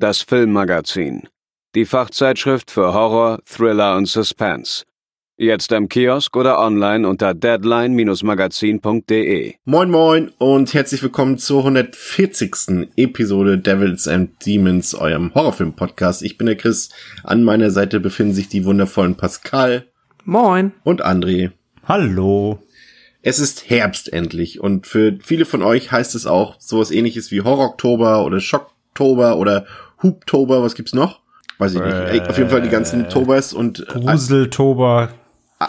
das Filmmagazin, die Fachzeitschrift für Horror, Thriller und Suspense. Jetzt im Kiosk oder online unter deadline-magazin.de. Moin moin und herzlich willkommen zur 140. Episode Devils and Demons, eurem Horrorfilm-Podcast. Ich bin der Chris. An meiner Seite befinden sich die wundervollen Pascal Moin. und André. Hallo. Es ist Herbst endlich und für viele von euch heißt es auch sowas ähnliches wie Horror-Oktober oder Schocktober oder Hubtober. Was gibt's noch? Weiß ich nicht. Ey, Auf jeden Fall die ganzen Tobers und äh, Gruseltober.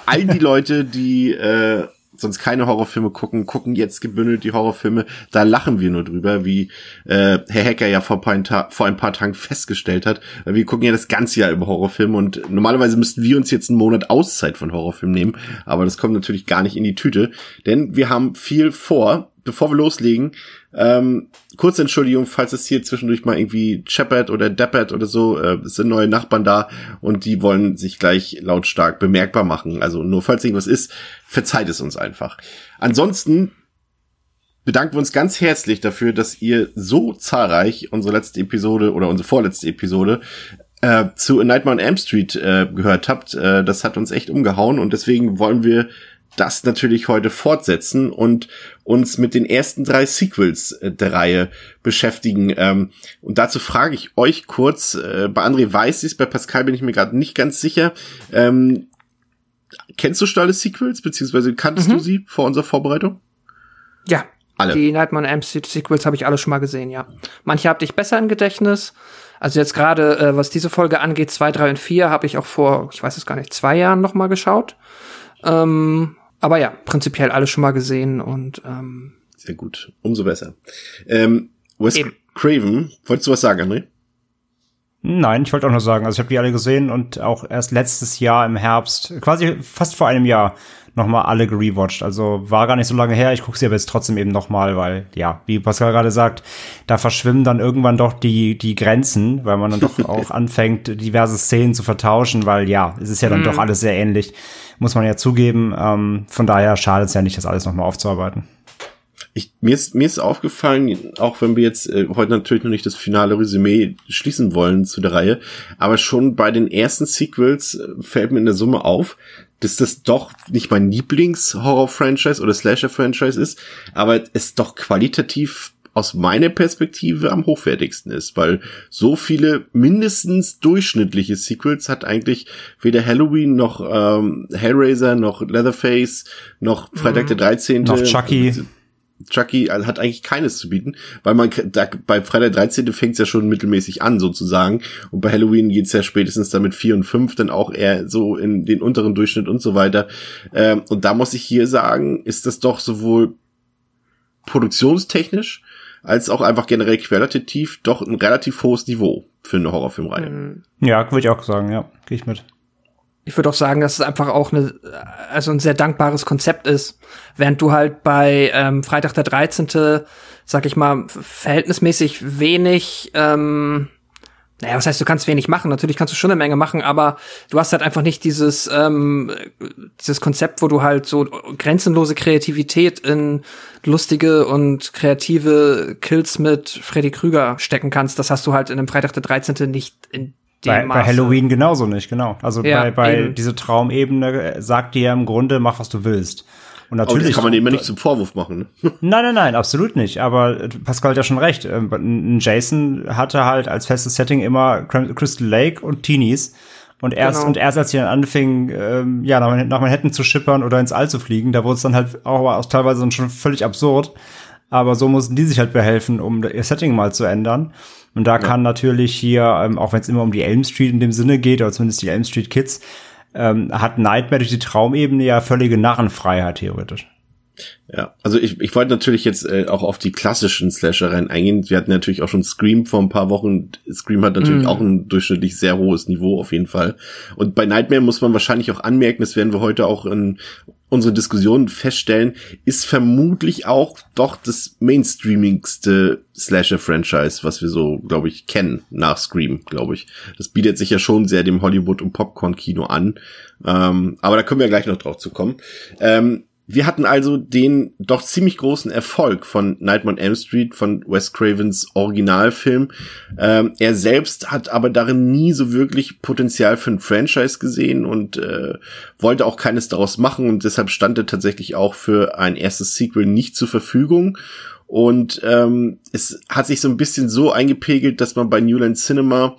all die Leute, die äh, sonst keine Horrorfilme gucken, gucken jetzt gebündelt die Horrorfilme. Da lachen wir nur drüber, wie äh, Herr Hacker ja vor, ein paar, vor ein paar Tagen festgestellt hat. Wir gucken ja das ganze Jahr über Horrorfilme und normalerweise müssten wir uns jetzt einen Monat Auszeit von Horrorfilmen nehmen, aber das kommt natürlich gar nicht in die Tüte, denn wir haben viel vor. Bevor wir loslegen, ähm, kurze Entschuldigung, falls es hier zwischendurch mal irgendwie scheppert oder deppert oder so, äh, es sind neue Nachbarn da und die wollen sich gleich lautstark bemerkbar machen. Also nur falls irgendwas ist, verzeiht es uns einfach. Ansonsten bedanken wir uns ganz herzlich dafür, dass ihr so zahlreich unsere letzte Episode oder unsere vorletzte Episode äh, zu A Nightmare on Elm Street äh, gehört habt. Äh, das hat uns echt umgehauen und deswegen wollen wir das natürlich heute fortsetzen und uns mit den ersten drei Sequels äh, der Reihe beschäftigen. Ähm, und dazu frage ich euch kurz, äh, bei André weiß ich es, bei Pascal bin ich mir gerade nicht ganz sicher. Ähm, kennst du schon alle Sequels, beziehungsweise kanntest du sie vor unserer Vorbereitung? Ja. Alle. Die Nightmare on Elm Street Sequels habe ich alle schon mal gesehen, ja. Manche habt ich besser im Gedächtnis. Also jetzt gerade, äh, was diese Folge angeht, zwei, drei und vier habe ich auch vor, ich weiß es gar nicht, zwei Jahren noch mal geschaut. Ähm, aber ja, prinzipiell alle schon mal gesehen und ähm, Sehr gut, umso besser. Ähm, Wes. Craven, wolltest du was sagen, André? Nein, ich wollte auch nur sagen, also ich habe die alle gesehen und auch erst letztes Jahr im Herbst, quasi fast vor einem Jahr, nochmal alle gerewatcht. Also war gar nicht so lange her. Ich gucke sie aber jetzt trotzdem eben nochmal, weil, ja, wie Pascal gerade sagt, da verschwimmen dann irgendwann doch die, die Grenzen, weil man dann doch auch anfängt, diverse Szenen zu vertauschen, weil ja, es ist ja dann doch alles sehr ähnlich, muss man ja zugeben. Ähm, von daher schadet es ja nicht, das alles nochmal aufzuarbeiten. Ich, mir, ist, mir ist aufgefallen, auch wenn wir jetzt äh, heute natürlich noch nicht das finale Resümee schließen wollen zu der Reihe, aber schon bei den ersten Sequels äh, fällt mir in der Summe auf, dass das doch nicht mein Lieblings-Horror-Franchise oder Slasher-Franchise ist, aber es doch qualitativ aus meiner Perspektive am hochwertigsten ist, weil so viele mindestens durchschnittliche Sequels hat eigentlich weder Halloween noch ähm, Hellraiser noch Leatherface noch Freitag der 13. Noch Chucky. Chucky hat eigentlich keines zu bieten, weil man da, bei Freitag 13. fängt es ja schon mittelmäßig an sozusagen und bei Halloween geht's ja spätestens damit vier und fünf dann auch eher so in den unteren Durchschnitt und so weiter. Ähm, und da muss ich hier sagen, ist das doch sowohl produktionstechnisch als auch einfach generell qualitativ doch ein relativ hohes Niveau für eine Horrorfilmreihe. Ja, würde ich auch sagen, ja, gehe ich mit. Ich würde auch sagen, dass es einfach auch eine, also ein sehr dankbares Konzept ist. Während du halt bei ähm, Freitag der 13., sag ich mal, verhältnismäßig wenig, ähm, naja, was heißt, du kannst wenig machen? Natürlich kannst du schon eine Menge machen, aber du hast halt einfach nicht dieses, ähm, dieses Konzept, wo du halt so grenzenlose Kreativität in lustige und kreative Kills mit Freddy Krüger stecken kannst. Das hast du halt in einem Freitag der 13. nicht in Bei, bei. Halloween genauso nicht, genau. Also Ja, bei, bei eben. diese Traumebene äh, sagt dir im Grunde, mach was du willst. Und Aber das natürlich kann man immer nicht zum Vorwurf machen. Ne? Nein, nein, nein, absolut nicht. Aber äh, Pascal hat ja schon recht. Ähm, Ein Jason hatte halt als festes Setting immer Cr- Crystal Lake und Teenies. Und erst, Genau. und erst als sie dann anfingen, ähm, ja, nach, nach Manhattan zu schippern oder ins All zu fliegen, da wurde es dann halt auch, auch teilweise schon völlig absurd. Aber so mussten die sich halt behelfen, um ihr Setting mal zu ändern. Und da kann natürlich hier, ähm, auch wenn es immer um die Elm Street in dem Sinne geht, oder zumindest die Elm Street Kids, ähm, hat Nightmare durch die Traumebene ja völlige Narrenfreiheit theoretisch. Ja, also ich, ich wollte natürlich jetzt äh, auch auf die klassischen Slashereien eingehen. Wir hatten natürlich auch schon Scream vor ein paar Wochen. Scream hat natürlich mm. auch ein durchschnittlich sehr hohes Niveau auf jeden Fall. Und bei Nightmare muss man wahrscheinlich auch anmerken, das werden wir heute auch in unsere Diskussion feststellen, ist vermutlich auch doch das mainstreamigste Slasher-Franchise, was wir so, glaube ich, kennen nach Scream, glaube ich. Das bietet sich ja schon sehr dem Hollywood- und Popcorn-Kino an. Ähm, aber da können wir gleich noch drauf zu kommen. Ähm, wir hatten also den doch ziemlich großen Erfolg von Nightmare on Elm Street, von Wes Cravens Originalfilm. Ähm, er selbst hat aber darin nie so wirklich Potenzial für ein Franchise gesehen und äh, wollte auch keines daraus machen und deshalb stand er tatsächlich auch für ein erstes Sequel nicht zur Verfügung. Und ähm, es hat sich so ein bisschen so eingepegelt, dass man bei Newland Cinema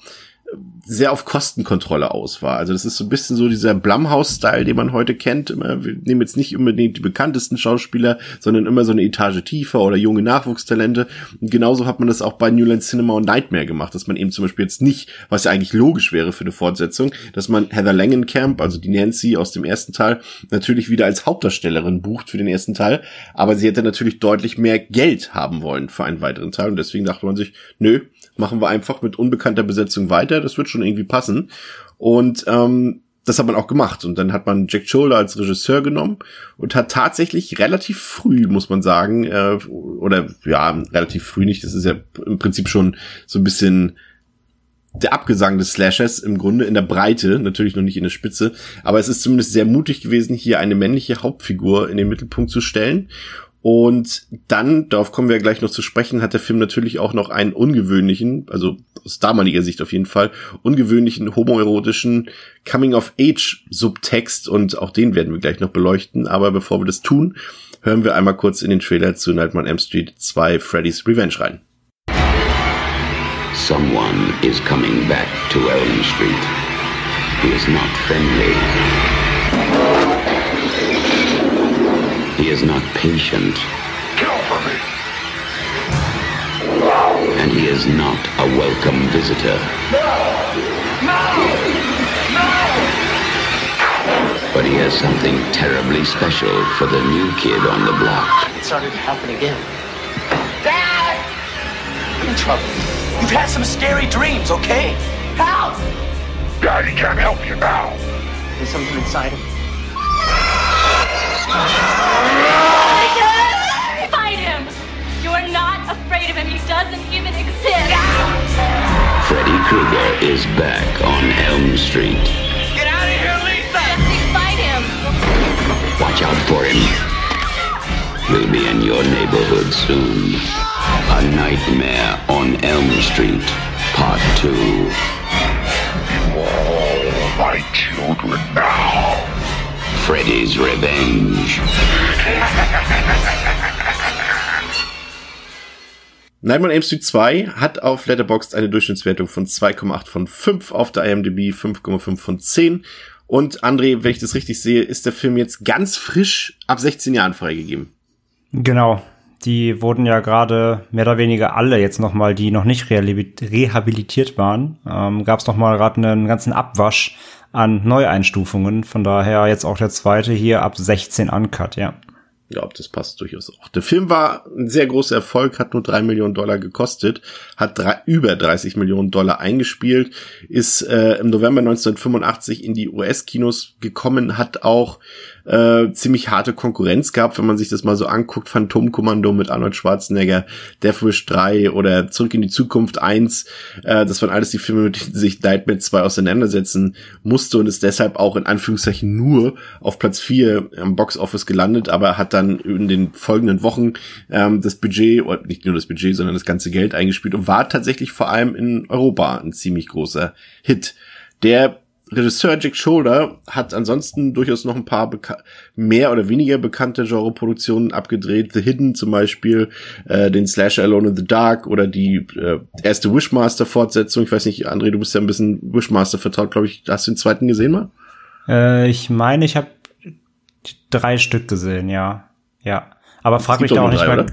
sehr auf Kostenkontrolle aus war. Also das ist so ein bisschen so dieser Blumhouse-Style, den man heute kennt. Wir nehmen jetzt nicht unbedingt die bekanntesten Schauspieler, sondern immer so eine Etage tiefer oder junge Nachwuchstalente. Und genauso hat man das auch bei Newland Cinema und Nightmare gemacht, dass man eben zum Beispiel jetzt nicht, was ja eigentlich logisch wäre für eine Fortsetzung, dass man Heather Langenkamp, also die Nancy aus dem ersten Teil, natürlich wieder als Hauptdarstellerin bucht für den ersten Teil. Aber sie hätte natürlich deutlich mehr Geld haben wollen für einen weiteren Teil. Und deswegen dachte man sich, nö, machen wir einfach mit unbekannter Besetzung weiter. Das wird schon irgendwie passen. Und ähm, das hat man auch gemacht. Und dann hat man Jack Chola als Regisseur genommen und hat tatsächlich relativ früh, muss man sagen, äh, oder ja, relativ früh nicht, das ist ja im Prinzip schon so ein bisschen der Abgesang des Slashers im Grunde in der Breite, natürlich noch nicht in der Spitze, aber es ist zumindest sehr mutig gewesen, hier eine männliche Hauptfigur in den Mittelpunkt zu stellen. Und dann, darauf kommen wir gleich noch zu sprechen, hat der Film natürlich auch noch einen ungewöhnlichen, also aus damaliger Sicht auf jeden Fall, ungewöhnlichen homoerotischen Coming-of-Age-Subtext und auch den werden wir gleich noch beleuchten. Aber bevor wir das tun, hören wir einmal kurz in den Trailer zu Nightmare on M Street 2 Freddy's Revenge rein. Someone is coming back to Elm Street. He is not friendly. He is not patient. Kill for me. And he is not a welcome visitor. No! No! No! But he has something terribly special for the new kid on the block. It started to happen again. Dad! I'm in trouble. You've had some scary dreams, okay? Help! Daddy can't help you now. There's something inside him. Fight him! You're not afraid of him. He doesn't even exist. Freddy Krueger is back on Elm Street. Get out of here, Lisa! Jesse, fight him! Watch out for him. He'll be in your neighborhood soon. A Nightmare on Elm Street, Part 2. Oh, my children now. Freddy's Revenge. Nightmare on Elm Street 2 hat auf Letterboxd eine Durchschnittswertung von 2,8 von 5, auf der IMDb 5,5 von 10. Und André, wenn ich das richtig sehe, ist der Film jetzt ganz frisch ab 16 Jahren freigegeben. Genau. Die wurden ja gerade mehr oder weniger alle jetzt nochmal, die noch nicht rehabilitiert waren, ähm, gab es nochmal gerade einen ganzen Abwasch an Neueinstufungen. Von daher jetzt auch der zweite hier ab 16 Uncut, ja. Ja, das passt durchaus auch. Der Film war ein sehr großer Erfolg, hat nur drei Millionen Dollar gekostet, hat drei, über 30 Millionen Dollar eingespielt, ist äh, im November 1985 in die US-Kinos gekommen, hat auch äh, ziemlich harte Konkurrenz gab, wenn man sich das mal so anguckt. Phantomkommando mit Arnold Schwarzenegger, Death Wish 3 oder Zurück in die Zukunft 1. Äh, das waren alles die Filme, mit denen sich Nightmare 2 auseinandersetzen musste und ist deshalb auch in Anführungszeichen nur auf Platz 4 am Box Office gelandet, aber hat dann in den folgenden Wochen ähm, das Budget, oder nicht nur das Budget, sondern das ganze Geld eingespielt und war tatsächlich vor allem in Europa ein ziemlich großer Hit. Der Regisseur Jack Shoulder hat ansonsten durchaus noch ein paar mehr oder weniger bekannte Genreproduktionen abgedreht. The Hidden zum Beispiel, äh, den Slasher Alone in the Dark oder die äh, erste Wishmaster-Fortsetzung. Ich weiß nicht, André, du bist ja ein bisschen Wishmaster vertraut, glaube ich. Hast du den zweiten gesehen mal? Äh, ich meine, ich habe drei Stück gesehen, ja. Ja. Aber frag mich da auch nicht drei, mehr.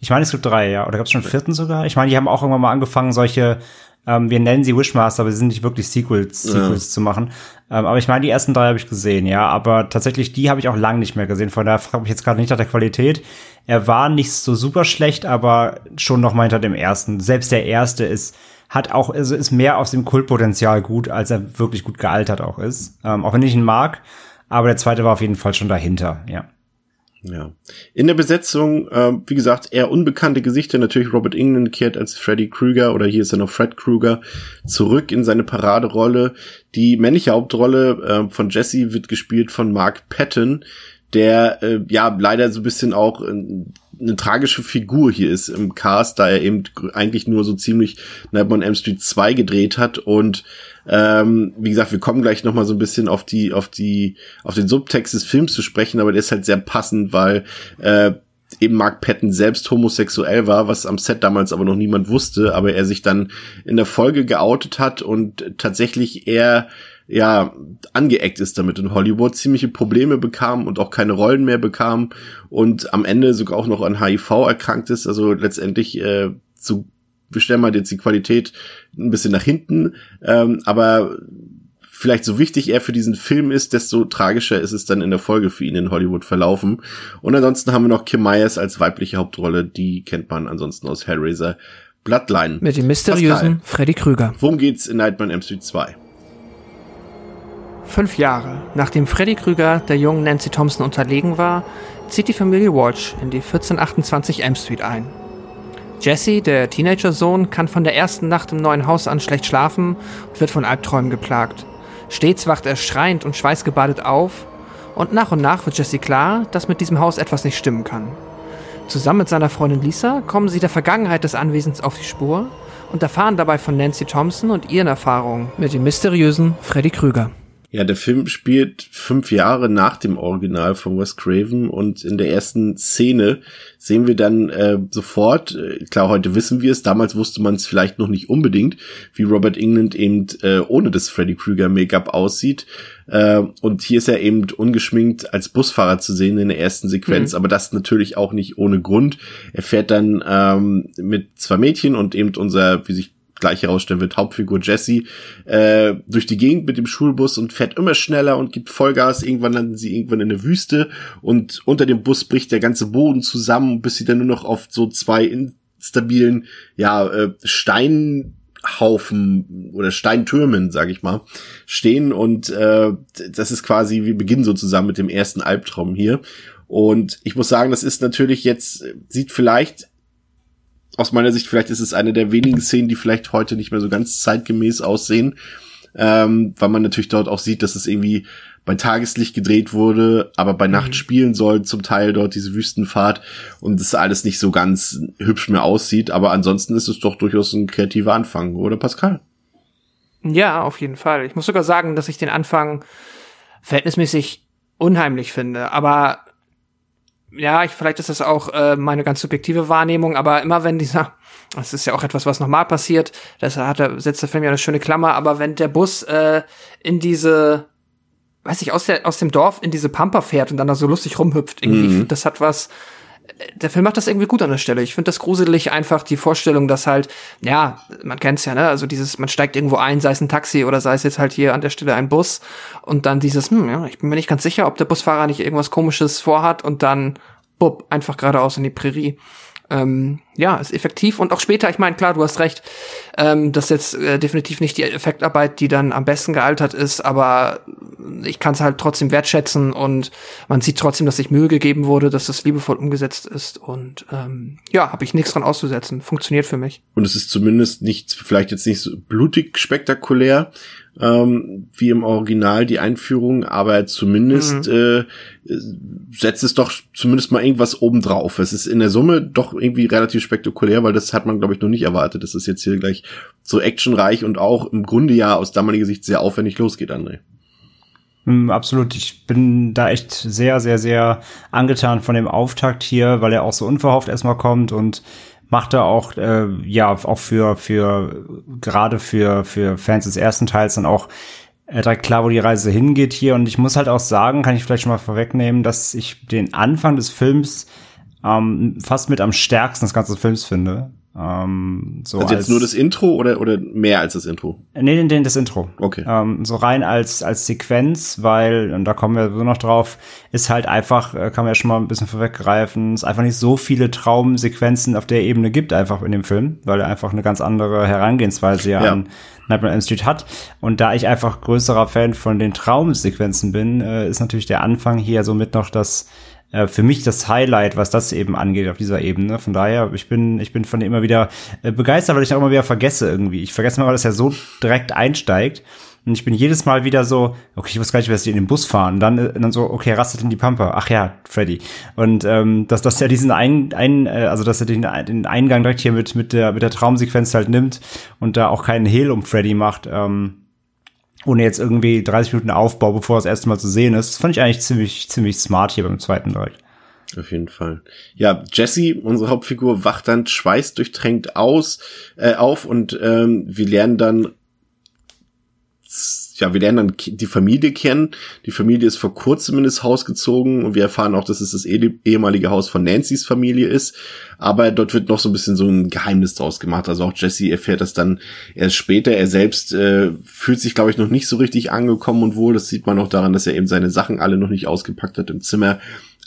Ich meine, es gibt drei, ja. Oder gab es schon einen vierten sogar? Ich meine, die haben auch irgendwann mal angefangen, solche Ähm, wir nennen sie Wishmaster, aber sie sind nicht wirklich Sequels, Sequels ja. zu machen. Ähm, aber ich meine, die ersten drei habe ich gesehen, ja. Aber tatsächlich, die habe ich auch lange nicht mehr gesehen. Von daher frage ich jetzt gerade nicht nach der Qualität. Er war nicht so super schlecht, aber schon noch mal hinter dem ersten. Selbst der erste ist hat auch, also ist mehr aus dem Kultpotenzial gut, als er wirklich gut gealtert auch ist. Ähm, auch wenn ich ihn mag, aber der zweite war auf jeden Fall schon dahinter, ja. Ja. In der Besetzung, äh, wie gesagt, eher unbekannte Gesichter. Natürlich Robert England kehrt als Freddy Krueger oder hier ist er noch Fred Krueger zurück in seine Paraderolle. Die männliche Hauptrolle äh, von Jesse wird gespielt von Mark Patton, der äh, ja leider so ein bisschen auch äh, eine tragische Figur hier ist im Cast, da er eben eigentlich nur so ziemlich Nightmare on M Street 2 gedreht hat. Und ähm, wie gesagt, wir kommen gleich noch mal so ein bisschen auf die, auf die, auf den Subtext des Films zu sprechen, aber der ist halt sehr passend, weil äh, eben Mark Patton selbst homosexuell war, was am Set damals aber noch niemand wusste, aber er sich dann in der Folge geoutet hat und tatsächlich eher ja angeeckt ist damit in Hollywood, ziemliche Probleme bekam und auch keine Rollen mehr bekam und am Ende sogar auch noch an HIV erkrankt ist, also letztendlich äh, zu wir stellen mal jetzt die Qualität ein bisschen nach hinten, ähm, aber vielleicht so wichtig er für diesen Film ist, desto tragischer ist es dann in der Folge für ihn in Hollywood verlaufen. Und ansonsten haben wir noch Kim Myers als weibliche Hauptrolle, die kennt man ansonsten aus Hellraiser Bloodline. Mit dem mysteriösen Pascal, Freddy Krüger. Worum geht's in Nightmare on M Street 2? Fünf Jahre nachdem Freddy Krüger der jungen Nancy Thompson unterlegen war, zieht die Familie Walsh in die 1428 M Street ein. Jesse, der Teenager-Sohn, kann von der ersten Nacht im neuen Haus an schlecht schlafen und wird von Albträumen geplagt. Stets wacht er schreiend und schweißgebadet auf und nach und nach wird Jesse klar, dass mit diesem Haus etwas nicht stimmen kann. Zusammen mit seiner Freundin Lisa kommen sie der Vergangenheit des Anwesens auf die Spur und erfahren dabei von Nancy Thompson und ihren Erfahrungen mit dem mysteriösen Freddy Krüger. Ja, der Film spielt fünf Jahre nach dem Original von Wes Craven und in der ersten Szene sehen wir dann äh, sofort, äh, klar, heute wissen wir es, damals wusste man es vielleicht noch nicht unbedingt, wie Robert England eben äh, ohne das Freddy Krueger Make-up aussieht. Äh, und hier ist er eben ungeschminkt als Busfahrer zu sehen in der ersten Sequenz, mhm. aber das natürlich auch nicht ohne Grund. Er fährt dann ähm, mit zwei Mädchen und eben unser, wie sich gleich herausstellen wird, Hauptfigur Jesse, äh, durch die Gegend mit dem Schulbus und fährt immer schneller und gibt Vollgas. Irgendwann landen sie irgendwann in der Wüste und unter dem Bus bricht der ganze Boden zusammen, bis sie dann nur noch auf so zwei instabilen, ja, äh, Steinhaufen oder Steintürmen, sag ich mal, stehen und äh, das ist quasi, wir beginnen so mit dem ersten Albtraum hier. Und ich muss sagen, das ist natürlich jetzt, sieht vielleicht aus meiner Sicht, vielleicht ist es eine der wenigen Szenen, die vielleicht heute nicht mehr so ganz zeitgemäß aussehen, ähm, weil man natürlich dort auch sieht, dass es irgendwie bei Tageslicht gedreht wurde, aber bei Nacht mhm. spielen soll, zum Teil dort diese Wüstenfahrt und das alles nicht so ganz hübsch mehr aussieht, aber ansonsten ist es doch durchaus ein kreativer Anfang, oder Pascal? Ja, auf jeden Fall. Ich muss sogar sagen, dass ich den Anfang verhältnismäßig unheimlich finde, aber ja, ich, vielleicht ist das auch äh, meine ganz subjektive Wahrnehmung, aber immer wenn dieser, das ist ja auch etwas, was normal passiert, das hat er, setzt der Film ja eine schöne Klammer, aber wenn der Bus äh, in diese, weiß ich, aus, der, aus dem Dorf in diese Pampa fährt und dann da so lustig rumhüpft, irgendwie, mhm. das hat was, der Film macht das irgendwie gut an der Stelle. Ich finde das gruselig einfach die Vorstellung, dass halt, ja, man kennt's ja, ne, also dieses, man steigt irgendwo ein, sei es ein Taxi oder sei es jetzt halt hier an der Stelle ein Bus und dann dieses, hm, ja, ich bin mir nicht ganz sicher, ob der Busfahrer nicht irgendwas komisches vorhat und dann, bub, einfach geradeaus in die Prärie ähm, ja, ist effektiv und auch später, ich meine, klar, du hast recht, ähm, das ist jetzt äh, definitiv nicht die Effektarbeit, die dann am besten gealtert ist, aber ich kann es halt trotzdem wertschätzen und man sieht trotzdem, dass sich Mühe gegeben wurde, dass das liebevoll umgesetzt ist und ähm, ja, habe ich nichts dran auszusetzen, funktioniert für mich. Und es ist zumindest nicht, vielleicht jetzt nicht so blutig spektakulär, ähm, wie im Original die Einführung, aber zumindest mhm. äh, setzt es doch zumindest mal irgendwas obendrauf. Es ist in der Summe doch irgendwie relativ spektakulär, weil das hat man, glaube ich, noch nicht erwartet, dass es jetzt hier gleich so actionreich und auch im Grunde ja aus damaliger Sicht sehr aufwendig losgeht, André. Mm, absolut. Ich bin da echt sehr, sehr, sehr angetan von dem Auftakt hier, weil er auch so unverhofft erstmal kommt und macht er auch äh, ja auch für für gerade für für Fans des ersten Teils dann auch äh, direkt klar, wo die Reise hingeht hier. Und ich muss halt auch sagen, kann ich vielleicht schon mal vorwegnehmen, dass ich den Anfang des Films ähm, fast mit am stärksten des ganzen Films finde. Ähm, so also jetzt als, nur das Intro oder, oder mehr als das Intro? Nee, nee, nee das Intro. Okay. Ähm, so rein als, als Sequenz, weil, und da kommen wir so noch drauf, ist halt einfach, äh, kann man ja schon mal ein bisschen vorweggreifen, es einfach nicht so viele Traumsequenzen auf der Ebene gibt einfach in dem Film, weil er einfach eine ganz andere Herangehensweise ja, Ja. an Nightmare on Elm Street hat. Und da ich einfach größerer Fan von den Traumsequenzen bin, äh, ist natürlich der Anfang hier somit noch das, äh, für mich das Highlight, was das eben angeht auf dieser Ebene. Von daher, ich bin, ich bin von dem immer wieder äh, begeistert, weil ich auch immer wieder vergesse irgendwie. Ich vergesse mal, dass er so direkt einsteigt. Und ich bin jedes Mal wieder so, okay, ich wusste gar nicht, wer sie in den Bus fahren. Dann, äh, dann so, okay, rastet in die Pampa. Ach ja, Freddy. Und ähm, dass, dass er diesen ein, ein also dass er den, den Eingang direkt hier mit, mit, der, mit der Traumsequenz halt nimmt und da auch keinen Hehl um Freddy macht, ähm, ohne jetzt irgendwie 30 Minuten Aufbau, bevor das erste Mal zu sehen ist. Das fand ich eigentlich ziemlich, ziemlich smart hier beim zweiten direkt. Auf jeden Fall. Ja, Jesse, unsere Hauptfigur, wacht dann schweißdurchtränkt aus, äh, auf und ähm, wir lernen dann ja, wir lernen dann die Familie kennen. Die Familie ist vor kurzem in das Haus gezogen und wir erfahren auch, dass es das eh- ehemalige Haus von Nancy's Familie ist. Aber dort wird noch so ein bisschen so ein Geheimnis draus gemacht. Also auch Jesse erfährt das dann erst später. Er selbst äh, fühlt sich, glaube ich, noch nicht so richtig angekommen und wohl. Das sieht man auch daran, dass er eben seine Sachen alle noch nicht ausgepackt hat im Zimmer.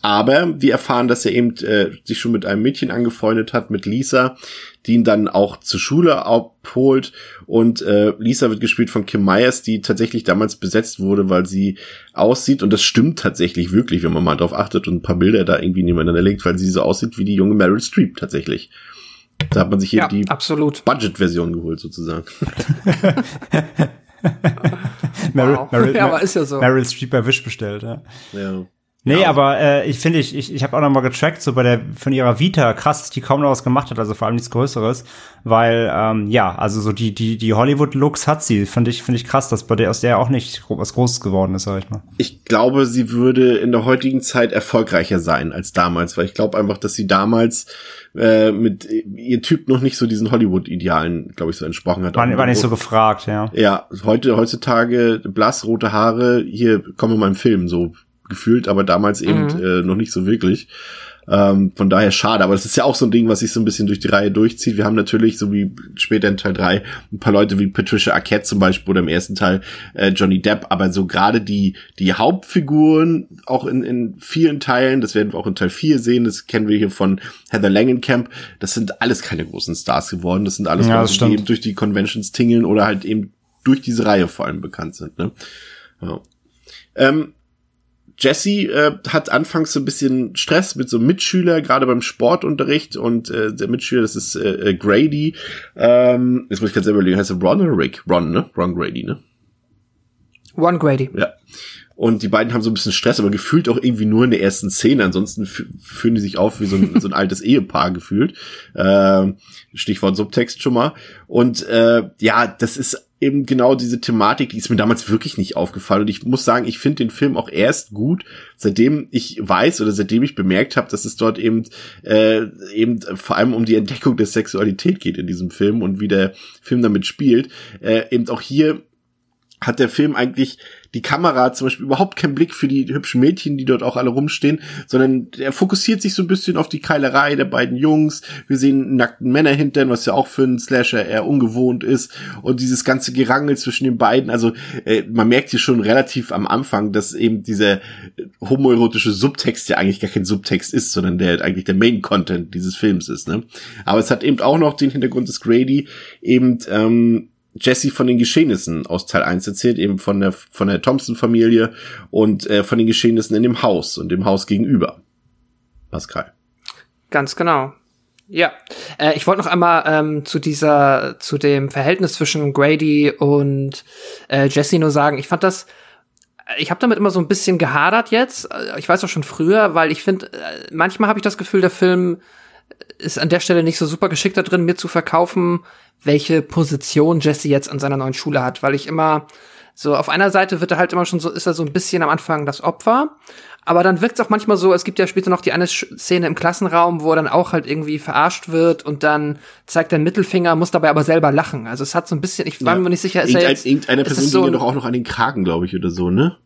Aber wir erfahren, dass er eben äh, sich schon mit einem Mädchen angefreundet hat, mit Lisa, die ihn dann auch zur Schule abholt. Und äh, Lisa wird gespielt von Kim Myers, die tatsächlich damals besetzt wurde, weil sie aussieht. Und das stimmt tatsächlich wirklich, wenn man mal drauf achtet und ein paar Bilder da irgendwie nebeneinander legt, weil sie so aussieht wie die junge Meryl Streep tatsächlich. Da hat man sich hier Ja, die absolut. Budget-Version geholt, sozusagen. Meryl, Wow. Meryl, Ja, aber ist ja so. Meryl Streep bei Wish bestellt, ja. ja. Nee, Ja. aber äh, ich finde, ich, ich, ich habe auch noch mal getrackt, so bei der von ihrer Vita, krass, dass die kaum noch was gemacht hat, also vor allem nichts Größeres, weil ähm, ja, also so die die die Hollywood-Looks hat sie, finde ich finde ich krass, dass bei der aus der auch nicht was Großes geworden ist, sag ich mal. Ich glaube, sie würde in der heutigen Zeit erfolgreicher sein als damals, weil ich glaube einfach, dass sie damals äh, mit ihr Typ noch nicht so diesen Hollywood-Idealen, glaube ich, so entsprochen hat. War, war nicht so gefragt, ja. Ja, heute, heutzutage blass, rote Haare, hier kommen wir mal im Film so gefühlt, aber damals eben Mhm. äh, noch nicht so wirklich. Ähm, von daher schade, aber das ist ja auch so ein Ding, was sich so ein bisschen durch die Reihe durchzieht. Wir haben natürlich, so wie später in Teil 3, ein paar Leute wie Patricia Arquette zum Beispiel oder im ersten Teil äh, Johnny Depp, aber so gerade die, die Hauptfiguren, auch in, in vielen Teilen, das werden wir auch in Teil 4 sehen, das kennen wir hier von Heather Langenkamp, das sind alles keine großen Stars geworden, das sind alles Ja, Leute, die eben durch die Conventions tingeln oder halt eben durch diese Reihe vor allem bekannt sind. Ne? Ja. Ähm, Jesse äh, hat anfangs so ein bisschen Stress mit so einem Mitschüler, gerade beim Sportunterricht und äh, der Mitschüler, das ist äh, äh, Grady. Ähm, jetzt muss ich ganz selber überlegen, heißt er Ron oder Rick? Ron, ne? Ron Grady, ne? One Grady. Ja. Und die beiden haben so ein bisschen Stress, aber gefühlt auch irgendwie nur in der ersten Szene. Ansonsten fü- fühlen die sich auf wie so ein, so ein altes Ehepaar gefühlt. Ähm, Stichwort Subtext schon mal. Und äh, ja, das ist eben genau diese Thematik, die ist mir damals wirklich nicht aufgefallen. Und ich muss sagen, ich finde den Film auch erst gut, seitdem ich weiß oder seitdem ich bemerkt habe, dass es dort eben äh, eben vor allem um die Entdeckung der Sexualität geht in diesem Film und wie der Film damit spielt. Äh, eben auch hier hat der Film eigentlich die Kamera zum Beispiel überhaupt keinen Blick für die hübschen Mädchen, die dort auch alle rumstehen, sondern er fokussiert sich so ein bisschen auf die Keilerei der beiden Jungs. Wir sehen nackten Männer hintern, was ja auch für einen Slasher eher ungewohnt ist. Und dieses ganze Gerangel zwischen den beiden. Also äh, man merkt hier schon relativ am Anfang, dass eben dieser homoerotische Subtext ja eigentlich gar kein Subtext ist, sondern der eigentlich der Main-Content dieses Films ist. Ne? Aber es hat eben auch noch den Hintergrund, dass Grady eben ähm, Jesse von den Geschehnissen aus Teil 1 erzählt, eben von der, von der Thompson-Familie und äh, von den Geschehnissen in dem Haus und dem Haus gegenüber. Pascal. Ganz genau. Ja, äh, ich wollte noch einmal ähm, zu dieser, zu dem Verhältnis zwischen Grady und äh, Jesse nur sagen, ich fand das, ich habe damit immer so ein bisschen gehadert jetzt. Äh, Ich weiß auch schon früher, weil ich finde, äh, manchmal habe ich das Gefühl, der Film ist an der Stelle nicht so super geschickt da drin, mir zu verkaufen, welche Position Jesse jetzt an seiner neuen Schule hat, weil ich immer so auf einer Seite wird er halt immer schon so, ist er so ein bisschen am Anfang das Opfer, aber dann wirkt es auch manchmal so, es gibt ja später noch die eine Szene im Klassenraum, wo er dann auch halt irgendwie verarscht wird und dann zeigt er einen Mittelfinger, muss dabei aber selber lachen. Also es hat so ein bisschen, ich war Ja. mir nicht sicher, ist er Irgendein, jetzt, irgendeine ist Person so ging ja doch auch noch an den Kragen, glaube ich, oder so, ne?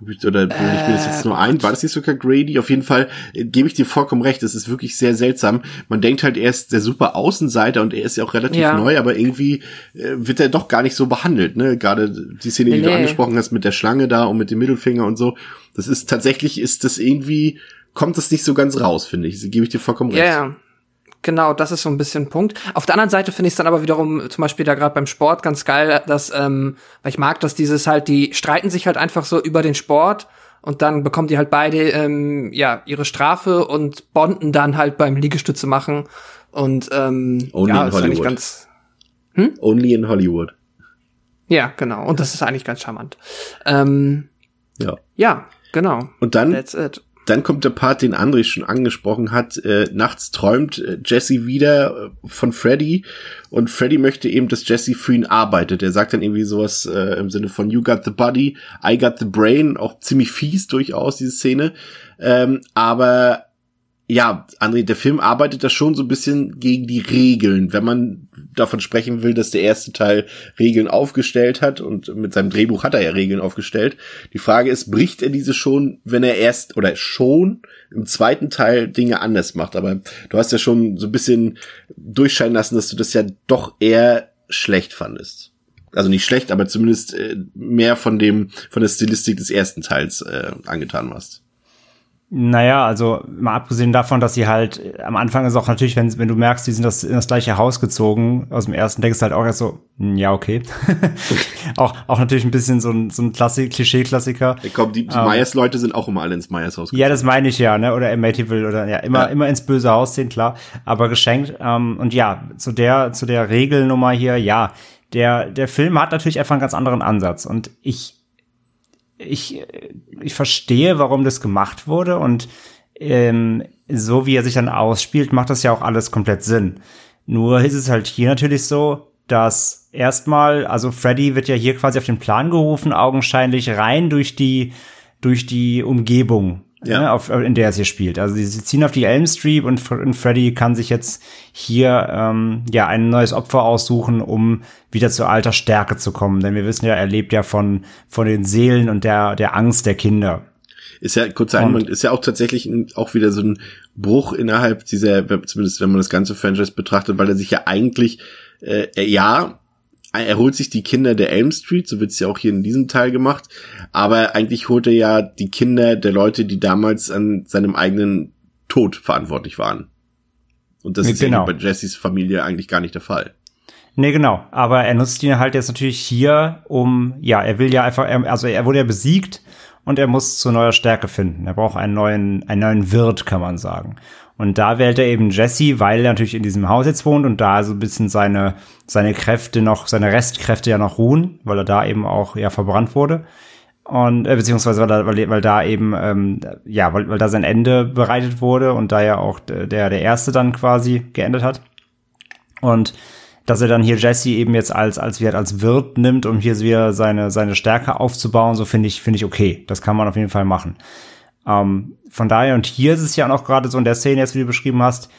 Oder bilde ich mir das jetzt nur ein? War das nicht sogar Grady? Auf jeden Fall äh, gebe ich dir vollkommen recht. Das ist wirklich sehr seltsam. Man denkt halt, er ist der super Außenseiter und er ist ja auch relativ Ja. neu, aber irgendwie äh, wird er doch gar nicht so behandelt. Ne? Gerade die Szene, die Nee, du nee. angesprochen hast mit der Schlange da und mit dem Mittelfinger und so. Das ist tatsächlich, ist das irgendwie, kommt das nicht so ganz raus, finde ich. Gebe ich dir vollkommen recht. ja. Genau, das ist so ein bisschen ein Punkt. Auf der anderen Seite finde ich es dann aber wiederum, zum Beispiel da gerade beim Sport ganz geil, dass, ähm, weil ich mag, dass dieses halt, die streiten sich halt einfach so über den Sport und dann bekommen die halt beide ähm, ja ihre Strafe und bonden dann halt beim Liegestütze machen und ähm, Only ja, in ist eigentlich Hollywood. ganz Only in Hollywood. ja genau und das ist eigentlich ganz charmant. Ähm, Ja. ja, genau. Und dann That's it. Dann kommt der Part, den André schon angesprochen hat. Äh, nachts träumt äh, Jesse wieder äh, von Freddy und Freddy möchte eben, dass Jesse für ihn arbeitet. Er sagt dann irgendwie sowas äh, im Sinne von You got the body, I got the brain. Auch ziemlich fies durchaus, diese Szene. Ähm, aber ja, André, der Film arbeitet da schon so ein bisschen gegen die Regeln, wenn man davon sprechen will, dass der erste Teil Regeln aufgestellt hat und mit seinem Drehbuch hat er ja Regeln aufgestellt. Die Frage ist, bricht er diese schon, wenn er erst oder schon im zweiten Teil Dinge anders macht? Aber du hast ja schon so ein bisschen durchscheinen lassen, dass du das ja doch eher schlecht fandest. Also nicht schlecht, aber zumindest äh, mehr von dem, von der Stilistik des ersten Teils äh, angetan warst. Naja, also mal abgesehen davon, dass sie halt am Anfang ist auch natürlich, wenn, wenn du merkst, die sind das, in das gleiche Haus gezogen, aus dem ersten denkst du halt auch erst so, hm, ja, okay. auch, auch natürlich ein bisschen so ein, so ein Klassik, Klischee-Klassiker. Ich glaube, die, die Ähm, Myers-Leute sind auch immer alle ins Myers-Haus Ja, das meine ich ja, ne? Oder Amityville oder ja, immer, Ja. immer ins böse Haus ziehen, klar. Aber geschenkt. Ähm, und ja, zu der, zu der Regelnummer hier, ja, der, der Film hat natürlich einfach einen ganz anderen Ansatz. Und ich, ich, ich verstehe, warum das gemacht wurde. Und ähm, so wie er sich dann ausspielt, macht das ja auch alles komplett Sinn. Nur ist es halt hier natürlich so, dass erstmal, also Freddy wird ja hier quasi auf den Plan gerufen, augenscheinlich rein durch die, durch die Umgebung, Ja. ne, auf, in der es hier spielt. Also sie, ziehen auf die Elm Street und, und Freddy kann sich jetzt hier ähm, ja ein neues Opfer aussuchen, um wieder zu alter Stärke zu kommen. Denn wir wissen ja, er lebt ja von, von den Seelen und der, der Angst der Kinder. Ist ja, kurzer Einwand, ist ja auch tatsächlich ein, auch wieder so ein Bruch innerhalb dieser, zumindest wenn man das ganze Franchise betrachtet, weil er sich ja eigentlich, äh, er- ja, er holt sich die Kinder der Elm Street, so wird's ja auch hier in diesem Teil gemacht, aber eigentlich holt er ja die Kinder der Leute, die damals an seinem eigenen Tod verantwortlich waren. Und das ist Genau. ja bei Jessys Familie eigentlich gar nicht der Fall. Nee, genau. Aber er nutzt ihn halt jetzt natürlich hier, um, ja, er will ja einfach, er- also er wurde ja besiegt und er muss zu neuer Stärke finden. Er braucht einen neuen, einen neuen Wirt, kann man sagen. Und da wählt er eben Jesse, weil er natürlich in diesem Haus jetzt wohnt und da so ein bisschen seine, seine Kräfte noch, seine Restkräfte ja noch ruhen, weil er da eben auch, ja, verbrannt wurde. Und, äh, beziehungsweise weil, weil, weil da eben, ähm, ja, weil, weil da sein Ende bereitet wurde und da ja auch der, der Erste dann quasi geendet hat. Und dass er dann hier Jesse eben jetzt als, als, wie halt als Wirt nimmt, um hier wieder seine, seine Stärke aufzubauen, so finde ich, finde ich okay. Das kann man auf jeden Fall machen. Ähm, von daher, und hier ist es ja auch gerade so in der Szene, jetzt wie du beschrieben hast,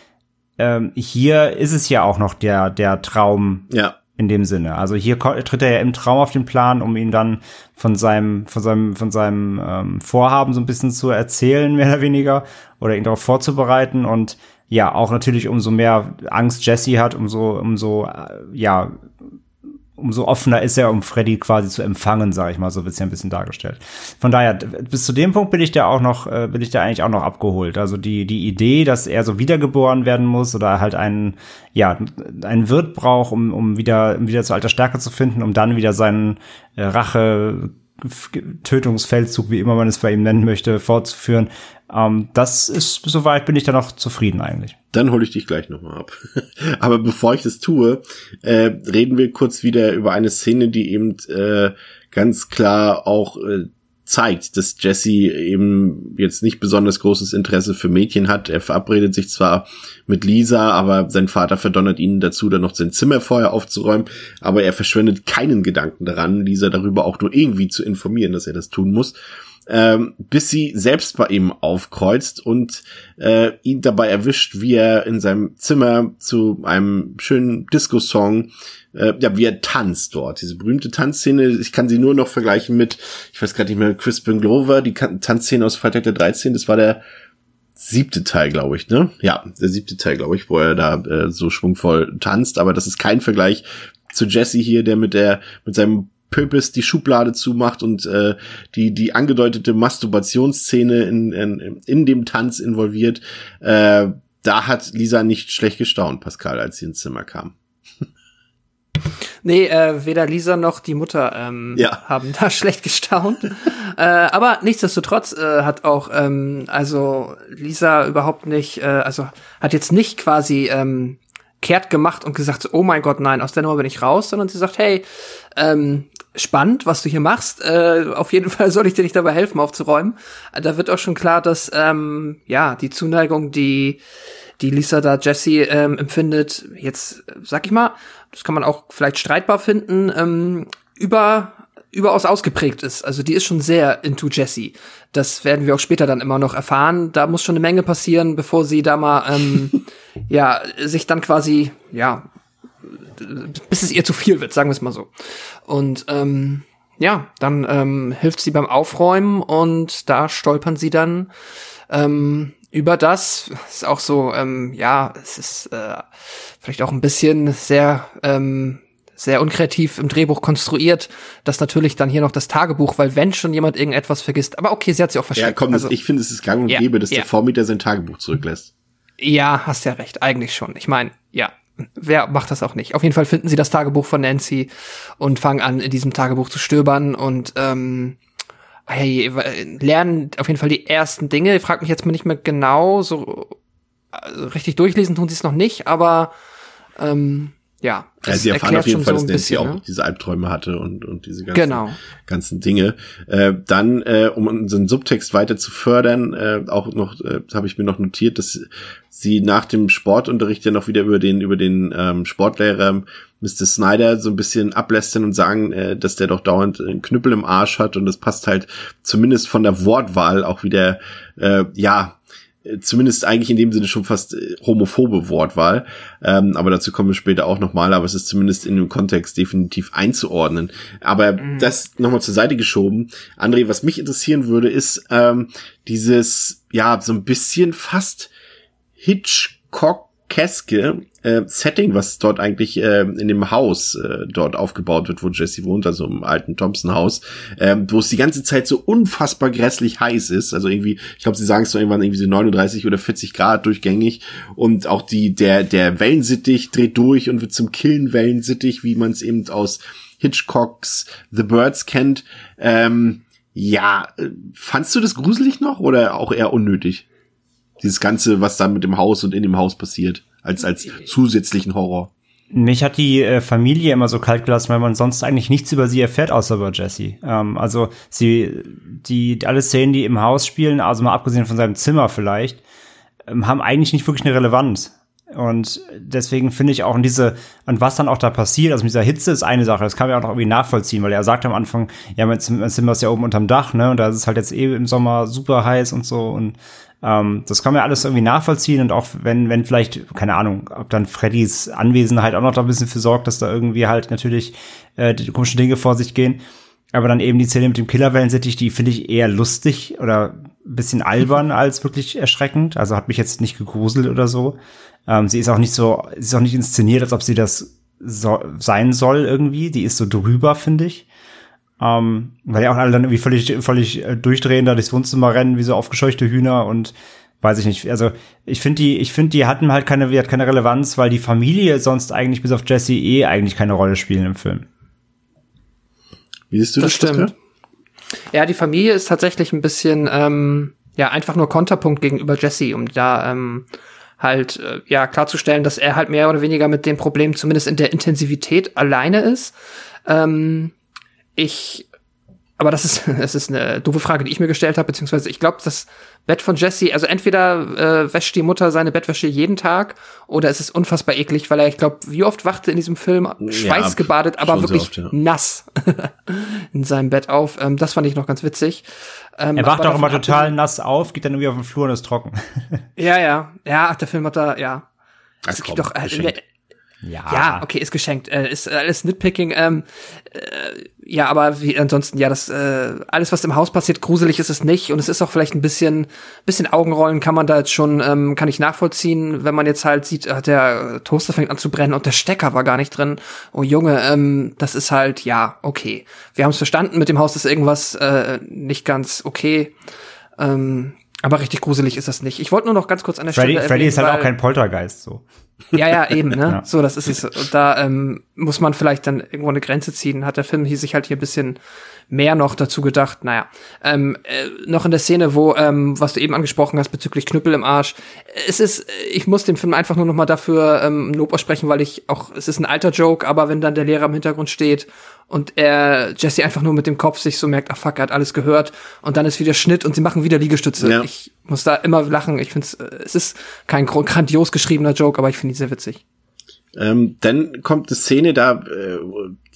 ähm, hier ist es ja auch noch der, der Traum Ja. in dem Sinne. Also hier tritt er ja im Traum auf den Plan, um ihn dann von seinem, von seinem, von seinem ähm, Vorhaben so ein bisschen zu erzählen, mehr oder weniger, oder ihn darauf vorzubereiten und ja, auch natürlich umso mehr Angst Jesse hat, umso, umso, äh, ja, umso offener ist er, um Freddy quasi zu empfangen, sage ich mal, so wird's ja ein bisschen dargestellt. Von daher, bis zu dem Punkt bin ich da auch noch, äh, bin ich da eigentlich auch noch abgeholt. Also die, die Idee, dass er so wiedergeboren werden muss oder halt einen, ja, einen Wirt braucht, um, um wieder, um wieder zu alter Stärke zu finden, um dann wieder seinen äh, Rache, Tötungsfeldzug, wie immer man es bei ihm nennen möchte, fortzuführen. Ähm, das ist, soweit bin ich da noch zufrieden eigentlich. Dann hole ich dich gleich nochmal ab. Aber bevor ich das tue, äh, reden wir kurz wieder über eine Szene, die eben äh, ganz klar auch äh, zeigt, dass Jesse eben jetzt nicht besonders großes Interesse für Mädchen hat. Er verabredet sich zwar mit Lisa, aber sein Vater verdonnert ihn dazu, dann noch sein Zimmer vorher aufzuräumen. Aber er verschwendet keinen Gedanken daran, Lisa darüber auch nur irgendwie zu informieren, dass er das tun muss. ähm, bis sie selbst bei ihm aufkreuzt und äh, ihn dabei erwischt, wie er in seinem Zimmer zu einem schönen Disco-Song äh, ja, wie er tanzt dort. Diese berühmte Tanzszene, ich kann sie nur noch vergleichen mit, ich weiß gerade nicht mehr, Crispin Glover, die Tanzszene aus Freitag der 13, das war der siebte Teil, glaube ich, ne? Ja, der siebte Teil, glaube ich, wo er da äh, so schwungvoll tanzt, aber das ist kein Vergleich zu Jesse hier, der mit der mit seinem Pöpes die Schublade zumacht und äh, die die angedeutete Masturbationsszene in, in, in dem Tanz involviert. Äh, da hat Lisa nicht schlecht gestaunt, Pascal, als sie ins Zimmer kam. Nee, äh, weder Lisa noch die Mutter ähm, ja. haben da schlecht gestaunt. äh, aber nichtsdestotrotz äh, hat auch, ähm, also Lisa überhaupt nicht, äh, also hat jetzt nicht quasi ähm, kehrt gemacht und gesagt, oh mein Gott, nein, aus der Nummer bin ich raus, sondern sie sagt, hey, ähm, spannend, was du hier machst. Äh, auf jeden Fall soll ich dir nicht dabei helfen, aufzuräumen. Da wird auch schon klar, dass ähm, ja die Zuneigung, die die Lisa da Jesse ähm, empfindet, jetzt sag ich mal, das kann man auch vielleicht streitbar finden, ähm, über überaus ausgeprägt ist. Also die ist schon sehr into Jesse. Das werden wir auch später dann immer noch erfahren. Da muss schon eine Menge passieren, bevor sie da mal ähm, ja sich dann quasi ja bis es ihr zu viel wird, sagen wir es mal so. Und ähm, ja, dann ähm, hilft sie beim Aufräumen und da stolpern sie dann ähm, über das. Ist auch so, ähm, ja, es ist äh, vielleicht auch ein bisschen sehr, ähm, sehr unkreativ im Drehbuch konstruiert, dass natürlich dann hier noch das Tagebuch, weil wenn schon jemand irgendetwas vergisst, aber okay, sie hat sich auch versteckt. Ja, komm, also, ich finde, es ist gang und ja, gäbe, dass ja. der Vormieter sein Tagebuch zurücklässt. Ja, hast ja recht, eigentlich schon. Ich meine, ja, wer macht das auch nicht? Auf jeden Fall finden sie das Tagebuch von Nancy und fangen an, in diesem Tagebuch zu stöbern und ähm, lernen auf jeden Fall die ersten Dinge. Ich frage mich jetzt mal nicht mehr genau, so also richtig durchlesen tun sie es noch nicht, aber ähm, ja. ja sie erfahren auf jeden Fall, so dass Nancy auch ne? diese Albträume hatte und, und diese ganzen, genau. ganzen Dinge. Äh, dann, äh, um unseren Subtext weiter zu fördern, äh, auch noch, äh, habe ich mir noch notiert, dass sie nach dem Sportunterricht ja noch wieder über den, über den ähm, Sportlehrer Mr. Snyder so ein bisschen ablästern und sagen, äh, dass der doch dauernd einen Knüppel im Arsch hat und das passt halt zumindest von der Wortwahl auch wieder, äh, ja, zumindest eigentlich in dem Sinne schon fast äh, homophobe Wortwahl. Ähm, aber dazu kommen wir später auch nochmal, aber es ist zumindest in dem Kontext definitiv einzuordnen. Aber mhm. das nochmal zur Seite geschoben. André, was mich interessieren würde, ist ähm, dieses, ja, so ein bisschen fast Hitchcock-keske äh, Setting, was dort eigentlich äh, in dem Haus äh, dort aufgebaut wird, wo Jesse wohnt, also im alten Thompson-Haus, äh, wo es die ganze Zeit so unfassbar grässlich heiß ist. Also irgendwie, ich glaube, sie sagen es so irgendwann irgendwie so 39 oder 40 Grad durchgängig und auch die der der Wellensittich dreht durch und wird zum Killen-Wellensittich, wie man es eben aus Hitchcocks The Birds kennt. Ähm, ja, äh, fandst du das gruselig noch oder auch eher unnötig? Dieses Ganze, was da mit dem Haus und in dem Haus passiert als, als zusätzlichen Horror. Mich hat die äh, Familie immer so kalt gelassen, weil man sonst eigentlich nichts über sie erfährt, außer über Jesse. Ähm, also sie, die, alle Szenen, die im Haus spielen, also mal abgesehen von seinem Zimmer vielleicht, ähm, haben eigentlich nicht wirklich eine Relevanz. Und deswegen finde ich auch in diese, und was dann auch da passiert, also mit dieser Hitze ist eine Sache, das kann man ja auch noch irgendwie nachvollziehen, weil er sagt am Anfang, ja, mein Zimmer ist ja oben unterm Dach, ne, und da ist es halt jetzt eh im Sommer super heiß und so, und ähm, das kann man ja alles irgendwie nachvollziehen und auch wenn, wenn vielleicht, keine Ahnung, ob dann Freddys Anwesenheit auch noch da ein bisschen für sorgt, dass da irgendwie halt natürlich äh, die komischen Dinge vor sich gehen. Aber dann eben die Szene mit dem Killerwellensittich, die finde ich eher lustig oder ein bisschen albern als wirklich erschreckend. Also hat mich jetzt nicht gegruselt oder so. Ähm, sie ist auch nicht so, sie ist auch nicht inszeniert, als ob sie das so, sein soll irgendwie. Die ist so drüber, finde ich. Ähm, weil ja auch alle dann irgendwie völlig, völlig äh, durchdrehen, da durchs Wohnzimmer rennen, wie so aufgescheuchte Hühner und weiß ich nicht. Also ich finde die, ich finde die hatten halt keine, die hat keine Relevanz, weil die Familie sonst eigentlich bis auf Jesse eh eigentlich keine Rolle spielen im Film. Wie siehst du das? Das stimmt. Ja, die Familie ist tatsächlich ein bisschen, ähm, ja, einfach nur Konterpunkt gegenüber Jesse, um da ähm, halt, äh, ja, klarzustellen, dass er halt mehr oder weniger mit dem Problem zumindest in der Intensivität alleine ist. Ähm, ich aber das ist, das ist eine doofe Frage, die ich mir gestellt habe, beziehungsweise ich glaube, das Bett von Jesse, also entweder äh, wäscht die Mutter seine Bettwäsche jeden Tag oder es ist unfassbar eklig, weil er, ich glaube, wie oft wachte in diesem Film schweißgebadet, aber schon sehr wirklich oft, ja. nass in seinem Bett auf. Ähm, das fand ich noch ganz witzig. Ähm, Er wacht aber auch immer total nass auf, geht dann irgendwie auf den Flur und ist trocken. Ja, ja. Ja, ach, der Film hat da, ja. Ach, Es komm, gibt doch, äh. Ja. ja, okay, ist geschenkt. Äh, ist alles Nitpicking. Ähm, äh, ja, aber wie ansonsten, ja, das äh, alles, was im Haus passiert, gruselig ist es nicht. Und es ist auch vielleicht ein bisschen, bisschen Augenrollen kann man da jetzt schon, ähm, kann ich nachvollziehen, wenn man jetzt halt sieht, äh, der Toaster fängt an zu brennen und der Stecker war gar nicht drin. Oh Junge, ähm, das ist halt, ja, okay. Wir haben es verstanden, mit dem Haus ist irgendwas äh, nicht ganz okay. Ähm, aber richtig gruselig ist das nicht. Ich wollte nur noch ganz kurz an der Freddy, Stelle Freddy ist halt auch kein Poltergeist, so. Ja, ja, eben, ne? Ja. So, das ist es. Und da ähm, muss man vielleicht dann irgendwo eine Grenze ziehen. Hat der Film hier sich halt hier ein bisschen mehr noch dazu gedacht. Naja, ähm, äh, noch in der Szene, wo, ähm, was du eben angesprochen hast bezüglich Knüppel im Arsch. Es ist, ich muss dem Film einfach nur noch mal dafür ähm, Lob aussprechen, weil ich auch, es ist ein alter Joke, aber wenn dann der Lehrer im Hintergrund steht und er Jesse einfach nur mit dem Kopf sich so merkt, ach fuck, er hat alles gehört und dann ist wieder Schnitt und sie machen wieder Liegestütze. Ja. Ich muss da immer lachen. Ich finde äh, es ist kein grandios geschriebener Joke, aber ich finde ihn sehr witzig. Ähm, dann kommt eine Szene da, äh,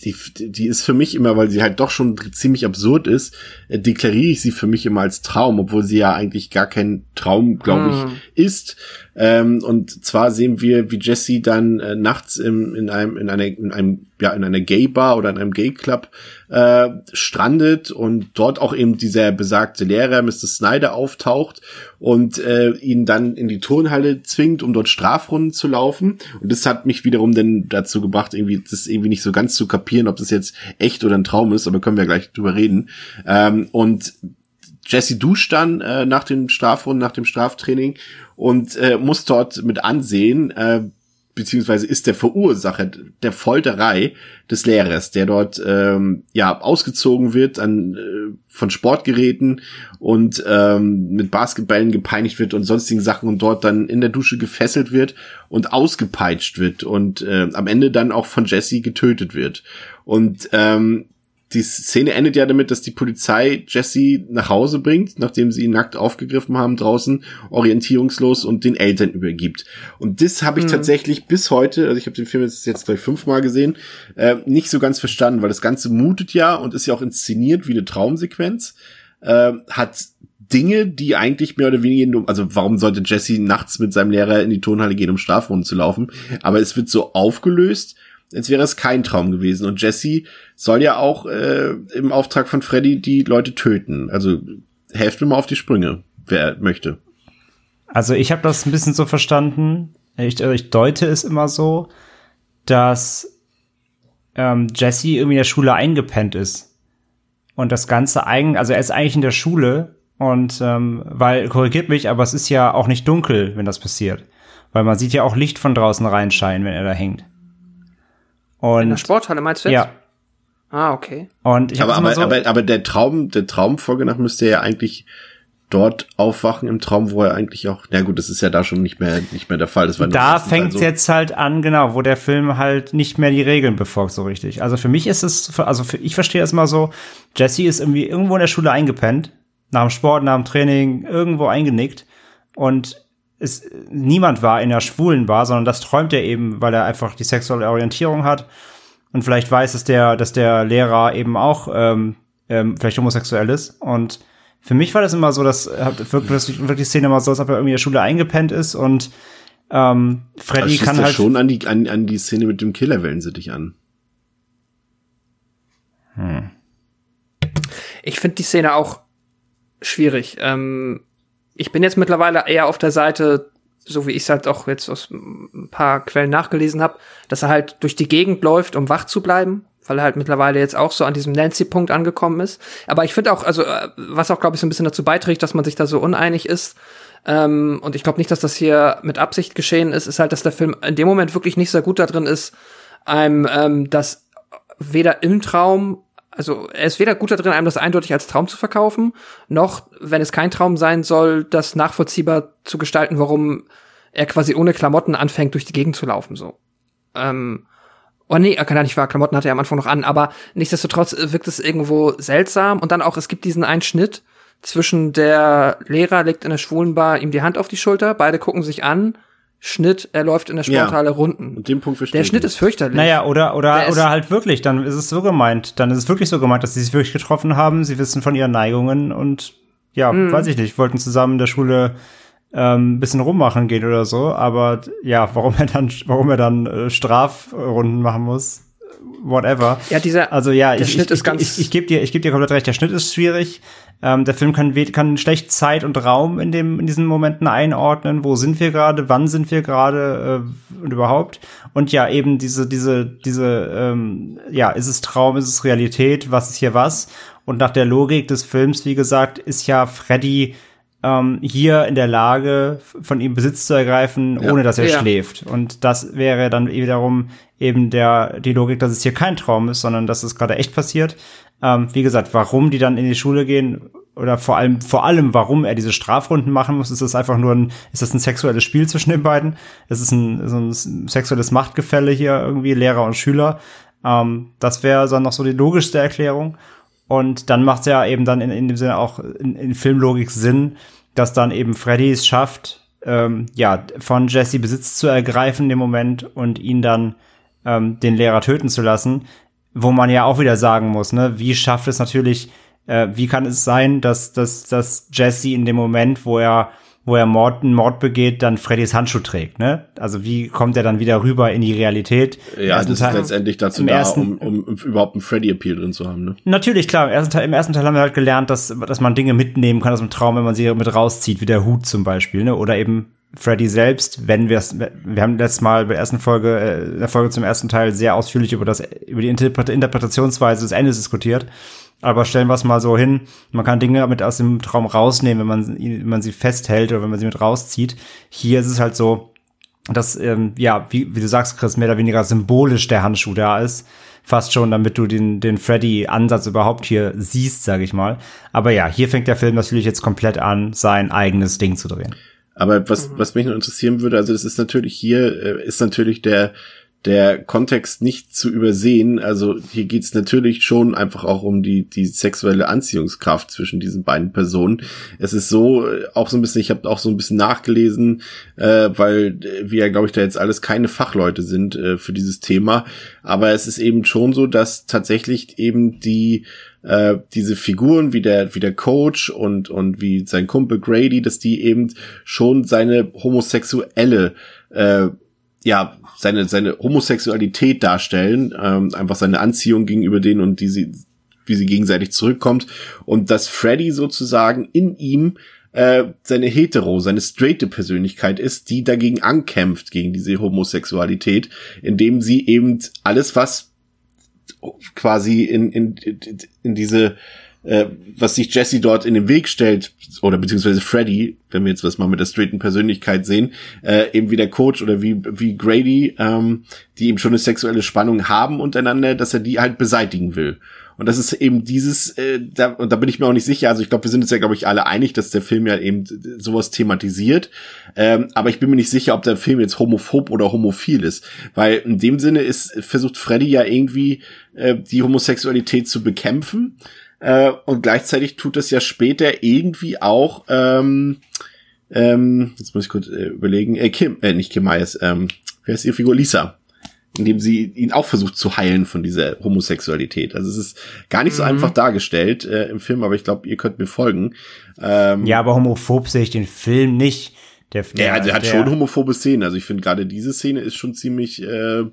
die, die ist für mich immer, weil sie halt doch schon ziemlich absurd ist, äh, deklariere ich sie für mich immer als Traum, obwohl sie ja eigentlich gar kein Traum, glaube ich, ist. Ähm, und zwar sehen wir, wie Jesse dann äh, nachts im, in einem, in einer, in einem, ja, in einer Gay Bar oder in einem Gay Club äh, strandet und dort auch eben dieser besagte Lehrer, Mr. Snyder, auftaucht und äh, ihn dann in die Turnhalle zwingt, um dort Strafrunden zu laufen. Und das hat mich wiederum dann dazu gebracht, irgendwie das irgendwie nicht so ganz zu kapieren, ob das jetzt echt oder ein Traum ist, aber können wir gleich drüber reden. Ähm, und Jesse duscht dann äh, nach den Strafrunden, nach dem Straftraining und äh, muss dort mit ansehen, äh, beziehungsweise ist der Verursacher der Folterei des Lehrers, der dort ähm, ja ausgezogen wird an äh, von Sportgeräten und ähm, mit Basketballen gepeinigt wird und sonstigen Sachen und dort dann in der Dusche gefesselt wird und ausgepeitscht wird und äh, am Ende dann auch von Jesse getötet wird. Und ähm, die Szene endet ja damit, dass die Polizei Jesse nach Hause bringt, nachdem sie ihn nackt aufgegriffen haben draußen, orientierungslos und den Eltern übergibt. Und das habe ich tatsächlich bis heute, also ich habe den Film jetzt, jetzt gleich fünfmal gesehen, äh, nicht so ganz verstanden, weil das Ganze mutet ja und ist ja auch inszeniert wie eine Traumsequenz, äh, hat Dinge, die eigentlich mehr oder weniger nur, also warum sollte Jesse nachts mit seinem Lehrer in die Turnhalle gehen, um Strafrunden zu laufen? Aber es wird so aufgelöst, als wäre es kein Traum gewesen. Und Jesse soll ja auch äh, im Auftrag von Freddy die Leute töten. Also helft mir mal auf die Sprünge, wer möchte. Also ich habe das ein bisschen so verstanden, ich, also ich deute es immer so, dass ähm, Jesse irgendwie in der Schule eingepennt ist. Und das Ganze eigen, also er ist eigentlich in der Schule und ähm, weil, korrigiert mich, aber es ist ja auch nicht dunkel, wenn das passiert. Weil man sieht ja auch Licht von draußen reinscheinen, wenn er da hängt. Und In der Sporthalle meinst du jetzt? ja, Ah, okay. und ich habe Aber, aber, so, aber, aber der Traum, der Traumfolge nach müsste er ja eigentlich dort aufwachen im Traum, wo er eigentlich auch, na gut, das ist ja da schon nicht mehr, nicht mehr der Fall. Das war da fängt so. jetzt halt an, genau, wo der Film halt nicht mehr die Regeln befolgt so richtig. Also für mich ist es, also für, ich verstehe es mal so, Jesse ist irgendwie irgendwo in der Schule eingepennt, nach dem Sport, nach dem Training, irgendwo eingenickt und es, niemand war in der schwulen Bar, sondern das träumt er eben, weil er einfach die sexuelle Orientierung hat und vielleicht weiß, dass der, dass der Lehrer eben auch ähm, ähm, vielleicht homosexuell ist und für mich war das immer so, dass wirkt wirklich, wirklich die Szene immer so, als ob er irgendwie in der Schule eingepennt ist und ähm, Freddy Also kann halt schon an die, an, an die Szene mit dem Killer wellen sie dich an. Ich finde die Szene auch schwierig. Ähm, ich bin jetzt mittlerweile eher auf der Seite, so wie ich es halt auch jetzt aus ein paar Quellen nachgelesen habe, dass er halt durch die Gegend läuft, um wach zu bleiben, weil er halt mittlerweile jetzt auch so an diesem Nancy-Punkt angekommen ist. Aber ich finde auch, also äh, was auch, glaube ich, so ein bisschen dazu beiträgt, dass man sich da so uneinig ist, ähm, und ich glaube nicht, dass das hier mit Absicht geschehen ist, ist halt, dass der Film in dem Moment wirklich nicht sehr gut da drin ist, einem ähm, das weder im Traum, also er ist weder gut da drin, einem das eindeutig als Traum zu verkaufen, noch, wenn es kein Traum sein soll, das nachvollziehbar zu gestalten, warum er quasi ohne Klamotten anfängt, durch die Gegend zu laufen, so. Ähm, Oh nee, kann er nicht wahr, Klamotten hatte er am Anfang noch an, aber nichtsdestotrotz wirkt es irgendwo seltsam und dann auch, es gibt diesen einen Schnitt zwischen der Lehrer legt in der Schwulenbar ihm die Hand auf die Schulter, beide gucken sich an, Schnitt, er läuft in der Sporthalle Ja. Runden. Und den Punkt verstehe Der Schnitt ist fürchterlich. Naja, oder, oder, oder halt wirklich, dann ist es so gemeint. Dann ist es wirklich so gemeint, dass sie sich wirklich getroffen haben, sie wissen von ihren Neigungen und ja, Mhm. weiß ich nicht, wollten zusammen in der Schule ähm, ein bisschen rummachen gehen oder so, aber ja, warum er dann, warum er dann äh, Strafrunden machen muss, whatever. Ja, dieser, Also ja, der ich, Schnitt ich, ist ganz- ich, ich gebe dir, ich gebe dir komplett recht. Der Schnitt ist schwierig. Ähm, der Film kann, kann schlecht Zeit und Raum in dem in diesen Momenten einordnen. Wo sind wir gerade? Wann sind wir gerade äh, und überhaupt? Und ja, eben diese diese diese ähm, ja, ist es Traum, ist es Realität? Was ist hier was? Und nach der Logik des Films, wie gesagt, ist ja Freddy ähm, hier in der Lage, von ihm Besitz zu ergreifen, Ja. ohne dass er Ja. schläft. Und das wäre dann wiederum eben der, die Logik, dass es hier kein Traum ist, sondern dass es gerade echt passiert. Ähm, wie gesagt, warum die dann in die Schule gehen oder vor allem, vor allem, warum er diese Strafrunden machen muss, ist das einfach nur ein, ist das ein sexuelles Spiel zwischen den beiden? Es ist ein, so ein sexuelles Machtgefälle hier irgendwie, Lehrer und Schüler. Ähm, das wäre dann noch so die logischste Erklärung. Und dann macht es ja eben dann in, in dem Sinne auch in, in Filmlogik Sinn, dass dann eben Freddy es schafft, ähm, ja, von Jesse Besitz zu ergreifen in dem Moment und ihn dann ähm, den Lehrer töten zu lassen. Wo man ja auch wieder sagen muss, ne, wie schafft es natürlich, äh, wie kann es sein, dass, dass, dass Jesse in dem Moment, wo er wo er Mord, einen Mord begeht, dann Freddys Handschuh trägt, ne? Also wie kommt er dann wieder rüber in die Realität? Ja, das ist Teil- letztendlich dazu da, ersten- um, um, um überhaupt einen Freddy-Appeal drin zu haben, ne? Natürlich, klar. Im ersten, Teil, Im ersten Teil haben wir halt gelernt, dass, dass man Dinge mitnehmen kann aus dem Traum, wenn man sie mit rauszieht, wie der Hut zum Beispiel, ne? Oder eben Freddy selbst, wenn wir es, wir haben letztes Mal bei der ersten Folge, äh, der Folge zum ersten Teil sehr ausführlich über das, über die Interpret Interpretationsweise des Endes diskutiert. Aber stellen wir es mal so hin, man kann Dinge mit aus dem Traum rausnehmen, wenn man, wenn man sie festhält oder wenn man sie mit rauszieht. Hier ist es halt so, dass, ähm, ja, wie, wie du sagst, Chris, mehr oder weniger symbolisch der Handschuh da ist. Fast schon, damit du den, den Freddy-Ansatz überhaupt hier siehst, sag ich mal. Aber ja, hier fängt der Film natürlich jetzt komplett an, sein eigenes Ding zu drehen. Aber was, was mich noch interessieren würde, also das ist natürlich hier, äh, ist natürlich der, der Kontext nicht zu übersehen. Also hier geht's natürlich schon einfach auch um die, die sexuelle Anziehungskraft zwischen diesen beiden Personen. Es ist so, äh, auch so ein bisschen, ich habe auch so ein bisschen nachgelesen, äh, weil äh, wir ja, glaube ich, da jetzt alles keine Fachleute sind äh, für dieses Thema. Aber es ist eben schon so, dass tatsächlich eben die äh, diese Figuren wie der wie der Coach und und wie sein Kumpel Grady, dass die eben schon seine homosexuelle äh, ja seine seine Homosexualität darstellen, ähm, einfach seine Anziehung gegenüber denen und die sie wie sie gegenseitig zurückkommt. Und dass Freddy sozusagen in ihm äh, seine hetero, seine straighte Persönlichkeit ist, die dagegen ankämpft gegen diese Homosexualität, indem sie eben alles was quasi in, in, in diese, äh, was sich Jesse dort in den Weg stellt, oder beziehungsweise Freddy, wenn wir jetzt was mal mit der straighten Persönlichkeit sehen, äh, eben wie der Coach oder wie, wie Grady, ähm, die eben schon eine sexuelle Spannung haben untereinander, dass er die halt beseitigen will. Und das ist eben dieses, äh, da, und da bin ich mir auch nicht sicher, also ich glaube, wir sind uns ja, glaube ich, alle einig, dass der Film ja eben sowas thematisiert. Ähm, aber ich bin mir nicht sicher, ob der Film jetzt homophob oder homophil ist. Weil in dem Sinne ist, versucht Freddy ja irgendwie äh, die Homosexualität zu bekämpfen. Äh, und gleichzeitig tut es ja später irgendwie auch, ähm, ähm, jetzt muss ich kurz äh, überlegen, äh, Kim, äh, nicht Kim Myers, ähm, wer ist ihre Figur? Lisa indem sie ihn auch versucht zu heilen von dieser Homosexualität. Also es ist gar nicht so einfach dargestellt äh, im Film, aber ich glaube, ihr könnt mir folgen. Ähm, Ja, aber homophob sehe ich den Film nicht. Der, der, ja, der hat der- schon homophobe Szenen. Also ich finde gerade diese Szene ist schon ziemlich. Äh,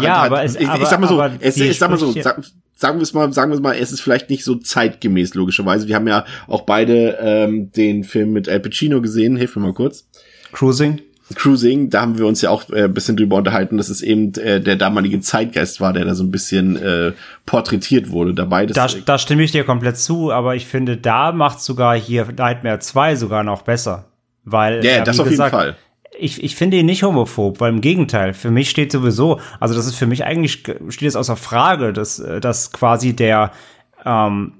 Ja, hat- aber hat- es- ich, ich aber- sag mal so, es, ich sag mal so, sag, sagen wir es mal, sagen wir es mal, es ist vielleicht nicht so zeitgemäß logischerweise. Wir haben ja auch beide ähm, den Film mit Al Pacino gesehen. Hilf mir mal kurz. Cruising. Cruising, da haben wir uns ja auch äh, ein bisschen drüber unterhalten, dass es eben äh, der damalige Zeitgeist war, der da so ein bisschen äh, porträtiert wurde dabei. Das, Da, da stimme ich dir komplett zu, aber ich finde, da macht sogar hier Nightmare 2 sogar noch besser. Weil, Ja, ja, das wie auf jeden gesagt, Fall. Ich, ich finde ihn nicht homophob, weil im Gegenteil, für mich steht sowieso, also das ist für mich eigentlich, steht es außer Frage, dass, äh, dass quasi der ähm,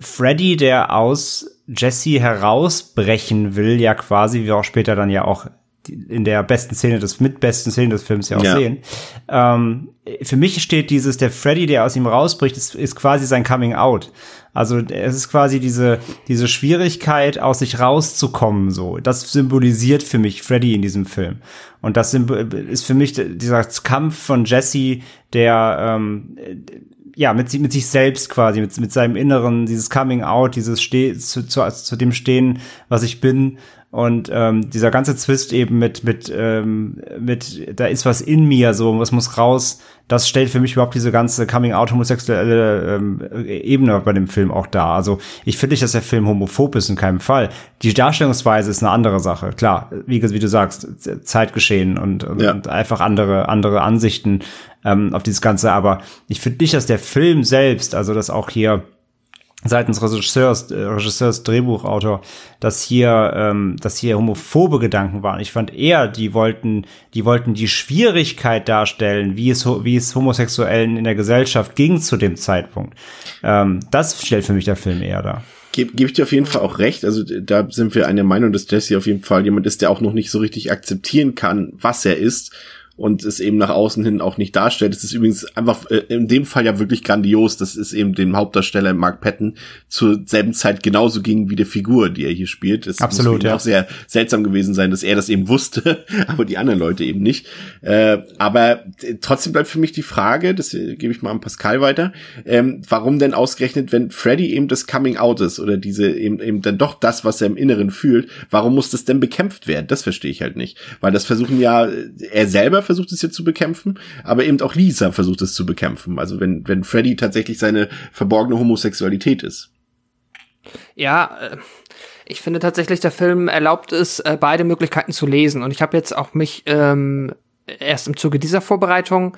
Freddy, der aus Jesse herausbrechen will, ja quasi, wie auch später dann ja auch in der besten Szene des, mit besten Szene des Films ja auch Ja. sehen. Ähm, für mich steht dieses, der Freddy, der aus ihm rausbricht, ist, ist quasi sein Coming Out. Also es ist quasi diese, diese Schwierigkeit, aus sich rauszukommen, so. Das symbolisiert für mich Freddy in diesem Film. Und das ist für mich dieser Kampf von Jesse, der, ähm, ja, mit, mit sich selbst quasi, mit, mit seinem Inneren, dieses Coming Out, dieses Ste zu, zu, zu dem Stehen, was ich bin. Und ähm, dieser ganze Twist eben mit, mit, ähm, mit, da ist was in mir, so, was muss raus, das stellt für mich überhaupt diese ganze Coming-out homosexuelle ähm, Ebene bei dem Film auch dar. Also ich finde nicht, dass der Film homophob ist, in keinem Fall. Die Darstellungsweise ist eine andere Sache, klar, wie, wie du sagst, Zeitgeschehen und, Ja. und einfach andere, andere Ansichten ähm, auf dieses Ganze. Aber ich finde nicht, dass der Film selbst, also dass auch hier seitens Regisseurs, äh, Regisseurs, Drehbuchautor, dass hier, ähm, dass hier homophobe Gedanken waren. Ich fand eher, die wollten, die wollten die Schwierigkeit darstellen, wie es, wie es Homosexuellen in der Gesellschaft ging zu dem Zeitpunkt. Ähm, das stellt für mich der Film eher dar. Gebe geb ich dir auf jeden Fall auch recht. Also da sind wir einer Meinung, dass Jesse auf jeden Fall jemand ist, der auch noch nicht so richtig akzeptieren kann, was er ist und es eben nach außen hin auch nicht darstellt. Es ist übrigens einfach äh, in dem Fall ja wirklich grandios. Das ist eben dem Hauptdarsteller Mark Patton zur selben Zeit genauso ging wie der Figur, die er hier spielt. Es Absolut, muss ja. auch sehr seltsam gewesen sein, dass er das eben wusste, aber die anderen Leute eben nicht. Äh, aber äh, trotzdem bleibt für mich die Frage, das äh, gebe ich mal an Pascal weiter, ähm, warum denn ausgerechnet, wenn Freddy eben das Coming Out ist oder diese eben, eben dann doch das, was er im Inneren fühlt, warum muss das denn bekämpft werden? Das verstehe ich halt nicht. Weil das versuchen ja, äh, er selber versucht es ja zu bekämpfen, aber eben auch Lisa versucht es zu bekämpfen. Also wenn, wenn Freddy tatsächlich seine verborgene Homosexualität ist. Ja, äh, ich finde tatsächlich, der Film erlaubt es, äh, beide Möglichkeiten zu lesen. Und ich habe jetzt auch mich ähm, erst im Zuge dieser Vorbereitung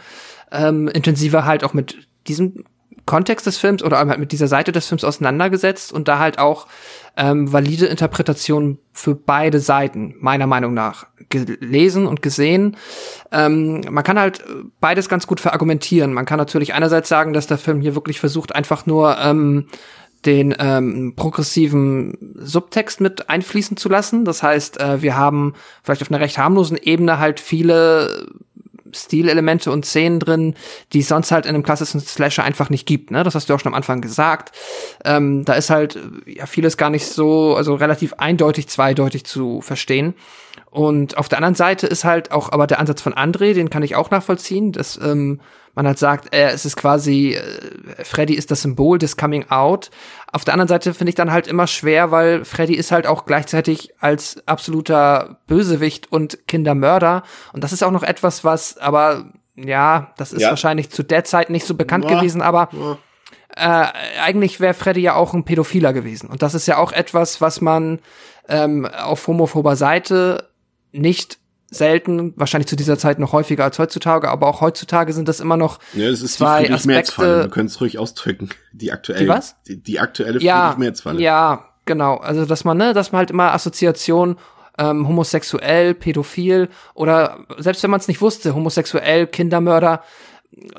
ähm, intensiver halt auch mit diesem Kontext des Films oder halt mit dieser Seite des Films auseinandergesetzt und da halt auch ähm, valide Interpretationen für beide Seiten, meiner Meinung nach, gelesen und gesehen. Ähm, man kann halt beides ganz gut verargumentieren. Man kann natürlich einerseits sagen, dass der Film hier wirklich versucht, einfach nur ähm, den ähm, progressiven Subtext mit einfließen zu lassen. Das heißt, äh, wir haben vielleicht auf einer recht harmlosen Ebene halt viele Stilelemente und Szenen drin, die es sonst halt in einem klassischen Slasher einfach nicht gibt. Ne? Das hast du auch schon am Anfang gesagt. Ähm, da ist halt äh, ja vieles gar nicht so, also relativ eindeutig, zweideutig zu verstehen. Und auf der anderen Seite ist halt auch aber der Ansatz von André, den kann ich auch nachvollziehen, dass ähm, man halt sagt, äh, es ist quasi, äh, Freddy ist das Symbol des Coming Out. Auf der anderen Seite finde ich dann halt immer schwer, weil Freddy ist halt auch gleichzeitig als absoluter Bösewicht und Kindermörder. Und das ist auch noch etwas, was, aber ja, das ist Ja. wahrscheinlich zu der Zeit nicht so bekannt Ja. gewesen, aber äh, eigentlich wäre Freddy ja auch ein Pädophiler gewesen. Und das ist ja auch etwas, was man ähm, auf homophober Seite nicht selten, wahrscheinlich zu dieser Zeit noch häufiger als heutzutage, aber auch heutzutage sind das immer noch Ja, das ist zwei die. Aspekte. Können es ruhig ausdrücken. Die aktuelle. Die was? Die, die aktuelle ja, Friedrich-Merz-Falle. ja, genau. Also dass man, ne, dass man halt immer Assoziation ähm, homosexuell, pädophil oder selbst wenn man es nicht wusste, homosexuell, Kindermörder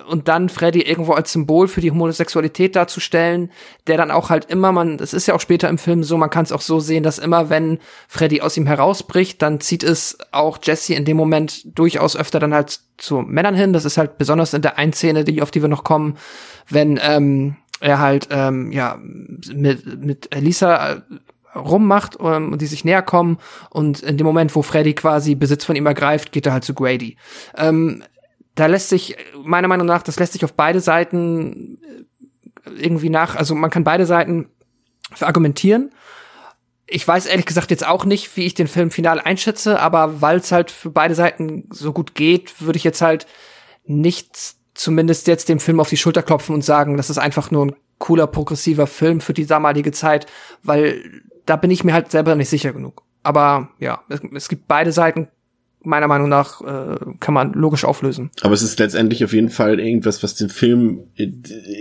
und dann Freddy irgendwo als Symbol für die Homosexualität darzustellen, der dann auch halt immer, man, das ist ja auch später im Film so, man kann es auch so sehen, dass immer, wenn Freddy aus ihm herausbricht, dann zieht es auch Jesse in dem Moment durchaus öfter dann halt zu Männern hin. Das ist halt besonders in der einen Szene, die, auf die wir noch kommen, wenn ähm, er halt ähm, ja mit, mit Elisa äh, rummacht ähm, und die sich näher kommen und in dem Moment, wo Freddy quasi Besitz von ihm ergreift, geht er halt zu Grady. Ähm, da lässt sich, meiner Meinung nach, das lässt sich auf beide Seiten äh, irgendwie nach, also man kann beide Seiten verargumentieren. Ich weiß ehrlich gesagt jetzt auch nicht, wie ich den Film final einschätze, aber weil es halt für beide Seiten so gut geht, würde ich jetzt halt nicht zumindest jetzt dem Film auf die Schulter klopfen und sagen, das ist einfach nur ein cooler, progressiver Film für die damalige Zeit, weil da bin ich mir halt selber nicht sicher genug. Aber ja, es, es gibt beide Seiten, meiner Meinung nach, äh, kann man logisch auflösen. Aber es ist letztendlich auf jeden Fall irgendwas, was den Film äh,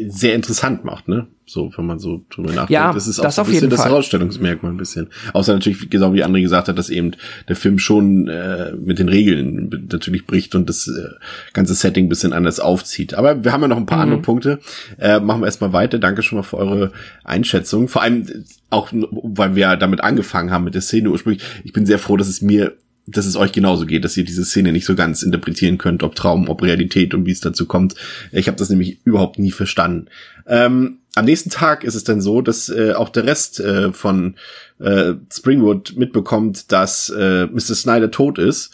sehr interessant macht, ne? So, wenn man so drüber nachdenkt. Ja, das ist auch das so ein bisschen das Fall. Herausstellungsmerkmal ein bisschen. Außer natürlich, genau wie André gesagt hat, dass eben der Film schon äh, mit den Regeln natürlich bricht und das äh, ganze Setting ein bisschen anders aufzieht. Aber wir haben ja noch ein paar andere Punkte. Äh, machen wir erstmal weiter. Danke schon mal für eure Einschätzung. Vor allem auch, weil wir damit angefangen haben mit der Szene ursprünglich. Ich bin sehr froh, dass es mir dass es euch genauso geht, dass ihr diese Szene nicht so ganz interpretieren könnt, ob Traum, ob Realität und wie es dazu kommt. Ich habe das nämlich überhaupt nie verstanden. Ähm, am nächsten Tag ist es dann so, dass äh, auch der Rest äh, von äh, Springwood mitbekommt, dass äh, Mr. Snyder tot ist.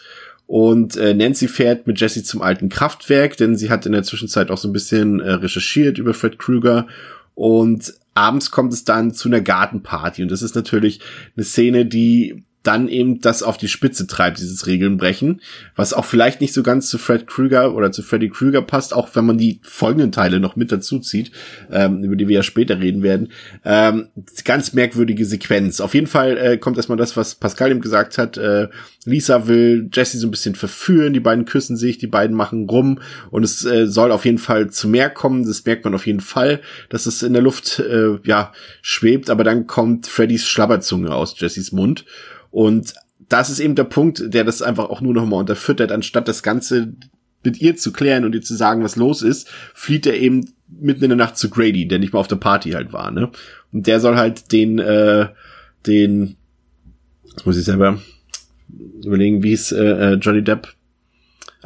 Und äh, Nancy fährt mit Jesse zum alten Kraftwerk, denn sie hat in der Zwischenzeit auch so ein bisschen äh, recherchiert über Fred Krueger. Und abends kommt es dann zu einer Gartenparty. Und das ist natürlich eine Szene, die dann eben das auf die Spitze treibt, dieses Regelnbrechen, was auch vielleicht nicht so ganz zu Fred Krüger oder zu Freddy Krüger passt, auch wenn man die folgenden Teile noch mit dazu zieht, ähm, über die wir ja später reden werden. Ähm, ganz merkwürdige Sequenz. Auf jeden Fall äh, kommt erstmal das, was Pascal ihm gesagt hat. Äh, Lisa will Jesse so ein bisschen verführen, die beiden küssen sich, die beiden machen rum und es äh, soll auf jeden Fall zu mehr kommen. Das merkt man auf jeden Fall, dass es in der Luft äh, ja schwebt, aber dann kommt Freddys Schlabberzunge aus Jessys Mund und das ist eben der Punkt, der das einfach auch nur noch mal unterfüttert, anstatt das Ganze mit ihr zu klären und ihr zu sagen, was los ist, flieht er eben mitten in der Nacht zu Grady, der nicht mal auf der Party halt war, ne? Und der soll halt den, äh, den, muss ich selber überlegen, wie es äh, Johnny Depp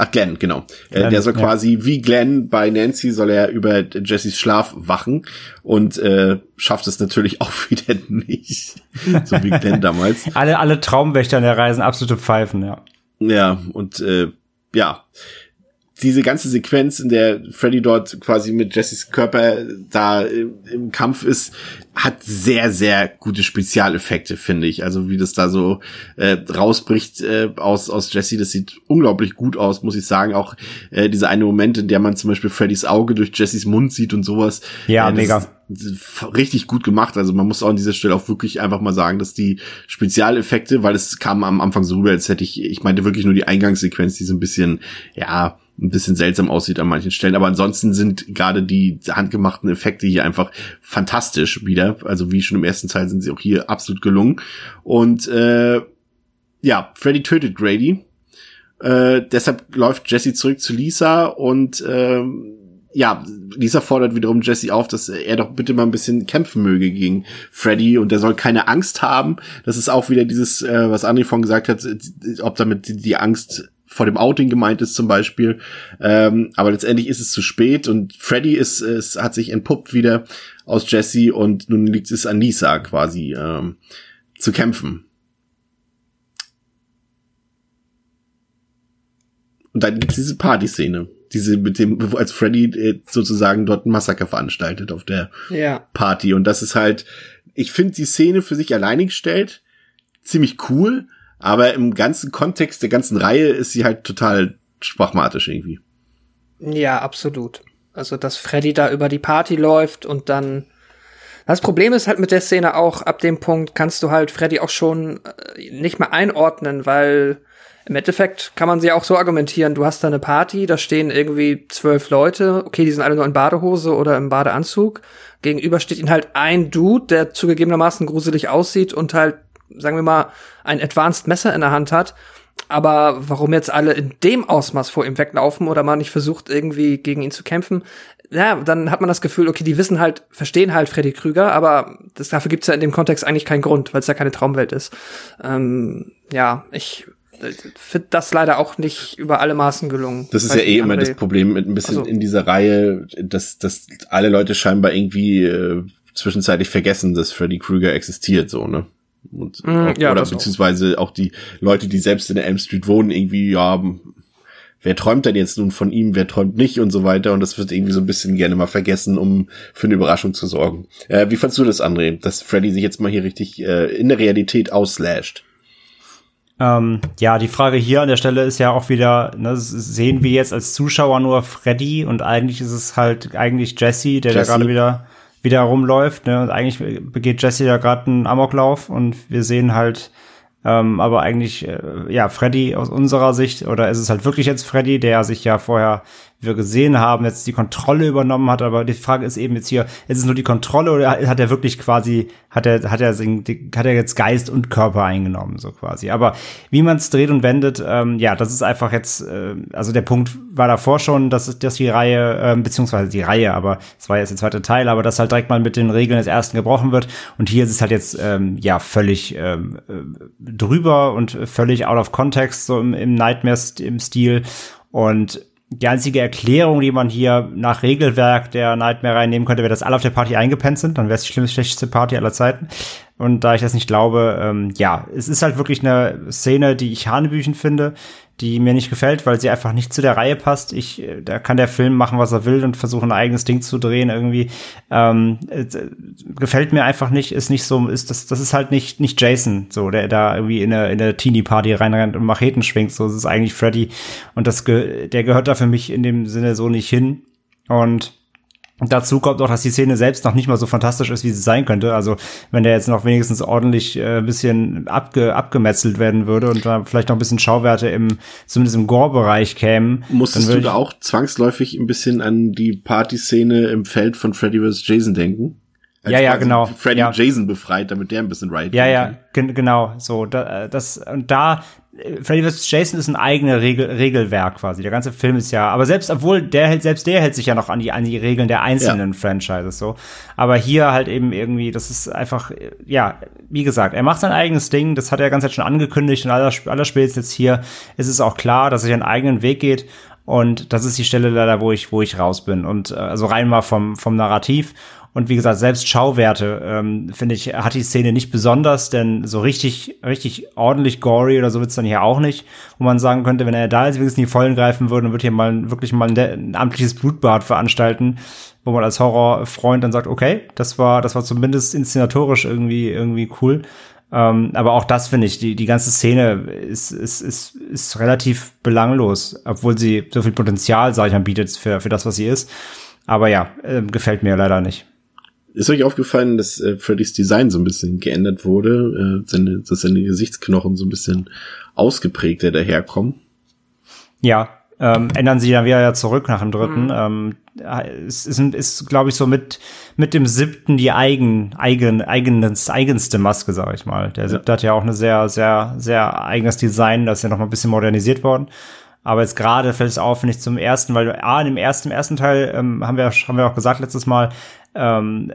Ach, Glenn, genau. Glenn, äh, der soll ja. quasi wie Glenn bei Nancy soll er über Jessys Schlaf wachen und äh, schafft es natürlich auch wieder nicht. so wie Glenn damals. alle, alle Traumwächter in der Reisen absolute Pfeifen, ja. Ja, und äh, ja, diese ganze Sequenz, in der Freddy dort quasi mit Jessys Körper da im, Kampf ist, hat sehr, sehr gute Spezialeffekte, finde ich. Also wie das da so äh, rausbricht äh, aus, aus Jessie, das sieht unglaublich gut aus, muss ich sagen. Auch äh, diese eine Moment, in der man zum Beispiel Freddys Auge durch Jessys Mund sieht und sowas. Ja, äh, mega. Richtig gut gemacht. Also man muss auch an dieser Stelle auch wirklich einfach mal sagen, dass die Spezialeffekte, weil es kam am Anfang so rüber, als hätte ich, ich meinte wirklich nur die Eingangssequenz, die so ein bisschen, ja, ein bisschen seltsam aussieht an manchen Stellen. Aber ansonsten sind gerade die handgemachten Effekte hier einfach fantastisch wieder. Also wie schon im ersten Teil sind sie auch hier absolut gelungen. Und äh, ja, Freddy tötet Grady. Äh, deshalb läuft Jesse zurück zu Lisa und äh, ja, Lisa fordert wiederum Jesse auf, dass er doch bitte mal ein bisschen kämpfen möge gegen Freddy und er soll keine Angst haben. Das ist auch wieder dieses, äh, was André von gesagt hat, ob damit die, die Angst vor dem Outing gemeint ist zum Beispiel. Ähm, aber letztendlich ist es zu spät und Freddy ist, es hat sich entpuppt wieder aus Jesse und nun liegt es an Lisa quasi ähm, zu kämpfen. Und dann gibt's diese Partyszene, diese mit dem, als Freddy äh, sozusagen dort ein Massaker veranstaltet auf der ja. Party. Und das ist halt, ich finde die Szene für sich alleine gestellt ziemlich cool, aber im ganzen Kontext der ganzen Reihe ist sie halt total sprachmatisch irgendwie. Ja, absolut. Also, dass Freddy da über die Party läuft und dann. Das Problem ist halt mit der Szene auch, ab dem Punkt kannst du halt Freddy auch schon äh, nicht mehr einordnen, weil im Endeffekt kann man sie auch so argumentieren, du hast da eine Party, da stehen irgendwie zwölf Leute, okay, die sind alle nur in Badehose oder im Badeanzug. Gegenüber steht ihnen halt ein Dude, der zugegebenermaßen gruselig aussieht und halt sagen wir mal, ein Advanced Messer in der Hand hat. Aber warum jetzt alle in dem Ausmaß vor ihm weglaufen oder man nicht versucht, irgendwie gegen ihn zu kämpfen, ja, dann hat man das Gefühl, okay, die wissen halt, verstehen halt Freddy Krüger, aber das, dafür gibt's ja in dem Kontext eigentlich keinen Grund, weil es ja keine Traumwelt ist. Ähm, ja, ich finde das leider auch nicht über alle Maßen gelungen. Das ist ja eh immer das Problem mit ein bisschen also. in dieser Reihe, dass, dass alle Leute scheinbar irgendwie äh, zwischenzeitlich vergessen, dass Freddy Krüger existiert, so, ne? Und, mm, ja, oder beziehungsweise auch. auch die Leute, die selbst in der Elm Street wohnen, irgendwie, ja, wer träumt denn jetzt nun von ihm, wer träumt nicht und so weiter. Und das wird irgendwie so ein bisschen gerne mal vergessen, um für eine Überraschung zu sorgen. Äh, wie fandst du das, André, dass Freddy sich jetzt mal hier richtig äh, in der Realität ausslasht? Ähm, ja, die Frage hier an der Stelle ist ja auch wieder, ne, sehen wir jetzt als Zuschauer nur Freddy und eigentlich ist es halt eigentlich Jesse, der Jesse. da gerade wieder wieder rumläuft. Ne? Und eigentlich begeht Jesse ja gerade einen Amoklauf und wir sehen halt ähm, aber eigentlich, äh, ja, Freddy aus unserer Sicht, oder ist es halt wirklich jetzt Freddy, der sich ja vorher wir gesehen haben, jetzt die Kontrolle übernommen hat. Aber die Frage ist eben jetzt hier, ist es nur die Kontrolle oder hat er wirklich quasi, hat er, hat er, hat er jetzt Geist und Körper eingenommen, so quasi. Aber wie man es dreht und wendet, ähm, ja, das ist einfach jetzt, äh, also der Punkt war davor schon, dass, dass die Reihe, äh, beziehungsweise die Reihe, aber es war jetzt der zweite Teil, aber dass halt direkt mal mit den Regeln des ersten gebrochen wird. Und hier ist es halt jetzt, ähm, ja, völlig ähm, äh, drüber und völlig out of context, so im, im Nightmare-Stil. Und die einzige Erklärung, die man hier nach Regelwerk der Nightmare reinnehmen könnte, wäre, dass alle auf der Party eingepennt sind. Dann wäre es die schlimmste, schlechteste Party aller Zeiten. Und da ich das nicht glaube, ähm, ja, es ist halt wirklich eine Szene, die ich hanebüchen finde, die mir nicht gefällt, weil sie einfach nicht zu der Reihe passt. Ich, äh, da kann der Film machen, was er will und versuchen, ein eigenes Ding zu drehen irgendwie. Ähm, äh, gefällt mir einfach nicht, ist nicht so, ist das, das ist halt nicht, nicht Jason, so, der da irgendwie in eine, in eine Teenie-Party reinrennt und Macheten schwingt, so, das ist eigentlich Freddy. Und das, der gehört da für mich in dem Sinne so nicht hin. Und Dazu kommt auch, dass die Szene selbst noch nicht mal so fantastisch ist, wie sie sein könnte. Also wenn der jetzt noch wenigstens ordentlich äh, bisschen abge abgemetzelt werden würde und da vielleicht noch ein bisschen Schauwerte im, zumindest im Gore-Bereich kämen. Musstest du da auch zwangsläufig ein bisschen an die Partyszene im Feld von Freddy vs. Jason denken? Ja, ja, genau. Freddy ja. Jason befreit, damit der ein bisschen right Ja, ja, genau. So, da, das, und da, Freddy vs. Jason ist ein eigenes Regel, Regelwerk quasi. Der ganze Film ist ja, aber selbst, obwohl der hält, selbst der hält sich ja noch an die, an die Regeln der einzelnen ja. Franchises so. Aber hier halt eben irgendwie, das ist einfach, ja, wie gesagt, er macht sein eigenes Ding, das hat er ganz schon angekündigt und aller, aller spätestens jetzt hier ist es auch klar, dass er einen eigenen Weg geht. Und das ist die Stelle leider, wo ich, wo ich raus bin. Und äh, also rein mal vom, vom Narrativ. Und wie gesagt, selbst Schauwerte, ähm, finde ich, hat die Szene nicht besonders, denn so richtig, richtig ordentlich gory oder so wird's dann hier auch nicht, wo man sagen könnte, wenn er da jetzt wirklich in die Vollen greifen würde, dann wird hier mal wirklich mal ein, ein amtliches Blutbad veranstalten, wo man als Horrorfreund dann sagt, okay, das war, das war zumindest inszenatorisch irgendwie, irgendwie cool. Ähm, aber auch das finde ich, die, die ganze Szene ist, ist, ist, ist relativ belanglos, obwohl sie so viel Potenzial, sag ich mal, bietet für, für das, was sie ist. Aber ja, äh, gefällt mir leider nicht. Ist euch aufgefallen, dass äh, Freddys Design so ein bisschen geändert wurde, äh, seine, dass seine Gesichtsknochen so ein bisschen ausgeprägter daherkommen? Ja, ähm, ändern sie dann wieder ja zurück nach dem dritten. Mhm. Ähm, es ist, ist glaube ich, so mit, mit dem siebten die eigen, eigen, eigenes, eigenste Maske, sage ich mal. Der siebte ja. hat ja auch eine sehr, sehr, sehr eigenes Design, das ist ja noch mal ein bisschen modernisiert worden. Aber jetzt gerade fällt es auf, wenn ich zum ersten, weil A, in dem ersten, im ersten Teil ähm, haben wir haben wir auch gesagt letztes Mal, ähm,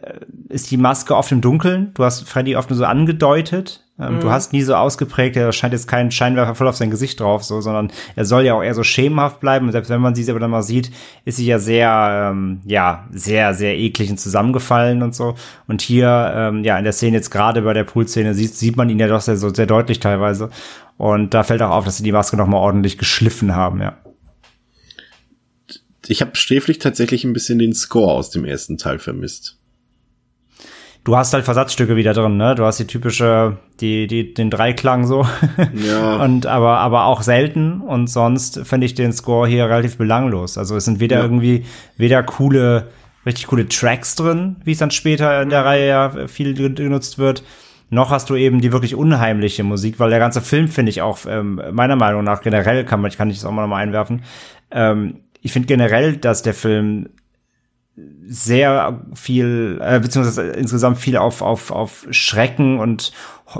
ist die Maske oft im Dunkeln. Du hast Freddy oft nur so angedeutet. Ähm, mhm. Du hast nie so ausgeprägt, er scheint jetzt keinen Scheinwerfer voll auf sein Gesicht drauf, so, sondern er soll ja auch eher so schemenhaft bleiben. Und selbst wenn man sie aber dann mal sieht, ist sie ja sehr, ähm, ja, sehr, sehr eklig und zusammengefallen und so. Und hier, ähm, ja, in der Szene jetzt gerade bei der Pool-Szene sieht, sieht man ihn ja doch sehr, so sehr deutlich teilweise. Und da fällt auch auf, dass sie die Maske noch mal ordentlich geschliffen haben, ja ich habe sträflich tatsächlich ein bisschen den Score aus dem ersten Teil vermisst. Du hast halt Versatzstücke wieder drin, ne? Du hast die typische, die, die, den Dreiklang so. Ja. und aber, aber auch selten. Und sonst finde ich den Score hier relativ belanglos. Also es sind weder ja. irgendwie, weder coole, richtig coole Tracks drin, wie es dann später in der Reihe ja viel genutzt wird. Noch hast du eben die wirklich unheimliche Musik, weil der ganze Film finde ich auch, ähm, meiner Meinung nach generell kann man, kann ich das auch mal nochmal einwerfen, ähm, ich finde generell, dass der Film sehr viel, äh, beziehungsweise insgesamt viel auf, auf, auf Schrecken und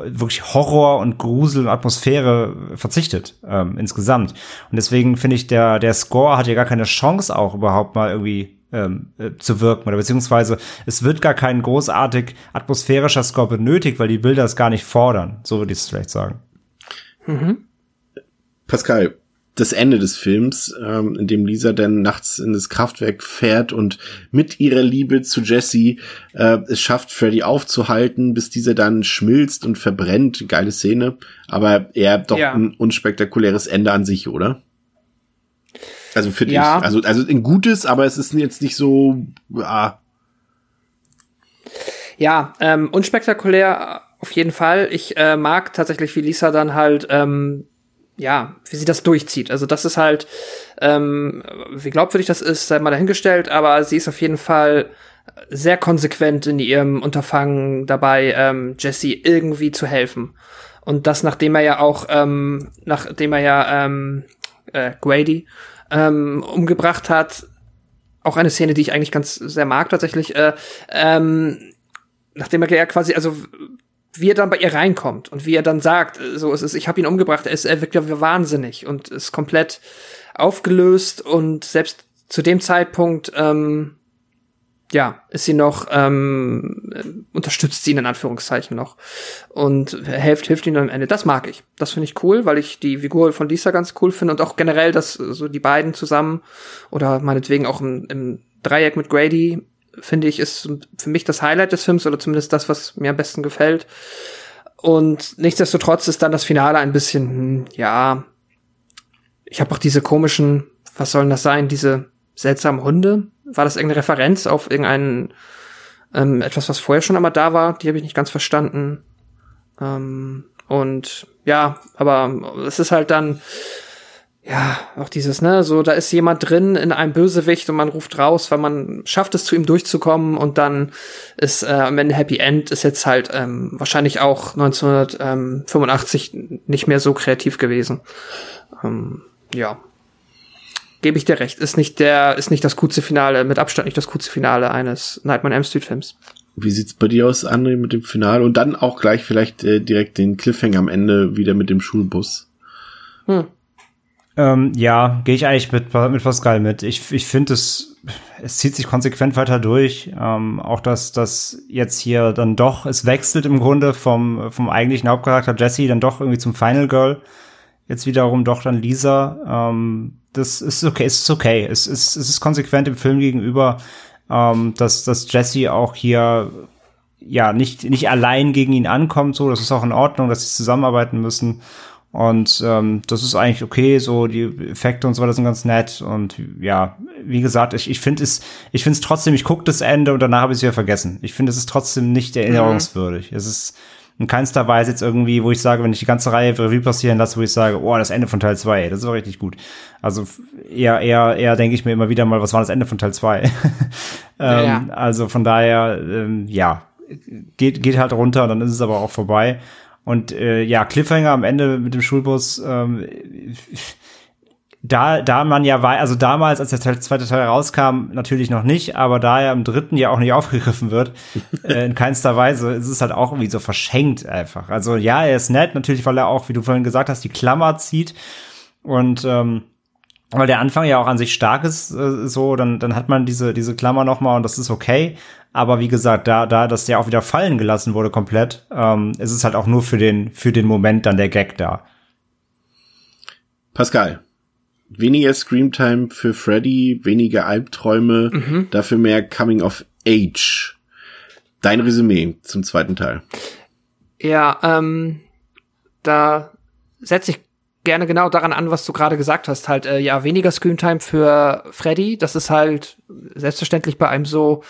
wirklich Horror und Grusel und Atmosphäre verzichtet, ähm, insgesamt. Und deswegen finde ich, der, der Score hat ja gar keine Chance auch überhaupt mal irgendwie ähm, äh, zu wirken oder beziehungsweise es wird gar kein großartig atmosphärischer Score benötigt, weil die Bilder es gar nicht fordern. So würde ich es vielleicht sagen. Mhm. Pascal, das Ende des Films, ähm, in dem Lisa dann nachts in das Kraftwerk fährt und mit ihrer Liebe zu Jesse äh, es schafft, Freddy aufzuhalten, bis dieser dann schmilzt und verbrennt. Geile Szene, aber eher doch ja. ein unspektakuläres Ende an sich, oder? Also finde ja. ich. Also, also ein gutes, aber es ist jetzt nicht so. Ah. Ja, ähm, unspektakulär auf jeden Fall. Ich äh, mag tatsächlich, wie Lisa dann halt ähm, ja, wie sie das durchzieht. Also das ist halt, ähm, wie glaubwürdig das ist, sei mal dahingestellt, aber sie ist auf jeden Fall sehr konsequent in ihrem Unterfangen dabei, ähm, Jesse irgendwie zu helfen. Und das, nachdem er ja auch, ähm, nachdem er ja ähm, äh, Grady ähm, umgebracht hat. Auch eine Szene, die ich eigentlich ganz sehr mag tatsächlich. Äh, ähm, nachdem er ja quasi, also wie er dann bei ihr reinkommt und wie er dann sagt, so es ist, ich habe ihn umgebracht, er ist, er wirkt wahnsinnig und ist komplett aufgelöst und selbst zu dem Zeitpunkt, ähm, ja, ist sie noch, ähm, unterstützt sie ihn in Anführungszeichen noch und hilft, hilft ihm am Ende. Das mag ich. Das finde ich cool, weil ich die Figur von Lisa ganz cool finde und auch generell, dass so die beiden zusammen oder meinetwegen auch im, im Dreieck mit Grady finde ich, ist für mich das Highlight des Films oder zumindest das, was mir am besten gefällt. Und nichtsdestotrotz ist dann das Finale ein bisschen, hm, ja, ich habe auch diese komischen, was sollen das sein, diese seltsamen Hunde? War das irgendeine Referenz auf irgendeinen, ähm, etwas, was vorher schon einmal da war? Die habe ich nicht ganz verstanden. Ähm, und ja, aber es ist halt dann, ja, auch dieses, ne, so, da ist jemand drin in einem Bösewicht und man ruft raus, weil man schafft es zu ihm durchzukommen und dann ist äh, am Ende Happy End ist jetzt halt ähm, wahrscheinlich auch 1985 nicht mehr so kreativ gewesen. Ähm, ja. Gebe ich dir recht. Ist nicht der, ist nicht das coolste Finale, mit Abstand nicht das coolste Finale eines Nightmare on Elm Street Films. Wie sieht's bei dir aus, André, mit dem Finale? Und dann auch gleich vielleicht äh, direkt den Cliffhanger am Ende wieder mit dem Schulbus. Hm. Ähm, ja, gehe ich eigentlich mit, mit Pascal mit. Ich, ich finde es, es zieht sich konsequent weiter durch. Ähm, auch dass das jetzt hier dann doch, es wechselt im Grunde vom, vom eigentlichen Hauptcharakter Jesse dann doch irgendwie zum Final Girl. Jetzt wiederum doch dann Lisa. Ähm, das ist okay, es ist okay. Es ist, es ist konsequent im Film gegenüber, ähm, dass, dass Jesse auch hier ja nicht, nicht allein gegen ihn ankommt. So, das ist auch in Ordnung, dass sie zusammenarbeiten müssen. Und ähm, das ist eigentlich okay, so die Effekte und so weiter sind ganz nett. Und ja, wie gesagt, ich, ich finde es, ich finde es trotzdem, ich gucke das Ende und danach habe ich es wieder vergessen. Ich finde, es ist trotzdem nicht erinnerungswürdig. Mhm. Es ist in keinster Weise jetzt irgendwie, wo ich sage, wenn ich die ganze Reihe Revue passieren lasse, wo ich sage, oh, das Ende von Teil 2, das ist auch richtig gut. Also eher, eher, eher denke ich mir immer wieder mal, was war das Ende von Teil 2? ähm, ja. Also von daher, ähm, ja, geht, geht halt runter, dann ist es aber auch vorbei. Und äh, ja, Cliffhanger am Ende mit dem Schulbus, ähm, da, da man ja war, also damals, als der zweite Teil rauskam, natürlich noch nicht, aber da er im dritten ja auch nicht aufgegriffen wird, äh, in keinster Weise, ist es halt auch irgendwie so verschenkt einfach. Also ja, er ist nett, natürlich, weil er auch, wie du vorhin gesagt hast, die Klammer zieht und ähm, weil der Anfang ja auch an sich stark ist, äh, so, dann, dann hat man diese, diese Klammer noch mal und das ist okay. Aber wie gesagt, da, da das ja auch wieder fallen gelassen wurde komplett, ähm, ist es halt auch nur für den, für den Moment dann der Gag da. Pascal, weniger Screamtime für Freddy, weniger Albträume, mhm. dafür mehr Coming of Age. Dein Resümee zum zweiten Teil. Ja, ähm, da setze ich gerne genau daran an, was du gerade gesagt hast. Halt, äh, ja, weniger Screamtime für Freddy. Das ist halt selbstverständlich bei einem so,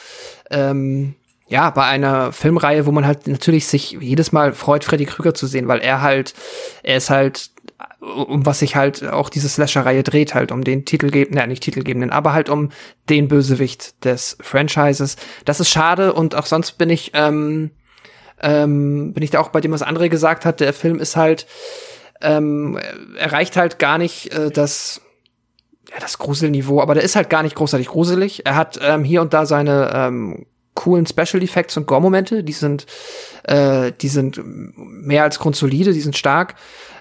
ähm, ja, bei einer Filmreihe, wo man halt natürlich sich jedes Mal freut, Freddy Krüger zu sehen, weil er halt, er ist halt, um was sich halt auch diese Slasher-Reihe dreht, halt um den Titelgebenden, ja, nicht Titelgebenden, aber halt um den Bösewicht des Franchises. Das ist schade und auch sonst bin ich, ähm, ähm, bin ich da auch bei dem, was André gesagt hat. Der Film ist halt, ähm, erreicht halt gar nicht äh, das ja, das Gruselniveau, aber der ist halt gar nicht großartig gruselig. Er hat ähm, hier und da seine ähm, coolen Special Effects und Gore-Momente, die sind, äh, die sind mehr als grundsolide, die sind stark.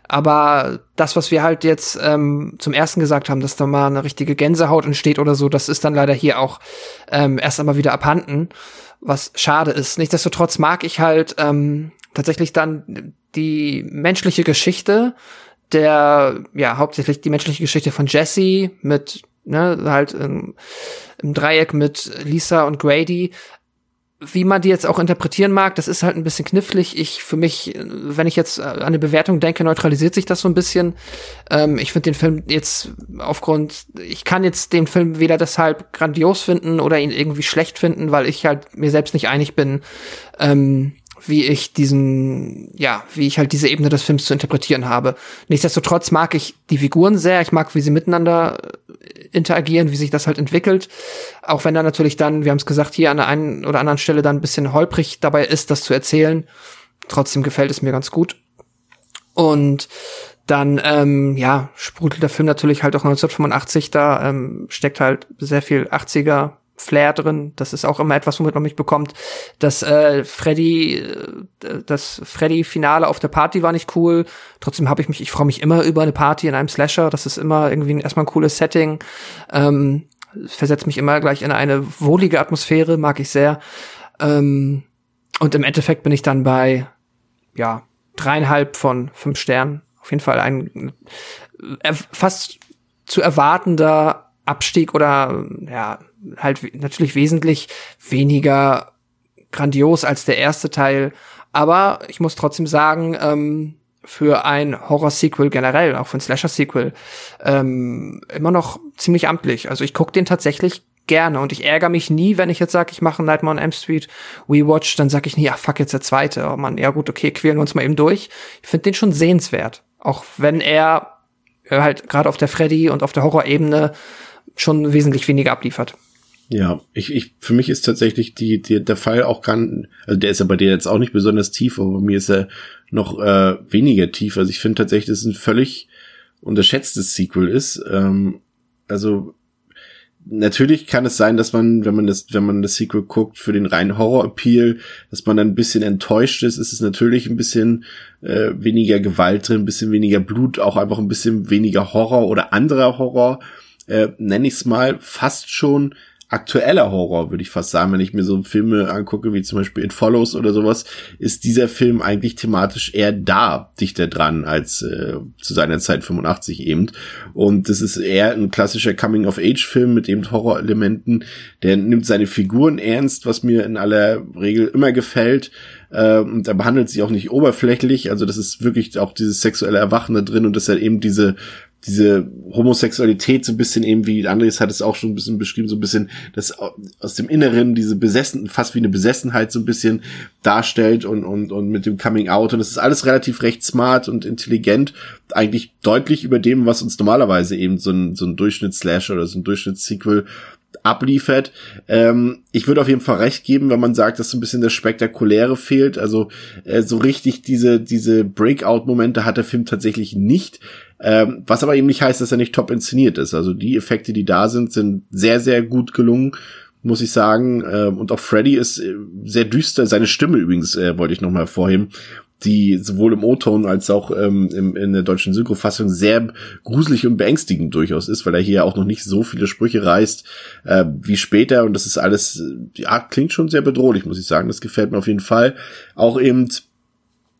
Aber das, was wir halt jetzt ähm, zum ersten gesagt haben, dass da mal eine richtige Gänsehaut entsteht oder so, das ist dann leider hier auch ähm, erst einmal wieder abhanden, was schade ist. Nichtsdestotrotz mag ich halt ähm, tatsächlich dann die menschliche Geschichte, der, ja, hauptsächlich die menschliche Geschichte von Jesse mit, ne, halt im, im Dreieck mit Lisa und Grady, wie man die jetzt auch interpretieren mag, das ist halt ein bisschen knifflig. Ich, für mich, wenn ich jetzt an eine Bewertung denke, neutralisiert sich das so ein bisschen. Ähm, ich finde den Film jetzt aufgrund, ich kann jetzt den Film weder deshalb grandios finden oder ihn irgendwie schlecht finden, weil ich halt mir selbst nicht einig bin, ähm, wie ich diesen, ja, wie ich halt diese Ebene des Films zu interpretieren habe. Nichtsdestotrotz mag ich die Figuren sehr, ich mag, wie sie miteinander äh, interagieren, wie sich das halt entwickelt. Auch wenn da natürlich dann, wir haben es gesagt, hier an der einen oder anderen Stelle dann ein bisschen holprig dabei ist, das zu erzählen. Trotzdem gefällt es mir ganz gut. Und dann, ähm, ja, sprudelt der Film natürlich halt auch 1985, da ähm, steckt halt sehr viel 80er Flair drin. Das ist auch immer etwas, womit man mich bekommt. Das äh, Freddy, äh, das Freddy-Finale auf der Party war nicht cool. Trotzdem habe ich mich, ich freue mich immer über eine Party in einem Slasher. Das ist immer irgendwie erstmal ein cooles Setting. Ähm, versetzt mich immer gleich in eine wohlige Atmosphäre, mag ich sehr. Ähm, und im Endeffekt bin ich dann bei, ja, dreieinhalb von fünf Sternen. Auf jeden Fall ein äh, fast zu erwartender Abstieg oder ja, halt natürlich wesentlich weniger grandios als der erste Teil. Aber ich muss trotzdem sagen, ähm, für ein Horror-Sequel generell, auch für ein Slasher-Sequel, ähm, immer noch ziemlich amtlich. Also ich gucke den tatsächlich gerne und ich ärgere mich nie, wenn ich jetzt sage, ich mache einen Nightmare on M Street Rewatch, dann sage ich nie, ach fuck, jetzt der zweite. Oh man, ja gut, okay, quälen wir uns mal eben durch. Ich finde den schon sehenswert. Auch wenn er halt gerade auf der Freddy und auf der Horror-Ebene schon wesentlich weniger abliefert. Ja, ich, ich, für mich ist tatsächlich die, die, der Fall auch gar, also der ist ja bei dir jetzt auch nicht besonders tief, aber bei mir ist er noch äh, weniger tief. Also ich finde tatsächlich, dass es ein völlig unterschätztes Sequel ist. Ähm, also natürlich kann es sein, dass man, wenn man das, wenn man das Sequel guckt, für den reinen Horror-Appeal, dass man dann ein bisschen enttäuscht ist. Es ist natürlich ein bisschen äh, weniger Gewalt drin, ein bisschen weniger Blut, auch einfach ein bisschen weniger Horror oder anderer Horror. Äh, nenne ich es mal fast schon aktueller Horror, würde ich fast sagen, wenn ich mir so Filme angucke, wie zum Beispiel It Follows oder sowas, ist dieser Film eigentlich thematisch eher da, dichter dran, als äh, zu seiner Zeit 85 eben. Und das ist eher ein klassischer Coming-of-Age-Film mit eben Horrorelementen. Der nimmt seine Figuren ernst, was mir in aller Regel immer gefällt. Äh, und er behandelt sie auch nicht oberflächlich. Also das ist wirklich auch dieses sexuelle Erwachen da drin und dass er eben diese diese Homosexualität so ein bisschen eben, wie Andres hat es auch schon ein bisschen beschrieben, so ein bisschen das aus dem Inneren, diese Besessen, fast wie eine Besessenheit so ein bisschen darstellt und, und, und mit dem Coming Out. Und es ist alles relativ recht smart und intelligent, eigentlich deutlich über dem, was uns normalerweise eben so ein, so ein Durchschnitts-Slash oder so ein Durchschnitts-Sequel abliefert. Ähm, ich würde auf jeden Fall recht geben, wenn man sagt, dass so ein bisschen das Spektakuläre fehlt. Also äh, so richtig diese, diese Breakout-Momente hat der Film tatsächlich nicht. Ähm, was aber eben nicht heißt, dass er nicht top inszeniert ist. Also die Effekte, die da sind, sind sehr, sehr gut gelungen muss ich sagen. Ähm, und auch Freddy ist äh, sehr düster. Seine Stimme übrigens äh, wollte ich noch mal hervorheben, die sowohl im O-Ton als auch ähm, im, in der deutschen Synchrofassung sehr gruselig und beängstigend durchaus ist, weil er hier auch noch nicht so viele Sprüche reißt äh, wie später. Und das ist alles, ja, klingt schon sehr bedrohlich, muss ich sagen. Das gefällt mir auf jeden Fall. Auch eben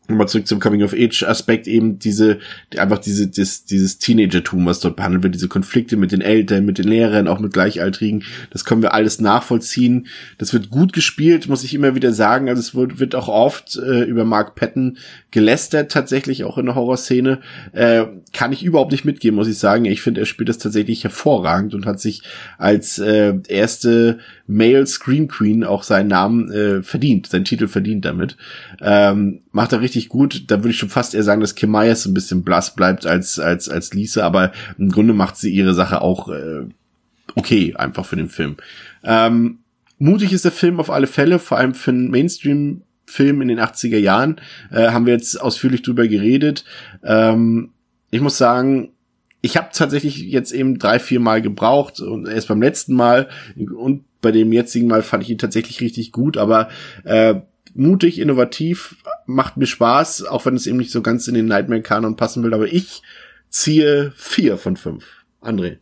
nochmal zurück zum Coming-of-Age-Aspekt eben diese, einfach diese, das, dieses Teenagertum, was dort behandelt wird, diese Konflikte mit den Eltern, mit den Lehrern, auch mit Gleichaltrigen, das können wir alles nachvollziehen. Das wird gut gespielt, muss ich immer wieder sagen. Also es wird, wird auch oft äh, über Mark Patton gelästert, tatsächlich auch in der Horrorszene. Äh, kann ich überhaupt nicht mitgeben, muss ich sagen. Ich finde, er spielt das tatsächlich hervorragend und hat sich als äh, erste Male Scream Queen auch seinen Namen äh, verdient, seinen Titel verdient damit. Ähm, macht er richtig gut. Da würde ich schon fast eher sagen, dass Kim Myers ein bisschen blass bleibt als, als, als Lisa, aber im Grunde macht sie ihre Sache auch äh, okay, einfach für den Film. Ähm, mutig ist der Film auf alle Fälle, vor allem für einen Mainstream Film in den 80er Jahren, äh, haben wir jetzt ausführlich drüber geredet. Ähm, ich muss sagen, ich habe tatsächlich jetzt eben drei, vier Mal gebraucht und erst beim letzten Mal und bei dem jetzigen Mal fand ich ihn tatsächlich richtig gut, aber äh, mutig, innovativ, macht mir Spaß, auch wenn es eben nicht so ganz in den Nightmare-Kanon passen will, aber ich ziehe vier von fünf. André.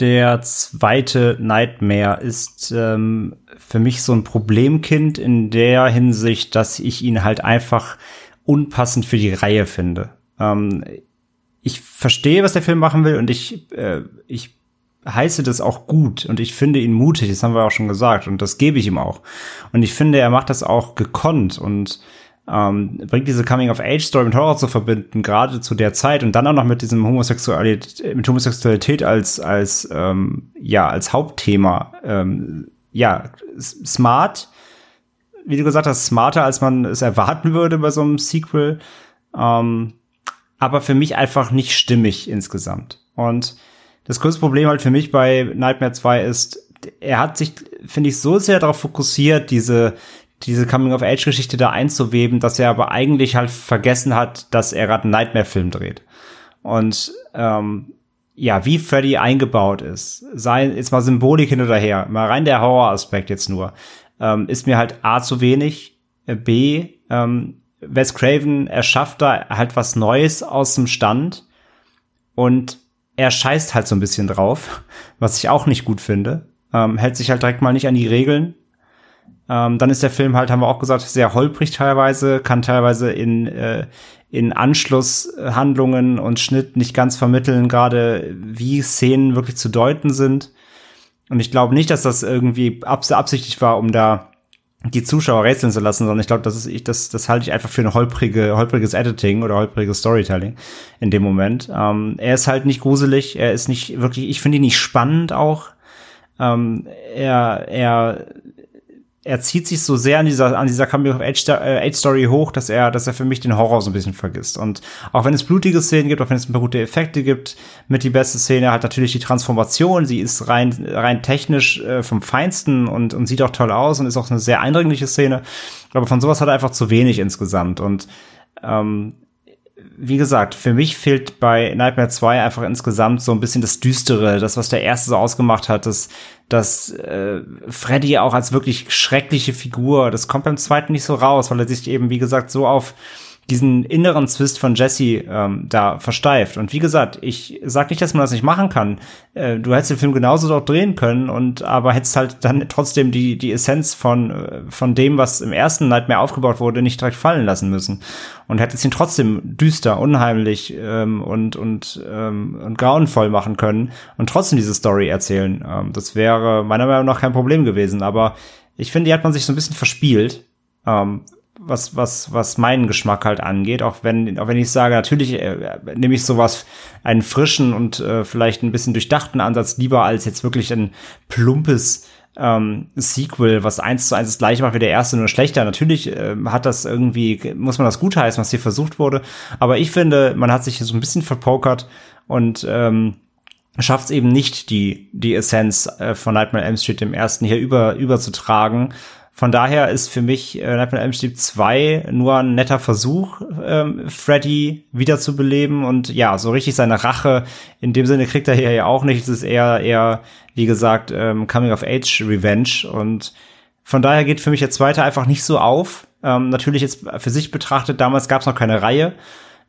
Der zweite Nightmare ist ähm, für mich so ein Problemkind in der Hinsicht, dass ich ihn halt einfach unpassend für die Reihe finde. Ähm, ich verstehe, was der Film machen will und ich, äh, ich heiße das auch gut. Und ich finde ihn mutig, das haben wir auch schon gesagt. Und das gebe ich ihm auch. Und ich finde, er macht das auch gekonnt. Und ähm, bringt diese Coming-of-Age-Story mit Horror zu verbinden, gerade zu der Zeit. Und dann auch noch mit diesem Homosexualität, mit Homosexualität als, als, ähm, ja, als Hauptthema, ähm, ja, smart, wie du gesagt hast, smarter, als man es erwarten würde bei so einem Sequel, ähm, aber für mich einfach nicht stimmig insgesamt. Und das größte Problem halt für mich bei Nightmare 2 ist, er hat sich, finde ich, so sehr darauf fokussiert, diese, diese Coming-of-Age-Geschichte da einzuweben, dass er aber eigentlich halt vergessen hat, dass er gerade einen Nightmare-Film dreht. Und ähm, ja, wie Freddy eingebaut ist, sei jetzt mal Symbolik hin oder her, mal rein der Horroraspekt jetzt nur, ähm, ist mir halt A zu wenig, äh, B, ähm, Wes Craven erschafft da halt was Neues aus dem Stand und er scheißt halt so ein bisschen drauf, was ich auch nicht gut finde. Ähm, hält sich halt direkt mal nicht an die Regeln. Ähm, dann ist der Film halt, haben wir auch gesagt, sehr holprig teilweise, kann teilweise in, äh, in Anschlusshandlungen und Schnitt nicht ganz vermitteln, gerade wie Szenen wirklich zu deuten sind. Und ich glaube nicht, dass das irgendwie abs absichtlich war, um da die Zuschauer rätseln zu lassen, sondern ich glaube, das ist ich das das halte ich einfach für ein holprige holpriges Editing oder holpriges Storytelling in dem Moment. Ähm, er ist halt nicht gruselig, er ist nicht wirklich, ich finde ihn nicht spannend auch. Ähm, er er er zieht sich so sehr an dieser, an dieser Coming of Age, äh, Age Story hoch, dass er, dass er für mich den Horror so ein bisschen vergisst. Und auch wenn es blutige Szenen gibt, auch wenn es ein paar gute Effekte gibt, mit die beste Szene hat natürlich die Transformation. Sie ist rein, rein technisch äh, vom Feinsten und, und sieht auch toll aus und ist auch eine sehr eindringliche Szene. Aber von sowas hat er einfach zu wenig insgesamt. Und ähm, wie gesagt, für mich fehlt bei Nightmare 2 einfach insgesamt so ein bisschen das Düstere, das, was der erste so ausgemacht hat, das, das äh, Freddy auch als wirklich schreckliche Figur, das kommt beim zweiten nicht so raus, weil er sich eben, wie gesagt, so auf diesen inneren Zwist von Jesse ähm, da versteift. Und wie gesagt, ich sag nicht, dass man das nicht machen kann. Äh, du hättest den Film genauso dort drehen können und aber hättest halt dann trotzdem die die Essenz von äh, von dem, was im ersten Nightmare aufgebaut wurde, nicht direkt fallen lassen müssen und hättest ihn trotzdem düster, unheimlich ähm, und und ähm, und grauenvoll machen können und trotzdem diese Story erzählen. Ähm, das wäre meiner Meinung nach kein Problem gewesen. Aber ich finde, die hat man sich so ein bisschen verspielt. Ähm, was, was, was meinen Geschmack halt angeht. Auch wenn, auch wenn ich sage, natürlich äh, nehme ich sowas, einen frischen und äh, vielleicht ein bisschen durchdachten Ansatz lieber als jetzt wirklich ein plumpes ähm, Sequel, was eins zu eins das gleiche macht wie der erste, nur schlechter. Natürlich äh, hat das irgendwie, muss man das gutheißen, was hier versucht wurde. Aber ich finde, man hat sich so ein bisschen verpokert und ähm, schafft es eben nicht, die, die Essenz äh, von Nightmare Elm Street im ersten hier über, überzutragen von daher ist für mich äh, Nightmare on Elm Street 2 nur ein netter Versuch, ähm, Freddy wiederzubeleben und ja, so richtig seine Rache in dem Sinne kriegt er hier ja auch nicht. Es ist eher, eher, wie gesagt, ähm, Coming of Age Revenge und von daher geht für mich der zweite einfach nicht so auf. Ähm, natürlich jetzt für sich betrachtet, damals gab es noch keine Reihe.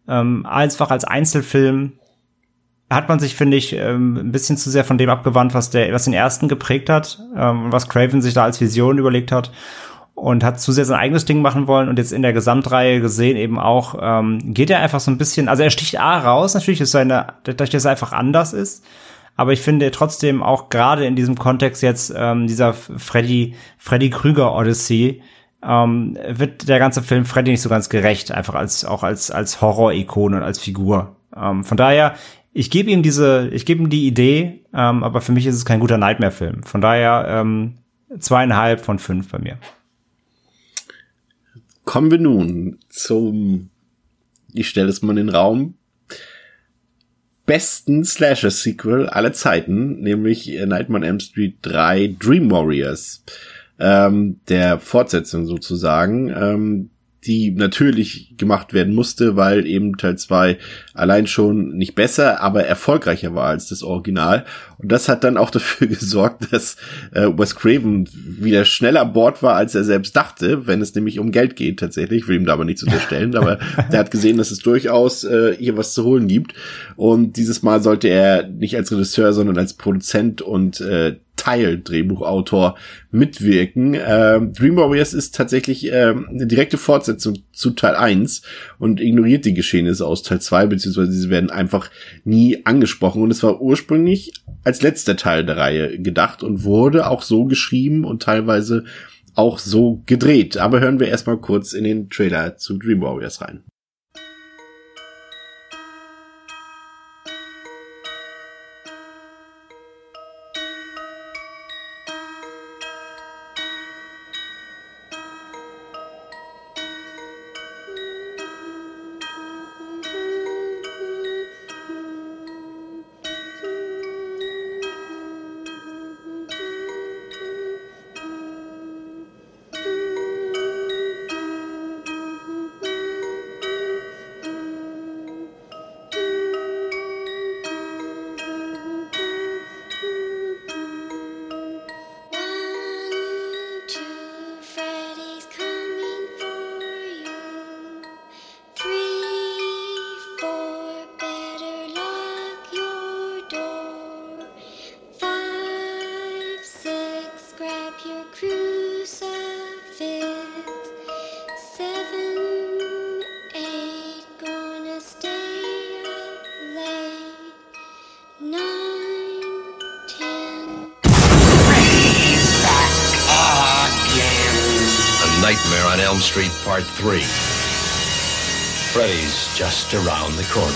Ähm, einfach als Einzelfilm hat man sich, finde ich, ähm, ein bisschen zu sehr von dem abgewandt, was der, was den ersten geprägt hat, ähm, was Craven sich da als Vision überlegt hat und hat zu sehr sein eigenes Ding machen wollen und jetzt in der Gesamtreihe gesehen eben auch, ähm, geht er einfach so ein bisschen, also er sticht A raus, natürlich ist seine, dadurch, dass er einfach anders ist, aber ich finde trotzdem auch gerade in diesem Kontext jetzt dieser Freddy, Freddy Krüger Odyssey, ähm, wird der ganze Film Freddy nicht so ganz gerecht, einfach als, auch als, als Horror-Ikone und als Figur. Ähm, von daher, ich gebe ihm diese, ich gebe ihm die Idee, ähm, aber für mich ist es kein guter Nightmare-Film. Von daher ähm, zweieinhalb von fünf bei mir. Kommen wir nun zum, ich stelle es mal in den Raum, besten Slasher-Sequel aller Zeiten, nämlich Nightmare on Elm Street 3 Dream Warriors. Ähm, der Fortsetzung sozusagen. Ähm, die natürlich gemacht werden musste, weil eben Teil 2 allein schon nicht besser, aber erfolgreicher war als das Original. Und das hat dann auch dafür gesorgt, dass äh, Wes Craven wieder schneller an Bord war, als er selbst dachte, wenn es nämlich um Geld geht tatsächlich. Ich will ihm da aber nichts unterstellen, aber der hat gesehen, dass es durchaus äh, hier was zu holen gibt. Und dieses Mal sollte er nicht als Regisseur, sondern als Produzent und äh, Teil-Drehbuchautor mitwirken. Ähm, Dream Warriors ist tatsächlich ähm, eine direkte Fortsetzung zu Teil 1 und ignoriert die Geschehnisse aus Teil 2, beziehungsweise sie werden einfach nie angesprochen. Und es war ursprünglich als letzter Teil der Reihe gedacht und wurde auch so geschrieben und teilweise auch so gedreht. Aber hören wir erstmal kurz in den Trailer zu Dream Warriors rein. Part 3. Freddy's just around the corner.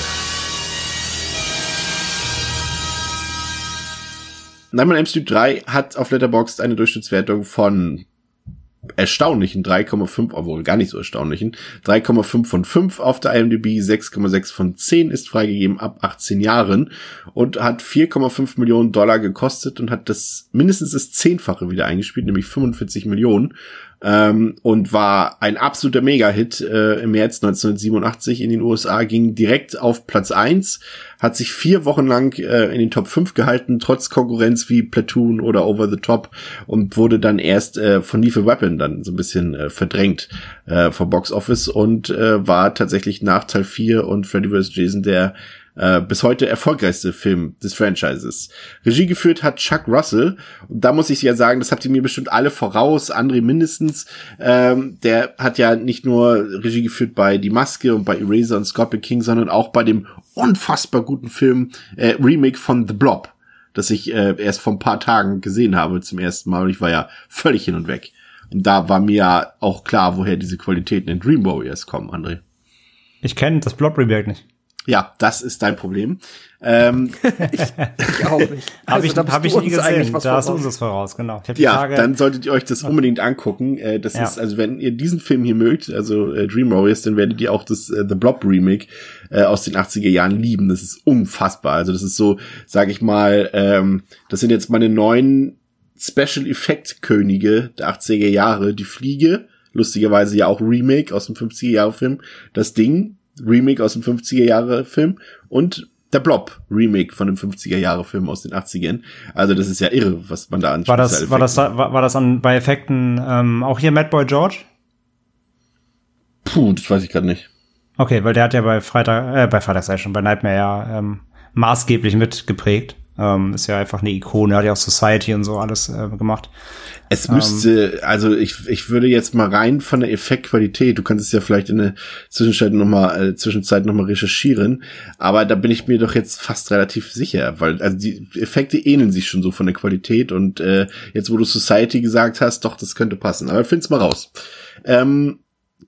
Nightmare on Elm Street 3 hat auf Letterboxd eine Durchschnittswertung von erstaunlichen 3,5, obwohl gar nicht so erstaunlichen, 3,5 von 5 auf der IMDb, 6,6 von 10 ist freigegeben ab 18 Jahren und hat 4,5 Millionen Dollar gekostet und hat das mindestens das Zehnfache wieder eingespielt, nämlich 45 Millionen ähm, und war ein absoluter Mega-Hit äh, im März 1987 in den USA, ging direkt auf Platz eins, hat sich vier Wochen lang äh, in den Top 5 gehalten, trotz Konkurrenz wie Platoon oder Over the Top und wurde dann erst äh, von Lethal Weapon dann so ein bisschen äh, verdrängt äh, vom Box Office und äh, war tatsächlich nach Teil 4 und Freddy vs. Jason der äh, bis heute erfolgreichste Film des Franchises. Regie geführt hat Chuck Russell. Und da muss ich ja sagen, das habt ihr mir bestimmt alle voraus, André mindestens. Ähm, der hat ja nicht nur Regie geführt bei Die Maske und bei Eraser und Scorpion King, sondern auch bei dem unfassbar guten Film äh, Remake von The Blob, das ich äh, erst vor ein paar Tagen gesehen habe zum ersten Mal und ich war ja völlig hin und weg. Und da war mir ja auch klar, woher diese Qualitäten in Dream Warriors kommen, André. Ich kenne das Blob Remake nicht. Ja, das ist dein Problem. Ähm, Ich auch nicht. Habe ich, hab ich du nie uns gesehen. eigentlich was Da ist voraus. unseres voraus, genau. Ja, Tage, dann solltet ihr euch das unbedingt angucken. Äh, das Ja. ist, also wenn ihr diesen Film hier mögt, also äh, Dream Warriors, dann werdet ihr auch das äh, The Blob Remake äh, aus den 80er Jahren lieben. Das ist unfassbar. Also das ist so, sage ich mal, ähm, das sind jetzt meine neuen Special Effect Könige der 80er Jahre. Die Fliege, lustigerweise ja auch Remake aus dem 50er Jahre Film. Das Ding, Remake aus dem 50er Jahre Film und der Blob Remake von dem 50er Jahre Film aus den 80ern. Also das ist ja irre, was man da an war das, war das, war, war das an, bei Effekten ähm, auch hier Mad Boy George? Puh, das weiß ich gerade nicht. Okay, weil der hat ja bei Freitag, äh, bei Freitag sei schon, bei Nightmare ja ähm, maßgeblich mitgeprägt. Ähm, ist ja einfach eine Ikone, hat ja auch Society und so alles äh, gemacht. Es Ähm. müsste, also ich, ich würde jetzt mal rein von der Effektqualität, du kannst es ja vielleicht in der Zwischenzeit nochmal, äh, Zwischenzeit noch mal recherchieren, aber da bin ich mir doch jetzt fast relativ sicher, weil also die Effekte ähneln sich schon so von der Qualität und äh, jetzt, wo du Society gesagt hast, doch, das könnte passen. Aber find's mal raus. Ähm,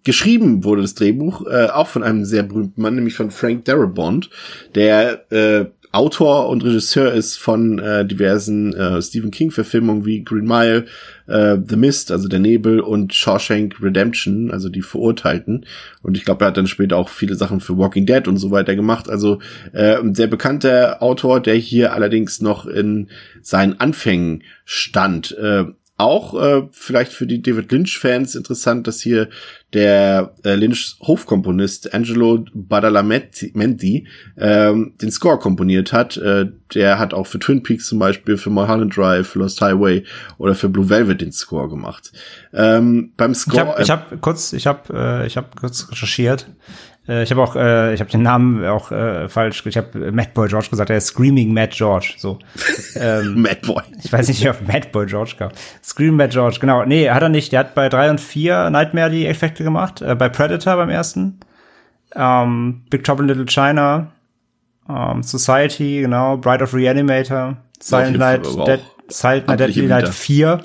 geschrieben wurde das Drehbuch äh, auch von einem sehr berühmten Mann, nämlich von Frank Darabont, der äh, Autor und Regisseur ist von äh, diversen äh, Stephen King-Verfilmungen wie Green Mile, äh, The Mist, also der Nebel und Shawshank Redemption, also die Verurteilten. Und ich glaube, er hat dann später auch viele Sachen für Walking Dead und so weiter gemacht. Also äh, ein sehr bekannter Autor, der hier allerdings noch in seinen Anfängen stand. Äh, auch äh, vielleicht für die David Lynch-Fans interessant, dass hier der äh, Lynchs Hofkomponist Angelo Badalamenti ähm, den Score komponiert hat. Äh, der hat auch für Twin Peaks zum Beispiel, für Mulholland Drive, für Lost Highway oder für Blue Velvet den Score gemacht. Ähm, beim Ich Score, habe ich hab kurz, ich habe äh, ich hab kurz recherchiert. Äh, ich habe auch, äh, ich habe den Namen auch äh, falsch. Ich habe Mad Boy George gesagt. Er ist Screaming Mad George. So. ähm, Mad Boy. Ich weiß nicht, wie auf Mad Boy George kam. Scream Mad George, genau. Nee, hat er nicht. Der hat bei drei und vier Nightmare die Effekte gemacht. Äh, bei Predator beim ersten. Ähm, Big Trouble in Little China. Ähm, Society, genau. Bride of Reanimator. Silent Night, Dead, Silent Night, Deadly Night Vita. 4.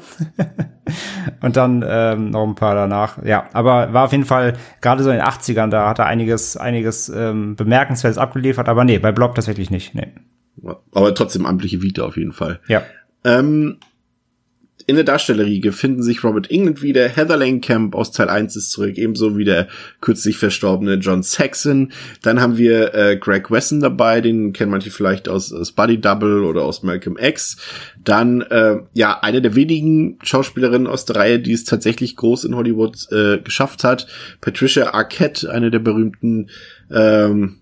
und dann ähm, noch ein paar danach. Ja, aber war auf jeden Fall gerade so in den 80ern, da hat er einiges, einiges ähm, Bemerkenswertes abgeliefert. Aber nee, bei Blob tatsächlich nicht. Nee. aber trotzdem amtliche Vita auf jeden Fall. Ja. Ähm, in der Darstellerriege finden sich Robert England wieder, Heather Langenkamp aus Teil 1 ist zurück, ebenso wie der kürzlich verstorbene John Saxon. Dann haben wir äh, Greg Wesson dabei, den kennen manche vielleicht aus, aus Buddy Double oder aus Malcolm X. Dann, äh, ja, eine der wenigen Schauspielerinnen aus der Reihe, die es tatsächlich groß in Hollywood äh, geschafft hat. Patricia Arquette, eine der berühmten ähm,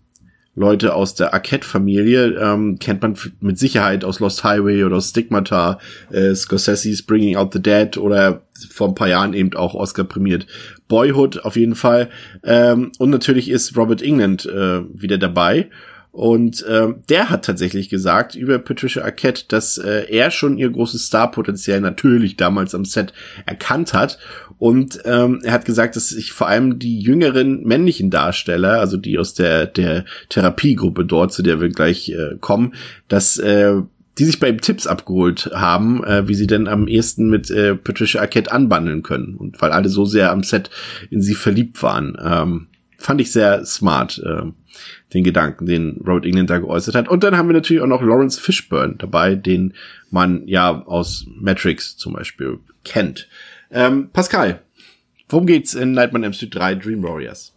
Leute aus der Arquette-Familie ähm, kennt man mit Sicherheit aus Lost Highway oder Stigmata, äh, Scorsese's Bringing Out the Dead oder vor ein paar Jahren eben auch Oscar prämiert. Boyhood auf jeden Fall. Ähm, und natürlich ist Robert England äh, wieder dabei. Und ähm, der hat tatsächlich gesagt über Patricia Arquette, dass äh, er schon ihr großes Starpotenzial natürlich damals am Set erkannt hat. Und ähm, er hat gesagt, dass sich vor allem die jüngeren männlichen Darsteller, also die aus der, der Therapiegruppe dort, zu der wir gleich äh, kommen, dass äh, die sich bei ihm Tipps abgeholt haben, äh, wie sie denn am ehesten mit äh, Patricia Arquette anbandeln können. Und weil alle so sehr am Set in sie verliebt waren. Ähm, fand ich sehr smart, äh, den Gedanken, den Robert England da geäußert hat. Und dann haben wir natürlich auch noch Lawrence Fishburne dabei, den man ja aus Matrix zum Beispiel kennt. Ähm, Pascal, worum geht's in Nightmare on Elm Street 3 Dream Warriors?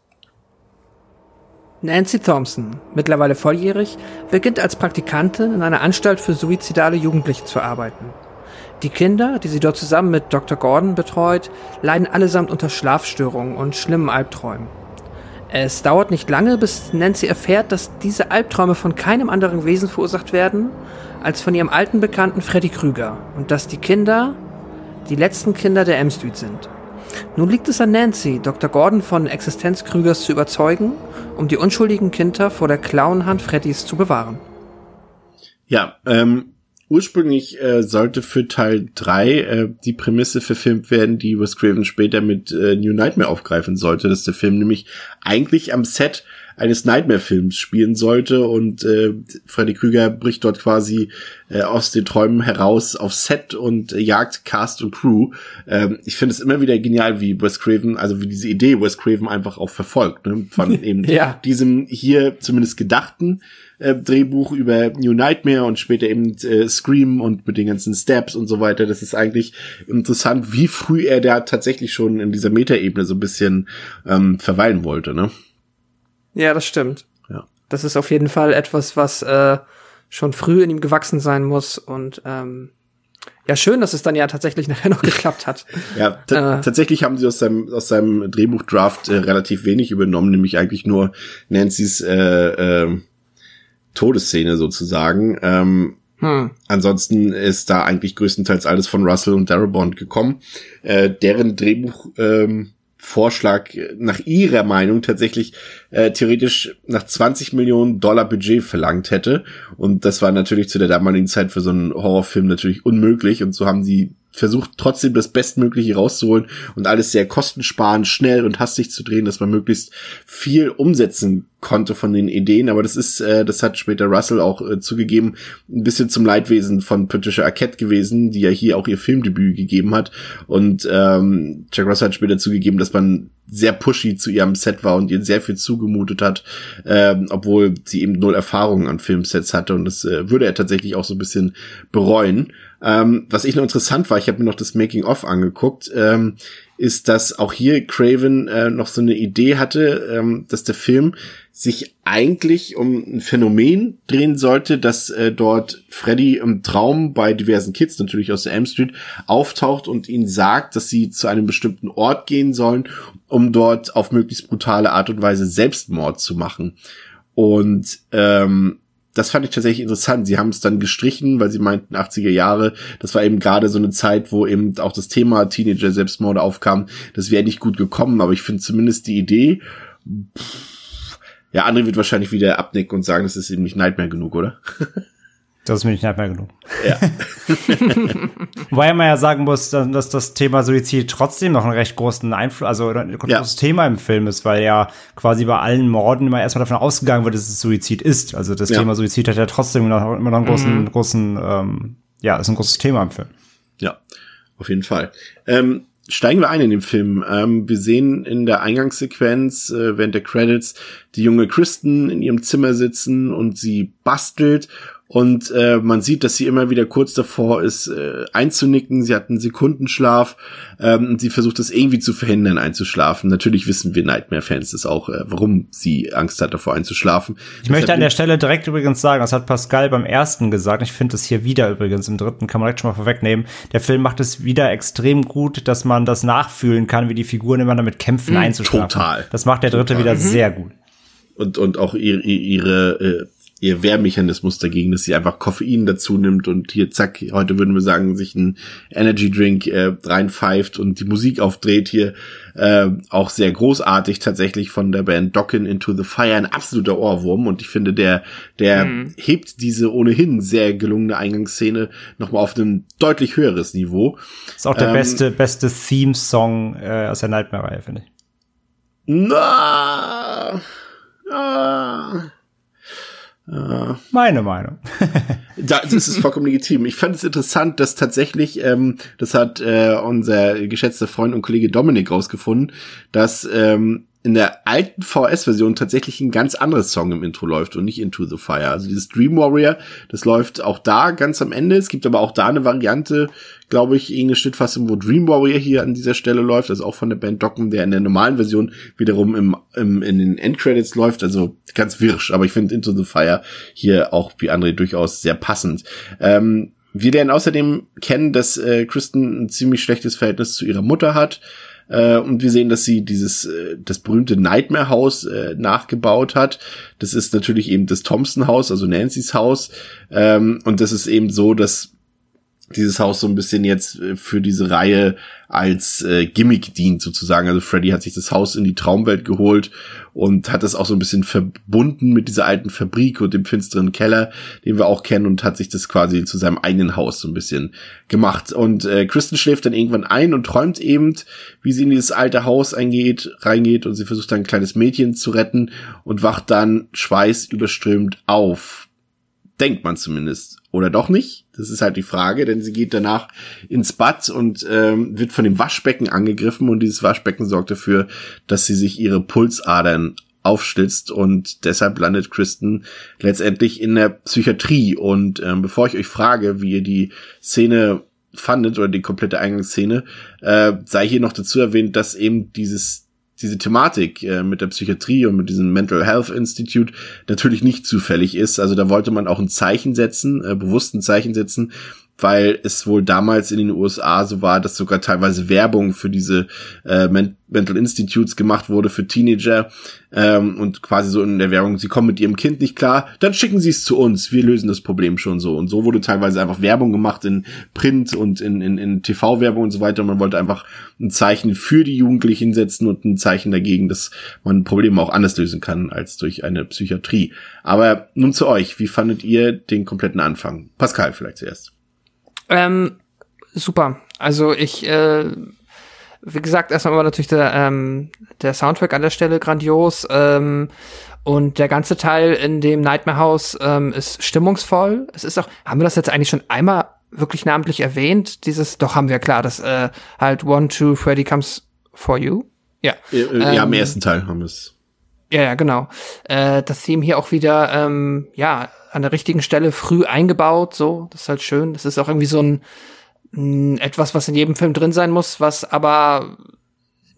Nancy Thompson, mittlerweile volljährig, beginnt als Praktikantin in einer Anstalt für suizidale Jugendliche zu arbeiten. Die Kinder, die sie dort zusammen mit Dr. Gordon betreut, leiden allesamt unter Schlafstörungen und schlimmen Albträumen. Es dauert nicht lange, bis Nancy erfährt, dass diese Albträume von keinem anderen Wesen verursacht werden, als von ihrem alten Bekannten Freddy Krüger und dass die Kinder die letzten Kinder der M Street sind. Nun liegt es an Nancy, Dr. Gordon von Existenz Krügers zu überzeugen, um die unschuldigen Kinder vor der Clownhand Freddys zu bewahren. Ja, ähm, ursprünglich äh, sollte für Teil 3 äh, die Prämisse verfilmt werden, die Wes Craven später mit äh, New Nightmare aufgreifen sollte, dass der Film nämlich eigentlich am Set eines Nightmare-Films spielen sollte und äh, Freddy Krüger bricht dort quasi äh, aus den Träumen heraus auf Set und äh, jagt Cast und Crew. Ähm, ich finde es immer wieder genial, wie Wes Craven, also wie diese Idee Wes Craven einfach auch verfolgt, ne? von eben Ja. diesem hier zumindest gedachten äh, Drehbuch über New Nightmare und später eben äh, Scream und mit den ganzen Steps und so weiter. Das ist eigentlich interessant, wie früh er da tatsächlich schon in dieser Metaebene so ein bisschen ähm, verweilen wollte, ne? Ja, das stimmt. Ja. Das ist auf jeden Fall etwas, was äh, schon früh in ihm gewachsen sein muss und ähm, ja, schön, dass es dann ja tatsächlich nachher noch geklappt hat. Ja, Äh. tatsächlich haben sie aus seinem, aus seinem Drehbuchdraft äh, relativ wenig übernommen, nämlich eigentlich nur Nancy's äh, äh, Todesszene sozusagen. Ähm, Hm. Ansonsten ist da eigentlich größtenteils alles von Russell und Darabont gekommen, äh, deren Drehbuch ähm, Vorschlag nach ihrer Meinung tatsächlich äh, theoretisch nach 20 Millionen Dollar Budget verlangt hätte. Und das war natürlich zu der damaligen Zeit für so einen Horrorfilm natürlich unmöglich. Und so haben sie versucht, trotzdem das Bestmögliche rauszuholen und alles sehr kostensparend, schnell und hastig zu drehen, dass man möglichst viel umsetzen konnte von den Ideen. Aber das ist, äh, das hat später Russell auch äh, zugegeben, ein bisschen zum Leidwesen von Patricia Arquette gewesen, die ja hier auch ihr Filmdebüt gegeben hat. Und ähm, Jack Russell hat später zugegeben, dass man sehr pushy zu ihrem Set war und ihr sehr viel zugemutet hat, ähm, obwohl sie eben null Erfahrung an Filmsets hatte und das äh, würde er tatsächlich auch so ein bisschen bereuen. Ähm, was ich noch interessant war, ich habe mir noch das Making-of angeguckt, ähm, ist, dass auch hier Craven äh, noch so eine Idee hatte, ähm, dass der Film sich eigentlich um ein Phänomen drehen sollte, dass äh, dort Freddy im Traum bei diversen Kids, natürlich aus der Elm Street, auftaucht und ihnen sagt, dass sie zu einem bestimmten Ort gehen sollen, um dort auf möglichst brutale Art und Weise Selbstmord zu machen. Und ähm, das fand ich tatsächlich interessant. Sie haben es dann gestrichen, weil sie meinten 80er Jahre, das war eben gerade so eine Zeit, wo eben auch das Thema Teenager Selbstmorde aufkam. Das wäre nicht gut gekommen, aber ich finde zumindest die Idee. Pff, ja, André wird wahrscheinlich wieder abnicken und sagen, das ist eben nicht Nightmare genug, oder? Das ist mir nicht mehr genug. Ja. Wobei man ja sagen muss, dass das Thema Suizid trotzdem noch einen recht großen Einfluss, also ein großes Thema im Film ist, weil ja quasi bei allen Morden immer erstmal davon ausgegangen wird, dass es Suizid ist. Also das Ja. Thema Suizid hat ja trotzdem noch, immer noch einen großen, großen, ähm, ja, ist ein großes Thema im Film. Ja, auf jeden Fall. Ähm, steigen wir ein in den Film. Ähm, wir sehen in der Eingangssequenz äh, während der Credits die junge Kristen in ihrem Zimmer sitzen und sie bastelt und äh, man sieht, dass sie immer wieder kurz davor ist, äh, einzunicken. Sie hat einen Sekundenschlaf ähm, und sie versucht es irgendwie zu verhindern, einzuschlafen. Natürlich wissen wir Nightmare-Fans das auch, äh, warum sie Angst hat, davor einzuschlafen. Ich möchte an der Stelle direkt übrigens sagen, das hat Pascal beim ersten gesagt, ich finde es hier wieder übrigens im dritten, kann man direkt schon mal vorwegnehmen, der Film macht es wieder extrem gut, dass man das nachfühlen kann, wie die Figuren immer damit kämpfen, einzuschlafen. total. Das macht der dritte wieder sehr gut. und, und auch ihre, ihre äh, ihr Wehrmechanismus dagegen, dass sie einfach Koffein dazu nimmt und hier zack, heute würden wir sagen, sich ein Energy Drink äh, reinpfeift und die Musik aufdreht hier äh, auch sehr großartig tatsächlich von der Band Dockin Into the Fire ein absoluter Ohrwurm und ich finde der der hebt diese ohnehin sehr gelungene Eingangsszene noch mal auf ein deutlich höheres Niveau. Ist auch der Ähm, beste, beste Theme-Song äh, aus der Nightmare-Reihe, finde ich. Na, ah, Äh, Meine Meinung. da, das ist vollkommen legitim. Ich fand es interessant, dass tatsächlich, ähm, das hat äh, unser geschätzter Freund und Kollege Dominik rausgefunden, dass ähm, in der alten VS-Version tatsächlich ein ganz anderes Song im Intro läuft und nicht Into the Fire. Also dieses Dream Warrior, das läuft auch da ganz am Ende. Es gibt aber auch da eine Variante, glaube ich, irgendeine Schnittfassung, wo Dream Warrior hier an dieser Stelle läuft, also auch von der Band Docken, der in der normalen Version wiederum im, im in den Endcredits läuft, also ganz wirsch. Aber ich finde Into the Fire hier auch wie André durchaus sehr passend. Ähm, wir lernen außerdem kennen, dass äh, Kristen ein ziemlich schlechtes Verhältnis zu ihrer Mutter hat. Äh, und wir sehen, dass sie dieses, äh, das berühmte Nightmare House äh, nachgebaut hat. Das ist natürlich eben das Thompson Haus, also Nancy's Haus. Ähm, und das ist eben so, dass dieses Haus so ein bisschen jetzt äh, für diese Reihe als äh, Gimmick dient sozusagen. Also Freddy hat sich das Haus in die Traumwelt geholt und hat es auch so ein bisschen verbunden mit dieser alten Fabrik und dem finsteren Keller, den wir auch kennen und hat sich das quasi zu seinem eigenen Haus so ein bisschen gemacht. Und äh, Kristen schläft dann irgendwann ein und träumt eben, wie sie in dieses alte Haus eingeht, reingeht und sie versucht dann ein kleines Mädchen zu retten und wacht dann schweißüberströmt auf. Denkt man zumindest. Oder doch nicht? Das ist halt die Frage, denn sie geht danach ins Bad und ähm, wird von dem Waschbecken angegriffen und dieses Waschbecken sorgt dafür, dass sie sich ihre Pulsadern aufschlitzt und deshalb landet Kristen letztendlich in der Psychiatrie. Und ähm, bevor ich euch frage, wie ihr die Szene fandet oder die komplette Eingangsszene, äh, sei hier noch dazu erwähnt, dass eben dieses diese Thematik äh, mit der Psychiatrie und mit diesem Mental Health Institute natürlich nicht zufällig ist. Also da wollte man auch ein Zeichen setzen, äh, bewusst Zeichen setzen, weil es wohl damals in den USA so war, dass sogar teilweise Werbung für diese äh, Mental Institutes gemacht wurde für Teenager ähm, und quasi so in der Werbung, sie kommen mit ihrem Kind nicht klar, dann schicken sie es zu uns, wir lösen das Problem schon so. Und so wurde teilweise einfach Werbung gemacht in Print und in, in, in TV-Werbung und so weiter. Und man wollte einfach ein Zeichen für die Jugendlichen setzen und ein Zeichen dagegen, dass man Probleme auch anders lösen kann als durch eine Psychiatrie. Aber nun zu euch, wie fandet ihr den kompletten Anfang? Pascal vielleicht zuerst. Ähm, super. Also ich, äh, wie gesagt, erstmal war natürlich der, ähm, der Soundtrack an der Stelle grandios. Ähm, und der ganze Teil in dem Nightmare House ähm, ist stimmungsvoll. Es ist auch, haben wir das jetzt eigentlich schon einmal wirklich namentlich erwähnt? Dieses, doch haben wir klar, dass äh, halt One, Two, Freddy Comes for You. Ja. Ja, ähm, ja im ersten Teil haben wir es. Ja, ja, genau. Äh, das Theme hier auch wieder, ähm, ja, an der richtigen Stelle früh eingebaut, so, das ist halt schön. Das ist auch irgendwie so ein, ein etwas, was in jedem Film drin sein muss, was aber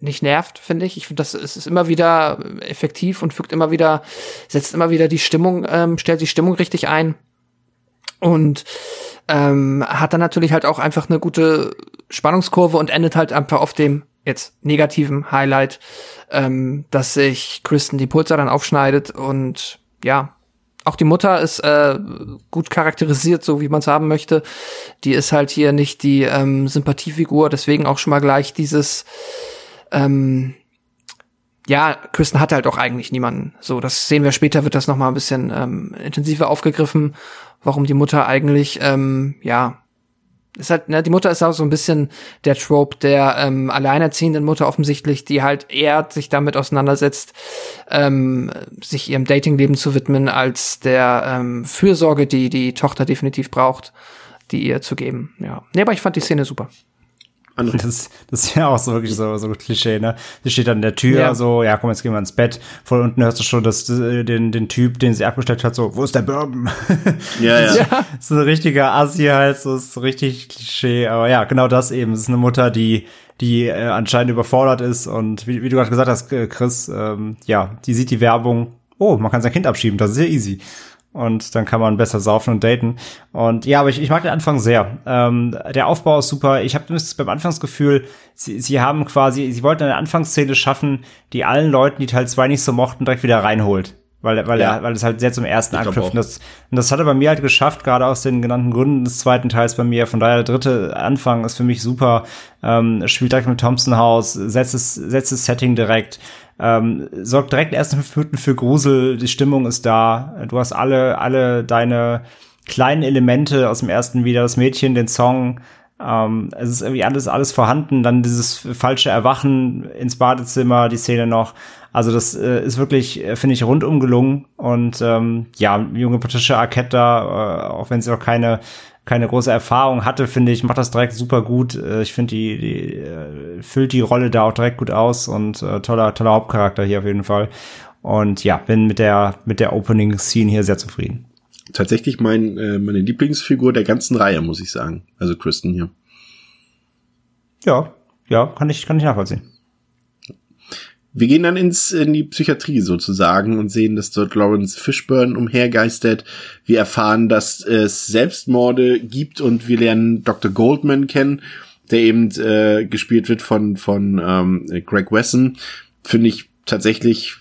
nicht nervt, finde ich. Ich finde, das ist immer wieder effektiv und fügt immer wieder, setzt immer wieder die Stimmung, ähm, stellt die Stimmung richtig ein und ähm, hat dann natürlich halt auch einfach eine gute Spannungskurve und endet halt einfach auf dem jetzt negativen Highlight, ähm, dass sich Kristen die Pulser dann aufschneidet und ja, auch die Mutter ist äh, gut charakterisiert, so wie man es haben möchte. Die ist halt hier nicht die ähm, Sympathiefigur, deswegen auch schon mal gleich dieses ähm, ja, Kristen hat halt auch eigentlich niemanden. So, das sehen wir später, wird das noch mal ein bisschen ähm, intensiver aufgegriffen, warum die Mutter eigentlich ähm, ja ist halt, ne, die Mutter ist auch so ein bisschen der Trope der ähm, alleinerziehenden Mutter offensichtlich, die halt eher sich damit auseinandersetzt, ähm, sich ihrem Datingleben zu widmen, als der ähm, Fürsorge, die die Tochter definitiv braucht, die ihr zu geben. Ja. Nee, aber ich fand die Szene super. Andere. Das, das ist ja auch so wirklich so, so Klischee, ne? Sie steht an der Tür, ja. so, ja, komm, jetzt gehen wir ins Bett. Von unten hörst du schon dass, den, den Typ, den sie abgestellt hat, so, wo ist der Bourbon? Ja, ja. ja. so ein richtiger Assi halt, so ist so richtig Klischee. Aber ja, genau das eben. Es ist eine Mutter, die, die äh, anscheinend überfordert ist und wie, wie du gerade gesagt hast, Chris, ähm, ja, die sieht die Werbung, oh, man kann sein Kind abschieben, das ist ja easy und dann kann man besser saufen und daten. Und ja, aber ich, ich mag den Anfang sehr. Ähm, der Aufbau ist super. Ich habe beim Anfangsgefühl, sie, sie haben quasi, sie wollten eine Anfangsszene schaffen, die allen Leuten, die Teil 2 nicht so mochten, direkt wieder reinholt. Weil, weil, ja. er, weil es halt sehr zum ersten anknüpft. Und das, und das hat er bei mir halt geschafft, gerade aus den genannten Gründen des zweiten Teils bei mir. Von daher der dritte Anfang ist für mich super. Ähm, spielt direkt mit Thompson House, setzt es, setzt das Setting direkt. Ähm, sorgt direkt in den ersten für Grusel, die Stimmung ist da, du hast alle, alle deine kleinen Elemente aus dem ersten wieder, das Mädchen, den Song, Ähm, es ist irgendwie alles, alles vorhanden. Dann dieses falsche Erwachen ins Badezimmer, die Szene noch. Also das äh, ist wirklich, äh, finde ich, rundum gelungen. Und ähm, ja, junge Patricia Arquette da, äh, auch wenn sie noch keine keine große Erfahrung hatte, finde ich, macht das direkt super gut. Äh, ich finde, die, die äh, füllt die Rolle da auch direkt gut aus und äh, toller, toller Hauptcharakter hier auf jeden Fall. Und ja, bin mit der, mit der Opening Scene hier sehr zufrieden. Tatsächlich mein, äh, meine Lieblingsfigur der ganzen Reihe, muss ich sagen. Also Kristen hier. Ja, ja, kann ich, kann ich nachvollziehen. Wir gehen dann ins, in die Psychiatrie sozusagen und sehen, dass dort Lawrence Fishburne umhergeistert. Wir erfahren, dass es Selbstmorde gibt und wir lernen Dr. Goldman kennen, der eben äh, gespielt wird von, von ähm, Greg Wesson. Finde ich tatsächlich,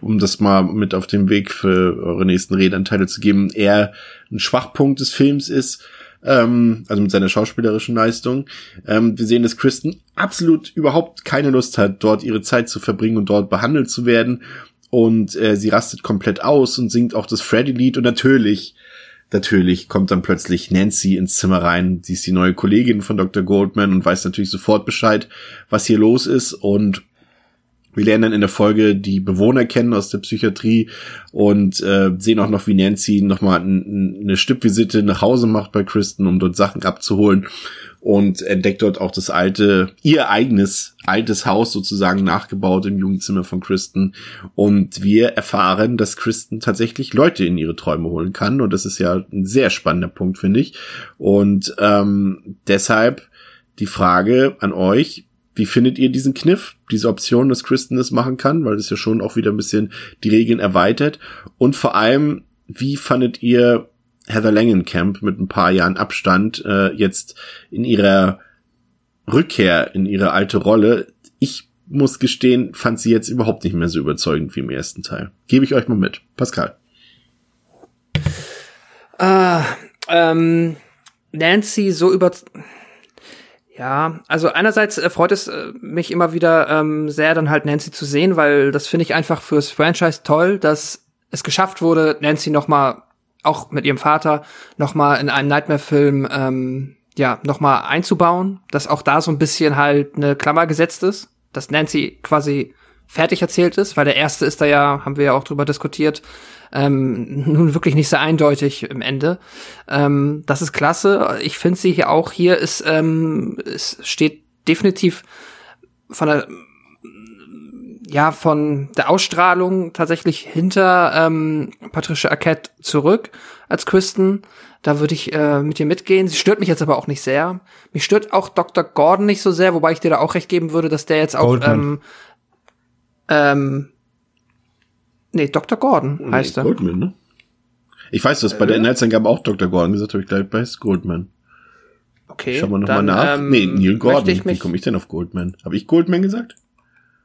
um das mal mit auf den Weg für eure nächsten Redanteile zu geben, eher ein Schwachpunkt des Films ist ähm, also mit seiner schauspielerischen Leistung. Ähm, wir sehen, dass Kristen absolut überhaupt keine Lust hat, dort ihre Zeit zu verbringen und dort behandelt zu werden. Und äh, sie rastet komplett aus und singt auch das Freddy-Lied. Und natürlich, natürlich kommt dann plötzlich Nancy ins Zimmer rein. Sie ist die neue Kollegin von Dr. Goldman und weiß natürlich sofort Bescheid, was hier los ist. Und wir lernen dann in der Folge die Bewohner kennen aus der Psychiatrie und äh, sehen auch noch, wie Nancy nochmal eine Stippvisite nach Hause macht bei Kristen, um dort Sachen abzuholen und entdeckt dort auch das alte, ihr eigenes altes Haus sozusagen nachgebaut im Jugendzimmer von Kristen. Und wir erfahren, dass Kristen tatsächlich Leute in ihre Träume holen kann. Und das ist ja ein sehr spannender Punkt, finde ich. Und ähm, deshalb die Frage an euch, wie findet ihr diesen Kniff, diese Option, dass Kristen das machen kann, weil das ja schon auch wieder ein bisschen die Regeln erweitert? Und vor allem, wie fandet ihr Heather Langenkamp mit ein paar Jahren Abstand äh, jetzt in ihrer Rückkehr in ihre alte Rolle? Ich muss gestehen, fand sie jetzt überhaupt nicht mehr so überzeugend wie im ersten Teil. Gebe ich euch mal mit. Pascal. Äh, ähm, Nancy so über ja, also einerseits äh, freut es äh, mich immer wieder ähm, sehr, dann halt Nancy zu sehen, weil das finde ich einfach fürs Franchise toll, dass es geschafft wurde, Nancy noch mal auch mit ihrem Vater noch mal in einen Nightmare-Film ähm, ja noch mal einzubauen, dass auch da so ein bisschen halt eine Klammer gesetzt ist, dass Nancy quasi fertig erzählt ist, weil der erste ist da ja, haben wir ja auch drüber diskutiert, ähm, nun wirklich nicht sehr eindeutig im Ende. Ähm, das ist klasse. Ich finde sie hier auch hier ist, ähm, es steht definitiv von der ja, von der Ausstrahlung tatsächlich hinter ähm, Patricia Arquette zurück als Kristen. Da würde ich äh, mit ihr mitgehen. Sie stört mich jetzt aber auch nicht sehr. Mich stört auch Dr. Gordon nicht so sehr, wobei ich dir da auch recht geben würde, dass der jetzt auch ähm, ähm, Nee, Dr. Gordon nee, heißt er. Goldman, ne? Ich weiß, dass äh, bei der Inhaltsangabe auch Dr. Gordon gesagt habe, ich gleich bei Goldman. Okay. Schauen wir nochmal nach. Ähm, nee, Neil Gordon. Wie komme ich denn auf Goldman? Habe ich Goldman gesagt?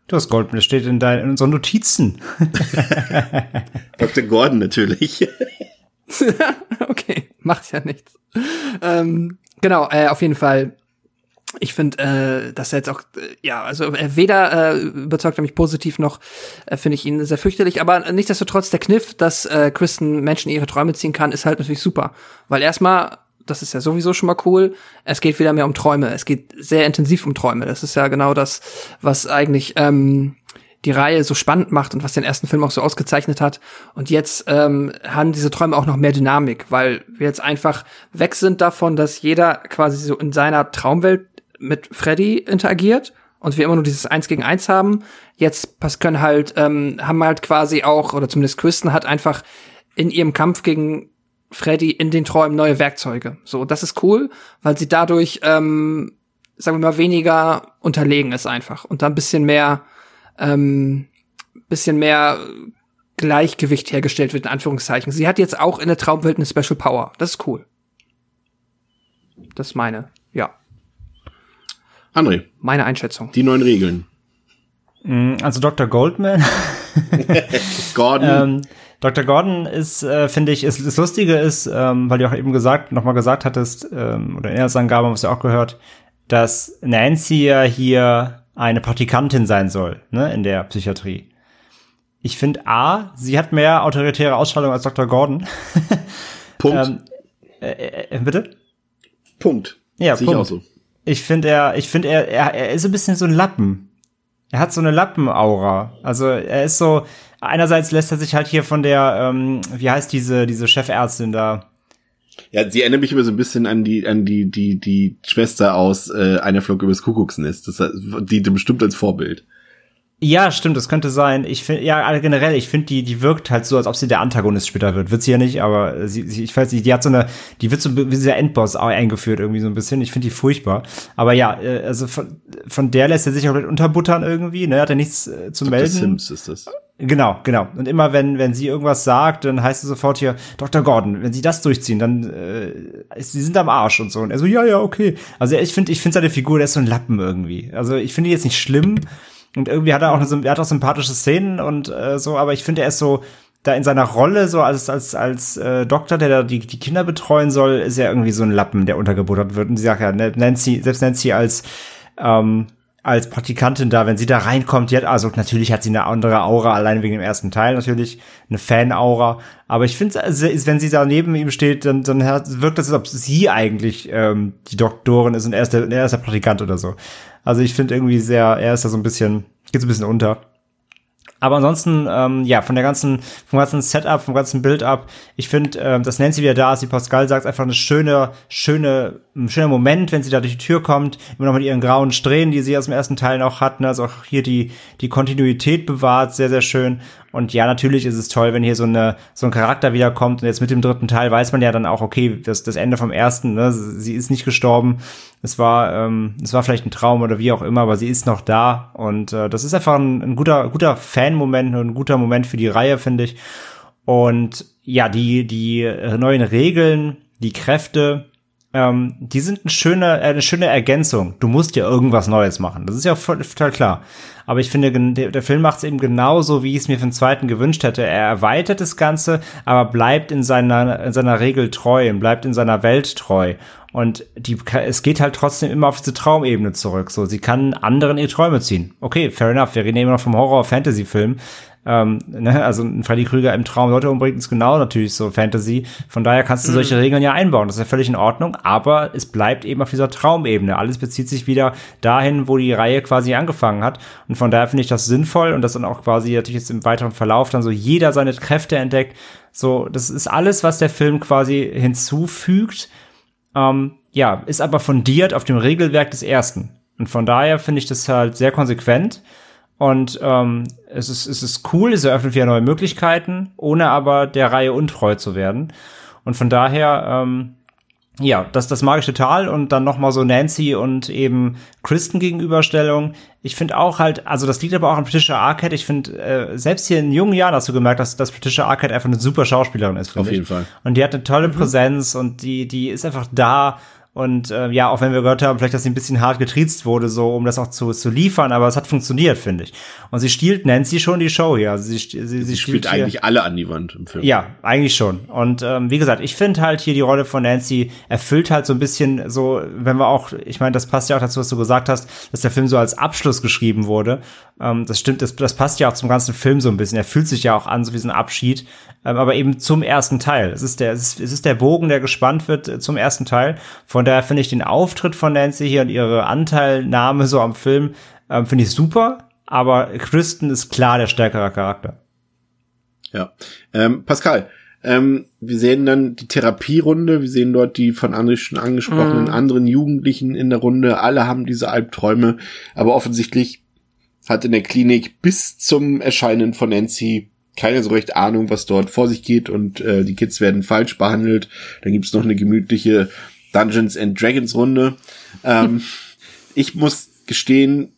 Du hast Goldman, das steht in deinen in unseren Notizen. Dr. Gordon natürlich. okay, macht ja nichts. Ähm, genau, äh, auf jeden Fall ich finde, äh, dass er jetzt auch, äh, ja, also weder äh, überzeugt er mich positiv noch äh, finde ich ihn sehr fürchterlich, aber nichtsdestotrotz der Kniff, dass äh, Kristen Menschen ihre Träume ziehen kann, ist halt natürlich super. Weil erstmal, das ist ja sowieso schon mal cool, es geht wieder mehr um Träume. Es geht sehr intensiv um Träume. Das ist ja genau das, was eigentlich ähm, die Reihe so spannend macht und was den ersten Film auch so ausgezeichnet hat. Und jetzt ähm, haben diese Träume auch noch mehr Dynamik, weil wir jetzt einfach weg sind davon, dass jeder quasi so in seiner Traumwelt mit Freddy interagiert und wir immer nur dieses Eins gegen Eins haben. Jetzt können halt, ähm, haben halt quasi auch, oder zumindest Kristen hat einfach in ihrem Kampf gegen Freddy in den Träumen neue Werkzeuge. So, das ist cool, weil sie dadurch, ähm, sagen wir mal, weniger unterlegen ist einfach und da ein bisschen mehr, ähm, bisschen mehr Gleichgewicht hergestellt wird, in Anführungszeichen. Sie hat jetzt auch in der Traumwelt eine Special Power. Das ist cool. Das meine, ja. André. Meine Einschätzung. Die neuen Regeln. Mm, also Dr. Goldman. Gordon. ähm, Dr. Gordon ist, äh, finde ich, ist, das Lustige ist, ähm, weil du auch eben gesagt, nochmal gesagt hattest, ähm, oder in Inhaltsangabe haben wir ja auch gehört, dass Nancy ja hier eine Praktikantin sein soll, ne, in der Psychiatrie. Ich finde A, sie hat mehr autoritäre Ausstrahlung als Dr. Gordon. Punkt. ähm, äh, äh, bitte? Punkt. Ja, Sehe ich Punkt. auch so. Ich finde er, ich finde er, er, er ist ein bisschen so ein Lappen. Er hat so eine Lappenaura. Also er ist so, einerseits lässt er sich halt hier von der, ähm, wie heißt diese, diese Chefärztin da? Ja, sie erinnert mich immer so ein bisschen an die, an die, die, die Schwester aus äh, einer Flug übers Kuckucksnest. Das hat- die bestimmt als Vorbild. Ja, stimmt, das könnte sein. Ich finde, ja, alle generell, ich finde, die, die wirkt halt so, als ob sie der Antagonist später wird. Wird sie ja nicht, aber sie, sie ich weiß nicht, die hat so eine, die wird so wie dieser Endboss eingeführt irgendwie so ein bisschen. Ich finde die furchtbar. Aber ja, äh, also von, von der lässt er sich auch nicht unterbuttern irgendwie, ne, hat er nichts äh, zu Dr. melden. Sims ist das. Genau, genau. Und immer wenn, wenn sie irgendwas sagt, dann heißt es sofort hier, Dr. Gordon, wenn sie das durchziehen, dann äh, sie sind am Arsch und so. Und er so, ja, ja, okay. Also ich finde, ich finde seine Figur, der ist so ein Lappen irgendwie. Also ich finde ihn jetzt nicht schlimm. Und irgendwie hat er auch eine, er hat auch sympathische Szenen und äh, so, aber ich finde, er ist so da in seiner Rolle so als als als äh, Doktor, der da die die Kinder betreuen soll, ist er irgendwie so ein Lappen, der untergebuttert wird. Und sie sagt ja, ne, Nancy, selbst Nancy als ähm, als Praktikantin da, wenn sie da reinkommt, die hat, also natürlich hat sie eine andere Aura, allein wegen dem ersten Teil natürlich, eine Fan-Aura, aber ich finde, wenn sie da neben ihm steht, dann, dann wirkt das, als ob sie eigentlich ähm, die Doktorin ist und er ist der, er ist der Praktikant oder so. Also ich finde irgendwie sehr, er ist da so ein bisschen, geht so ein bisschen unter. Aber ansonsten, ähm, ja, von der ganzen, vom ganzen Setup, vom ganzen Build-up, ich finde, ähm, dass Nancy wieder da ist, wie Pascal sagt, einfach eine schöne, schöne, ein schöner Moment, wenn sie da durch die Tür kommt, immer noch mit ihren grauen Strähnen, die sie aus dem ersten Teil noch hatten, also auch hier die, die Kontinuität bewahrt, sehr, sehr schön. Und ja, natürlich ist es toll, wenn hier so eine, so ein Charakter wiederkommt und jetzt mit dem dritten Teil weiß man ja dann auch, okay, das, das Ende vom ersten, ne, sie ist nicht gestorben, es war, ähm, es war vielleicht ein Traum oder wie auch immer, aber sie ist noch da und äh, das ist einfach ein, ein guter, guter Fan-Moment und ein guter Moment für die Reihe, finde ich. Und ja, die, die neuen Regeln, die Kräfte, ähm, die sind eine schöne, äh, eine schöne Ergänzung. Du musst ja irgendwas Neues machen. Das ist ja total klar. Aber ich finde, der, der Film macht es eben genauso, wie ich es mir für den zweiten gewünscht hätte. Er erweitert das Ganze, aber bleibt in seiner, in seiner Regel treu und bleibt in seiner Welt treu. Und die, es geht halt trotzdem immer auf diese Traumebene zurück. So, sie kann anderen ihre Träume ziehen. Okay, fair enough. Wir reden immer noch vom Horror-Fantasy-Film. Ähm, ne, also ein Freddy Krüger im Traum Leute umbringt, ist genau natürlich so Fantasy. Von daher kannst du solche Regeln ja einbauen. Das ist ja völlig in Ordnung. Aber es bleibt eben auf dieser Traumebene. Alles bezieht sich wieder dahin, wo die Reihe quasi angefangen hat. Und von daher finde ich das sinnvoll und das dann auch quasi natürlich jetzt im weiteren Verlauf dann so jeder seine Kräfte entdeckt. So, das ist alles, was der Film quasi hinzufügt. Ähm, ja, ist aber fundiert auf dem Regelwerk des ersten. Und von daher finde ich das halt sehr konsequent. Und ähm, es, ist, es ist cool, es eröffnet wieder neue Möglichkeiten, ohne aber der Reihe untreu zu werden. Und von daher, ähm, ja, das, das mag ich total. Und dann noch mal so Nancy und eben Kristen Gegenüberstellung. Ich finde auch halt, also das liegt aber auch an Patricia Arquette. Ich finde, äh, selbst hier in jungen Jahren hast du gemerkt, dass, dass Patricia Arquette einfach eine super Schauspielerin ist. finde Auf jeden ich. Fall. Und die hat eine tolle Präsenz und die, die ist einfach da. Und äh, ja, auch wenn wir gehört haben, vielleicht, dass sie ein bisschen hart getriezt wurde, so um das auch zu, zu liefern, aber es hat funktioniert, finde ich. Und sie stiehlt Nancy schon die Show hier. Also sie, sie, sie, Sie spielt hier- eigentlich alle an die Wand im Film. ja, eigentlich schon. Und ähm, wie gesagt, ich finde halt hier die Rolle von Nancy erfüllt halt so ein bisschen so, wenn wir auch, ich meine, das passt ja auch dazu, was du gesagt hast, dass der Film so als Abschluss geschrieben wurde. Ähm, das stimmt, das, das passt ja auch zum ganzen Film so ein bisschen. Er fühlt sich ja auch an, so wie so ein Abschied, aber eben zum ersten Teil. Es ist der, es ist, es ist der Bogen, der gespannt wird äh, zum ersten Teil. Von daher finde ich den Auftritt von Nancy hier und ihre Anteilnahme so am Film, ähm, finde ich super. Aber Kristen ist klar der stärkere Charakter. Ja. Ähm, Pascal, ähm, wir sehen dann die Therapierunde, wir sehen dort die von André schon angesprochenen anderen Jugendlichen in der Runde, alle haben diese Albträume, aber offensichtlich hat in der Klinik bis zum Erscheinen von Nancy keine so recht Ahnung, was dort vor sich geht und äh, die Kids werden falsch behandelt. Dann gibt's noch eine gemütliche Dungeons and Dragons Runde. Ähm, ich muss gestehen,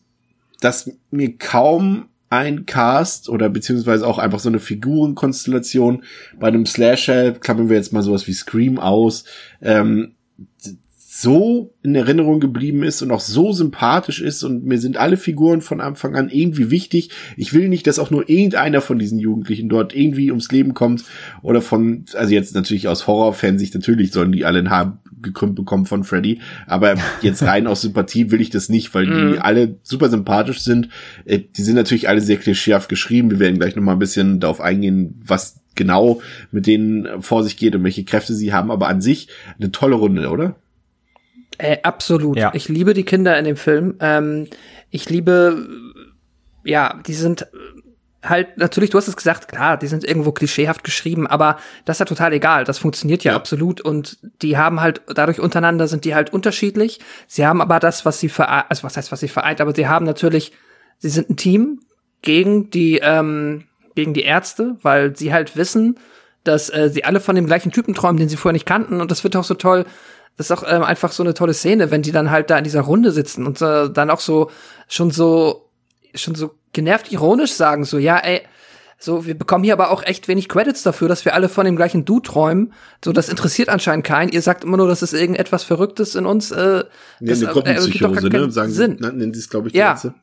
dass mir kaum ein Cast oder beziehungsweise auch einfach so eine Figurenkonstellation bei einem Slasher, klammern wir jetzt mal sowas wie Scream aus, ähm, so in Erinnerung geblieben ist und auch so sympathisch ist und mir sind alle Figuren von Anfang an irgendwie wichtig. Ich will nicht, dass auch nur irgendeiner von diesen Jugendlichen dort irgendwie ums Leben kommt oder von, also jetzt natürlich aus Horrorfansicht, natürlich sollen die alle ein Haar gekrümmt bekommen von Freddy, aber jetzt rein aus Sympathie will ich das nicht, weil die alle super sympathisch sind. Äh, Die sind natürlich alle sehr klischeehaft geschrieben. Wir werden gleich noch mal ein bisschen darauf eingehen, was genau mit denen vor sich geht und welche Kräfte sie haben, aber an sich eine tolle Runde, oder? Äh, absolut. Ja. Ich liebe die Kinder in dem Film. Ähm, ich liebe, ja, die sind halt, natürlich, du hast es gesagt, klar, die sind irgendwo klischeehaft geschrieben, aber das ist ja total egal. Das funktioniert ja, Ja. absolut und die haben halt, dadurch untereinander sind die halt unterschiedlich. Sie haben aber das, was sie vereint, also was heißt, was sie vereint, aber sie haben natürlich, sie sind ein Team gegen die, ähm, gegen die Ärzte, weil sie halt wissen, dass äh, sie alle von dem gleichen Typen träumen, den sie vorher nicht kannten und das wird auch so toll. Das ist auch ähm, einfach so eine tolle Szene, wenn die dann halt da in dieser Runde sitzen und äh, dann auch so schon so schon so genervt ironisch sagen, so, ja, ey, so, wir bekommen hier aber auch echt wenig Credits dafür, dass wir alle von dem gleichen Dude träumen. So, das interessiert anscheinend keinen. Ihr sagt immer nur, das ist irgendetwas Verrücktes in uns. Äh, Nee, das, eine äh, gar Gruppenpsychose, keinen ne? Sagen Sinn. Sie, nennen Sie es, glaube ich, die Ja. letzte.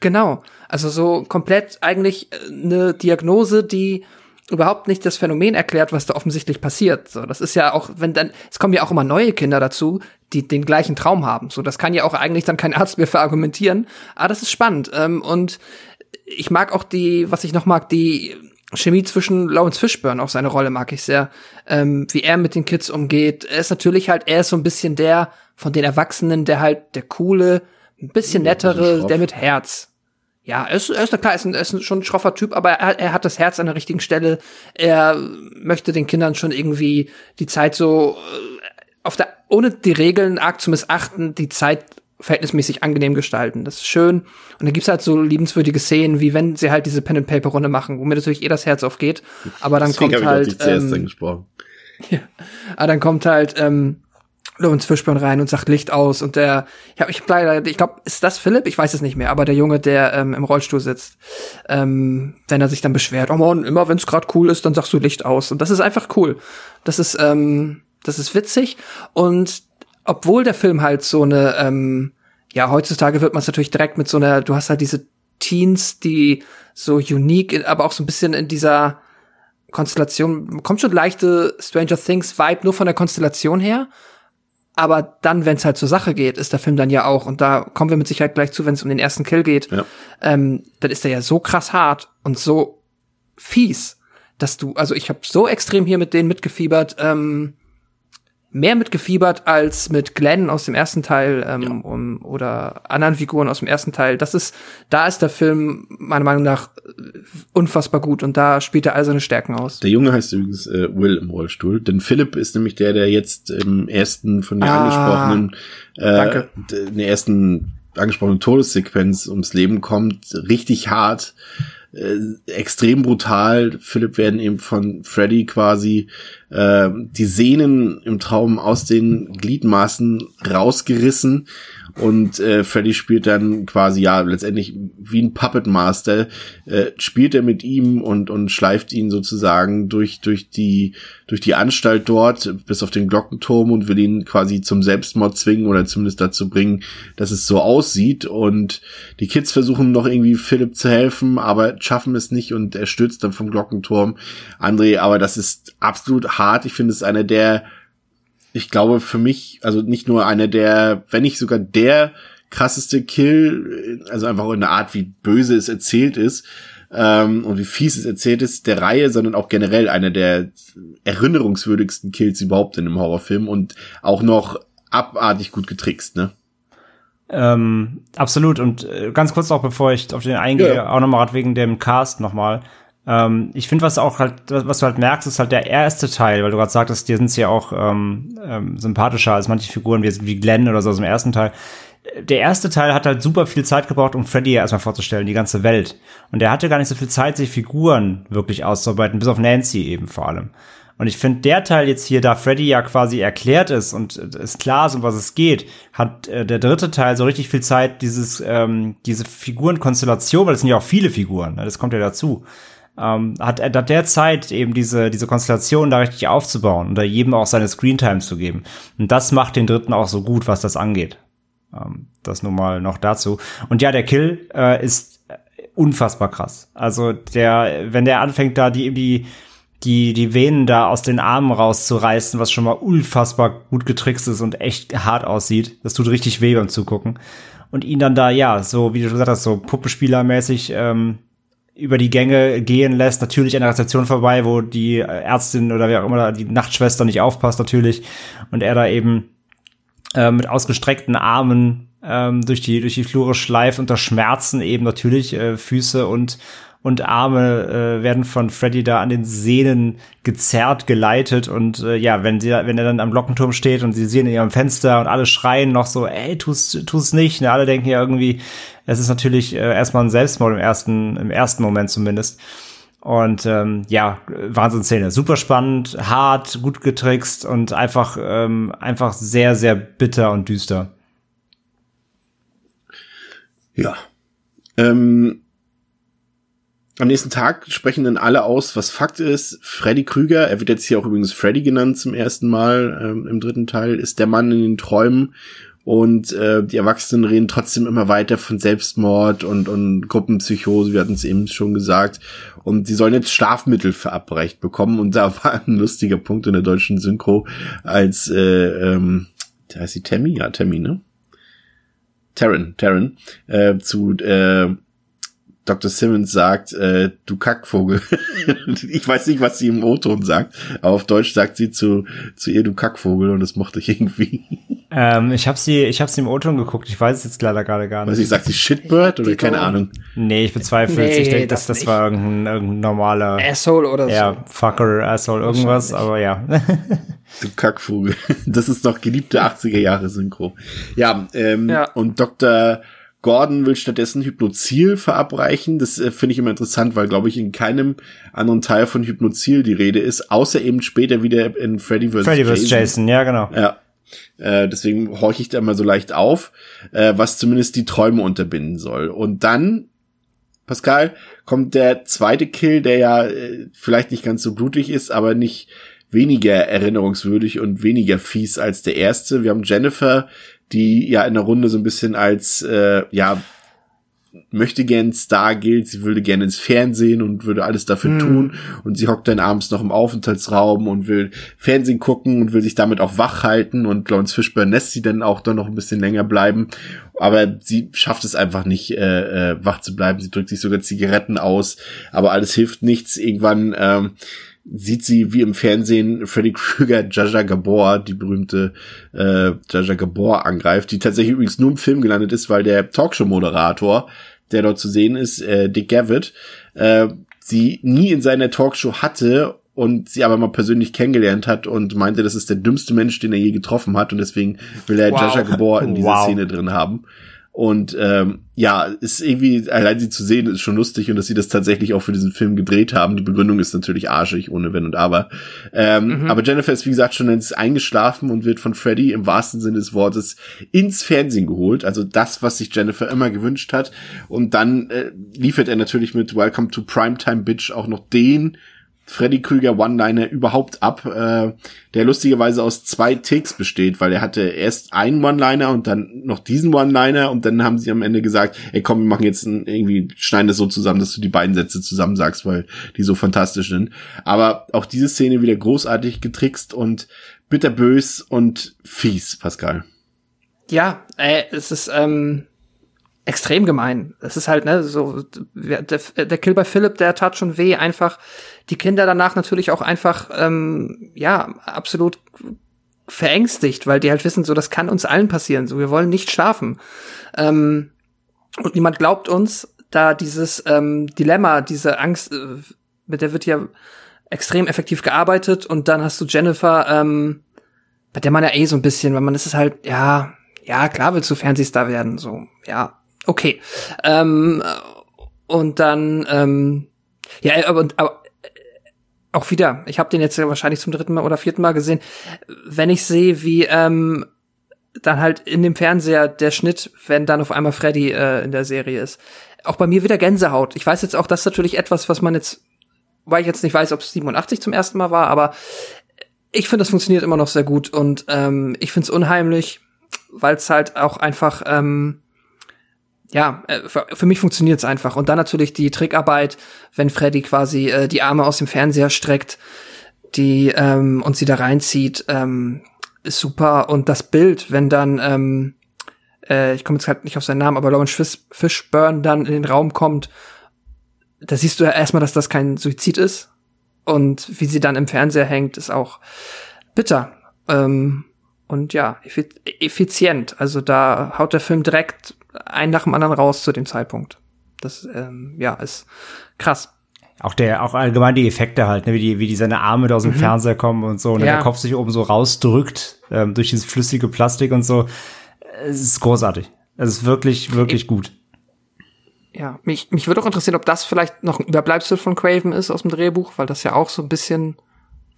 Genau. Also so komplett eigentlich äh, eine Diagnose, die überhaupt nicht das Phänomen erklärt, was da offensichtlich passiert. So, das ist ja auch, wenn dann, es kommen ja auch immer neue Kinder dazu, die den gleichen Traum haben. So, das kann ja auch eigentlich dann kein Arzt mehr verargumentieren. Aber das ist spannend. Ähm, und ich mag auch die, was ich noch mag, die Chemie zwischen Lawrence Fishburne, auch seine Rolle mag ich sehr, ähm, wie er mit den Kids umgeht. Er ist natürlich halt, er ist so ein bisschen der von den Erwachsenen, der halt der coole, ein bisschen nettere, der mit Herz. Ja, er ist, er ist klar, er ist, ein, er ist schon ein schroffer Typ, aber er, er hat das Herz an der richtigen Stelle. Er möchte den Kindern schon irgendwie die Zeit so äh, auf der, ohne die Regeln arg zu missachten, die Zeit verhältnismäßig angenehm gestalten. Das ist schön. Und dann gibt's halt so liebenswürdige Szenen, wie wenn sie halt diese Pen and Paper Runde machen, wo mir natürlich eh das Herz aufgeht. Aber dann Deswegen kommt ich halt, zuerst ähm, angesprochen. aber dann kommt halt ähm, Lawrence Fishburne rein und sagt Licht aus und der, ich hab, ich hab leider, ich glaube, ist das Philipp? Ich weiß es nicht mehr, aber der Junge, der ähm, im Rollstuhl sitzt, ähm, wenn er sich dann beschwert, oh Mann, immer wenn es gerade cool ist, dann sagst du Licht aus und das ist einfach cool. Das ist, ähm, das ist witzig und obwohl der Film halt so eine, ähm, ja, heutzutage wird man es natürlich direkt mit so einer, du hast halt diese Teens, die so unique, aber auch so ein bisschen in dieser Konstellation, kommt schon leichte Stranger Things Vibe nur von der Konstellation her. Aber dann, wenn es halt zur Sache geht, ist der Film dann ja auch, und da kommen wir mit Sicherheit gleich zu, wenn es um den ersten Kill geht, Ja. ähm, dann ist er ja so krass hart und so fies, dass du, also ich habe so extrem hier mit denen mitgefiebert, ähm, mehr mitgefiebert als mit Glenn aus dem ersten Teil ähm, um, oder anderen Figuren aus dem ersten Teil. Das ist, da ist der Film meiner Meinung nach unfassbar gut und da spielt er all seine Stärken aus. Der Junge heißt übrigens äh, Will im Rollstuhl, denn Philipp ist nämlich der, der jetzt im ersten von dir Ah, angesprochenen, äh, danke. in der ersten angesprochenen Todessequenz ums Leben kommt, richtig hart, äh, extrem brutal. Philipp werden eben von Freddy quasi äh, die Sehnen im Traum aus den Gliedmaßen rausgerissen und äh, Freddy spielt dann quasi ja letztendlich wie ein Puppet Master äh, spielt er mit ihm und und schleift ihn sozusagen durch durch die durch die Anstalt dort bis auf den Glockenturm und will ihn quasi zum Selbstmord zwingen oder zumindest dazu bringen, dass es so aussieht und die Kids versuchen noch irgendwie Philipp zu helfen, aber schaffen es nicht und er stürzt dann vom Glockenturm. André, aber das ist absolut hart. Ich finde es einer der ich glaube für mich, also nicht nur einer der, wenn nicht sogar der krasseste Kill, also einfach in der Art, wie böse es erzählt ist ähm, und wie fies es erzählt ist, der Reihe, sondern auch generell einer der erinnerungswürdigsten Kills überhaupt in einem Horrorfilm und auch noch abartig gut getrickst, ne? Ähm, absolut. Und äh, ganz kurz auch, bevor ich auf den eingehe, Ja. auch nochmal wegen dem Cast nochmal. Ähm, ich finde, was auch halt, was du halt merkst, ist halt der erste Teil, weil du gerade sagtest, dir sind sie ja auch ähm, ähm, sympathischer als manche Figuren wie, wie Glenn oder so aus dem ersten Teil. Der erste Teil hat halt super viel Zeit gebraucht, um Freddy erstmal vorzustellen, die ganze Welt. Und er hatte gar nicht so viel Zeit, sich Figuren wirklich auszuarbeiten, bis auf Nancy eben vor allem. Und ich finde, der Teil jetzt hier, da Freddy ja quasi erklärt ist und äh, es klar ist, um was es geht, hat äh, der dritte Teil so richtig viel Zeit, dieses, ähm, diese Figurenkonstellation, weil es sind ja auch viele Figuren, ne, das kommt ja dazu, ähm, hat er der Zeit eben diese, diese Konstellation da richtig aufzubauen und da jedem auch seine Screentime zu geben. Und das macht den dritten auch so gut, was das angeht. Ähm, das nur mal noch dazu. Und ja, der Kill äh, ist unfassbar krass. Also der, wenn der anfängt da die, die, die, die Venen da aus den Armen rauszureißen, was schon mal unfassbar gut getrickst ist und echt hart aussieht. Das tut richtig weh beim Zugucken. Und ihn dann da, ja, so, wie du schon gesagt hast, so Puppenspielermäßig ähm, über die Gänge gehen lässt, natürlich an der Rezeption vorbei, wo die Ärztin oder wer auch immer die Nachtschwester nicht aufpasst, natürlich. Und er da eben äh, mit ausgestreckten Armen ähm, durch die durch die Flure schleift unter Schmerzen eben natürlich äh, Füße und und Arme äh, werden von Freddy da an den Sehnen gezerrt, geleitet und äh, ja, wenn sie wenn er dann am Glockenturm steht und sie sehen in ihrem Fenster und alle schreien noch so, ey, tu's tu's nicht, ne? alle denken ja irgendwie, es ist natürlich äh, erstmal ein Selbstmord im ersten im ersten Moment zumindest. Und ähm, ja, Wahnsinnsszene. Super spannend, hart, gut getrickst und einfach, ähm, einfach sehr, sehr bitter und düster. Ja. Ähm, am nächsten Tag sprechen dann alle aus, was Fakt ist. Freddy Krüger, er wird jetzt hier auch übrigens Freddy genannt zum ersten Mal ähm, im dritten Teil, ist der Mann in den Träumen und äh, die Erwachsenen reden trotzdem immer weiter von Selbstmord und, und Gruppenpsychose, wir hatten es eben schon gesagt. Und die sollen jetzt Schlafmittel verabreicht bekommen. Und da war ein lustiger Punkt in der deutschen Synchro, als äh, ähm, da heißt sie Tammy, ja, Tammy, ne? Taryn, Taryn, äh, zu äh, Dr. Simmons sagt, äh, du Kackvogel. ich weiß nicht, was sie im O-Ton sagt, aber auf Deutsch sagt sie zu, zu ihr, du Kackvogel, und das mochte ich irgendwie. Ähm, ich habe sie, ich habe sie im O-Ton geguckt. Ich weiß es jetzt leider gerade gar nicht. Weiß ich, sagt sie Shitbird oder keine Ahnung? Nee, ich bezweifle Nee, es. Ich denke, das dass das nicht. war irgendein, irgendein normaler, Asshole oder so. ja, Fucker, Asshole, irgendwas, aber ja. Du Kackvogel. Das ist doch geliebte 80er Jahre Synchro. Ja, ähm, Ja. und Dr. Gordon will stattdessen Hypnozil verabreichen. Das äh, finde ich immer interessant, weil, glaube ich, in keinem anderen Teil von Hypnozil die Rede ist, außer eben später wieder in Freddy vs. Freddy vs. Jason. Jason, ja, genau. Ja. Äh, deswegen horche ich da mal so leicht auf, äh, was zumindest die Träume unterbinden soll. Und dann, Pascal, kommt der zweite Kill, der ja äh, vielleicht nicht ganz so blutig ist, aber nicht weniger erinnerungswürdig und weniger fies als der erste. Wir haben Jennifer, die ja in der Runde so ein bisschen als äh, ja möchte gern Star gilt, sie würde gerne ins Fernsehen und würde alles dafür tun. Und sie hockt dann abends noch im Aufenthaltsraum und will Fernsehen gucken und will sich damit auch wach halten. Und Lawrence Fishburne lässt sie dann auch dann noch ein bisschen länger bleiben, aber sie schafft es einfach nicht äh, äh, wach zu bleiben, sie drückt sich sogar Zigaretten aus, aber alles hilft nichts, irgendwann ähm, sieht sie wie im Fernsehen Freddy Krueger Jaja Gabor, die berühmte äh, Jaja Gabor angreift, die tatsächlich übrigens nur im Film gelandet ist, weil der Talkshow-Moderator, der dort zu sehen ist, äh, Dick Gavitt, äh, sie nie in seiner Talkshow hatte und sie aber mal persönlich kennengelernt hat und meinte, das ist der dümmste Mensch, den er je getroffen hat und deswegen will er Wow. Jaja Gabor in dieser Wow. Szene drin haben. Und ähm, ja, ist irgendwie, allein sie zu sehen, ist schon lustig und dass sie das tatsächlich auch für diesen Film gedreht haben. Die Begründung ist natürlich arschig, ohne Wenn und Aber. Ähm, Aber Jennifer ist, wie gesagt, schon längst eingeschlafen und wird von Freddy im wahrsten Sinne des Wortes ins Fernsehen geholt. Also das, was sich Jennifer immer gewünscht hat. Und dann äh, liefert er natürlich mit Welcome to Primetime Bitch auch noch den Freddy Krüger One-Liner überhaupt ab, äh, der lustigerweise aus zwei Takes besteht, weil er hatte erst einen One-Liner und dann noch diesen One-Liner und dann haben sie am Ende gesagt, ey komm, wir machen jetzt ein, irgendwie, schneiden das so zusammen, dass du die beiden Sätze zusammen sagst, weil die so fantastisch sind. Aber auch diese Szene wieder großartig getrickst und bitterbös und fies, Pascal. Ja, äh, es ist ähm, extrem gemein. Es ist halt, ne, so, der, der Kill bei Philipp, der tat schon weh, einfach die Kinder danach natürlich auch einfach, ähm, ja, absolut verängstigt, weil die halt wissen, so, das kann uns allen passieren, so, wir wollen nicht schlafen. Ähm, und niemand glaubt uns, da dieses ähm, Dilemma, diese Angst, äh, mit der wird ja extrem effektiv gearbeitet und dann hast du Jennifer, ähm, bei der man ja eh so ein bisschen, weil man ist es halt, ja, ja, klar willst du Fernsehstar werden, so, ja, okay. Ähm, und dann, ähm, ja, aber, aber auch wieder, ich habe den jetzt ja wahrscheinlich zum dritten Mal oder vierten Mal gesehen, wenn ich sehe, wie ähm, dann halt in dem Fernseher der Schnitt, wenn dann auf einmal Freddy äh, in der Serie ist. Auch bei mir wieder Gänsehaut. Ich weiß jetzt auch, das ist natürlich etwas, was man jetzt, weil ich jetzt nicht weiß, ob es 87 zum ersten Mal war, aber ich finde, das funktioniert immer noch sehr gut und ähm, ich finde es unheimlich, weil es halt auch einfach, ähm, ja, äh, für, mich funktioniert es einfach. Und dann natürlich die Trickarbeit, wenn Freddy quasi äh, die Arme aus dem Fernseher streckt, die ähm, und sie da reinzieht, ähm, ist super. Und das Bild, wenn dann, ähm, äh, ich komme jetzt halt nicht auf seinen Namen, aber Lawrence Fish, Fishburne dann in den Raum kommt, da siehst du ja erstmal, dass das kein Suizid ist. Und wie sie dann im Fernseher hängt, ist auch bitter. Ähm, und ja, effizient. Also da haut der Film direkt einen nach dem anderen raus zu dem Zeitpunkt. Das ähm, ja ist krass. Auch der, auch allgemein die Effekte halt, ne, wie die, wie die seine Arme da aus dem mhm. Fernseher kommen und so, und ja. der Kopf sich oben so rausdrückt ähm, durch dieses flüssige Plastik und so. Es ist großartig. Es ist wirklich, wirklich ich, gut. Ja, mich, mich würde auch interessieren, ob das vielleicht noch ein Überbleibsel von Craven ist aus dem Drehbuch, weil das ja auch so ein bisschen,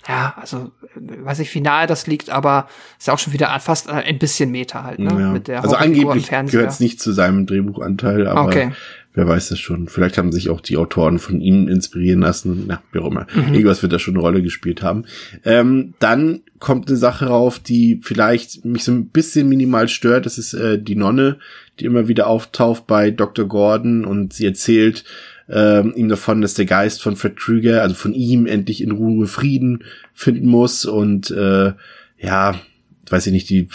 ja, also weiß nicht, wie nahe das liegt, aber ist ja auch schon wieder fast ein bisschen Meta halt, ne? Ja. Mit der also angeblich gehört es nicht zu seinem Drehbuchanteil, aber okay wer weiß das schon. Vielleicht haben sich auch die Autoren von ihm inspirieren lassen. Na, wie auch immer. Mhm. Irgendwas wird da schon eine Rolle gespielt haben. Ähm, dann kommt eine Sache rauf, die vielleicht mich so ein bisschen minimal stört. Das ist äh, die Nonne, die immer wieder auftaucht bei Dr. Gordon und sie erzählt ähm, ihm davon, dass der Geist von Fred Krüger, also von ihm, endlich in Ruhe Frieden finden muss und äh, ja, weiß ich nicht, die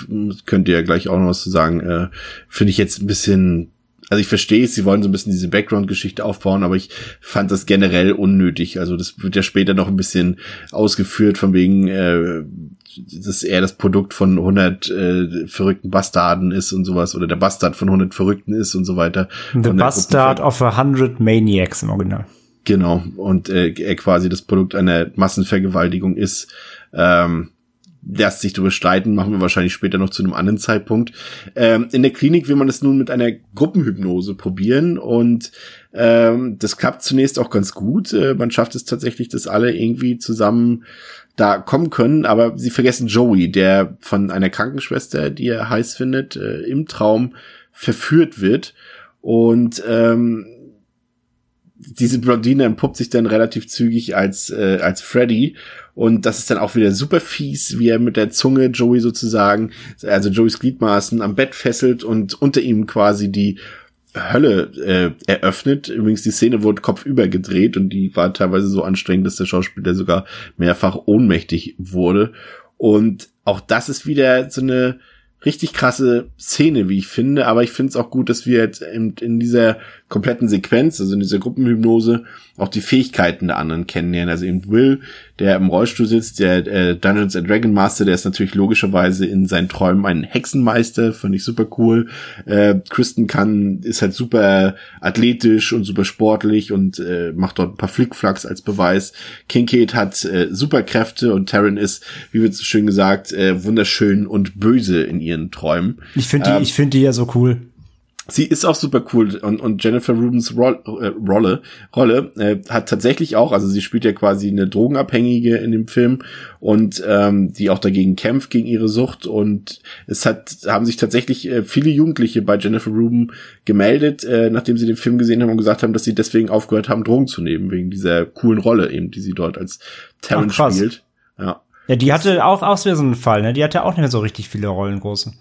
könnt ihr ja gleich auch noch was zu sagen, äh, finde ich jetzt ein bisschen also ich verstehe es, sie wollen so ein bisschen diese Background-Geschichte aufbauen, aber ich fand das generell unnötig. Also das wird ja später noch ein bisschen ausgeführt, von wegen, äh, dass er das Produkt von 100 äh, verrückten Bastarden ist und sowas, oder der Bastard von 100 Verrückten ist und so weiter. The Bastard of a hundred Maniacs im Original. Genau, und äh, er quasi das Produkt einer Massenvergewaltigung ist. Ähm, lässt sich darüber streiten, machen wir wahrscheinlich später noch zu einem anderen Zeitpunkt. Ähm, in der Klinik will man es nun mit einer Gruppenhypnose probieren und ähm, das klappt zunächst auch ganz gut. Äh, man schafft es tatsächlich, dass alle irgendwie zusammen da kommen können, aber sie vergessen Joey, der von einer Krankenschwester, die er heiß findet, äh, im Traum verführt wird. Und ähm, diese Blondine entpuppt sich dann relativ zügig als äh, als Freddy. Und das ist dann auch wieder super fies, wie er mit der Zunge Joey sozusagen, also Joeys Gliedmaßen am Bett fesselt und unter ihm quasi die Hölle äh, eröffnet. Übrigens, die Szene wurde kopfüber gedreht und die war teilweise so anstrengend, dass der Schauspieler sogar mehrfach ohnmächtig wurde. Und auch das ist wieder so eine richtig krasse Szene, wie ich finde. Aber ich finde es auch gut, dass wir jetzt in, in dieser kompletten Sequenz, also in dieser Gruppenhypnose, auch die Fähigkeiten der anderen kennenlernen. Also eben Will, der im Rollstuhl sitzt, der äh, Dungeons and Dragon Master, der ist natürlich logischerweise in seinen Träumen ein Hexenmeister, fand ich super cool. Äh, Kristen kann, ist halt super athletisch und super sportlich und äh, macht dort ein paar Flickflacks als Beweis. Kincaid hat äh, Superkräfte und Taryn ist, wie wird so schön gesagt, äh, wunderschön und böse in ihren Träumen. Ich finde die, ähm, ich finde die ja so cool. Sie ist auch super cool und, und Jennifer Rubens Roll, äh, Rolle, Rolle äh, hat tatsächlich auch, also sie spielt ja quasi eine Drogenabhängige in dem Film und ähm, die auch dagegen kämpft gegen ihre Sucht und es hat haben sich tatsächlich äh, viele Jugendliche bei Jennifer Rubin gemeldet, äh, nachdem sie den Film gesehen haben und gesagt haben, dass sie deswegen aufgehört haben Drogen zu nehmen wegen dieser coolen Rolle eben, die sie dort als Taryn spielt. Ja. Ja, die hatte auch auch so einen Fall, ne? Die hatte auch nicht mehr so richtig viele Rollen große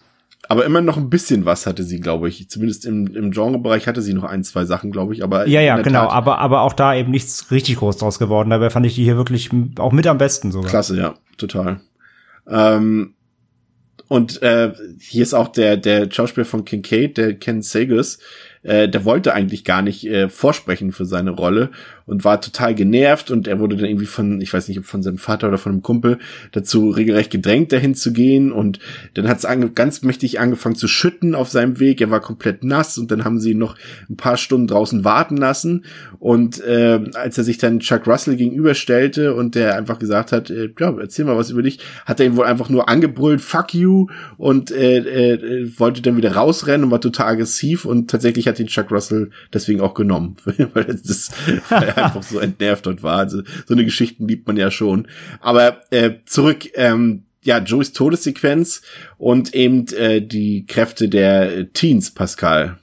aber immer noch ein bisschen was hatte sie, glaube ich. Zumindest im, im Genrebereich hatte sie noch ein, zwei Sachen, glaube ich. Aber ja, ja, genau. Tat, aber aber auch da eben nichts richtig groß draus geworden. Dabei fand ich die hier wirklich auch mit am besten sogar. Klasse, ja, total. Ähm, und äh, hier ist auch der der Schauspieler von Kincaid, der Ken Sagas, äh, der wollte eigentlich gar nicht äh, vorsprechen für seine Rolle und war total genervt und er wurde dann irgendwie von, ich weiß nicht, ob von seinem Vater oder von einem Kumpel dazu regelrecht gedrängt, dahin zu gehen und dann hat es ganz mächtig angefangen zu schütten auf seinem Weg. Er war komplett nass und dann haben sie ihn noch ein paar Stunden draußen warten lassen und äh, als er sich dann Chuck Russell gegenüberstellte und der einfach gesagt hat, äh, ja, erzähl mal was über dich, hat er ihn wohl einfach nur angebrüllt, fuck you und äh, äh, wollte dann wieder rausrennen und war total aggressiv und tatsächlich hat ihn Chuck Russell deswegen auch genommen, weil das weil einfach so entnervt dort war. Also so eine Geschichten liebt man ja schon. Aber äh, zurück, ähm, ja, Joeys Todessequenz und eben äh, die Kräfte der Teens, Pascal.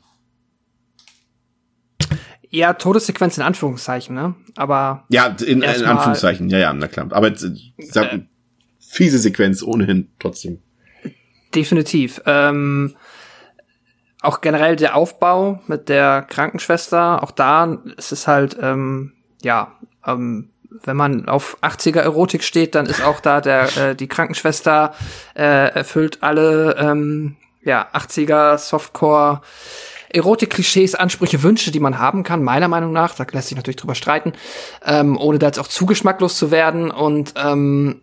Ja, Todessequenz in Anführungszeichen, ne? Aber. Ja, in, in Anführungszeichen, ja, ja, na klar. Aber äh, sag, äh, fiese Sequenz ohnehin trotzdem. Definitiv. Ähm, auch generell der Aufbau mit der Krankenschwester, auch da ist es halt, ähm, ja, ähm, wenn man auf 80er Erotik steht, dann ist auch da der äh, die Krankenschwester äh, erfüllt alle ähm, ja 80er Softcore Erotik-Klischees, Ansprüche, Wünsche, die man haben kann, meiner Meinung nach. Da lässt sich natürlich drüber streiten, ähm, ohne da jetzt auch zu geschmacklos zu werden. Und ähm,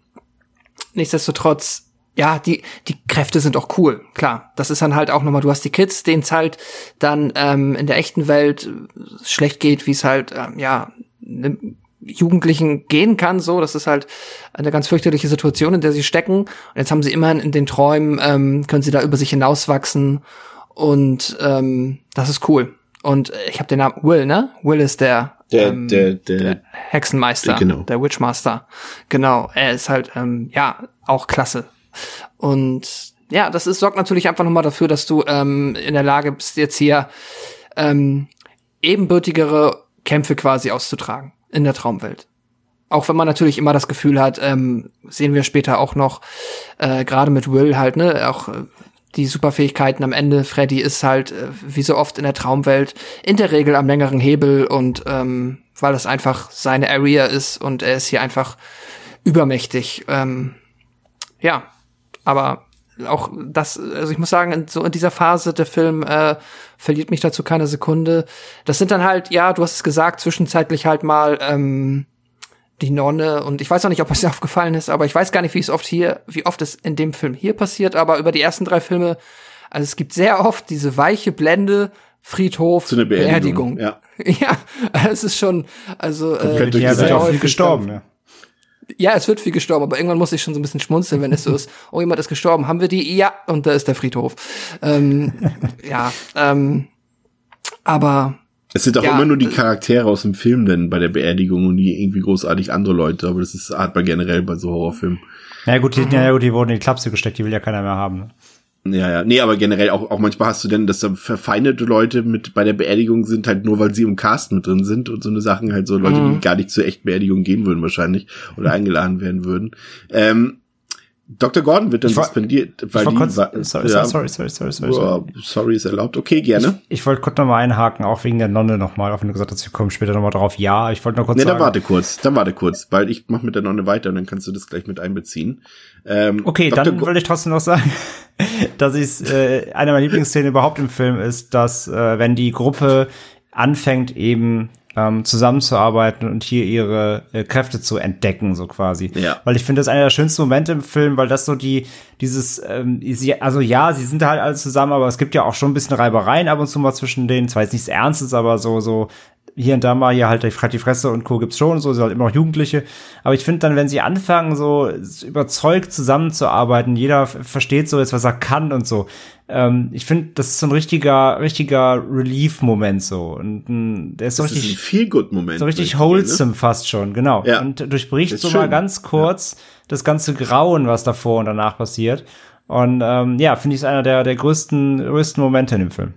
nichtsdestotrotz ja, die, die Kräfte sind auch cool, klar. Das ist dann halt auch nochmal, du hast die Kids, denen es halt dann ähm, in der echten Welt schlecht geht, wie es halt, ähm, ja, einem Jugendlichen gehen kann, so. Das ist halt eine ganz fürchterliche Situation, in der sie stecken. Und jetzt haben sie immerhin in den Träumen, ähm, können sie da über sich hinauswachsen. Und ähm, das ist cool. Und ich habe den Namen Will, ne? Will ist der Der, ähm, der, der, der Hexenmeister, Der- genau. der Witchmaster. Genau, er ist halt ähm, ja auch klasse. Und ja, das ist sorgt natürlich einfach nochmal dafür, dass du ähm, in der Lage bist, jetzt hier ähm, ebenbürtigere Kämpfe quasi auszutragen in der Traumwelt. Auch wenn man natürlich immer das Gefühl hat, ähm, sehen wir später auch noch, äh, gerade mit Will halt, ne, auch äh, die Superfähigkeiten am Ende. Freddy ist halt, äh, wie so oft in der Traumwelt, in der Regel am längeren Hebel und ähm, weil das einfach seine Area ist und er ist hier einfach übermächtig. Ähm, ja, aber auch das, also ich muss sagen, in, so in dieser Phase der Film äh, verliert mich dazu keine Sekunde. Das sind dann halt, ja, du hast es gesagt, zwischenzeitlich halt mal ähm, die Nonne und ich weiß auch nicht, ob es dir aufgefallen ist, aber ich weiß gar nicht, wie es oft hier, wie oft es in dem Film hier passiert, aber über die ersten drei Filme, also es gibt sehr oft diese weiche Blende, Friedhof, Zu einer Beerdigung, ja. ja, es ist schon, also äh, Ja, die sind ja auch viel häufig gestorben, ne? Ja, es wird viel gestorben, aber irgendwann muss ich schon so ein bisschen schmunzeln, wenn es so ist, oh, jemand ist gestorben, haben wir die? Ja, und da ist der Friedhof. Ähm, ja, ähm, aber Es sind auch Ja, immer nur die Charaktere aus dem Film denn bei der Beerdigung und nie irgendwie großartig andere Leute, aber das ist hat man generell bei so Horrorfilmen. Na ja, gut, die, ja, gut, die wurden in die Klapse gesteckt, die will ja keiner mehr haben. Ja, ja. Nee, aber generell auch, auch manchmal hast du denn, dass da verfeindete Leute mit bei der Beerdigung sind, halt nur weil sie im Cast mit drin sind und so eine Sachen, halt so Leute, Mhm. die gar nicht zur echten Beerdigung gehen würden wahrscheinlich oder eingeladen werden würden. Ähm, Dr. Gordon wird dann Ich war- suspendiert, weil Ich die kurz, wa- sorry, ja, sorry, sorry, sorry, sorry, sorry. Sorry, ist erlaubt. Okay, gerne. Ich wollte kurz noch mal einhaken, auch wegen der Nonne noch mal, auch wenn du gesagt hast, wir kommen später noch mal drauf. Ja, ich wollte noch kurz Nee, dann sagen. warte kurz, dann warte kurz, weil ich mach mit der Nonne weiter und dann kannst du das gleich mit einbeziehen. Ähm, Okay, Dr. dann wollte ich trotzdem noch sagen, dass ich äh, eine meiner Lieblingsszenen überhaupt im Film ist, dass äh, wenn die Gruppe anfängt eben ähm, zusammenzuarbeiten und hier ihre äh, Kräfte zu entdecken, so quasi. Ja. Weil ich finde, das ist einer der schönsten Momente im Film, weil das so die, dieses, ähm, sie, also ja, sie sind halt alle zusammen, aber es gibt ja auch schon ein bisschen Reibereien ab und zu mal zwischen denen. Zwar jetzt nichts Ernstes, aber so, so hier und da mal hier halt die Fre- die Fresse und Co. gibt's schon, so sind halt immer noch Jugendliche. Aber ich finde dann, wenn sie anfangen, so überzeugt zusammenzuarbeiten, jeder versteht so jetzt, was er kann und so. Ähm, ich finde, das ist so ein richtiger, richtiger Relief-Moment so. Und mm, der ist so das ist ein richtig, Feel-Good-Moment. so richtig wirklich, wholesome fast schon, genau. Ja. Und durchbricht Ist so mal schön. ganz kurz das ganze Grauen, was davor und danach passiert. Und ähm, ja, finde ich, ist einer der, der größten, größten Momente in dem Film.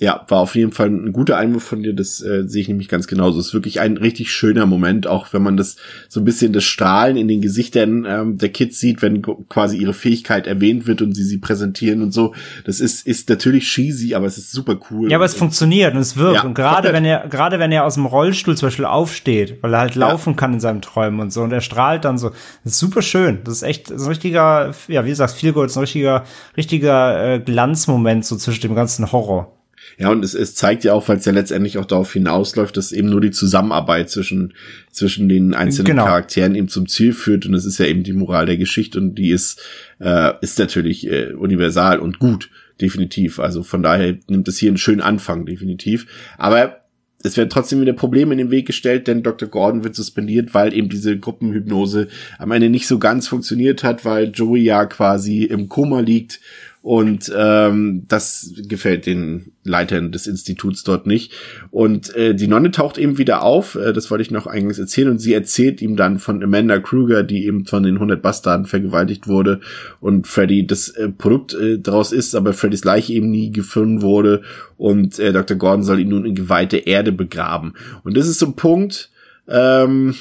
Ja, war auf jeden Fall ein guter Einwurf von dir, das äh, sehe ich nämlich ganz genauso. Es ist wirklich ein richtig schöner Moment, auch wenn man das so ein bisschen das Strahlen in den Gesichtern ähm, der Kids sieht, wenn quasi ihre Fähigkeit erwähnt wird und sie sie präsentieren und so. Das ist ist natürlich cheesy, aber es ist super cool. Ja, aber es funktioniert und es wirkt. Ja, und gerade wenn er, gerade wenn er aus dem Rollstuhl zum Beispiel aufsteht, weil er halt laufen kann in seinen Träumen und so und er strahlt dann so. Das ist super schön. Das ist echt so ein richtiger, ja, wie du sagst, viel so ein richtiger, richtiger äh, Glanzmoment so zwischen dem ganzen Horror. Ja, und es, es zeigt ja auch, weil es ja letztendlich auch darauf hinausläuft, dass eben nur die Zusammenarbeit zwischen, zwischen den einzelnen Genau. Charakteren eben zum Ziel führt. Und es ist ja eben die Moral der Geschichte und die ist, äh, ist natürlich äh, universal und gut, definitiv. Also von daher nimmt es hier einen schönen Anfang, definitiv. Aber es werden trotzdem wieder Probleme in den Weg gestellt, denn Dr. Gordon wird suspendiert, weil eben diese Gruppenhypnose am Ende nicht so ganz funktioniert hat, weil Joey ja quasi im Koma liegt und ähm, das gefällt den Leitern des Instituts dort nicht. Und äh, die Nonne taucht eben wieder auf, äh, das wollte ich noch eigentlich erzählen, und sie erzählt ihm dann von Amanda Kruger, die eben von den 100 Bastarden vergewaltigt wurde und Freddy das äh, Produkt äh, daraus ist, aber Freddys Leiche eben nie gefunden wurde und äh, Dr. Gordon soll ihn nun in geweihte Erde begraben. Und das ist so ein Punkt, ähm,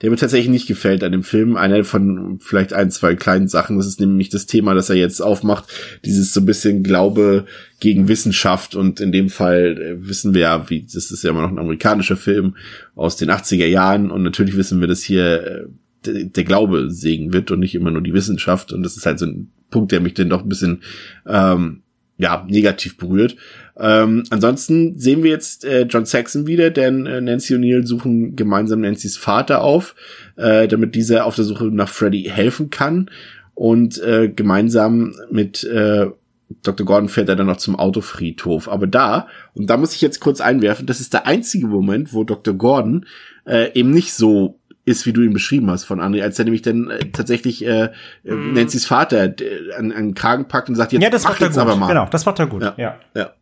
der mir tatsächlich nicht gefällt an dem Film. Einer von vielleicht ein, zwei kleinen Sachen. Das ist nämlich das Thema, das er jetzt aufmacht. Dieses so ein bisschen Glaube gegen Wissenschaft. Und in dem Fall äh, wissen wir ja, wie, das ist ja immer noch ein amerikanischer Film aus den 80er Jahren. Und natürlich wissen wir, dass hier äh, der, der Glaube segen wird und nicht immer nur die Wissenschaft. Und das ist halt so ein Punkt, der mich dann doch ein bisschen, ähm, ja, negativ berührt. Ähm, ansonsten sehen wir jetzt äh, John Saxon wieder, denn äh, Nancy und Neil suchen gemeinsam Nancy's Vater auf, äh, damit dieser auf der Suche nach Freddy helfen kann. und äh, gemeinsam mit äh, Dr. Gordon fährt er dann noch zum Autofriedhof. Aber da, und da muss ich jetzt kurz einwerfen, das ist der einzige Moment, wo Dr. Gordon äh, eben nicht so ist, wie du ihn beschrieben hast von André, als er nämlich dann äh, tatsächlich äh, mm. Nancy's Vater äh, an, an den Kragen packt und sagt, jetzt ja, das mach macht er jetzt gut. aber mal. Genau, das macht er gut. Ja. ja. ja.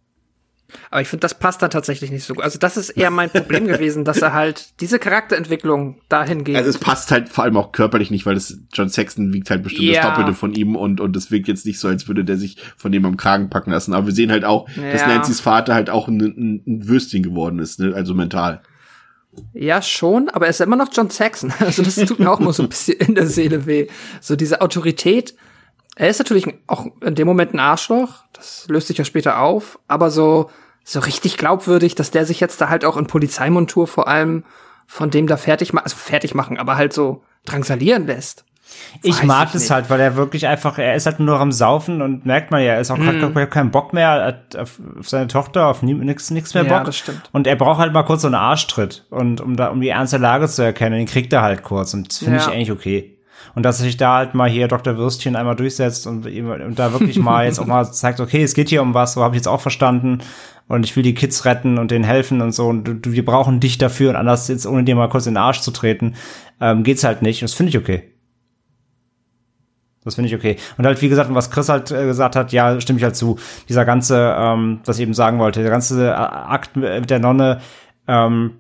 Aber ich finde, das passt dann tatsächlich nicht so gut. Also das ist eher mein Problem gewesen, dass er halt diese Charakterentwicklung dahin geht. Also es passt halt vor allem auch körperlich nicht, weil es John Sexton wiegt halt bestimmt Ja. das Doppelte von ihm und und es wirkt jetzt nicht so, als würde der sich von dem am Kragen packen lassen. Aber wir sehen halt auch, dass Ja. Nancy's Vater halt auch ein, ein, ein Würstchen geworden ist, ne? also mental. Ja, schon, aber er ist immer noch John Saxon. Also das tut mir auch immer so ein bisschen in der Seele weh. So diese Autorität. Er ist natürlich auch in dem Moment ein Arschloch. Das löst sich ja später auf. Aber so, so richtig glaubwürdig, dass der sich jetzt da halt auch in Polizeimontur vor allem von dem da fertig machen, also fertig machen, aber halt so drangsalieren lässt. Ich Weiß mag nicht. halt, weil er wirklich einfach, er ist halt nur noch am Saufen und merkt man ja, er ist auch Mhm. hat keinen Bock mehr hat auf, seine Tochter, auf nichts nix mehr Ja, Bock. das stimmt. Und er braucht halt mal kurz so einen Arschtritt und um da um die ernste Lage zu erkennen, den kriegt er halt kurz und das finde Ja. ich eigentlich okay. Und dass sich da halt mal hier Dr. Würstchen einmal durchsetzt und, und da wirklich mal jetzt auch mal zeigt, okay, es geht hier um was, so habe ich jetzt auch verstanden und ich will die Kids retten und denen helfen und so und du, wir brauchen dich dafür und anders jetzt ohne dir mal kurz in den Arsch zu treten, ähm, geht's halt nicht. Und das finde ich okay. Das finde ich okay. Und halt, wie gesagt, was Chris halt äh, gesagt hat, ja, stimme ich halt zu. Dieser ganze, ähm, was ich eben sagen wollte, der ganze äh, Akt mit der Nonne, ähm,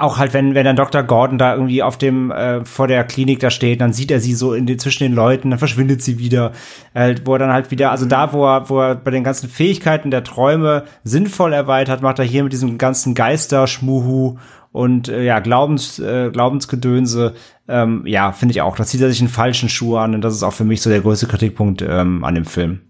auch halt, wenn, wenn dann Dr. Gordon da irgendwie auf dem, äh, vor der Klinik da steht, dann sieht er sie so in den, zwischen den Leuten, dann verschwindet sie wieder, äh, wo er dann halt wieder, also da, wo er, wo er bei den ganzen Fähigkeiten der Träume sinnvoll erweitert, macht er hier mit diesem ganzen Geister-Schmuhu und äh, ja, Glaubens, äh, Glaubensgedönse, ähm, ja, finde ich auch. Da zieht er sich einen falschen Schuh an und das ist auch für mich so der größte Kritikpunkt ähm, an dem Film.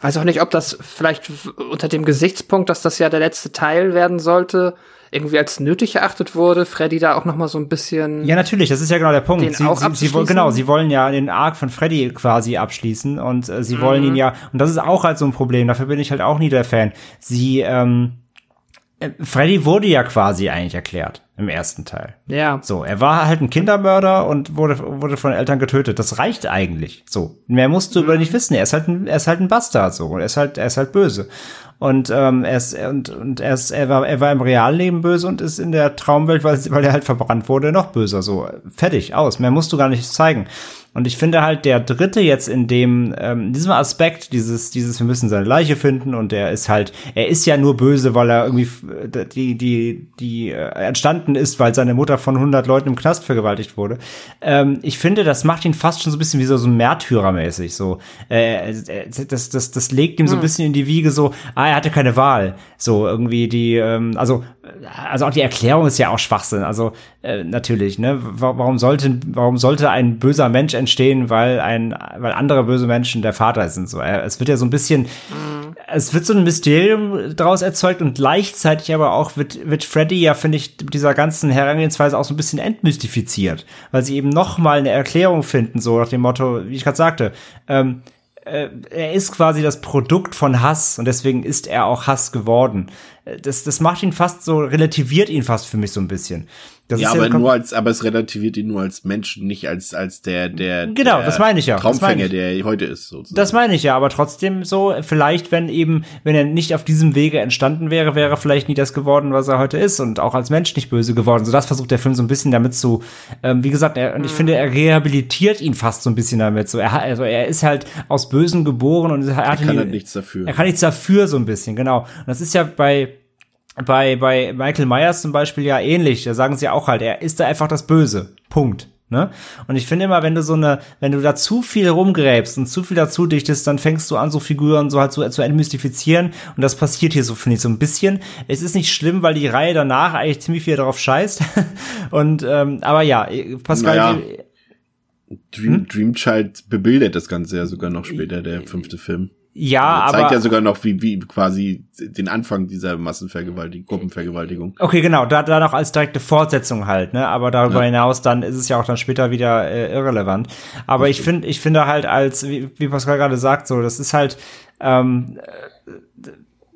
Weiß auch nicht, ob das vielleicht unter dem Gesichtspunkt, dass das ja der letzte Teil werden sollte, irgendwie als nötig erachtet wurde, Freddy da auch noch mal so ein bisschen. Ja, natürlich, das ist ja genau der Punkt. Den sie, auch sie, sie, wollen- genau, sie wollen ja den Arc von Freddy quasi abschließen und äh, sie wollen Mhm. ihn ja, und das ist auch halt so ein Problem, dafür bin ich halt auch nie der Fan. Sie, ähm, äh, Freddy wurde ja quasi eigentlich erklärt im ersten Teil. Ja. So, er war halt ein Kindermörder und wurde, wurde von Eltern getötet. Das reicht eigentlich. So. Mehr musst du über ihn nicht wissen. Er ist halt ein, er ist halt ein Bastard, so. Und er ist halt, er ist halt böse. Und, ähm, er ist, und, und er ist, er war, er war im Realleben böse und ist in der Traumwelt, weil, weil er halt verbrannt wurde, noch böser. So. Fertig, aus. Mehr musst du gar nicht zeigen. Und ich finde halt, der dritte jetzt in dem, ähm, in diesem Aspekt, dieses, dieses, wir müssen seine Leiche finden und er ist halt, er ist ja nur böse, weil er irgendwie, f- die, die, die, äh, entstanden ist, weil seine Mutter von 100 Leuten im Knast vergewaltigt wurde. Ähm, ich finde, das macht ihn fast schon so ein bisschen wie so, so Märtyrermäßig, so, äh, äh, das, das, das legt ihm so ein bisschen in die Wiege so, ah, er hatte keine Wahl, so irgendwie die, ähm, also, also auch die Erklärung ist ja auch Schwachsinn, also, äh, natürlich, ne, Wa- warum sollte, warum sollte ein böser Mensch entstehen, weil ein, weil andere böse Menschen der Vater sind, so, es wird ja so ein bisschen, es wird so ein Mysterium daraus erzeugt und gleichzeitig aber auch wird, wird Freddy ja, finde ich, mit dieser ganzen Herangehensweise auch so ein bisschen entmystifiziert, weil sie eben noch mal eine Erklärung finden, so nach dem Motto, wie ich gerade sagte, ähm, äh, er ist quasi das Produkt von Hass und deswegen ist er auch Hass geworden. Das, das macht ihn fast so, relativiert ihn fast für mich so ein bisschen. Das ja, ist aber kom- nur als, aber es relativiert ihn nur als Menschen, nicht als, als der, der, Genau, der das meine ich ja, Traumfänger, ich. der heute ist, sozusagen. Das meine ich ja, aber trotzdem so, vielleicht, wenn eben, wenn er nicht auf diesem Wege entstanden wäre, wäre er vielleicht nie das geworden, was er heute ist und auch als Mensch nicht böse geworden. So, das versucht der Film so ein bisschen damit zu, ähm, wie gesagt, er, und ich finde, er rehabilitiert ihn fast so ein bisschen damit. So, er, also er ist halt aus Bösen geboren und er hat kann ihn- halt nichts dafür. Er kann nichts dafür, so ein bisschen, genau. Und das ist ja bei, bei, bei Michael Myers zum Beispiel ja ähnlich. Da sagen sie auch halt, er ist da einfach das Böse. Punkt. Ne? Und ich finde immer, wenn du so eine, wenn du da zu viel rumgräbst und zu viel dazu dichtest, dann fängst du an, so Figuren so halt so zu entmystifizieren. Und das passiert hier so, finde ich, so ein bisschen. Es ist nicht schlimm, weil die Reihe danach eigentlich ziemlich viel darauf scheißt. und, ähm, aber ja, Pascal, Naja. Dream, Hm? Dream Child bebildert das Ganze ja sogar noch später, der fünfte Film. Ja, Er zeigt aber. ja sogar noch, wie, wie quasi den Anfang dieser Massenvergewaltigung, Gruppenvergewaltigung. Okay, genau, da, da noch als direkte Fortsetzung halt, ne? Aber darüber Ja. hinaus dann ist es ja auch dann später wieder äh, irrelevant. Aber ich finde, ich finde halt als, wie, wie Pascal gerade sagt, so, das ist halt, ähm, äh,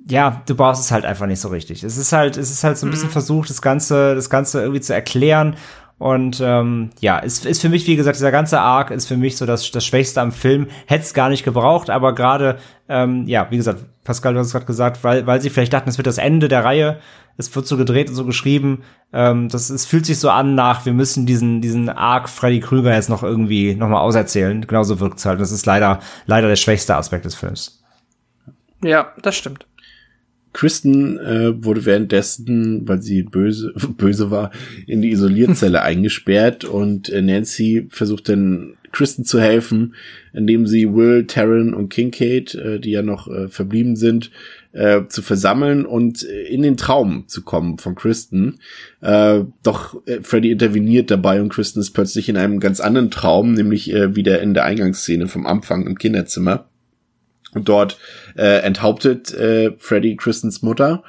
ja, du brauchst es halt einfach nicht so richtig. Es ist halt, es ist halt so ein bisschen versucht, das Ganze, das Ganze irgendwie zu erklären. Und ähm, ja, ist, ist für mich, wie gesagt, dieser ganze Arc ist für mich so das, das Schwächste am Film. Hätte es gar nicht gebraucht, aber gerade, ähm, ja, wie gesagt, Pascal, du hast gerade gesagt, weil, weil sie vielleicht dachten, es wird das Ende der Reihe, es wird so gedreht und so geschrieben. Ähm, das es fühlt sich so an nach, wir müssen diesen, diesen Arc Freddy Krüger jetzt noch irgendwie nochmal auserzählen. Genauso wirkt's halt. Das ist leider, leider der schwächste Aspekt des Films. Ja, das stimmt. Kristen äh, wurde währenddessen, weil sie böse, böse war, in die Isolierzelle eingesperrt und äh, Nancy versucht dann Kristen zu helfen, indem sie Will, Taryn und Kincaid, äh, die ja noch äh, verblieben sind, äh, zu versammeln und äh, in den Traum zu kommen von Kristen. Äh, doch äh, Freddy interveniert dabei und Kristen ist plötzlich in einem ganz anderen Traum, nämlich äh, wieder in der Eingangsszene vom Anfang im Kinderzimmer. Und dort äh, enthauptet äh, Freddy Kristens Mutter.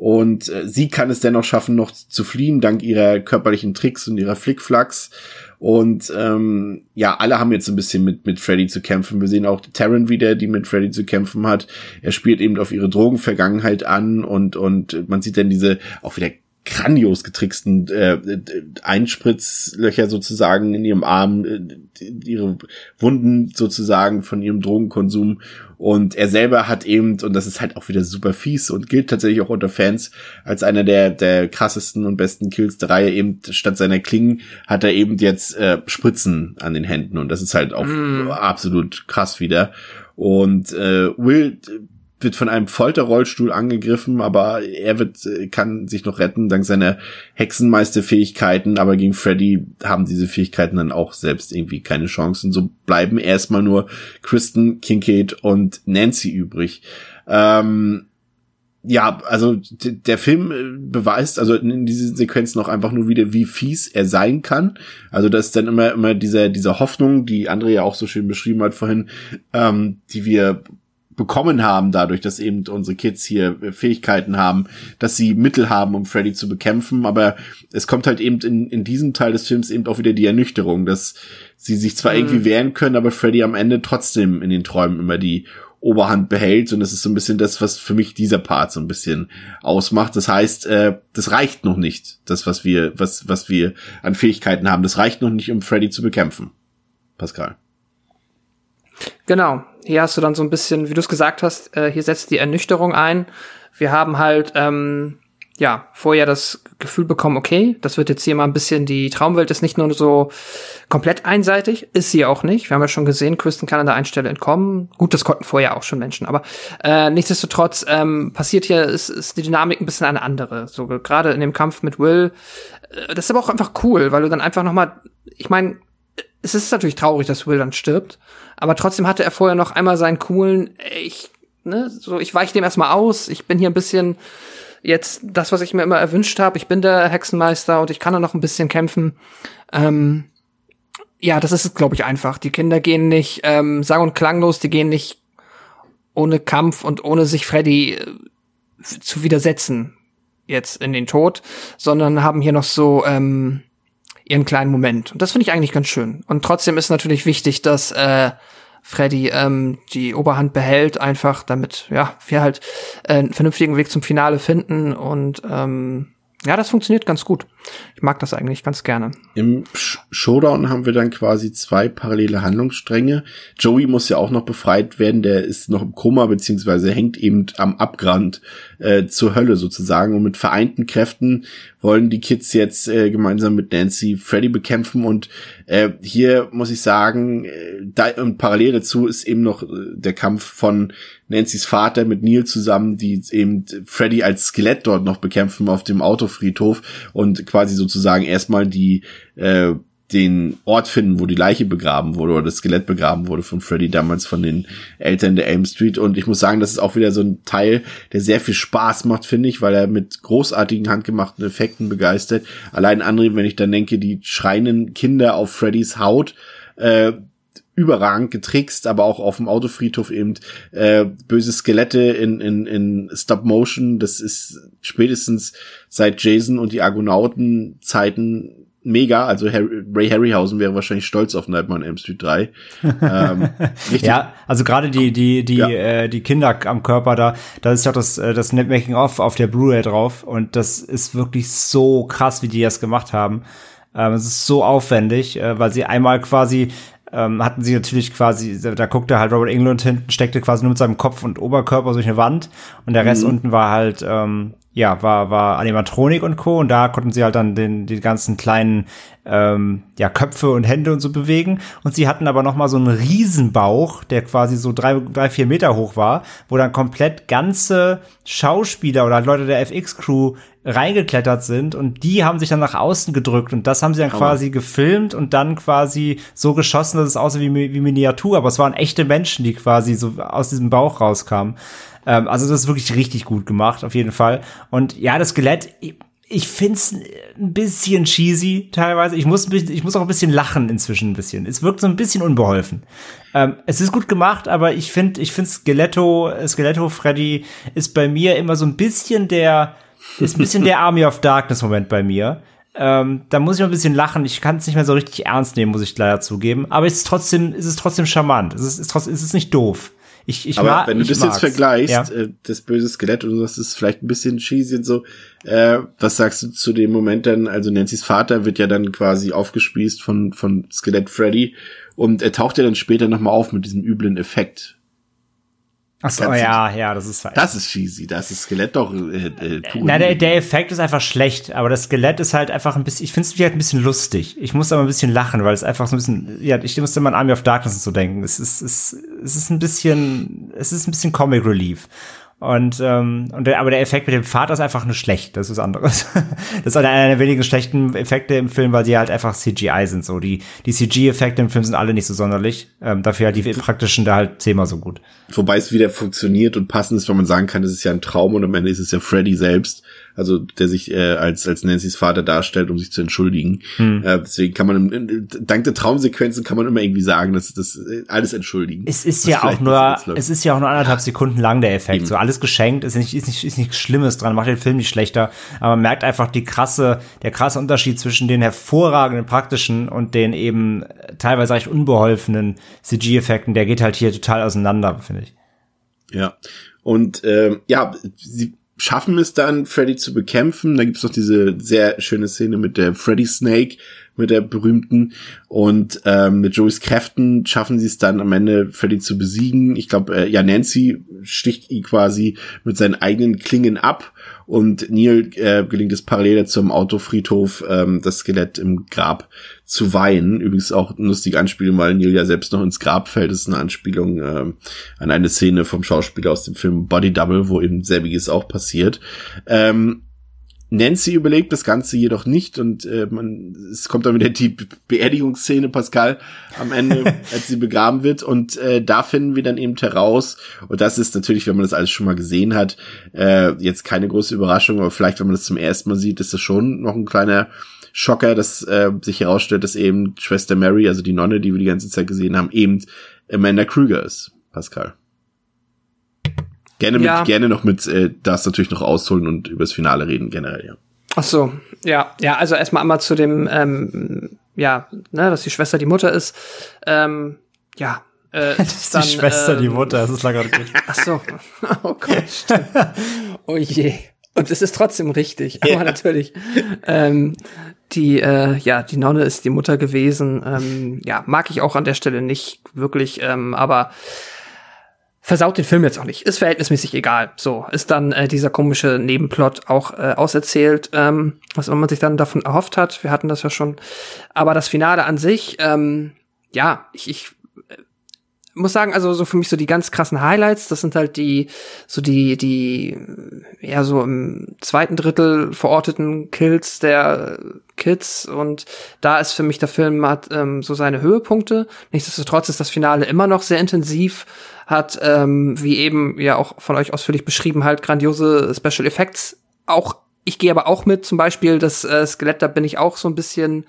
Und äh, sie kann es dennoch schaffen, noch zu fliehen, dank ihrer körperlichen Tricks und ihrer Flickflacks. Und ähm, ja, alle haben jetzt ein bisschen mit, mit Freddy zu kämpfen. Wir sehen auch Taryn wieder, die mit Freddy zu kämpfen hat. Er spielt eben auf ihre Drogenvergangenheit an und, und man sieht dann diese auch wieder grandios getricksten äh, Einspritzlöcher sozusagen in ihrem Arm, äh, ihre Wunden sozusagen von ihrem Drogenkonsum. Und er selber hat eben, und das ist halt auch wieder super fies und gilt tatsächlich auch unter Fans als einer der, der krassesten und besten Kills der Reihe, eben statt seiner Klingen hat er eben jetzt äh, Spritzen an den Händen. Und das ist halt auch mm. absolut krass wieder. Und äh, Will wird von einem Folterrollstuhl angegriffen, aber er wird, äh, kann sich noch retten dank seiner Hexenmeisterfähigkeiten, aber gegen Freddy haben diese Fähigkeiten dann auch selbst irgendwie keine Chancen. So bleiben erstmal nur Kristen, Kincaid und Nancy übrig. Ähm, ja, also der Film äh, beweist also in diesen Sequenzen noch einfach nur wieder, wie fies er sein kann. Also das ist dann immer immer dieser dieser Hoffnung, die Andrea ja auch so schön beschrieben hat vorhin, ähm, die wir bekommen haben, dadurch, dass eben unsere Kids hier Fähigkeiten haben, dass sie Mittel haben, um Freddy zu bekämpfen. Aber es kommt halt eben in, in diesem Teil des Films eben auch wieder die Ernüchterung, dass sie sich zwar mhm. irgendwie wehren können, aber Freddy am Ende trotzdem in den Träumen immer die Oberhand behält. Und das ist so ein bisschen das, was für mich dieser Part so ein bisschen ausmacht. Das heißt, äh, das reicht noch nicht, das, was wir, was, was wir an Fähigkeiten haben. Das reicht noch nicht, um Freddy zu bekämpfen. Pascal. Genau. Hier hast du dann so ein bisschen, wie du es gesagt hast, äh, hier setzt die Ernüchterung ein. Wir haben halt, ähm, ja, vorher das Gefühl bekommen, okay, das wird jetzt hier mal ein bisschen, die Traumwelt ist nicht nur so komplett einseitig, ist sie auch nicht. Wir haben ja schon gesehen, Kristen kann an der einen Stelle entkommen. Gut, das konnten vorher auch schon Menschen, aber äh, nichtsdestotrotz ähm, passiert hier, ist, ist die Dynamik ein bisschen eine andere. So gerade in dem Kampf mit Will, äh, das ist aber auch einfach cool, weil du dann einfach noch mal, ich meine, es ist natürlich traurig, dass Will dann stirbt, aber trotzdem hatte er vorher noch einmal seinen coolen, ich, ne, so, ich weiche dem erstmal aus, ich bin hier ein bisschen jetzt das, was ich mir immer erwünscht habe, ich bin der Hexenmeister und ich kann da noch ein bisschen kämpfen. Ähm, ja, das ist, glaube ich, einfach. Die Kinder gehen nicht ähm, sang- und klanglos, die gehen nicht ohne Kampf und ohne sich Freddy äh, zu widersetzen jetzt in den Tod, sondern haben hier noch so ähm, ihren kleinen Moment. Und das finde ich eigentlich ganz schön. Und trotzdem ist natürlich wichtig, dass äh, Freddy ähm, die Oberhand behält, einfach damit ja wir halt äh, einen vernünftigen Weg zum Finale finden und ähm, ja, das funktioniert ganz gut. Ich mag das eigentlich ganz gerne. Im Showdown haben wir dann quasi zwei parallele Handlungsstränge. Joey muss ja auch noch befreit werden, der ist noch im Koma, beziehungsweise hängt eben am Abgrund äh, zur Hölle sozusagen. Und mit vereinten Kräften wollen die Kids jetzt äh, gemeinsam mit Nancy Freddy bekämpfen. Und äh, hier muss ich sagen, äh, da, und parallel dazu ist eben noch äh, der Kampf von Nancy's Vater mit Neil zusammen, die eben Freddy als Skelett dort noch bekämpfen auf dem Autofriedhof und quasi sozusagen erstmal die äh, den Ort finden, wo die Leiche begraben wurde oder das Skelett begraben wurde von Freddy damals von den Eltern der Elm Street. Und ich muss sagen, das ist auch wieder so ein Teil, der sehr viel Spaß macht, finde ich, weil er mit großartigen handgemachten Effekten begeistert. Allein andere, wenn ich dann denke, die schreienden Kinder auf Freddys Haut, äh, überragend getrickst, aber auch auf dem Autofriedhof eben äh, böse Skelette in, in, in Stop Motion. Das ist spätestens seit Jason und die Argonauten Zeiten mega. Also Harry, Ray Harryhausen wäre wahrscheinlich stolz auf Nightmare on Elm Street 3. ähm, ja, also gerade die die die ja. äh, die Kinder am Körper da, da ist ja das äh, das Making of auf der Blu-ray drauf und das ist wirklich so krass, wie die das gemacht haben. Ähm, es ist so aufwendig, äh, weil sie einmal quasi ähm, hatten sie natürlich quasi, da guckte halt Robert England hinten, steckte quasi nur mit seinem Kopf und Oberkörper durch eine Wand und der Rest mhm. unten war halt, ähm, ja, war, war Animatronik und Co. Und da konnten sie halt dann den, die ganzen kleinen ähm, ja, Köpfe und Hände und so bewegen. Und sie hatten aber noch mal so einen Riesenbauch, der quasi so drei, drei, vier Meter hoch war, wo dann komplett ganze Schauspieler oder Leute der FX-Crew reingeklettert sind und die haben sich dann nach außen gedrückt und das haben sie dann Hammer. quasi gefilmt und dann quasi so geschossen, dass es aussah wie, wie Miniatur, aber es waren echte Menschen, die quasi so aus diesem Bauch rauskamen. Ähm, also das ist wirklich richtig gut gemacht, auf jeden Fall. Und ja, das Skelett, ich, find's ein bisschen cheesy teilweise. Ich muss, ich muss auch ein bisschen lachen inzwischen ein bisschen. Es wirkt so ein bisschen unbeholfen. Ähm, es ist gut gemacht, aber ich finde, ich finde Skeletto, Skeletto Freddy ist bei mir immer so ein bisschen der, ist ein bisschen der Army of Darkness Moment bei mir. Ähm, da muss ich mal ein bisschen lachen. Ich kann es nicht mehr so richtig ernst nehmen, muss ich leider zugeben. Aber es ist trotzdem, es ist trotzdem charmant. Es ist, ist trotzdem, es ist nicht doof. Ich, ich Aber wenn du das mag's. jetzt vergleichst, ja. äh, das böse Skelett und das ist vielleicht ein bisschen cheesy und so, äh, was sagst du zu dem Moment dann, also Nancy's Vater wird ja dann quasi aufgespießt von, von Skelett Freddy und er taucht ja dann später nochmal auf mit diesem üblen Effekt. Ach so, ja, ja, das ist halt. Das ist cheesy, das ist Skelett doch. Äh, äh, Na, der, der Effekt ist einfach schlecht, aber das Skelett ist halt einfach ein bisschen, ich finde es halt ein bisschen lustig. Ich muss aber ein bisschen lachen, weil es einfach so ein bisschen, ja, ich musste mal an Army of Darkness so denken. Es ist, es, es ist ein bisschen, es ist ein bisschen Comic Relief. Und, ähm, und der, aber der Effekt mit dem Vater ist einfach nur schlecht. Das ist was anderes. das ist einer der wenigen schlechten Effekte im Film, weil sie halt einfach CGI sind. So die die CG-Effekte im Film sind alle nicht so sonderlich. Ähm, dafür halt die praktischen da halt zehnmal so gut. Wobei es wieder funktioniert und passend ist, wenn man sagen kann, das ist ja ein Traum und am Ende ist es ja Freddy selbst, also der sich äh, als als Nancy's Vater darstellt, um sich zu entschuldigen. Hm. Äh, deswegen kann man im, dank der Traumsequenzen kann man immer irgendwie sagen, dass das äh, alles entschuldigen. Es ist ja auch nur es ist ja auch nur anderthalb Sekunden lang der Effekt. Eben. So alles geschenkt, ist nicht ist nicht ist nichts Schlimmes dran, macht den Film nicht schlechter, aber man merkt einfach die krasse der krasse Unterschied zwischen den hervorragenden praktischen und den eben teilweise recht unbeholfenen CG-Effekten. Der geht halt hier total auseinander, finde ich. Ja. Und äh, ja, sie schaffen es dann, Freddy zu bekämpfen. Da gibt's noch diese sehr schöne Szene mit der Freddy Snake, mit der berühmten. Und ähm, mit Joeys Kräften schaffen sie es dann am Ende, Freddy zu besiegen. Ich glaube, äh, ja, Nancy sticht ihn quasi mit seinen eigenen Klingen ab. Und Neil äh, gelingt es parallel dazu am Autofriedhof ähm, das Skelett im Grab zu weihen. Übrigens auch eine lustige Anspielung, weil Neil ja selbst noch ins Grab fällt. Das ist eine Anspielung ähm, an eine Szene vom Schauspieler aus dem Film Body Double, wo eben selbiges auch passiert. Ähm, Nancy überlegt das Ganze jedoch nicht und äh, man, es kommt dann wieder die Beerdigungsszene, Pascal, am Ende, als sie begraben wird und äh, da finden wir dann eben heraus und das ist natürlich, wenn man das alles schon mal gesehen hat, äh, jetzt keine große Überraschung, aber vielleicht, wenn man das zum ersten Mal sieht, ist das schon noch ein kleiner Schocker, dass äh, sich herausstellt, dass eben Schwester Mary, also die Nonne, die wir die ganze Zeit gesehen haben, eben Amanda Krüger ist, Pascal. Gerne mit, ja. gerne noch mit äh, das natürlich noch ausholen und übers Finale reden generell, ja. Ach so, ja, ja, also erstmal einmal zu dem, ähm, ja, ne, dass die Schwester die Mutter ist. Ähm, ja, äh, das ist dann, die Schwester ähm, die Mutter, das ist leider richtig. Ach so, oh Gott, stimmt. oh je. Und es ist trotzdem richtig, aber ja. natürlich. Ähm, die, äh, ja, die Nonne ist die Mutter gewesen. Ähm, ja, mag ich auch an der Stelle nicht wirklich, ähm, aber versaut den Film jetzt auch nicht. Ist verhältnismäßig egal. So, ist dann äh, dieser komische Nebenplot auch äh, auserzählt, ähm, was man sich dann davon erhofft hat. Wir hatten das ja schon. Aber das Finale an sich, ähm, ja, ich, ich muss sagen, also so für mich so die ganz krassen Highlights, das sind halt die, so die, die, ja, so im zweiten Drittel verorteten Kills der Kids und da ist für mich der Film hat ähm, so seine Höhepunkte. Nichtsdestotrotz ist das Finale immer noch sehr intensiv hat, ähm, wie eben ja auch von euch ausführlich beschrieben, halt grandiose Special Effects. Auch, ich gehe aber auch mit, zum Beispiel das äh, Skelett, da bin ich auch so ein bisschen,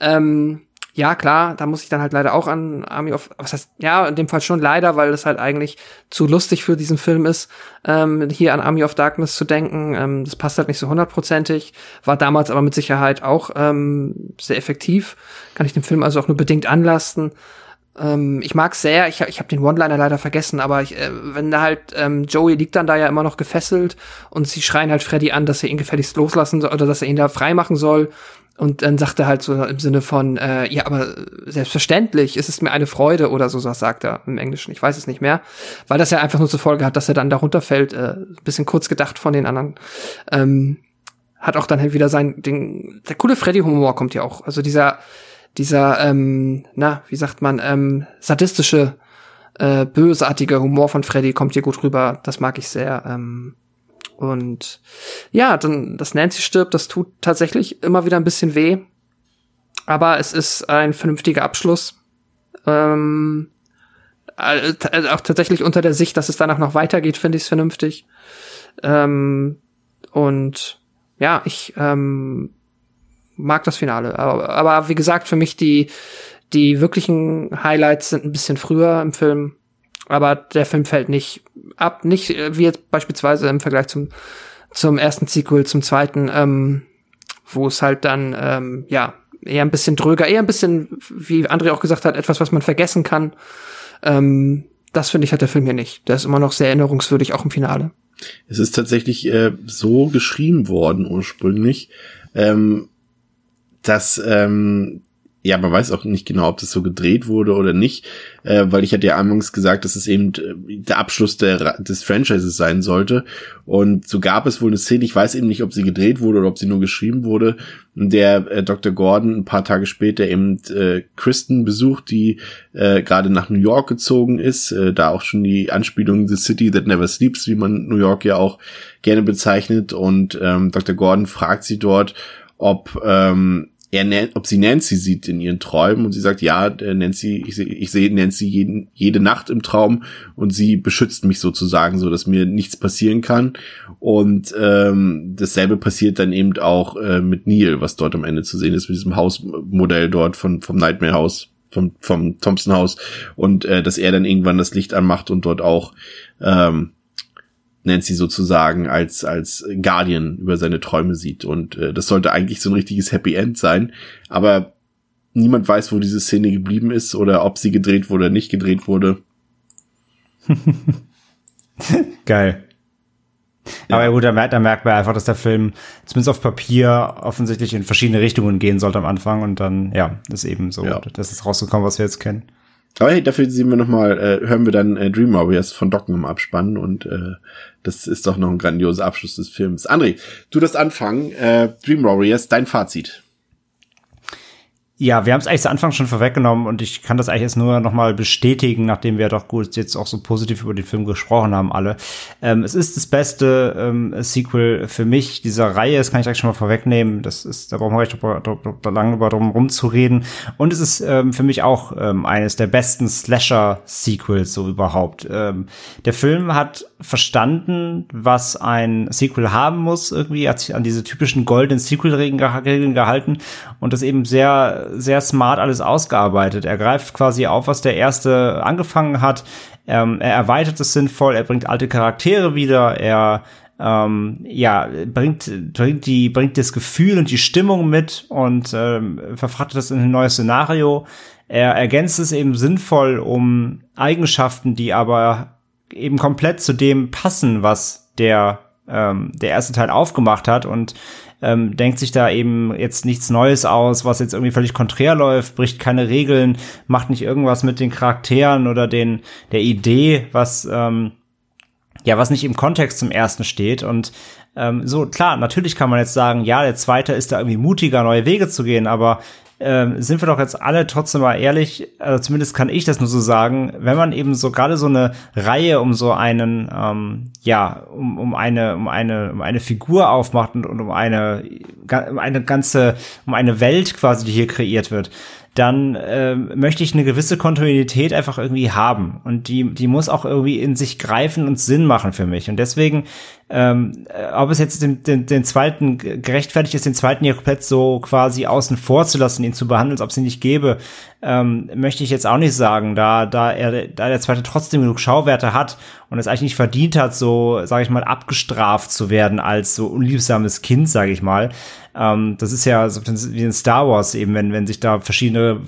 ähm, ja, klar, da muss ich dann halt leider auch an Army of, was heißt, ja, in dem Fall schon leider, weil das halt eigentlich zu lustig für diesen Film ist, ähm, hier an Army of Darkness zu denken. Ähm, das passt halt nicht so hundertprozentig, war damals aber mit Sicherheit auch ähm, sehr effektiv. Kann ich dem Film also auch nur bedingt anlasten. Ähm, ich mag sehr, ich, ich habe den One-Liner leider vergessen, aber ich, äh, wenn da halt, ähm, Joey liegt dann da ja immer noch gefesselt und sie schreien halt Freddy an, dass er ihn gefälligst loslassen soll oder dass er ihn da freimachen soll. Und dann sagt er halt so im Sinne von, äh, ja, aber selbstverständlich ist es mir eine Freude oder so, das sagt er im Englischen. Ich weiß es nicht mehr. Weil das ja einfach nur zur Folge hat, dass er dann darunter fällt, äh, bisschen kurz gedacht von den anderen. Ähm, hat auch dann halt wieder sein, den, der coole Freddy-Humor kommt ja auch. Also dieser, dieser, ähm, na, wie sagt man, ähm, sadistische, äh, bösartige Humor von Freddy kommt hier gut rüber. Das mag ich sehr. Ähm, und ja, dann, dass Nancy stirbt, das tut tatsächlich immer wieder ein bisschen weh. Aber es ist ein vernünftiger Abschluss. Ähm, äh, auch tatsächlich unter der Sicht, dass es danach noch weitergeht, finde ich es vernünftig. Ähm, und ja, ich ähm, mag das Finale. Aber, aber wie gesagt, für mich die, die wirklichen Highlights sind ein bisschen früher im Film. Aber der Film fällt nicht ab, nicht äh, wie jetzt beispielsweise im Vergleich zum, zum ersten Sequel, zum zweiten, ähm, wo es halt dann, ähm, ja, eher ein bisschen dröger, eher ein bisschen, wie André auch gesagt hat, etwas, was man vergessen kann. Ähm, das finde ich hat der Film hier nicht. Der ist immer noch sehr erinnerungswürdig, auch im Finale. Es ist tatsächlich äh, so geschrieben worden ursprünglich, ähm, dass ähm, ja, man weiß auch nicht genau, ob das so gedreht wurde oder nicht, äh, weil ich hatte ja anfangs gesagt, dass es eben äh, der Abschluss der, des Franchises sein sollte. Und so gab es wohl eine Szene, ich weiß eben nicht, ob sie gedreht wurde oder ob sie nur geschrieben wurde, in der äh, Dr. Gordon ein paar Tage später eben äh, Kristen besucht, die äh, gerade nach New York gezogen ist, äh, da auch schon die Anspielung The City That Never Sleeps, wie man New York ja auch gerne bezeichnet. Und ähm, Dr. Gordon fragt sie dort, ob ähm, er, ob sie Nancy sieht in ihren Träumen und sie sagt, ja, Nancy, ich, sehe ich sehe Nancy jeden, jede Nacht im Traum und sie beschützt mich sozusagen, so dass mir nichts passieren kann. Und ähm, dasselbe passiert dann eben auch äh, mit Neil, was dort am Ende zu sehen ist, mit diesem Hausmodell dort von, vom Nightmare House, vom, vom Thompson Haus und äh, dass er dann irgendwann das Licht anmacht und dort auch ähm, Nancy sozusagen als, als Guardian über seine Träume sieht. Und äh, das sollte eigentlich so ein richtiges Happy End sein. Aber niemand weiß, wo diese Szene geblieben ist oder ob sie gedreht wurde oder nicht gedreht wurde. Geil. Ja. Aber gut, da merkt, da merkt man einfach, dass der Film zumindest auf Papier offensichtlich in verschiedene Richtungen gehen sollte am Anfang und dann, ja, ist eben so, ja. das ist rausgekommen, was wir jetzt kennen. Aber hey, dafür sehen wir noch mal, äh, hören wir dann äh, Dream Warriors von Docken im Abspann und äh, das ist doch noch ein grandioser Abschluss des Films. André, du das anfangen. Äh, Dream Warriors, dein Fazit. Ja, wir haben es eigentlich zu Anfang schon vorweggenommen und ich kann das eigentlich jetzt nur nochmal bestätigen, nachdem wir doch gut jetzt auch so positiv über den Film gesprochen haben, alle. Ähm, es ist das beste ähm, Sequel für mich dieser Reihe, das kann ich gleich schon mal vorwegnehmen. Das ist, da brauchen wir nicht lange über drum rumzureden. Und es ist ähm, für mich auch ähm, eines der besten Slasher-Sequels so überhaupt. Ähm, der Film hat verstanden, was ein Sequel haben muss, irgendwie, hat sich an diese typischen goldenen Sequel-Regeln gehalten und das eben sehr sehr smart alles ausgearbeitet. Er greift quasi auf, was der erste angefangen hat. Ähm, er erweitert es sinnvoll, er bringt alte Charaktere wieder, er ähm, ja, bringt, bringt, die, bringt das Gefühl und die Stimmung mit und ähm, verfrachtet das in ein neues Szenario. Er ergänzt es eben sinnvoll um Eigenschaften, die aber eben komplett zu dem passen, was der, ähm, der erste Teil aufgemacht hat und ähm, denkt sich da eben jetzt nichts Neues aus, was jetzt irgendwie völlig konträr läuft, bricht keine Regeln, macht nicht irgendwas mit den Charakteren oder den der Idee, was ähm, ja was nicht im Kontext zum ersten steht und ähm, so klar, natürlich kann man jetzt sagen, ja, der zweite ist da irgendwie mutiger, neue Wege zu gehen, aber ähm, sind wir doch jetzt alle trotzdem mal ehrlich, also zumindest kann ich das nur so sagen, wenn man eben so gerade so eine Reihe um so einen, ähm, ja, um, um eine, um eine, um eine Figur aufmacht und, und um eine, um eine ganze, um eine Welt quasi, die hier kreiert wird, dann äh, möchte ich eine gewisse Kontinuität einfach irgendwie haben. Und die, die muss auch irgendwie in sich greifen und Sinn machen für mich. Und deswegen, ähm, äh, ob es jetzt den, den, den zweiten gerechtfertigt ist, den zweiten komplett so quasi außen vor zu lassen, ihn zu behandeln, ob es ihn nicht gäbe, ähm, möchte ich jetzt auch nicht sagen, da, da er, da der zweite trotzdem genug Schauwerte hat und es eigentlich nicht verdient hat, so, sage ich mal, abgestraft zu werden als so unliebsames Kind, sage ich mal. Ähm, das ist ja so wie in Star Wars eben, wenn, wenn sich da verschiedene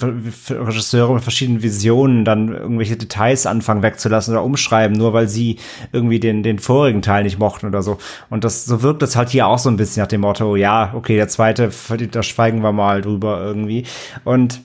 Regisseure mit verschiedenen Visionen dann irgendwelche Details anfangen wegzulassen oder umschreiben, nur weil sie irgendwie den, den vorigen Teil nicht mochten oder so. Und das, so wirkt es halt hier auch so ein bisschen nach dem Motto, ja, okay, der zweite, da schweigen wir mal drüber irgendwie. Und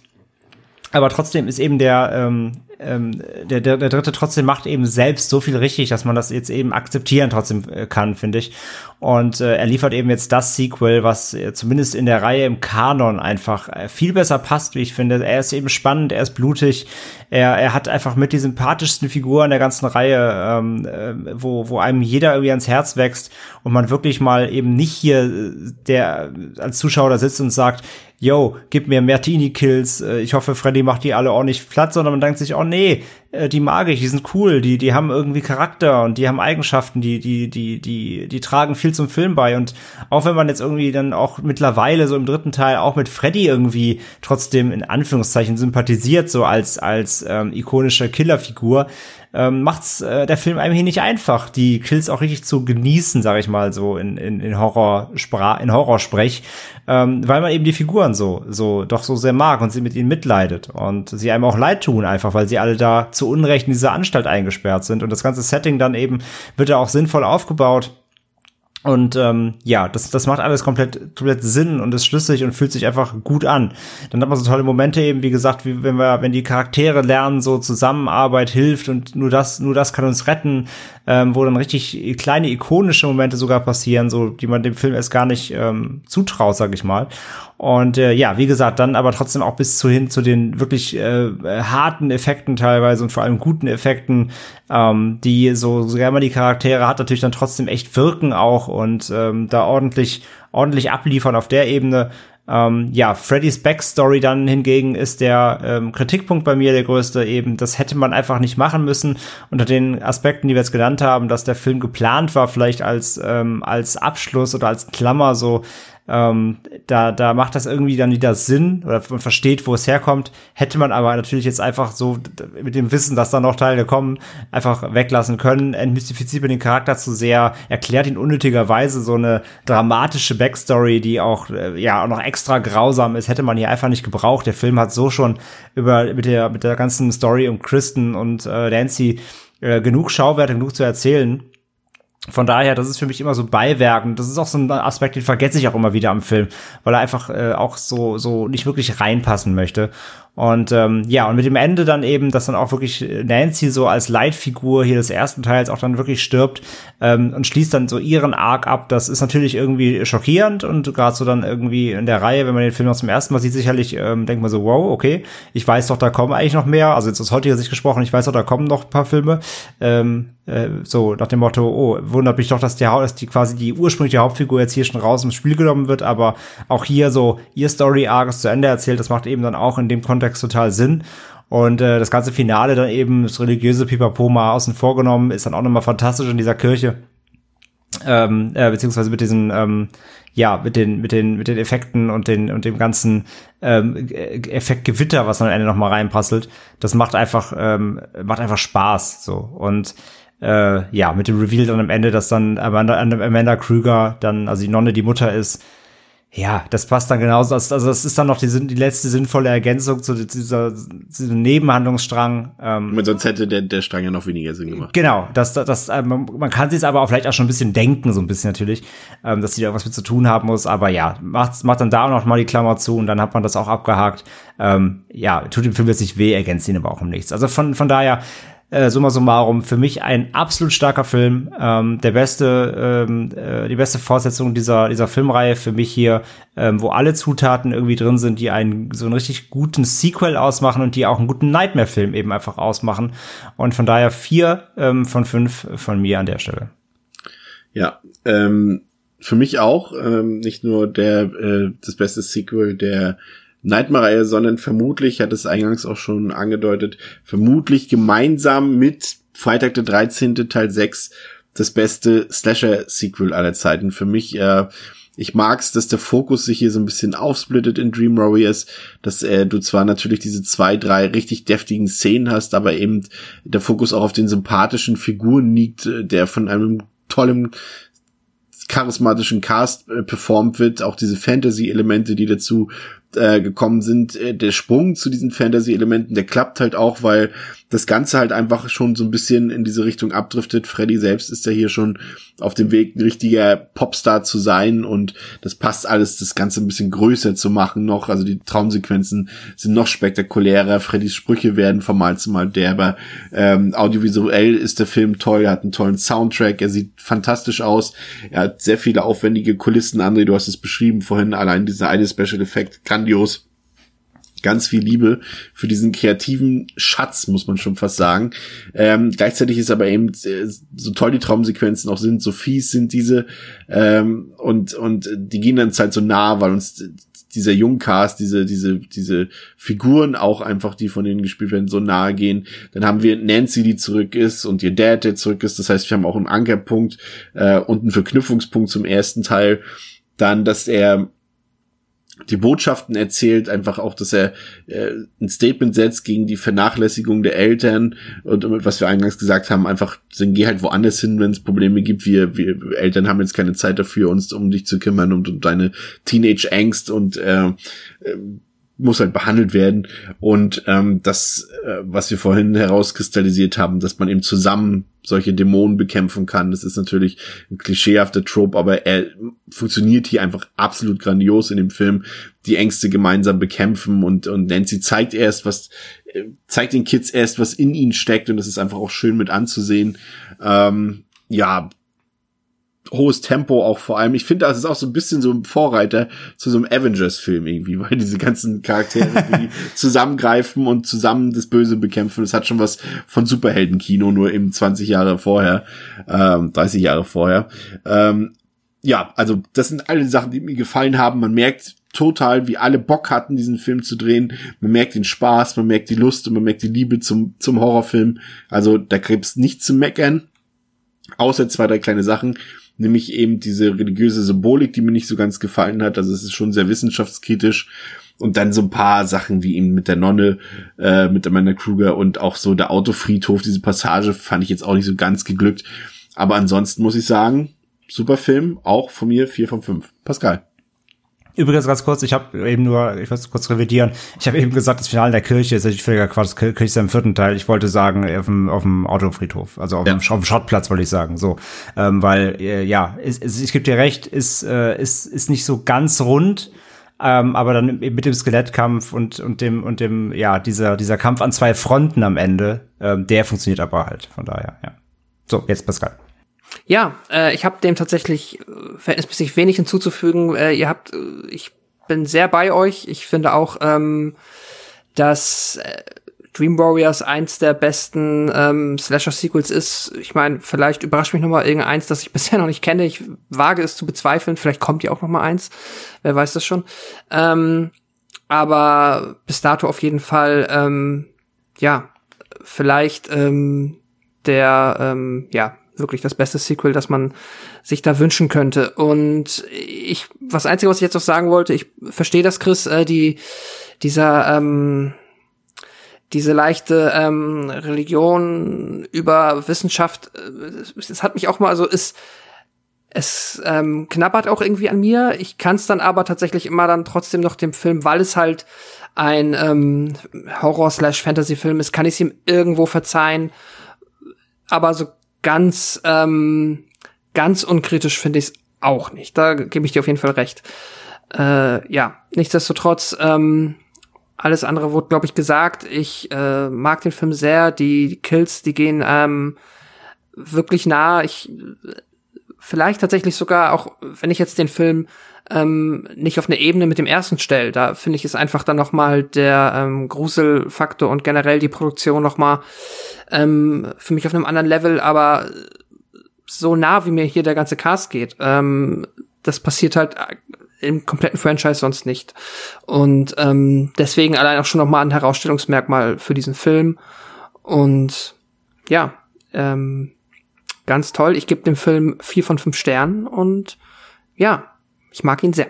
aber trotzdem ist eben der, ähm, ähm, der, der, der dritte trotzdem macht eben selbst so viel richtig, dass man das jetzt eben akzeptieren trotzdem äh, kann, finde ich. Und äh, er liefert eben jetzt das Sequel, was äh, zumindest in der Reihe im Kanon einfach äh, viel besser passt, wie ich finde. Er ist eben spannend, er ist blutig, er, er hat einfach mit die sympathischsten Figuren der ganzen Reihe, ähm, äh, wo, wo einem jeder irgendwie ans Herz wächst und man wirklich mal eben nicht hier äh, der als Zuschauer da sitzt und sagt, yo, gib mir Martini-Kills, äh, ich hoffe, Freddy macht die alle ordentlich platt, sondern man denkt sich, oh nee, äh, die mag ich, die sind cool, die, die haben irgendwie Charakter und die haben Eigenschaften, die, die, die, die, die tragen viel zum Film bei. Und auch wenn man jetzt irgendwie dann auch mittlerweile so im dritten Teil auch mit Freddy irgendwie trotzdem in Anführungszeichen sympathisiert, so als, als ähm, ikonische Killerfigur, ähm, macht's äh, der Film einem hier nicht einfach, die Kills auch richtig zu genießen, sage ich mal so in, in, in Horrorsprach, in Horrorsprech, ähm, weil man eben die Figuren so so doch so sehr mag und sie mit ihnen mitleidet und sie einem auch leid tun einfach, weil sie alle da zu Unrecht in dieser Anstalt eingesperrt sind und das ganze Setting dann eben wird ja auch sinnvoll aufgebaut und ähm, ja, das, das macht alles komplett, komplett Sinn und ist schlüssig und fühlt sich einfach gut an. Dann hat man so tolle Momente eben, wie gesagt, wie wenn wir, wenn die Charaktere lernen, so Zusammenarbeit hilft und nur das, nur das kann uns retten, ähm, wo dann richtig kleine ikonische Momente sogar passieren, so die man dem Film erst gar nicht ähm, zutraut, sag ich mal. Und äh, ja, wie gesagt, dann aber trotzdem auch bis zu hin zu den wirklich äh, harten Effekten teilweise und vor allem guten Effekten, ähm, die so, so gerne man die Charaktere hat, natürlich dann trotzdem echt wirken auch und ähm, da ordentlich, ordentlich abliefern auf der Ebene. Ähm, ja, Freddys Backstory dann hingegen ist der ähm, Kritikpunkt bei mir der größte eben. Das hätte man einfach nicht machen müssen unter den Aspekten, die wir jetzt genannt haben, dass der Film geplant war, vielleicht als ähm, als Abschluss oder als Klammer so ähm, da, da macht das irgendwie dann wieder Sinn oder man versteht, wo es herkommt. Hätte man aber natürlich jetzt einfach so mit dem Wissen, dass da noch Teile kommen, einfach weglassen können. Entmystifiziert man den Charakter zu sehr, erklärt ihn unnötigerweise so eine dramatische Backstory, die auch äh, ja auch noch extra grausam ist, hätte man hier einfach nicht gebraucht. Der Film hat so schon über mit der mit der ganzen Story um Kristen und äh, Nancy äh, genug Schauwerte, genug zu erzählen von daher, das ist für mich immer so Beiwerk und das ist auch so ein Aspekt, den vergesse ich auch immer wieder am Film, weil er einfach äh, auch so so nicht wirklich reinpassen möchte. Und ähm, ja, und mit dem Ende dann eben, dass dann auch wirklich Nancy so als Leitfigur hier des ersten Teils auch dann wirklich stirbt ähm, und schließt dann so ihren Arc ab. Das ist natürlich irgendwie schockierend und gerade so dann irgendwie in der Reihe, wenn man den Film noch zum ersten Mal sieht, sicherlich ähm, denkt man so, wow, okay, ich weiß doch, da kommen eigentlich noch mehr. Also jetzt aus heutiger Sicht gesprochen, ich weiß doch, da kommen noch ein paar Filme. Ähm, äh, so nach dem Motto, oh, wundert mich doch, dass der dass die quasi die ursprüngliche Hauptfigur jetzt hier schon raus ins Spiel genommen wird, aber auch hier so ihr Story Arc ist zu Ende erzählt. Das macht eben dann auch in dem Kontext Kontext total Sinn. Und äh, das ganze Finale dann eben, das religiöse Pipapo mal außen vorgenommen, ist dann auch nochmal fantastisch in dieser Kirche. Ähm, äh, beziehungsweise mit diesen, ähm, ja, mit den, mit den, mit den Effekten und den, und dem ganzen ähm, Effektgewitter, was dann am Ende nochmal reinpasselt. Das macht einfach, ähm, macht einfach Spaß, so. Und äh, ja, mit dem Reveal dann am Ende, dass dann Amanda, Amanda Krüger dann, also die Nonne die Mutter ist, ja, das passt dann genauso. Also das ist dann noch die, die letzte sinnvolle Ergänzung zu dieser, diesem Nebenhandlungsstrang. Ähm, sonst hätte der, der Strang ja noch weniger Sinn gemacht. Genau, das, das, das äh, man kann sich aber auch vielleicht auch schon ein bisschen denken, so ein bisschen natürlich, ähm, dass sie da was mit zu tun haben muss. Aber ja, macht, macht dann da auch noch mal die Klammer zu und dann hat man das auch abgehakt. Ähm, ja, tut dem Film jetzt nicht weh, ergänzt ihn aber auch um nichts. Also von, von daher, äh, summa summarum für mich ein absolut starker Film. Ähm, der beste, ähm, äh, die beste Fortsetzung dieser, dieser Filmreihe für mich hier, ähm, wo alle Zutaten irgendwie drin sind, die einen so einen richtig guten Sequel ausmachen und die auch einen guten Nightmare-Film eben einfach ausmachen. Und von daher vier ähm, von fünf von mir an der Stelle. Ja, ähm, für mich auch ähm, nicht nur der äh, das beste Sequel der Nightmare-Reihe, sondern vermutlich, hat es eingangs auch schon angedeutet, vermutlich gemeinsam mit Freitag der 13. Teil 6 das beste Slasher-Sequel aller Zeiten. Für mich, äh, ich mag's, dass der Fokus sich hier so ein bisschen aufsplittet in Dream Warriors, dass äh, du zwar natürlich diese zwei, drei richtig deftigen Szenen hast, aber eben der Fokus auch auf den sympathischen Figuren liegt, äh, der von einem tollen charismatischen Cast äh, performt wird, auch diese Fantasy-Elemente, die dazu äh, gekommen sind. Äh, der Sprung zu diesen Fantasy-Elementen, der klappt halt auch, weil das Ganze halt einfach schon so ein bisschen in diese Richtung abdriftet. Freddy selbst ist ja hier schon auf dem Weg, ein richtiger Popstar zu sein und das passt alles, das Ganze ein bisschen größer zu machen noch. Also die Traumsequenzen sind noch spektakulärer. Freddys Sprüche werden von Mal zu Mal derber. Ähm, audiovisuell ist der Film toll, er hat einen tollen Soundtrack, er sieht fantastisch aus. Er hat sehr viele aufwendige Kulissen. André, du hast es beschrieben vorhin, allein dieser eine Special Effekt, grandios ganz viel Liebe für diesen kreativen Schatz, muss man schon fast sagen. Ähm, gleichzeitig ist aber eben, äh, so toll die Traumsequenzen auch sind, so fies sind diese, ähm, und, und die gehen dann halt so nah, weil uns dieser Jungcast, diese, diese, diese Figuren auch einfach, die von denen gespielt werden, so nahe gehen. Dann haben wir Nancy, die zurück ist und ihr Dad, der zurück ist. Das heißt, wir haben auch einen Ankerpunkt äh, und einen Verknüpfungspunkt zum ersten Teil. Dann, dass er die Botschaften erzählt, einfach auch, dass er äh, ein Statement setzt gegen die Vernachlässigung der Eltern und was wir eingangs gesagt haben, einfach dann geh halt woanders hin, wenn es Probleme gibt. Wir, wir Eltern haben jetzt keine Zeit dafür, uns um dich zu kümmern und um deine Teenage-Angst und äh, äh muss halt behandelt werden. Und ähm, das, äh, was wir vorhin herauskristallisiert haben, dass man eben zusammen solche Dämonen bekämpfen kann, das ist natürlich ein klischeehafter Trope, aber er funktioniert hier einfach absolut grandios in dem Film. Die Ängste gemeinsam bekämpfen und, und Nancy zeigt erst, was, äh, zeigt den Kids erst, was in ihnen steckt und das ist einfach auch schön mit anzusehen. Ähm, ja, hohes Tempo auch vor allem. Ich finde, das ist auch so ein bisschen so ein Vorreiter zu so einem Avengers-Film irgendwie, weil diese ganzen Charaktere die zusammengreifen und zusammen das Böse bekämpfen. Das hat schon was von Superheldenkino, nur eben 20 Jahre vorher, ähm, 30 Jahre vorher. Ähm, ja, also das sind alle Sachen, die mir gefallen haben. Man merkt total, wie alle Bock hatten, diesen Film zu drehen. Man merkt den Spaß, man merkt die Lust und man merkt die Liebe zum, zum Horrorfilm. Also da gibt's nichts zu meckern. Außer zwei, drei kleine Sachen nämlich eben diese religiöse Symbolik, die mir nicht so ganz gefallen hat. Also es ist schon sehr wissenschaftskritisch. Und dann so ein paar Sachen wie eben mit der Nonne, äh, mit Amanda Kruger und auch so der Autofriedhof, diese Passage fand ich jetzt auch nicht so ganz geglückt. Aber ansonsten muss ich sagen, super Film, auch von mir vier von fünf. Pascal. Übrigens ganz kurz, ich habe eben nur, ich muss kurz revidieren, ich habe eben gesagt, das Finale der Kirche ist natürlich völliger Quatsch, Kirche ist ja im vierten Teil, ich wollte sagen, auf dem, auf dem Autofriedhof, also auf, ja. dem, auf dem Schrottplatz wollte ich sagen, so, ähm, weil, äh, ja, ist, ist, ich gebe dir recht, ist, äh, ist, ist nicht so ganz rund, ähm, aber dann mit dem Skelettkampf und, und dem, und dem, ja, dieser, dieser Kampf an zwei Fronten am Ende, ähm, der funktioniert aber halt, von daher, ja. So, jetzt Pascal. Ja, äh, ich habe dem tatsächlich äh, verhältnismäßig wenig hinzuzufügen. Äh, ihr habt, äh, ich bin sehr bei euch. Ich finde auch, ähm, dass äh, Dream Warriors eins der besten ähm, Slasher-Sequels ist. Ich meine, vielleicht überrascht mich noch mal irgendeins, das ich bisher noch nicht kenne. Ich wage es zu bezweifeln. Vielleicht kommt ja auch noch mal eins. Wer weiß das schon. Ähm, aber bis dato auf jeden Fall, ähm, ja, vielleicht ähm, der, ähm, ja, wirklich das beste Sequel, das man sich da wünschen könnte. Und ich, was einzige, was ich jetzt noch sagen wollte, ich verstehe das, Chris, äh, die, dieser, ähm, diese leichte ähm, Religion über Wissenschaft, äh, es hat mich auch mal, also ist, es ähm, knabbert auch irgendwie an mir. Ich kann es dann aber tatsächlich immer dann trotzdem noch dem Film, weil es halt ein ähm, Horror-slash-Fantasy-Film ist, kann ich es ihm irgendwo verzeihen. Aber so ganz, ähm, ganz unkritisch finde ich es auch nicht. Da gebe ich dir auf jeden Fall recht. Äh, ja, nichtsdestotrotz, ähm, alles andere wurde, glaube ich, gesagt. Ich äh, mag den Film sehr. Die Kills, die gehen ähm, wirklich nah. Ich vielleicht tatsächlich sogar auch, wenn ich jetzt den Film ähm, nicht auf eine Ebene mit dem ersten stelle, da finde ich es einfach dann noch mal der ähm, Gruselfaktor und generell die Produktion noch mal ähm, für mich auf einem anderen Level, aber so nah wie mir hier der ganze Cast geht, ähm, das passiert halt im kompletten Franchise sonst nicht. Und ähm, deswegen allein auch schon noch mal ein Herausstellungsmerkmal für diesen Film. Und ja, ähm, ganz toll. Ich gebe dem Film vier von fünf Sternen und ja, ich mag ihn sehr.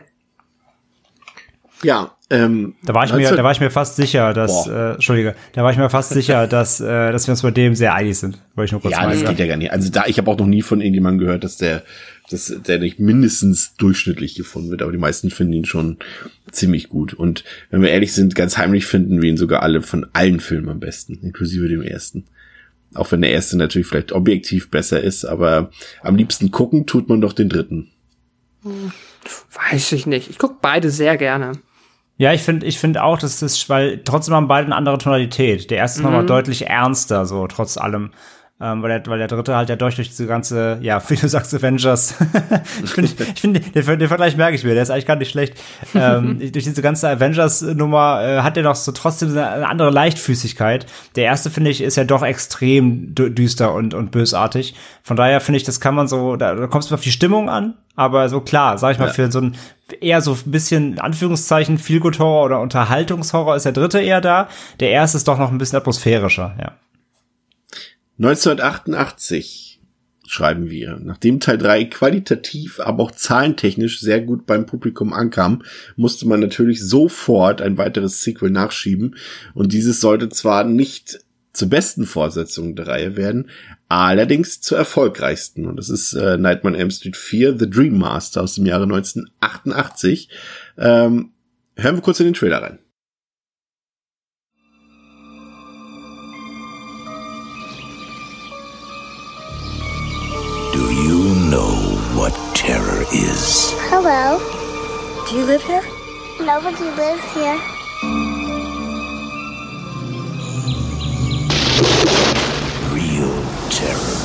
Ja, Ähm, Da war ich mir, 19 da war ich mir fast sicher, dass, äh, Entschuldige, da war ich mir fast sicher, dass, äh, dass wir uns bei dem sehr einig sind. Wollte ich nur kurz ja, das geht ja gar nicht. Also da, ich habe auch noch nie von irgendjemandem gehört, dass der, dass der nicht mindestens durchschnittlich gefunden wird, aber die meisten finden ihn schon ziemlich gut. Und wenn wir ehrlich sind, ganz heimlich finden wir ihn sogar alle von allen Filmen am besten, inklusive dem ersten. Auch wenn der erste natürlich vielleicht objektiv besser ist, aber am liebsten gucken tut man doch den dritten. Weiß ich nicht. Ich guck beide sehr gerne. Ja, ich finde, ich finde auch, dass das, weil trotzdem haben beide eine andere Tonalität. Der erste ist nochmal deutlich ernster, so trotz allem. Ähm, weil, der, weil der dritte halt ja durch, durch diese ganze, ja, wie du sagst, Avengers. ich finde, ich finde, den, den Vergleich merke ich mir, der ist eigentlich gar nicht schlecht. ähm, durch diese ganze Avengers-Nummer äh, hat der noch so trotzdem eine andere Leichtfüßigkeit. Der erste, finde ich, ist ja doch extrem dü- düster und, und bösartig. Von daher finde ich, das kann man so, da, da kommt es auf die Stimmung an, aber so klar, sag ich mal, Ja. für so ein eher so ein bisschen, Anführungszeichen, Feelgood-Horror oder Unterhaltungshorror ist der dritte eher da. Der erste ist doch noch ein bisschen atmosphärischer, ja. 1988 schreiben wir, nachdem Teil 3 qualitativ, aber auch zahlentechnisch sehr gut beim Publikum ankam, musste man natürlich sofort ein weiteres Sequel nachschieben und dieses sollte zwar nicht zur besten Fortsetzung der Reihe werden, allerdings zur erfolgreichsten und das ist äh, Nightmare on Elm Street 4 The Dream Master aus dem Jahre 1988. Ähm, hören wir kurz in den Trailer rein. What terror is? Hello. Do you live here? Nobody lives here. Real terror.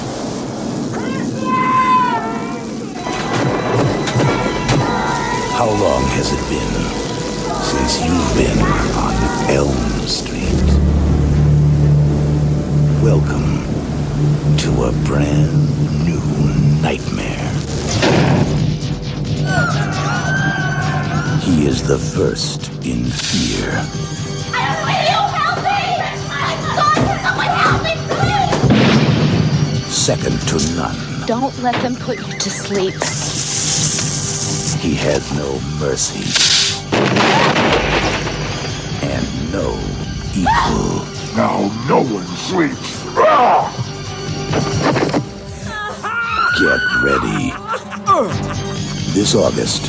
How long has it been since you've been on Elm Street? Welcome to a brand new nightmare. He is the first in fear. Will you help me? God, someone help me, please! second to none. Don't let them put you to sleep. He has no mercy and no equal. Now no one sleeps. Get ready. This August,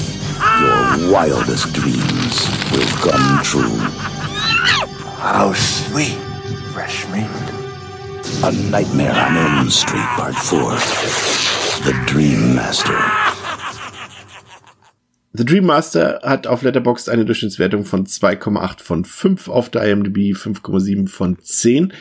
your wildest dreams will come true. How sweet, fresh meat. A Nightmare on Elm Street Part 4. The Dream Master. The Dream Master hat auf Letterboxd eine Durchschnittswertung von 2,8 von 5, auf der IMDb 5,7 von 10.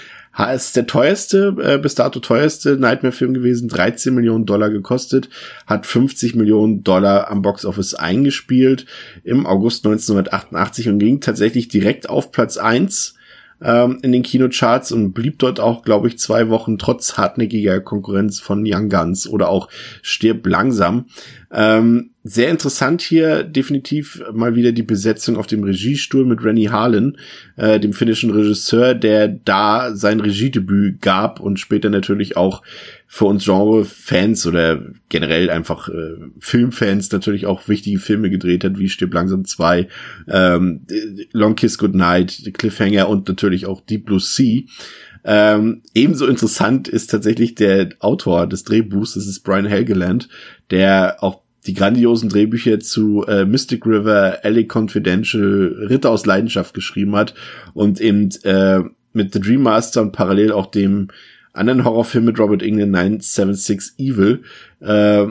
Ist der teuerste, äh, bis dato teuerste Nightmare-Film gewesen, 13 Millionen Dollar gekostet, hat 50 Millionen Dollar am Boxoffice eingespielt im August 1988 und ging tatsächlich direkt auf Platz 1 ähm, in den Kinocharts und blieb dort auch, glaube ich, zwei Wochen trotz hartnäckiger Konkurrenz von Young Guns oder auch Stirb langsam. Ähm, sehr interessant hier definitiv mal wieder die Besetzung auf dem Regiestuhl mit Rennie Harlan, äh, dem finnischen Regisseur, der da sein Regiedebüt gab und später natürlich auch für uns Genre-Fans oder generell einfach äh, Filmfans natürlich auch wichtige Filme gedreht hat, wie Stirb langsam 2, ähm, Long Kiss Goodnight, Cliffhanger und natürlich auch Deep Blue Sea. Ähm, ebenso interessant ist tatsächlich der Autor des Drehbuchs, das ist Brian Helgeland, der auch die grandiosen Drehbücher zu äh, Mystic River, LA Confidential, Ritter aus Leidenschaft geschrieben hat und eben äh, mit The Dream Master und parallel auch dem anderen Horrorfilm mit Robert England 976 Evil äh,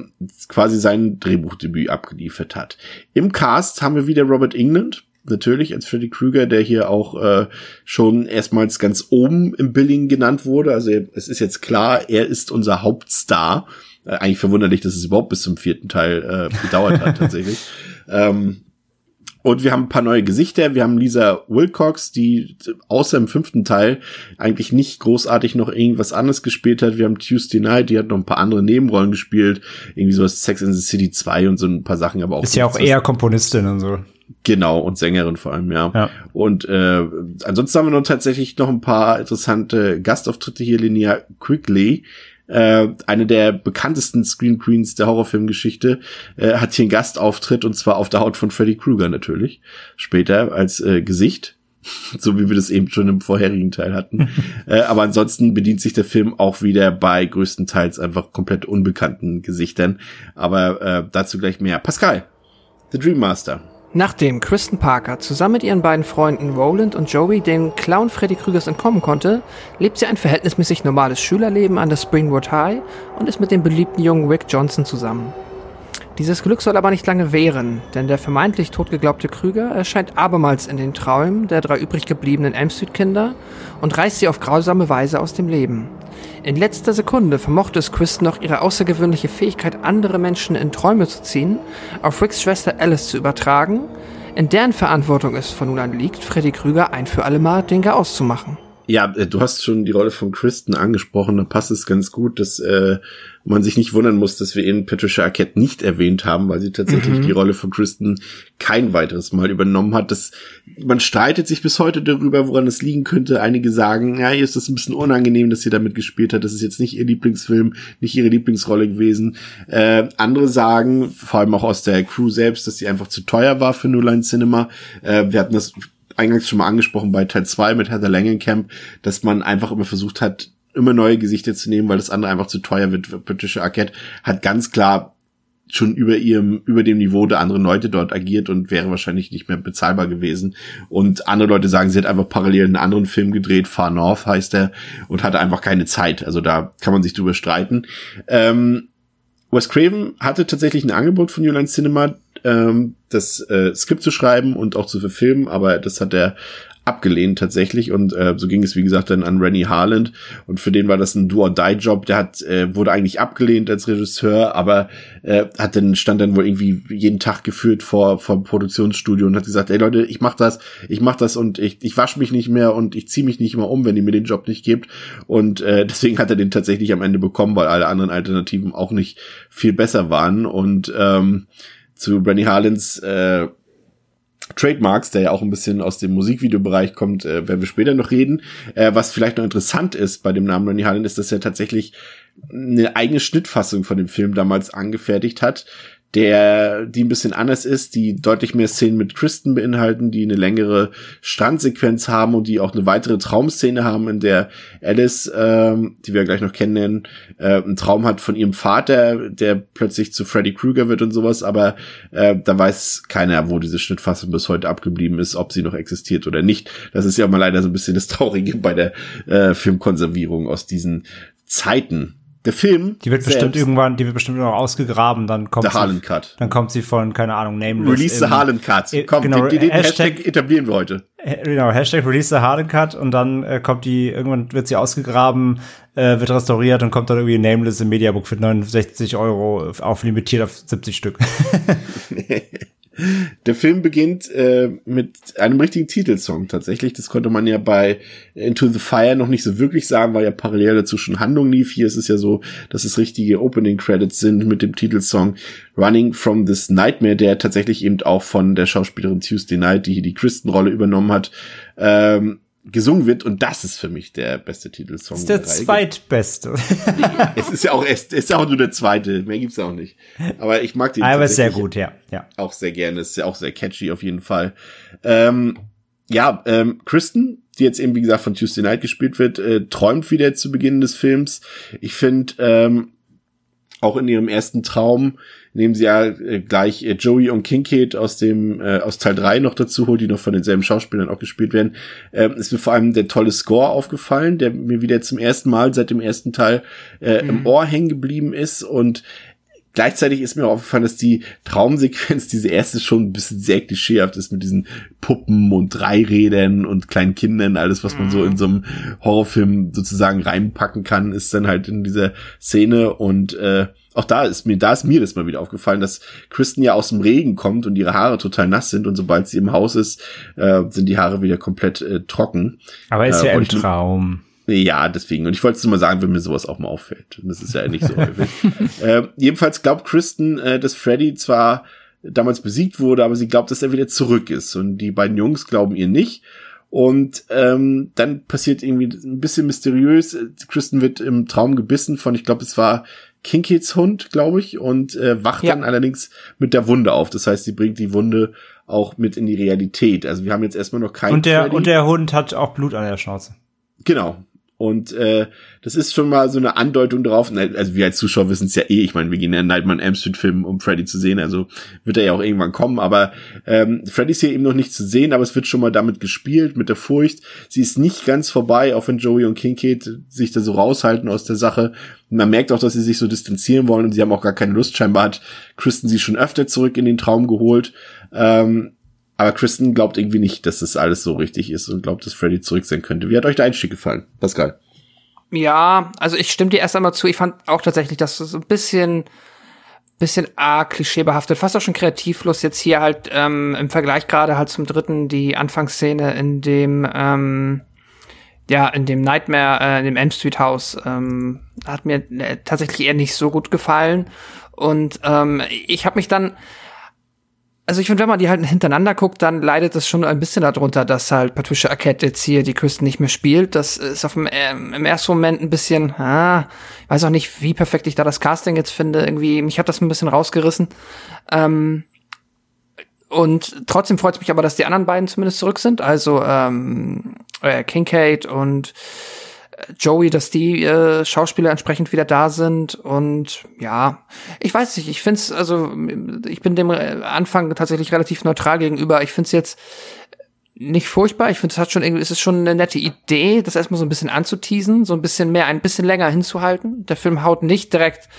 quasi sein Drehbuchdebüt abgeliefert hat. Im Cast haben wir wieder Robert England, natürlich als Freddy Krueger, der hier auch äh, schon erstmals ganz oben im Billing genannt wurde. Also es ist jetzt klar, er ist unser Hauptstar. Äh, eigentlich verwunderlich, dass es überhaupt bis zum vierten Teil äh, gedauert hat tatsächlich. Ähm, und wir haben ein paar neue Gesichter. Wir haben Lisa Wilcox, die außer im fünften Teil eigentlich nicht großartig noch irgendwas anderes gespielt hat. Wir haben Tuesday Night, die hat noch ein paar andere Nebenrollen gespielt. Irgendwie sowas Sex in the City 2 und so ein paar Sachen, aber auch Ist ja auch eher Komponistin und so. Genau, und Sängerin vor allem, ja. Ja. Und äh, ansonsten haben wir noch tatsächlich noch ein paar interessante Gastauftritte hier. Linnea Quigley äh, eine der bekanntesten Scream Queens der Horrorfilmgeschichte, äh, hat hier einen Gastauftritt und zwar auf der Haut von Freddy Krueger natürlich. Später als äh, Gesicht. so wie wir das eben schon im vorherigen Teil hatten. äh, aber ansonsten bedient sich der Film auch wieder bei größtenteils einfach komplett unbekannten Gesichtern. Aber äh, dazu gleich mehr. Pascal, The Dream Master. Nachdem Kristen Parker zusammen mit ihren beiden Freunden Roland und Joey den Clown Freddy Krügers entkommen konnte, lebt sie ein verhältnismäßig normales Schülerleben an der Springwood High und ist mit dem beliebten jungen Rick Johnson zusammen. Dieses Glück soll aber nicht lange währen, denn der vermeintlich totgeglaubte Krüger erscheint abermals in den Träumen der drei übrig gebliebenen Elm Street Kinder und reißt sie auf grausame Weise aus dem Leben. In letzter Sekunde vermochte es Kristen noch ihre außergewöhnliche Fähigkeit, andere Menschen in Träume zu ziehen, auf Ricks Schwester Alice zu übertragen, in deren Verantwortung es von nun an liegt, Freddy Krüger ein für allemal den Chaos zu machen. Ja, äh, du hast schon die Rolle von Kristen angesprochen, da passt es ganz gut, dass äh, man sich nicht wundern muss, dass wir eben Patricia Arquette nicht erwähnt haben, weil sie tatsächlich mhm. die Rolle von Kristen kein weiteres Mal übernommen hat. Das, man streitet sich bis heute darüber, woran es liegen könnte. Einige sagen, ja, ihr ist das ein bisschen unangenehm, dass sie damit gespielt hat. Das ist jetzt nicht ihr Lieblingsfilm, nicht ihre Lieblingsrolle gewesen. Äh, andere sagen, vor allem auch aus der Crew selbst, dass sie einfach zu teuer war für New Line Cinema. Äh, wir hatten das eingangs schon mal angesprochen bei Teil 2 mit Heather Langenkamp, dass man einfach immer versucht hat, immer neue Gesichter zu nehmen, weil das andere einfach zu teuer wird. Patricia Arquette hat ganz klar schon über ihrem, über dem Niveau der anderen Leute dort agiert und wäre wahrscheinlich nicht mehr bezahlbar gewesen. Und andere Leute sagen, sie hat einfach parallel einen anderen Film gedreht, Far North heißt er, und hatte einfach keine Zeit. Also da kann man sich drüber streiten. Ähm, Wes Craven hatte tatsächlich ein Angebot von New Line Cinema, ähm, das äh, Skript zu schreiben und auch zu verfilmen, aber das hat er abgelehnt tatsächlich und äh, so ging es wie gesagt dann an Rennie Harland und für den war das ein Do-or-Die-Job, der hat äh, wurde eigentlich abgelehnt als Regisseur, aber äh, hat dann stand dann wohl irgendwie jeden Tag geführt vor vor Produktionsstudio und hat gesagt, ey Leute, ich mach das, ich mach das und ich ich wasche mich nicht mehr und ich ziehe mich nicht mehr um, wenn ihr mir den Job nicht gebt. Und äh, deswegen hat er den tatsächlich am Ende bekommen, weil alle anderen Alternativen auch nicht viel besser waren. Und ähm, zu Rennie Harlands äh, Trademarks, der ja auch ein bisschen aus dem Musikvideobereich kommt, äh, werden wir später noch reden. Äh, was vielleicht noch interessant ist bei dem Namen Rennie Harlan, ist, dass er tatsächlich eine eigene Schnittfassung von dem Film damals angefertigt hat, der, die ein bisschen anders ist, die deutlich mehr Szenen mit Kristen beinhalten, die eine längere Strandsequenz haben und die auch eine weitere Traumszene haben, in der Alice, ähm, die wir gleich noch kennenlernen, äh, einen Traum hat von ihrem Vater, der plötzlich zu Freddy Krueger wird und sowas, aber äh, da weiß keiner, wo diese Schnittfassung bis heute abgeblieben ist, ob sie noch existiert oder nicht. Das ist ja mal leider so ein bisschen das Traurige bei der äh, Filmkonservierung aus diesen Zeiten der Film. Die wird bestimmt irgendwann, die wird bestimmt noch ausgegraben, dann kommt der Harlan Cut. Dann kommt sie von, keine Ahnung, Nameless. Release the Harlan Cut. Komm, genau, den, den Hashtag, Hashtag, etablieren wir heute. Genau, Hashtag Release the Harlan Cut und dann äh, kommt die, irgendwann wird sie ausgegraben, äh, wird restauriert und kommt dann irgendwie Nameless im Mediabook für 69 Euro auf limitiert auf 70 Stück. Der Film beginnt äh, mit einem richtigen Titelsong tatsächlich. Das konnte man ja bei Into the Fire noch nicht so wirklich sagen, weil ja parallel dazu schon Handlung lief. Hier ist es ja so, dass es richtige Opening Credits sind mit dem Titelsong Running from this Nightmare, der tatsächlich eben auch von der Schauspielerin Tuesday Night, die hier die Christenrolle übernommen hat, ähm, gesungen wird und das ist für mich der beste Titelsong. Das ist der zweitbeste. es ist ja auch es ist ja auch nur der zweite, mehr gibt's auch nicht. Aber ich mag den. Aber ist sehr gut, ja, ja. Auch sehr gerne, ist ja auch sehr catchy auf jeden Fall. Ähm, ja, ähm, Kristen, die jetzt eben wie gesagt von Tuesday Night gespielt wird, äh, träumt wieder zu Beginn des Films. Ich finde ähm, auch in ihrem ersten Traum nehmen sie ja äh, gleich äh, Joey und Kincaid aus dem äh, aus Teil 3 noch dazu holt, die noch von denselben Schauspielern auch gespielt werden. Ähm, ist mir vor allem der tolle Score aufgefallen, der mir wieder zum ersten Mal seit dem ersten Teil äh, mhm. im Ohr hängen geblieben ist und Gleichzeitig ist mir auch aufgefallen, dass die Traumsequenz, diese erste schon ein bisschen sehr klischeehaft ist mit diesen Puppen und Dreirädern und kleinen Kindern, alles, was man so in so einem Horrorfilm sozusagen reinpacken kann, ist dann halt in dieser Szene und äh, auch da ist mir, da ist mir das mal wieder aufgefallen, dass Kristen ja aus dem Regen kommt und ihre Haare total nass sind und sobald sie im Haus ist, äh, sind die Haare wieder komplett äh, trocken. Aber ist äh, ja ein Traum. Ja, deswegen. Und ich wollte es nur mal sagen, wenn mir sowas auch mal auffällt. Und das ist ja nicht so häufig. äh, jedenfalls glaubt Kristen, äh, dass Freddy zwar damals besiegt wurde, aber sie glaubt, dass er wieder zurück ist. Und die beiden Jungs glauben ihr nicht. Und ähm, dann passiert irgendwie ein bisschen mysteriös. Kristen wird im Traum gebissen von, ich glaube, es war Kinkids Hund, glaube ich, und äh, wacht Ja. dann allerdings mit der Wunde auf. Das heißt, sie bringt die Wunde auch mit in die Realität. Also wir haben jetzt erstmal noch keinen Und der, Freddy. und der Hund hat auch Blut an der Schnauze. Genau. Und äh, das ist schon mal so eine Andeutung drauf. Also wir als Zuschauer wissen es ja eh. Ich meine, wir gehen ja Elm Street Film, um Freddy zu sehen. Also wird er ja auch irgendwann kommen. Aber ähm, Freddy ist hier eben noch nicht zu sehen. Aber es wird schon mal damit gespielt, mit der Furcht. Sie ist nicht ganz vorbei, auch wenn Joey und Kincaid sich da so raushalten aus der Sache. Man merkt auch, dass sie sich so distanzieren wollen. Und sie haben auch gar keine Lust. Scheinbar hat Kristen sie schon öfter zurück in den Traum geholt. Ähm, aber Kristen glaubt irgendwie nicht, dass das alles so richtig ist und glaubt, dass Freddy zurück sein könnte. Wie hat euch der Einstieg gefallen? Pascal. Ja, also ich stimme dir erst einmal zu. Ich fand auch tatsächlich, dass es ein bisschen, bisschen arg klischeebehaftet, fast auch schon kreativlos jetzt hier halt ähm, im Vergleich gerade halt zum dritten die Anfangsszene in dem ähm, ja in dem Nightmare, äh, in dem Elm Street Haus ähm, hat mir äh, tatsächlich eher nicht so gut gefallen und ähm, ich habe mich dann also ich finde, wenn man die halt hintereinander guckt, dann leidet es schon ein bisschen darunter, dass halt Patricia Arquette jetzt hier die Kristen nicht mehr spielt. Das ist auf dem, ähm, im ersten Moment ein bisschen, ah, ich weiß auch nicht, wie perfekt ich da das Casting jetzt finde. Irgendwie, mich hat das ein bisschen rausgerissen. Ähm, und trotzdem freut es mich aber, dass die anderen beiden zumindest zurück sind. Also ähm, äh, Kincaid und äh, Joey, dass die äh, Schauspieler entsprechend wieder da sind und ja, ich weiß nicht, ich find's also ich bin dem äh, Anfang tatsächlich relativ neutral gegenüber. Ich find's jetzt nicht furchtbar. Ich finde, es hat schon irgendwie, es ist schon eine nette Idee, das erstmal so ein bisschen anzuteasen, so ein bisschen mehr, ein bisschen länger hinzuhalten. Der Film haut nicht direkt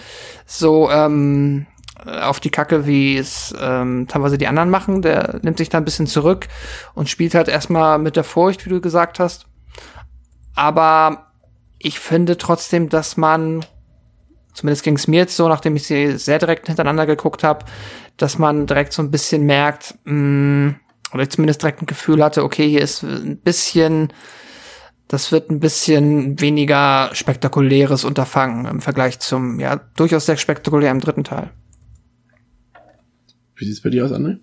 so ähm, auf die Kacke, wie es ähm, teilweise die anderen machen. Der nimmt sich da ein bisschen zurück und spielt halt erstmal mit der Furcht, wie du gesagt hast. Aber ich finde trotzdem, dass man, zumindest ging es mir jetzt so, nachdem ich sie sehr direkt hintereinander geguckt habe, dass man direkt so ein bisschen merkt, mh, oder ich zumindest direkt ein Gefühl hatte, okay, hier ist ein bisschen, das wird ein bisschen weniger spektakuläres Unterfangen im Vergleich zum, ja, durchaus sehr spektakulären dritten Teil. Wie sieht's bei dir aus, André?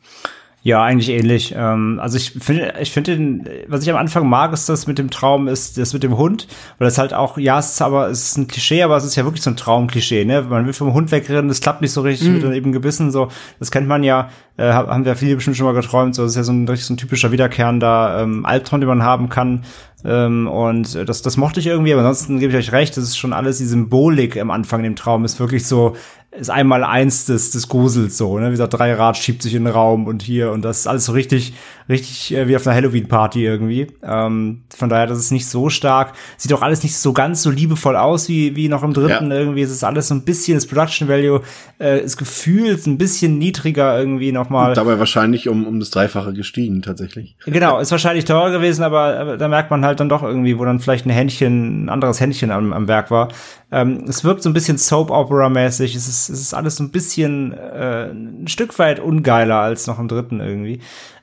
Ja, eigentlich ähnlich. Ähm, also ich finde, ich finde, den- was ich am Anfang mag, ist das mit dem Traum, ist das mit dem Hund, weil das halt auch, ja, es ist aber, es ist ein Klischee, aber es ist ja wirklich so ein Traumklischee, ne? Man will vom Hund wegrennen, das klappt nicht so richtig, Mhm. wird dann eben gebissen, so. Das kennt man ja, äh, hab- haben wir viele bestimmt schon mal geträumt, so. Das ist ja so ein, so ein typischer wiederkehrender ähm, Albtraum, den man haben kann. Ähm, und das, das mochte ich irgendwie, aber ansonsten gebe ich euch recht, das ist schon alles die Symbolik am Anfang im Traum, ist wirklich so, ist einmal eins des, des Grusels so, ne? Wie gesagt, drei Rad schiebt sich in den Raum und hier und das ist alles so richtig, richtig äh, wie auf einer Halloween-Party irgendwie. Ähm, von daher, das ist nicht so stark. Sieht auch alles nicht so ganz so liebevoll aus wie, wie noch im dritten Ja. irgendwie. Es ist alles so ein bisschen, das Production Value äh, ist gefühlt ein bisschen niedriger irgendwie nochmal. Dabei wahrscheinlich um, um das Dreifache gestiegen, tatsächlich. Genau, ist wahrscheinlich teurer gewesen, aber, aber da merkt man halt dann doch irgendwie, wo dann vielleicht ein Händchen, ein anderes Händchen am, am Werk war. Ähm, es wirkt so ein bisschen Soap-Opera-mäßig. Es ist, es ist alles so ein bisschen äh, ein Stück weit ungeiler als noch im dritten irgendwie.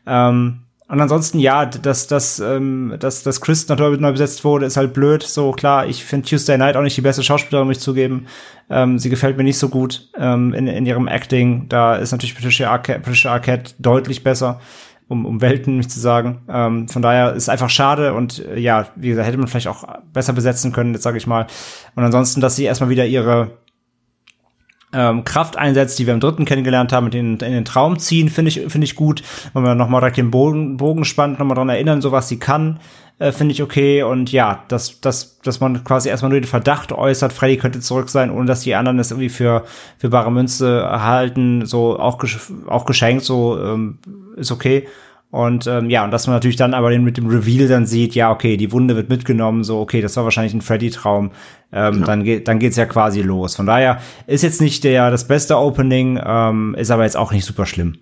Ähm, und ansonsten, ja, dass, dass, ähm, dass, dass Chris natürlich neu besetzt wurde, ist halt blöd. So, klar, ich finde Tuesday Night auch nicht die beste Schauspielerin, muss ich zugeben. Ähm, sie gefällt mir nicht so gut ähm, in, in ihrem Acting. Da ist natürlich Patricia Arquette, Patricia Arquette deutlich besser um, um Welten nicht zu sagen. Ähm, von daher ist einfach schade und äh, ja, wie gesagt, hätte man vielleicht auch besser besetzen können, jetzt sage ich mal. Und ansonsten, dass sie erstmal wieder ihre ähm, Kraft einsetzt, die wir im dritten kennengelernt haben, mit den, in den Traum ziehen, finde ich, finde ich gut. Wenn man nochmal direkt den Bogen, Bogen spannt, nochmal dran erinnern, so was sie kann, äh, finde ich okay. Und ja, dass, dass, dass man quasi erstmal nur den Verdacht äußert, Freddy könnte zurück sein, ohne dass die anderen es irgendwie für, für bare Münze erhalten, so auch, auch geschenkt, so ähm, ist okay. Und ähm, ja, und dass man natürlich dann aber den mit dem Reveal dann sieht, ja, okay, die Wunde wird mitgenommen, so, okay, das war wahrscheinlich ein Freddy-Traum. Ähm, Ja. Dann geht dann geht's ja quasi los. Von daher ist jetzt nicht der das beste Opening, ähm, ist aber jetzt auch nicht super schlimm.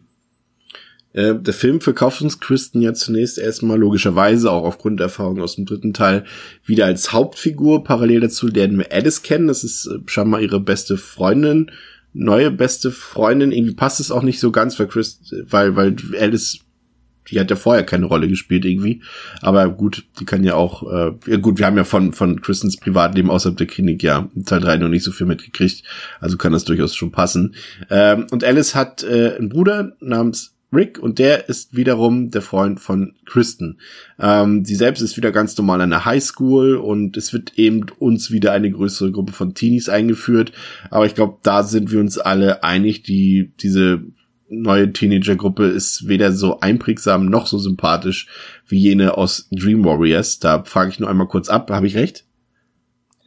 Äh, der Film verkauft uns Kristen ja zunächst erstmal logischerweise, auch aufgrund der Erfahrung aus dem dritten Teil, wieder als Hauptfigur. Parallel dazu lernen wir Alice kennen. Das ist äh, scheinbar ihre beste Freundin, neue beste Freundin. Irgendwie passt es auch nicht so ganz, weil Chris, weil, weil Alice die hat ja vorher keine Rolle gespielt irgendwie. Aber gut, die kann ja auch, äh, ja gut, wir haben ja von, von Kristens Privatleben außerhalb der Klinik ja in Teil 3 noch nicht so viel mitgekriegt. Also kann das durchaus schon passen. Ähm, und Alice hat äh, einen Bruder namens Rick und der ist wiederum der Freund von Kristen. Ähm, sie selbst ist wieder ganz normal an der Highschool und es wird eben uns wieder eine größere Gruppe von Teenies eingeführt. Aber ich glaube, da sind wir uns alle einig, die diese neue Teenager-Gruppe ist weder so einprägsam noch so sympathisch wie jene aus Dream Warriors. Da frage ich nur einmal kurz ab, habe ich recht?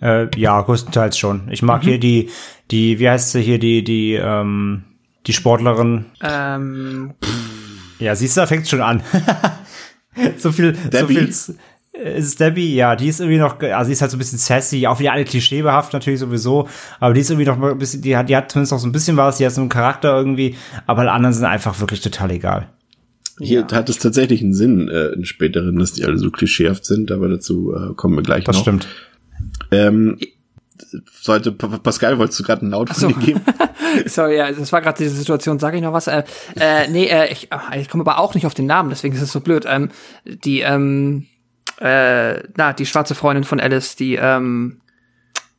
Äh, ja, größtenteils schon. Ich mag mhm. hier die, die, wie heißt sie hier, die, die, ähm, die Sportlerin. Ähm. Ja, siehst du, da fängt schon an. so viel, Debbie. so viel. Ist Debbie, ja, die ist irgendwie noch, also die ist halt so ein bisschen sassy, auch wie alle klischeebehaft natürlich sowieso, aber die ist irgendwie noch mal ein bisschen, die hat, die hat zumindest noch so ein bisschen was, die hat so einen Charakter irgendwie, aber alle anderen sind einfach wirklich total egal. Hier ja. hat es tatsächlich einen Sinn äh, in späteren, dass die alle so klischeehaft sind, aber dazu äh, kommen wir gleich das noch. Das stimmt. Ähm, sollte Pascal, wolltest du gerade einen Laut von so. dir geben? Sorry, ja, das war gerade diese Situation. Sag ich noch was? Äh, äh, nee, äh, ich, ich komme aber auch nicht auf den Namen, deswegen ist es so blöd. Ähm, die, ähm, äh, na, die schwarze Freundin von Alice, die ähm,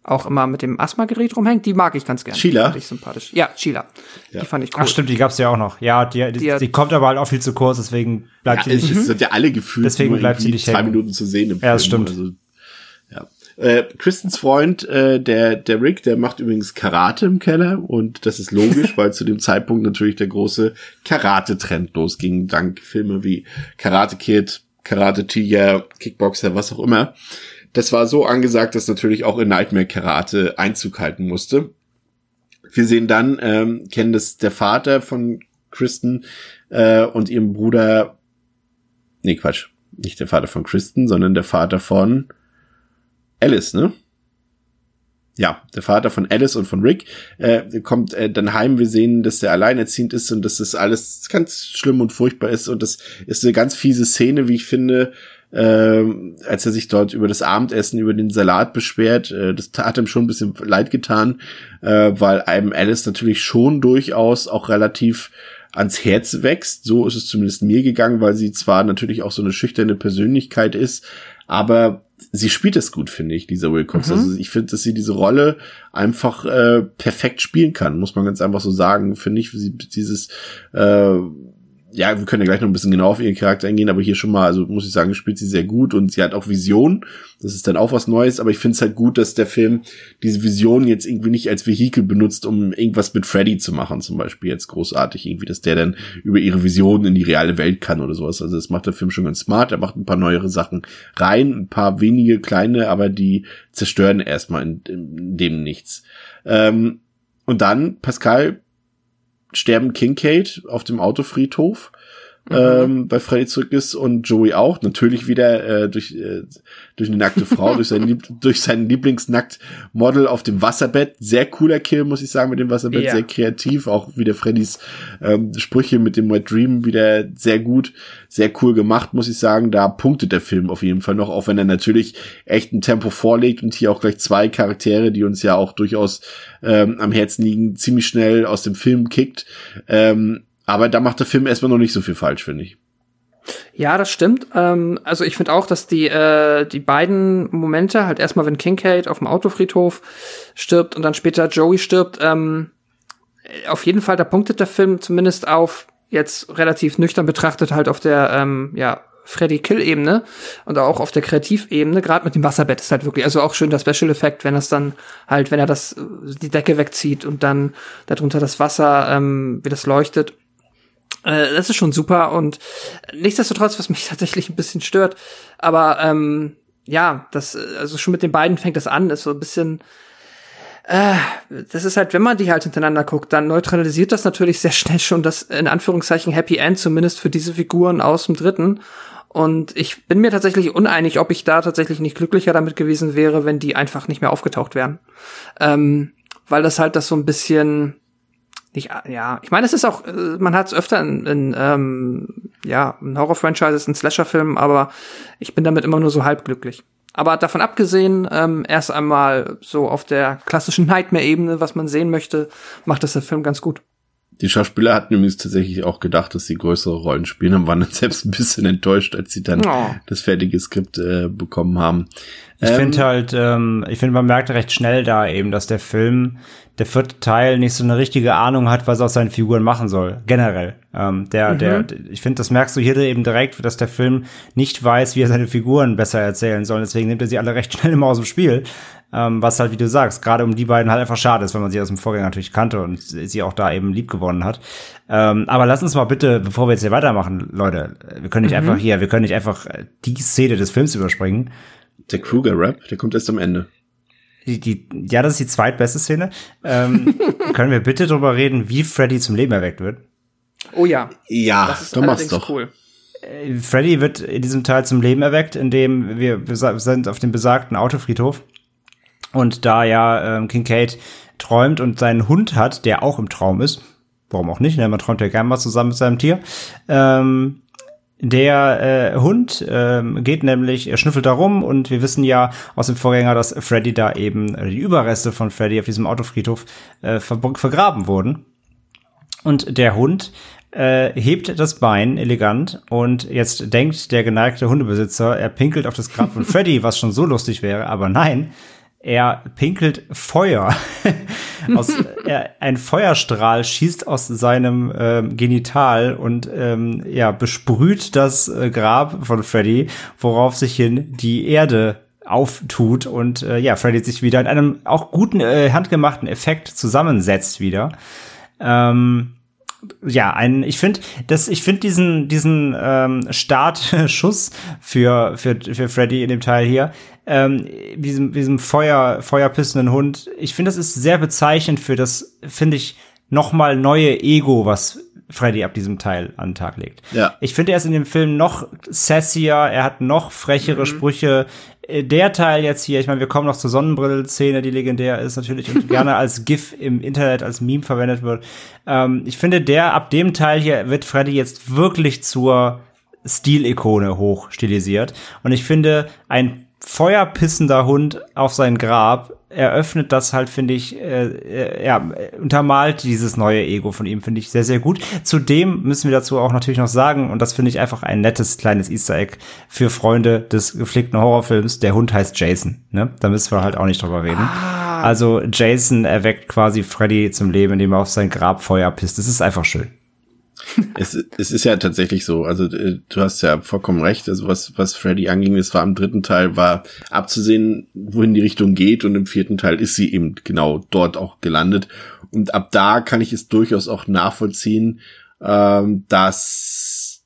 auch immer mit dem Asthma-Gerät rumhängt, die mag ich ganz gerne. Sheila? Die fand ich sympathisch. Ja, Sheila. Ja. Die fand ich cool. Ach stimmt, die gab's ja auch noch. Ja, die, die, die, die kommt aber halt auch viel zu kurz, deswegen bleibt ja, sie nicht. Es sind ja alle gefühlt deswegen bleibt sie nicht zwei hängen. Minuten zu sehen im Ja, das stimmt. Also, ja. Äh, Christens Freund, äh, der, der Rick, der macht übrigens Karate im Keller und das ist logisch, weil zu dem Zeitpunkt natürlich der große Karate-Trend losging, dank Filme wie Karate Kid, Karate Tiger, Kickboxer, was auch immer. Das war so angesagt, dass natürlich auch in Nightmare Karate Einzug halten musste. Wir sehen dann, ähm, kennen das der Vater von Kristen äh, und ihrem Bruder. Nee, Quatsch. Nicht der Vater von Kristen, sondern der Vater von Alice, ne? Ja, der Vater von Alice und von Rick äh, kommt äh, dann heim. Wir sehen, dass der alleinerziehend ist und dass das alles ganz schlimm und furchtbar ist. Und das ist eine ganz fiese Szene, wie ich finde, äh, als er sich dort über das Abendessen, über den Salat beschwert. Äh, das hat ihm schon ein bisschen leid getan, äh, weil einem Alice natürlich schon durchaus auch relativ ans Herz wächst. So ist es zumindest mir gegangen, weil sie zwar natürlich auch so eine schüchterne Persönlichkeit ist, aber sie spielt es gut, finde ich, dieser Will Cox. Mhm. Also ich finde, dass sie diese Rolle einfach äh, perfekt spielen kann, muss man ganz einfach so sagen. Finde ich, sie dieses äh, ja, wir können ja gleich noch ein bisschen genau auf ihren Charakter eingehen, aber hier schon mal, also muss ich sagen, spielt sie sehr gut und sie hat auch Vision. Das ist dann auch was Neues, aber ich finde es halt gut, dass der Film diese Vision jetzt irgendwie nicht als Vehikel benutzt, um irgendwas mit Freddy zu machen, zum Beispiel jetzt großartig irgendwie, dass der dann über ihre Visionen in die reale Welt kann oder sowas. Also das macht der Film schon ganz smart. Er macht ein paar neuere Sachen rein, ein paar wenige kleine, aber die zerstören erstmal in, in dem nichts. Ähm, und dann, Pascal, sterben Kincaid auf dem Autofriedhof. Mhm. Ähm, bei Freddy zurück ist und Joey auch. Natürlich wieder äh, durch, äh, durch eine nackte Frau, durch sein, Lieb durch sein Lieblingsnackt-Model auf dem Wasserbett. Sehr cooler Kill, muss ich sagen, mit dem Wasserbett. Ja. Sehr kreativ. Auch wieder Freddys ähm, Sprüche mit dem Wet Dream wieder sehr gut, sehr cool gemacht, muss ich sagen. Da punktet der Film auf jeden Fall noch, auch wenn er natürlich echt ein Tempo vorlegt und hier auch gleich zwei Charaktere, die uns ja auch durchaus ähm, am Herzen liegen, ziemlich schnell aus dem Film kickt. Ähm, aber da macht der Film erstmal noch nicht so viel falsch, finde ich. Ja, das stimmt. Ähm, also ich finde auch, dass die, äh, die beiden Momente, halt erstmal, wenn Kincaid auf dem Autofriedhof stirbt und dann später Joey stirbt, ähm, auf jeden Fall, da punktet der Film zumindest auf, jetzt relativ nüchtern betrachtet, halt auf der, ähm, ja, Freddy Kill-Ebene und auch auf der Kreativebene, gerade mit dem Wasserbett ist halt wirklich, also auch schön der Special Effekt, wenn das dann halt, wenn er das, die Decke wegzieht und dann darunter das Wasser, ähm, wie das leuchtet äh, das ist schon super und nichtsdestotrotz, was mich tatsächlich ein bisschen stört, aber ähm, ja, das, also schon mit den beiden fängt das an, ist so ein bisschen, äh, das ist halt, wenn man die halt hintereinander guckt, dann neutralisiert das natürlich sehr schnell schon das in Anführungszeichen Happy End, zumindest für diese Figuren aus dem dritten. Und ich bin mir tatsächlich uneinig, ob ich da tatsächlich nicht glücklicher damit gewesen wäre, wenn die einfach nicht mehr aufgetaucht wären. Ähm, weil das halt das so ein bisschen, nicht, ja, ich meine, es ist auch, äh, man hat es öfter in, in ähm, ja, in Horror-Franchises, in Slasher-Filmen, aber ich bin damit immer nur so halb glücklich. Aber davon abgesehen, ähm, erst einmal so auf der klassischen Nightmare-Ebene, was man sehen möchte, macht das der Film ganz gut. Die Schauspieler hatten übrigens tatsächlich auch gedacht, dass sie größere Rollen spielen und waren dann selbst ein bisschen enttäuscht, als sie dann oh. das fertige Skript äh, bekommen haben. Ich ähm, finde halt, ähm, ich finde, man merkt recht schnell da eben, dass der Film der vierte Teil nicht so eine richtige Ahnung hat, was er aus seinen Figuren machen soll. Generell. Ähm, der, mhm. der, ich finde, das merkst du hier eben direkt, dass der Film nicht weiß, wie er seine Figuren besser erzählen soll. Deswegen nimmt er sie alle recht schnell immer aus dem Spiel. Ähm, was halt, wie du sagst, gerade um die beiden halt einfach schade ist, weil man sie aus dem Vorgänger natürlich kannte und sie auch da eben lieb gewonnen hat. Ähm, aber lass uns mal bitte, bevor wir jetzt hier weitermachen, Leute, wir können nicht mhm. einfach hier, wir können nicht einfach die Szene des Films überspringen. Der Kruger-Rap, der kommt erst am Ende. Die, die, ja, das ist die zweitbeste Szene. Ähm, können wir bitte drüber reden, wie Freddy zum Leben erweckt wird? Oh ja. Ja, das ist du machst doch. cool. Äh, Freddy wird in diesem Teil zum Leben erweckt, indem wir, wir sind auf dem besagten Autofriedhof und da ja ähm, Kincaid träumt und seinen Hund hat, der auch im Traum ist, warum auch nicht, ne? man träumt ja gerne mal zusammen mit seinem Tier, ähm, der äh, Hund ähm, geht nämlich, er schnüffelt da rum und wir wissen ja aus dem Vorgänger, dass Freddy da eben, äh, die Überreste von Freddy auf diesem Autofriedhof äh, ver vergraben wurden. Und der Hund äh, hebt das Bein elegant und jetzt denkt der geneigte Hundebesitzer, er pinkelt auf das Grab von Freddy, was schon so lustig wäre, aber nein, er pinkelt Feuer. aus, er, ein Feuerstrahl schießt aus seinem ähm, Genital und ähm, ja, besprüht das äh, Grab von Freddy, worauf sich hin die Erde auftut und äh, ja, Freddy sich wieder in einem auch guten äh, handgemachten Effekt zusammensetzt wieder. Ähm, ja, ein, ich finde, das, ich finde diesen, diesen ähm, Startschuss für, für, für Freddy in dem Teil hier, ähm, diesem, diesem Feuer, feuerpissenden Hund, ich finde, das ist sehr bezeichnend für das, finde ich, nochmal neue Ego, was Freddy ab diesem Teil an den Tag legt. Ja. Ich finde, er ist in dem Film noch sassier, er hat noch frechere mhm. Sprüche. Äh, der Teil jetzt hier, ich meine, wir kommen noch zur Sonnenbrille-Szene, die legendär ist natürlich und gerne als GIF im Internet, als Meme verwendet wird. Ähm, ich finde, der ab dem Teil hier wird Freddy jetzt wirklich zur Stilikone hoch stilisiert. Und ich finde, ein feuerpissender Hund auf sein Grab eröffnet das halt, finde ich, äh, äh, ja, untermalt dieses neue Ego von ihm, finde ich sehr, sehr gut. Zudem müssen wir dazu auch natürlich noch sagen, und das finde ich einfach ein nettes kleines Easter Egg für Freunde des gepflegten Horrorfilms, der Hund heißt Jason, ne? Da müssen wir halt auch nicht drüber reden. Ah. Also Jason erweckt quasi Freddy zum Leben, indem er auf sein Grab Feuer pisst. Das ist einfach schön es, es ist ja tatsächlich so. Also äh, du hast ja vollkommen recht. Also was, was Freddy anging, es war im dritten Teil, war abzusehen, wohin die Richtung geht. Und im vierten Teil ist sie eben genau dort auch gelandet. Und ab da kann ich es durchaus auch nachvollziehen, ähm, dass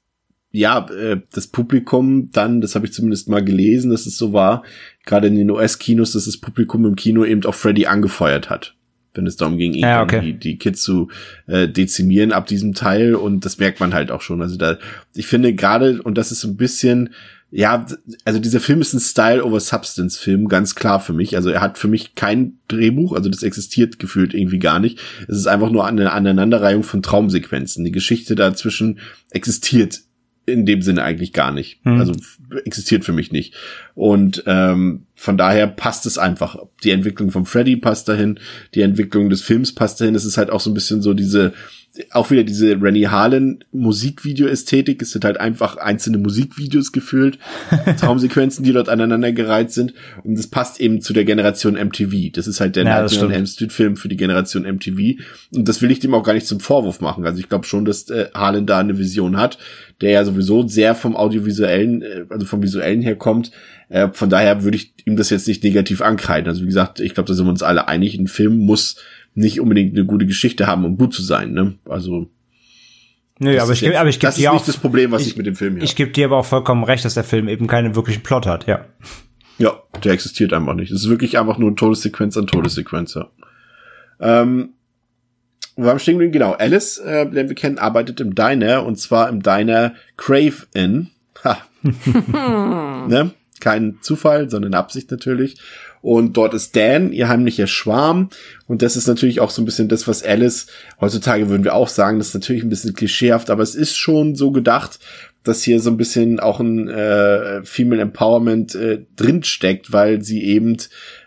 ja, äh, das Publikum dann, das habe ich zumindest mal gelesen, dass es so war, gerade in den US-Kinos, dass das Publikum im Kino eben auch Freddy angefeuert hat wenn es darum ging, ja, okay. die, die Kids zu äh, dezimieren ab diesem Teil und das merkt man halt auch schon. Also da, ich finde gerade, und das ist so ein bisschen, ja, also dieser Film ist ein Style over Substance Film, ganz klar für mich. Also er hat für mich kein Drehbuch, also das existiert gefühlt irgendwie gar nicht. Es ist einfach nur eine Aneinanderreihung von Traumsequenzen. Die Geschichte dazwischen existiert in dem Sinne eigentlich gar nicht. Mhm. Also existiert für mich nicht. Und ähm, von daher passt es einfach. Die Entwicklung von Freddy passt dahin, die Entwicklung des Films passt dahin. Es ist halt auch so ein bisschen so diese auch wieder diese Rennie Harlan Musikvideo-Ästhetik. Es sind halt einfach einzelne Musikvideos gefühlt, Traumsequenzen, die dort aneinandergereiht sind. Und das passt eben zu der Generation MTV. Das ist halt der ja, Nightmare on Elm Street Film für die Generation MTV. Und das will ich dem auch gar nicht zum Vorwurf machen. Also ich glaube schon, dass äh, Harlan da eine Vision hat, der ja sowieso sehr vom audiovisuellen, äh, also vom visuellen her kommt. Äh, von daher würde ich ihm das jetzt nicht negativ ankreiden. Also wie gesagt, ich glaube, da sind wir uns alle einig. Ein Film muss nicht unbedingt eine gute Geschichte haben, um gut zu sein. Ne? Also Nö, aber ich, jetzt, aber ich gebe dir auch nicht das Problem, was ich, ich mit dem Film habe. Ich gebe dir aber auch vollkommen recht, dass der Film eben keinen wirklichen Plot hat, ja. Ja, der existiert einfach nicht. Es ist wirklich einfach nur Todessequenz an Todessequenz, ja. Ähm, wir haben stehen geblieben, genau. Alice, äh, den wir kennen, arbeitet im Diner und zwar im Diner Crave Inn. Ha. ne? Kein Zufall, sondern Absicht natürlich. Und dort ist Dan, ihr heimlicher Schwarm. Und das ist natürlich auch so ein bisschen das, was Alice, heutzutage würden wir auch sagen, das ist natürlich ein bisschen klischeehaft, aber es ist schon so gedacht, dass hier so ein bisschen auch ein äh, Female Empowerment äh, drin steckt, weil sie eben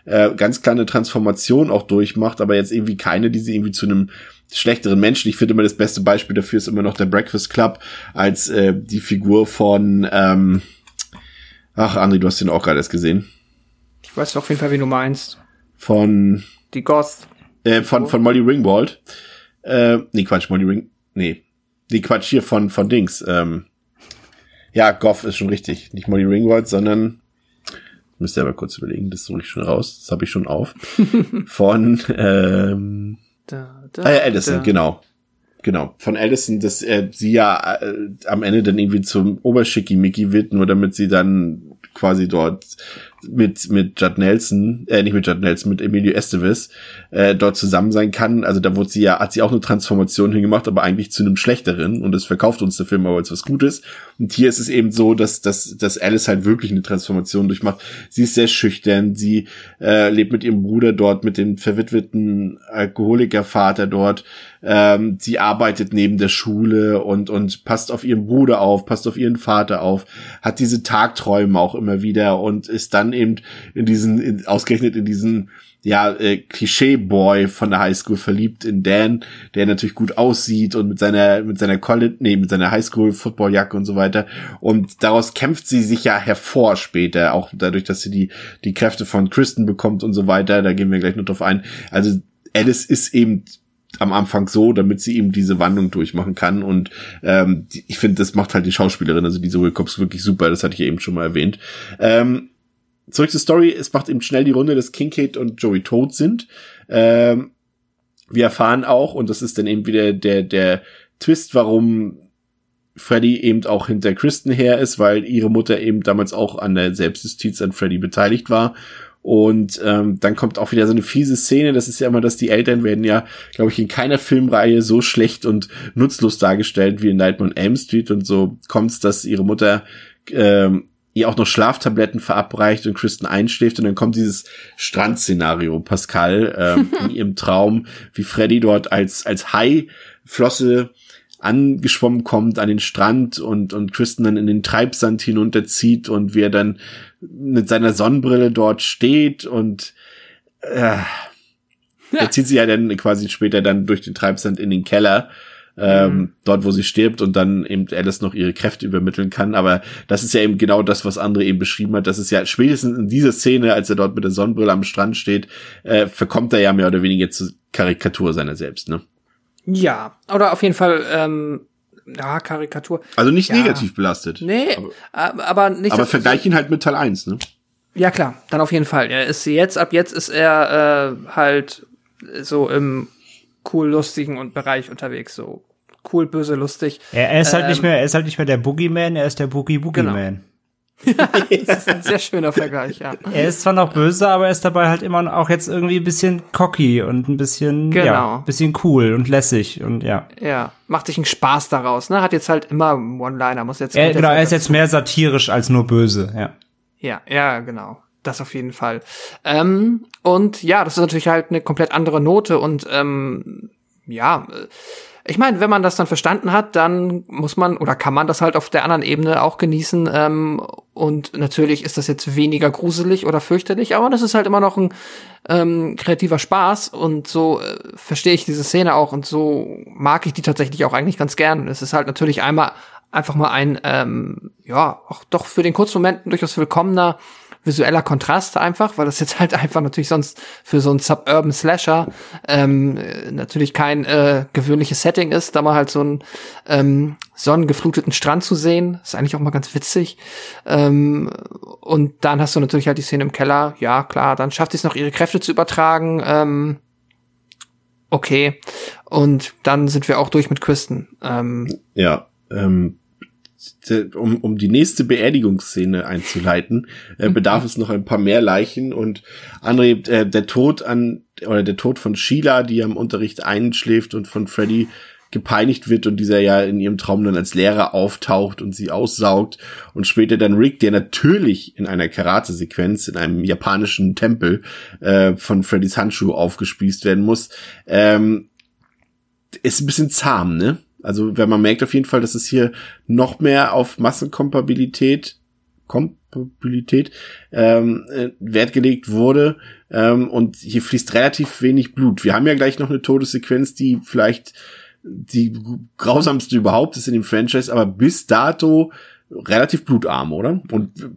äh, ganz kleine Transformation auch durchmacht, aber jetzt irgendwie keine, die sie irgendwie zu einem schlechteren Menschen. Ich finde immer das beste Beispiel dafür ist immer noch der Breakfast Club als äh, die Figur von ähm, Ach, André, du hast den auch gerade erst gesehen. Ich weiß auf jeden Fall, wie du meinst. Von. Die Goth. Äh, von, von Molly Ringwald. Äh, nee, Quatsch, Molly Ring. Nee. nee, Quatsch, hier von, von Dings. Ähm, ja, Goff ist schon richtig. Nicht Molly Ringwald, sondern müsst ihr aber kurz überlegen, das hole ich schon raus. Das habe ich schon auf. von ähm, Da, da, ah, ja, Allison, da. genau. Genau, von Allison, dass äh, sie ja äh, am Ende dann irgendwie zum Oberschickimicki wird, nur damit sie dann quasi dort mit mit Judd Nelson, äh, nicht mit Judd Nelson, mit Emilio Estevez äh, dort zusammen sein kann. Also da wurde sie ja, hat sie auch eine Transformation hingemacht, aber eigentlich zu einem schlechteren und das verkauft uns der Film aber als was Gutes. Und hier ist es eben so, dass dass dass Alice halt wirklich eine Transformation durchmacht. Sie ist sehr schüchtern, sie äh, lebt mit ihrem Bruder dort, mit dem verwitweten Alkoholikervater dort. Ähm, sie arbeitet neben der Schule und und passt auf ihren Bruder auf, passt auf ihren Vater auf, hat diese Tagträume auch immer wieder und ist dann eben in diesen in, ausgerechnet in diesen ja, äh, Klischee-Boy von der Highschool verliebt in Dan, der natürlich gut aussieht und mit seiner, mit seiner College, nee, mit seiner Highschool-Footballjacke und so weiter. Und daraus kämpft sie sich ja hervor später, auch dadurch, dass sie die, die Kräfte von Kristen bekommt und so weiter. Da gehen wir gleich noch drauf ein. Also Alice ist eben am Anfang so, damit sie eben diese Wandlung durchmachen kann. Und ähm, ich finde, das macht halt die Schauspielerin, also diese Wilcox wirklich super, das hatte ich eben schon mal erwähnt. Ähm, zurück zur Story, es macht eben schnell die Runde, dass Kincaid und Joey tot sind. Ähm, wir erfahren auch, und das ist dann eben wieder der, der Twist, warum Freddy eben auch hinter Kristen her ist, weil ihre Mutter eben damals auch an der Selbstjustiz an Freddy beteiligt war. Und ähm, dann kommt auch wieder so eine fiese Szene. Das ist ja immer, dass die Eltern werden ja, glaube ich, in keiner Filmreihe so schlecht und nutzlos dargestellt wie in Nightmare on Elm Street. Und so kommt es, dass ihre Mutter ähm, ihr auch noch Schlaftabletten verabreicht und Kristen einschläft und dann kommt dieses Strandszenario, Pascal, ähm, in ihrem Traum, wie Freddy dort als, als Haiflosse angeschwommen kommt an den Strand und, und Kristen dann in den Treibsand hinunterzieht und wie er dann mit seiner Sonnenbrille dort steht und äh, er zieht sie ja dann quasi später dann durch den Treibsand in den Keller ähm, Mhm. dort, wo sie stirbt und dann eben Alice noch ihre Kräfte übermitteln kann. Aber das ist ja eben genau das, was André eben beschrieben hat. Das ist ja spätestens in dieser Szene, als er dort mit der Sonnenbrille am Strand steht, äh, verkommt er ja mehr oder weniger zur Karikatur seiner selbst, ne? Ja, oder auf jeden Fall, ähm, ja, Karikatur. Also nicht Ja. negativ belastet. Nee, aber, aber nicht. Aber vergleich ihn halt mit Teil 1, ne? Ja, klar, dann auf jeden Fall. Er ist jetzt, ab jetzt ist er äh, halt so im cool lustigen und Bereich unterwegs, so cool, böse, lustig. Er, er ist halt Ähm, nicht mehr, er ist halt nicht mehr der Boogeyman, er ist der Boogie Boogie Genau. Das ist ein sehr schöner Vergleich, ja. Er ist zwar noch böse, aber er ist dabei halt immer auch jetzt irgendwie ein bisschen cocky und ein bisschen, ja, Genau. ein bisschen cool und lässig und ja. Ja, macht sich einen Spaß daraus, ne? Hat jetzt halt immer One-Liner, muss jetzt. Er, genau, er ist jetzt mehr satirisch als nur böse, ja. Ja, ja, genau. Das auf jeden Fall. Ähm, und ja, das ist natürlich halt eine komplett andere Note und ähm, ja, äh, ich meine, wenn man das dann verstanden hat, dann muss man oder kann man das halt auf der anderen Ebene auch genießen. Ähm, und natürlich ist das jetzt weniger gruselig oder fürchterlich, aber das ist halt immer noch ein ähm, kreativer Spaß und so äh, verstehe ich diese Szene auch und so mag ich die tatsächlich auch eigentlich ganz gern. Es ist halt natürlich einmal einfach mal ein, ähm, ja, auch doch für den Kurzmomenten durchaus willkommener visueller Kontrast einfach, weil das jetzt halt einfach natürlich sonst für so einen Suburban Slasher ähm, äh, natürlich kein äh, gewöhnliches Setting ist, da mal halt so einen ähm, sonnengefluteten Strand zu sehen, ist eigentlich auch mal ganz witzig. Ähm, und dann hast du natürlich halt die Szene im Keller, ja klar, dann schafft es noch ihre Kräfte zu übertragen. Ähm, okay, und dann sind wir auch durch mit Kristen. Ähm, Ja, ähm, um, um die nächste Beerdigungsszene einzuleiten, äh, bedarf es noch ein paar mehr Leichen und André, äh, der Tod an, oder der Tod von Sheila, die am Unterricht einschläft und von Freddy gepeinigt wird und dieser ja in ihrem Traum dann als Lehrer auftaucht und sie aussaugt und später dann Rick, der natürlich in einer Karate-Sequenz in einem japanischen Tempel äh, von Freddys Handschuh aufgespießt werden muss, ähm, ist ein bisschen zahm, ne? Also, wenn man merkt auf jeden Fall, dass es hier noch mehr auf Massenkompatibilität Kompatibilität ähm, äh, Wert gelegt wurde ähm, und hier fließt relativ wenig Blut. Wir haben ja gleich noch eine Todessequenz, die vielleicht die grausamste überhaupt ist in dem Franchise, aber bis dato relativ blutarm, oder? Und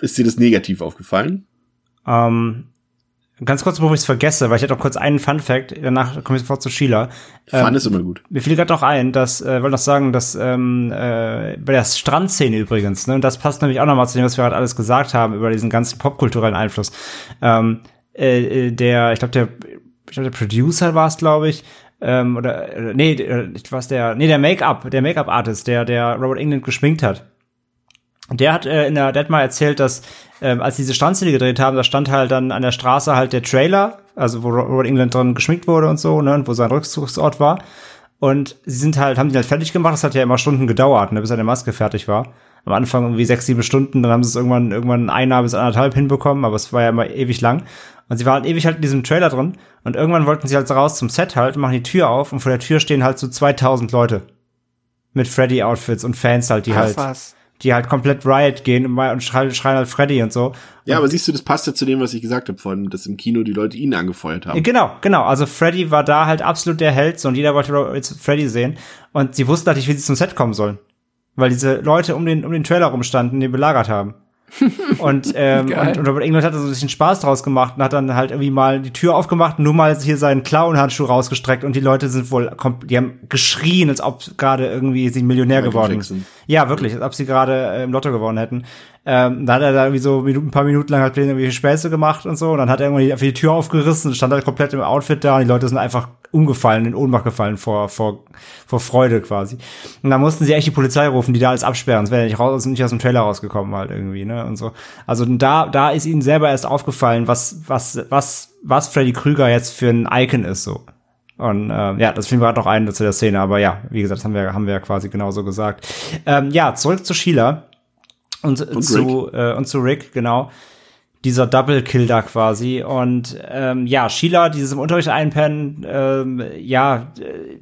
ist dir das negativ aufgefallen? Ähm, Ganz kurz, bevor ich es vergesse, weil ich hätte auch kurz einen Fun Fact, danach komme ich sofort zu Sheila. Fun Ähm, ist immer gut. Mir fiel gerade noch ein, dass, äh, wollte noch sagen, dass ähm, äh, bei der Strandszene übrigens, ne, und das passt nämlich auch nochmal zu dem, was wir gerade alles gesagt haben über diesen ganzen popkulturellen Einfluss. Ähm, äh, äh, der, ich glaube, der, ich glaube, der Producer war es, glaube ich, ähm, oder, äh, nee, äh, was der, nee, der Make-up, der Make-up-Artist, der, der Robert England geschminkt hat. Der hat äh, in der Deadmar erzählt, dass ähm, als sie diese Strandszene gedreht haben, da stand halt dann an der Straße halt der Trailer, also wo Robert England dran geschminkt wurde und so, ne, und wo sein Rückzugsort war. Und sie sind halt, haben die halt fertig gemacht, das hat ja immer Stunden gedauert, ne, bis eine Maske fertig war. Am Anfang irgendwie sechs, sieben Stunden, dann haben sie es irgendwann, irgendwann einer bis anderthalb hinbekommen, aber es war ja immer ewig lang. Und sie waren halt ewig halt in diesem Trailer drin und irgendwann wollten sie halt raus zum Set halt und machen die Tür auf und vor der Tür stehen halt so 2000 Leute. Mit Freddy-Outfits und Fans halt, die Ach, halt, was. Die halt komplett Riot gehen und, schreien, schreien halt Freddy und so. Ja, aber siehst du, das passt ja zu dem, was ich gesagt habe, von, dass im Kino die Leute ihn angefeuert haben. Genau, genau. Also Freddy war da halt absolut der Held so, und jeder wollte jetzt Freddy sehen. Und sie wussten halt nicht, wie sie zum Set kommen sollen. Weil diese Leute um den, um den Trailer rumstanden, die belagert haben. und, ähm, Geil. und, und Robert England hat da so ein bisschen Spaß draus gemacht und hat dann halt irgendwie mal die Tür aufgemacht und nur mal hier seinen Clown-Handschuh rausgestreckt und die Leute sind wohl, die haben geschrien, als ob gerade irgendwie sie Millionär Michael geworden Jackson. Ja, wirklich, als ob sie gerade äh, im Lotto gewonnen hätten. Ähm, da hat er da irgendwie so ein paar Minuten lang halt irgendwie Späße gemacht und so. Und dann hat er irgendwie einfach die Tür aufgerissen stand halt komplett im Outfit da und die Leute sind einfach umgefallen, in Ohnmacht gefallen vor, vor, vor Freude quasi. Und dann mussten sie echt die Polizei rufen, die da alles absperren. Es wäre nicht raus, nicht aus dem Trailer rausgekommen halt irgendwie, ne? Und so. Also da, da ist ihnen selber erst aufgefallen, was, was, was, was Freddy Krüger jetzt für ein Icon ist, so. Und ähm, ja, das fiel mir gerade noch ein zu der Szene, aber ja, wie gesagt, haben wir, haben wir ja quasi genauso gesagt. Ähm, ja, zurück zu Sheila und, Und zu äh, und zu Rick, genau. Dieser Double Kill da quasi und ähm, ja, Sheila, dieses im Unterricht einpennen, ähm, ja, äh,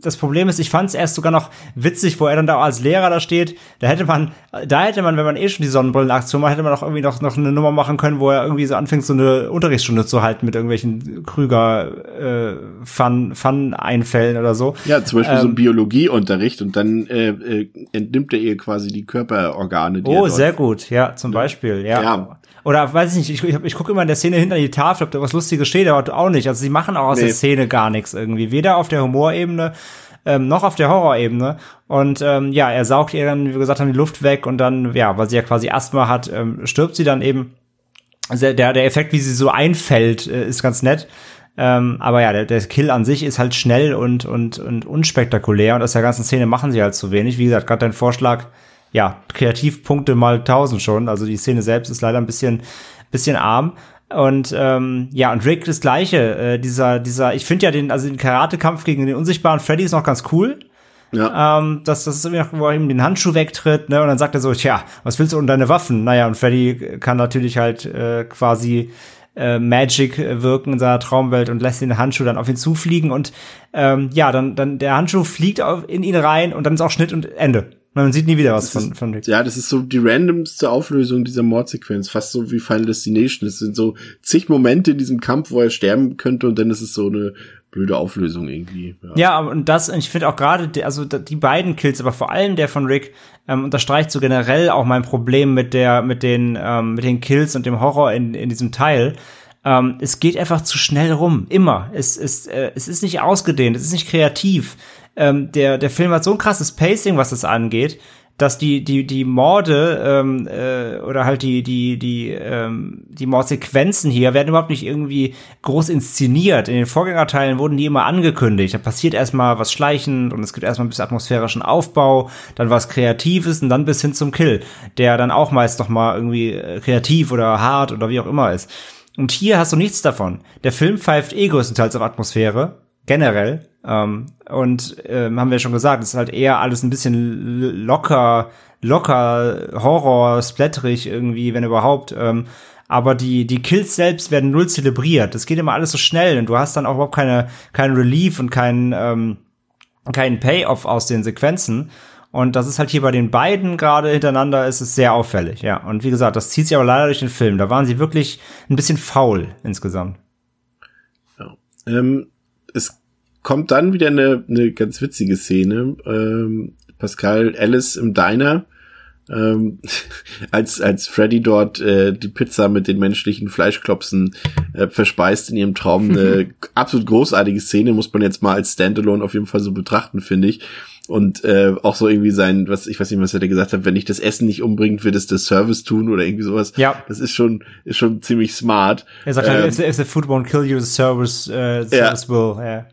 das Problem ist, ich fand es erst sogar noch witzig, wo er dann da als Lehrer da steht. Da hätte man, da hätte man, wenn man eh schon die Sonnenbrillenaktion macht, hätte man auch irgendwie noch, noch eine Nummer machen können, wo er irgendwie so anfängt, so eine Unterrichtsstunde zu halten mit irgendwelchen Krüger äh, Fun, Fun-Einfällen oder so. Ja, zum Beispiel so Ähm, ein Biologieunterricht und dann äh, äh, entnimmt er ihr quasi die Körperorgane. Die Oh, sehr gut, ja, zum Beispiel, ja. Ja. Oder weiß ich nicht, ich, ich, ich gucke immer in der Szene hinter die Tafel, ob da was Lustiges steht, aber auch nicht. Also sie machen auch aus Nee. der Szene gar nichts irgendwie. Weder auf der Humorebene ähm, noch auf der Horrorebene. Und ähm, ja, er saugt ihr dann, wie wir gesagt haben, die Luft weg und dann, ja, weil sie ja quasi Asthma hat, ähm, stirbt sie dann eben. Also der, der Effekt, wie sie so einfällt, äh, ist ganz nett. Ähm, aber ja, der, der Kill an sich ist halt schnell und, und, und unspektakulär und aus der ganzen Szene machen sie halt zu wenig. Wie gesagt, gerade dein Vorschlag, ja, Kreativpunkte mal tausend schon. Also die Szene selbst ist leider ein bisschen, bisschen arm. Und ähm, ja, und Rick das gleiche. Äh, dieser, dieser, ich finde ja den, also den Karate-Kampf gegen den unsichtbaren Freddy ist noch ganz cool. Ja. Ähm, das, das ist irgendwie noch, wo er ihm den Handschuh wegtritt, ne? Und dann sagt er so, tja, was willst du und deine Waffen? Naja, und Freddy kann natürlich halt äh, quasi äh, Magic wirken in seiner Traumwelt und lässt den Handschuh dann auf ihn zufliegen und ähm, ja, dann, dann der Handschuh fliegt auf, in ihn rein und dann ist auch Schnitt und Ende. Man sieht nie wieder was von, ist- von Rick. Ja, das ist so die randomste Auflösung dieser Mordsequenz, fast so wie Final Destination. Es sind so zig Momente in diesem Kampf, wo er sterben könnte und dann ist es so eine blöde Auflösung irgendwie. Ja, aber und das, und ich finde auch gerade, also die beiden Kills, aber vor allem der von Rick, ähm, unterstreicht so generell auch mein Problem mit der, mit den, ähm, mit den Kills und dem Horror in, in diesem Teil. Ähm, es geht einfach zu schnell rum, immer. Es ist, äh, es ist nicht ausgedehnt, es ist nicht kreativ. Ähm, der, der Film hat so ein krasses Pacing, was das angeht, dass die die die Morde ähm, äh, oder halt die die die ähm, die Mordsequenzen hier werden überhaupt nicht irgendwie groß inszeniert. In den Vorgängerteilen wurden die immer angekündigt. Da passiert erstmal was schleichend und es gibt erstmal ein bisschen atmosphärischen Aufbau, dann was Kreatives und dann bis hin zum Kill, der dann auch meist noch mal irgendwie äh, kreativ oder hart oder wie auch immer ist. Und hier hast du nichts davon. Der Film pfeift eh größtenteils auf Atmosphäre, generell. Ähm, und ähm, haben wir schon gesagt, es ist halt eher alles ein bisschen locker, locker, Horror, splatterig irgendwie, wenn überhaupt. Ähm, aber die, die Kills selbst werden null zelebriert. Das geht immer alles so schnell und du hast dann auch überhaupt keine, keinen Relief und keinen, ähm, keinen Payoff aus den Sequenzen. Und das ist halt hier bei den beiden gerade hintereinander, ist es sehr auffällig, ja. Und wie gesagt, das zieht sich aber leider durch den Film. Da waren sie wirklich ein bisschen faul insgesamt. Ähm, es kommt dann wieder eine, eine ganz witzige Szene. Ähm, Pascal Alice im Diner ähm, als, als Freddy dort äh, die Pizza mit den menschlichen Fleischklopsen äh, verspeist in ihrem Traum. Eine absolut großartige Szene, muss man jetzt mal als Standalone auf jeden Fall so betrachten, finde ich. Und äh, auch so irgendwie sein, was ich weiß nicht, was er da gesagt hat, wenn ich das Essen nicht umbringt, wird es der Service tun oder irgendwie sowas. Ja. Das ist schon, ist schon ziemlich smart. Er sagt halt, if, if the food won't kill you, the service, uh, the Ja. service will. Ja.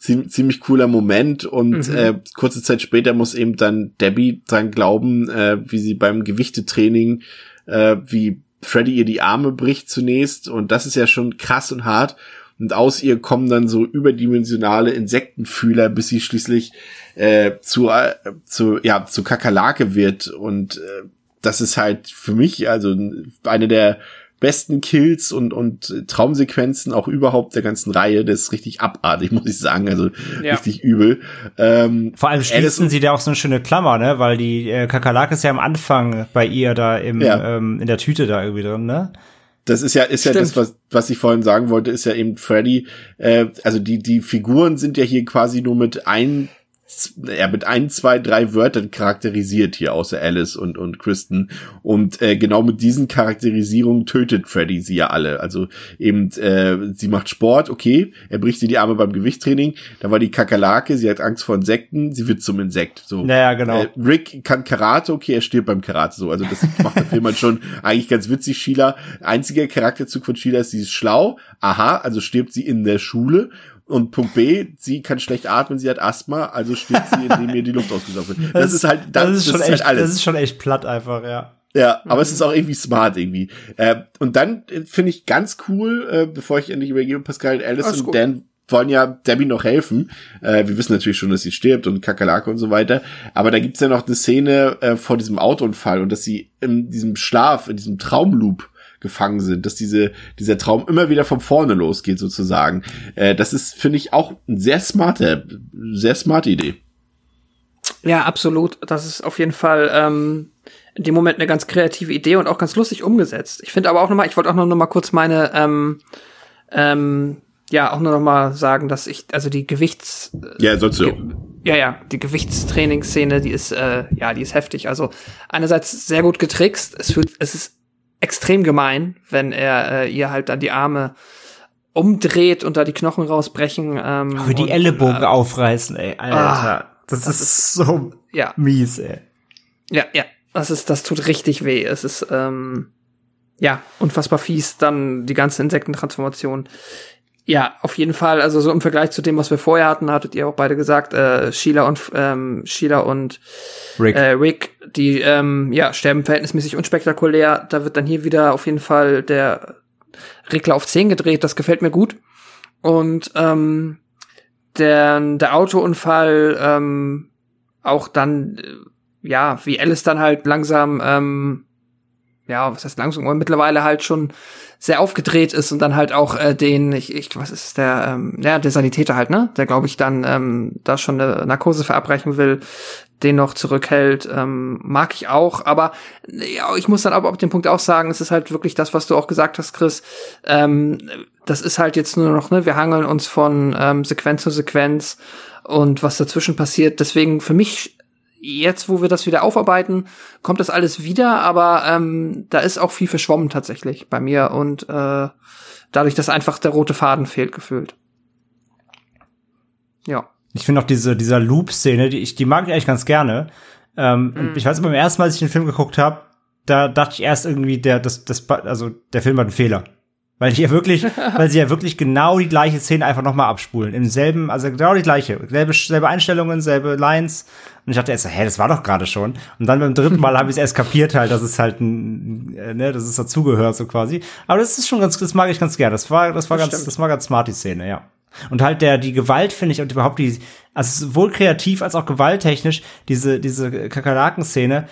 Ziemlich, cooler Moment und äh, kurze Zeit später muss eben dann Debbie dran glauben, äh, wie sie beim Gewichtetraining, äh, wie Freddy ihr die Arme bricht zunächst und das ist ja schon krass und hart und aus ihr kommen dann so überdimensionale Insektenfühler, bis sie schließlich äh, zu, äh, zu, ja, zu Kakerlake wird und äh, das ist halt für mich also eine der besten Kills und, und Traumsequenzen auch überhaupt der ganzen Reihe. Das ist richtig abartig, muss ich sagen. Also Ja. richtig übel. Ähm, Vor allem schließen sie da auch so eine schöne Klammer, ne? Weil die äh, Kakerlake ist ja am Anfang bei ihr da im, Ja. ähm, in der Tüte da irgendwie drin, ne? Das ist ja, ist ja das, was, was ich vorhin sagen wollte, ist ja eben Freddy. Äh, also die, die Figuren sind ja hier quasi nur mit ein, ja, mit ein, zwei, drei Wörtern charakterisiert hier, außer Alice und, und Kristen. Und äh, genau mit diesen Charakterisierungen tötet Freddy sie ja alle. Also eben, äh, sie macht Sport, okay, er bricht ihr die Arme beim Gewichtstraining, da war die Kakerlake, sie hat Angst vor Insekten, sie wird zum Insekt. So. Naja, genau. Äh, Rick kann Karate, okay, er stirbt beim Karate so. Also das macht der Film halt schon eigentlich ganz witzig. Sheila, einziger Charakterzug von Sheila ist, sie ist schlau. Aha, also stirbt sie in der Schule. Und Punkt B, sie kann schlecht atmen, sie hat Asthma, also stirbt sie, indem ihr die Luft ausgesaugt wird. Das, ist halt, das, das ist schon das echt, ist halt alles. das ist schon echt platt einfach, ja. Ja, aber es ist auch irgendwie smart irgendwie. Äh, und dann äh, finde ich ganz cool, äh, bevor ich endlich übergebe, Pascal, Alice Alles und gut. Dan wollen ja Debbie noch helfen. Äh, wir wissen natürlich schon, dass sie stirbt und Kakerlake und so weiter. Aber da gibt's ja noch eine Szene äh, vor diesem Autounfall und dass sie in diesem Schlaf, in diesem Traumloop gefangen sind, dass diese, dieser Traum immer wieder von vorne losgeht sozusagen. Äh, das ist, finde ich, auch ein sehr smarte, sehr smarte Idee. Ja, absolut. Das ist auf jeden Fall ähm, in dem Moment eine ganz kreative Idee und auch ganz lustig umgesetzt. Ich finde aber auch noch mal, ich wollte auch noch mal kurz meine ähm, ähm, ja auch nur noch mal sagen, dass ich also die Gewichts Ja, sollst du ja, ja, die Gewichtstrainingsszene, die ist, äh, ja, die ist heftig. Also einerseits sehr gut getrickst. Es fühlt, es ist extrem gemein, wenn er äh, ihr halt dann die Arme umdreht und da die Knochen rausbrechen. Ähm, Aber die und, Ellenbogen äh, aufreißen, ey, Alter. Ah, das, das ist, so ja, mies, ey. ja, ja. Das ist, das tut richtig weh. Es ist, ähm, ja, unfassbar fies. Dann die ganze Insektentransformation. Ja, auf jeden Fall. Also so im Vergleich zu dem, was wir vorher hatten, hattet ihr auch beide gesagt, äh, Sheila und ähm, Sheila und Rick. äh, Rick, die ähm, ja sterben verhältnismäßig unspektakulär. Da wird dann hier wieder auf jeden Fall der Regler auf 10 gedreht. Das gefällt mir gut. Und ähm, der, der Autounfall ähm, auch dann äh, ja, wie Alice dann halt langsam, ähm, ja, was heißt langsam, aber mittlerweile halt schon sehr aufgedreht ist und dann halt auch äh, den, ich, ich, was ist der, ähm, ja, der Sanitäter halt, ne? Der, glaube ich, dann ähm, da schon eine Narkose verabreichen will, den noch zurückhält, ähm, mag ich auch, aber ja, ich muss dann aber auf den Punkt auch sagen, es ist halt wirklich das, was du auch gesagt hast, Chris, ähm, das ist halt jetzt nur noch, ne, wir hangeln uns von ähm, Sequenz zu Sequenz und was dazwischen passiert, deswegen für mich jetzt, wo wir das wieder aufarbeiten, kommt das alles wieder, aber ähm, da ist auch viel verschwommen tatsächlich bei mir und äh, dadurch, dass einfach der rote Faden fehlt, gefühlt. Ja. Ich finde auch diese, dieser Loop-Szene, die, ich, die mag ich eigentlich ganz gerne. Ähm, und Ich weiß, beim ersten Mal, als ich den Film geguckt habe, da dachte ich erst irgendwie, der, das, das, also der Film hat einen Fehler. Weil die ja wirklich, weil sie ja wirklich genau die gleiche Szene einfach nochmal abspulen. Im selben, also genau die gleiche. Selbe, selbe Einstellungen, selbe Lines. Und ich dachte erst, hä, das war doch gerade schon. Und dann beim dritten Mal habe ich es erst kapiert halt, dass es halt ein, äh, ne, dass es dazugehört, so quasi. Aber das ist schon ganz, das mag ich ganz gerne. Das war, das war Das ganz, stimmt. das war ganz smart, die Szene, ja. Und halt der, die Gewalt finde ich und überhaupt die, also sowohl kreativ als auch gewalttechnisch, diese, diese Kakerlaken-Szene,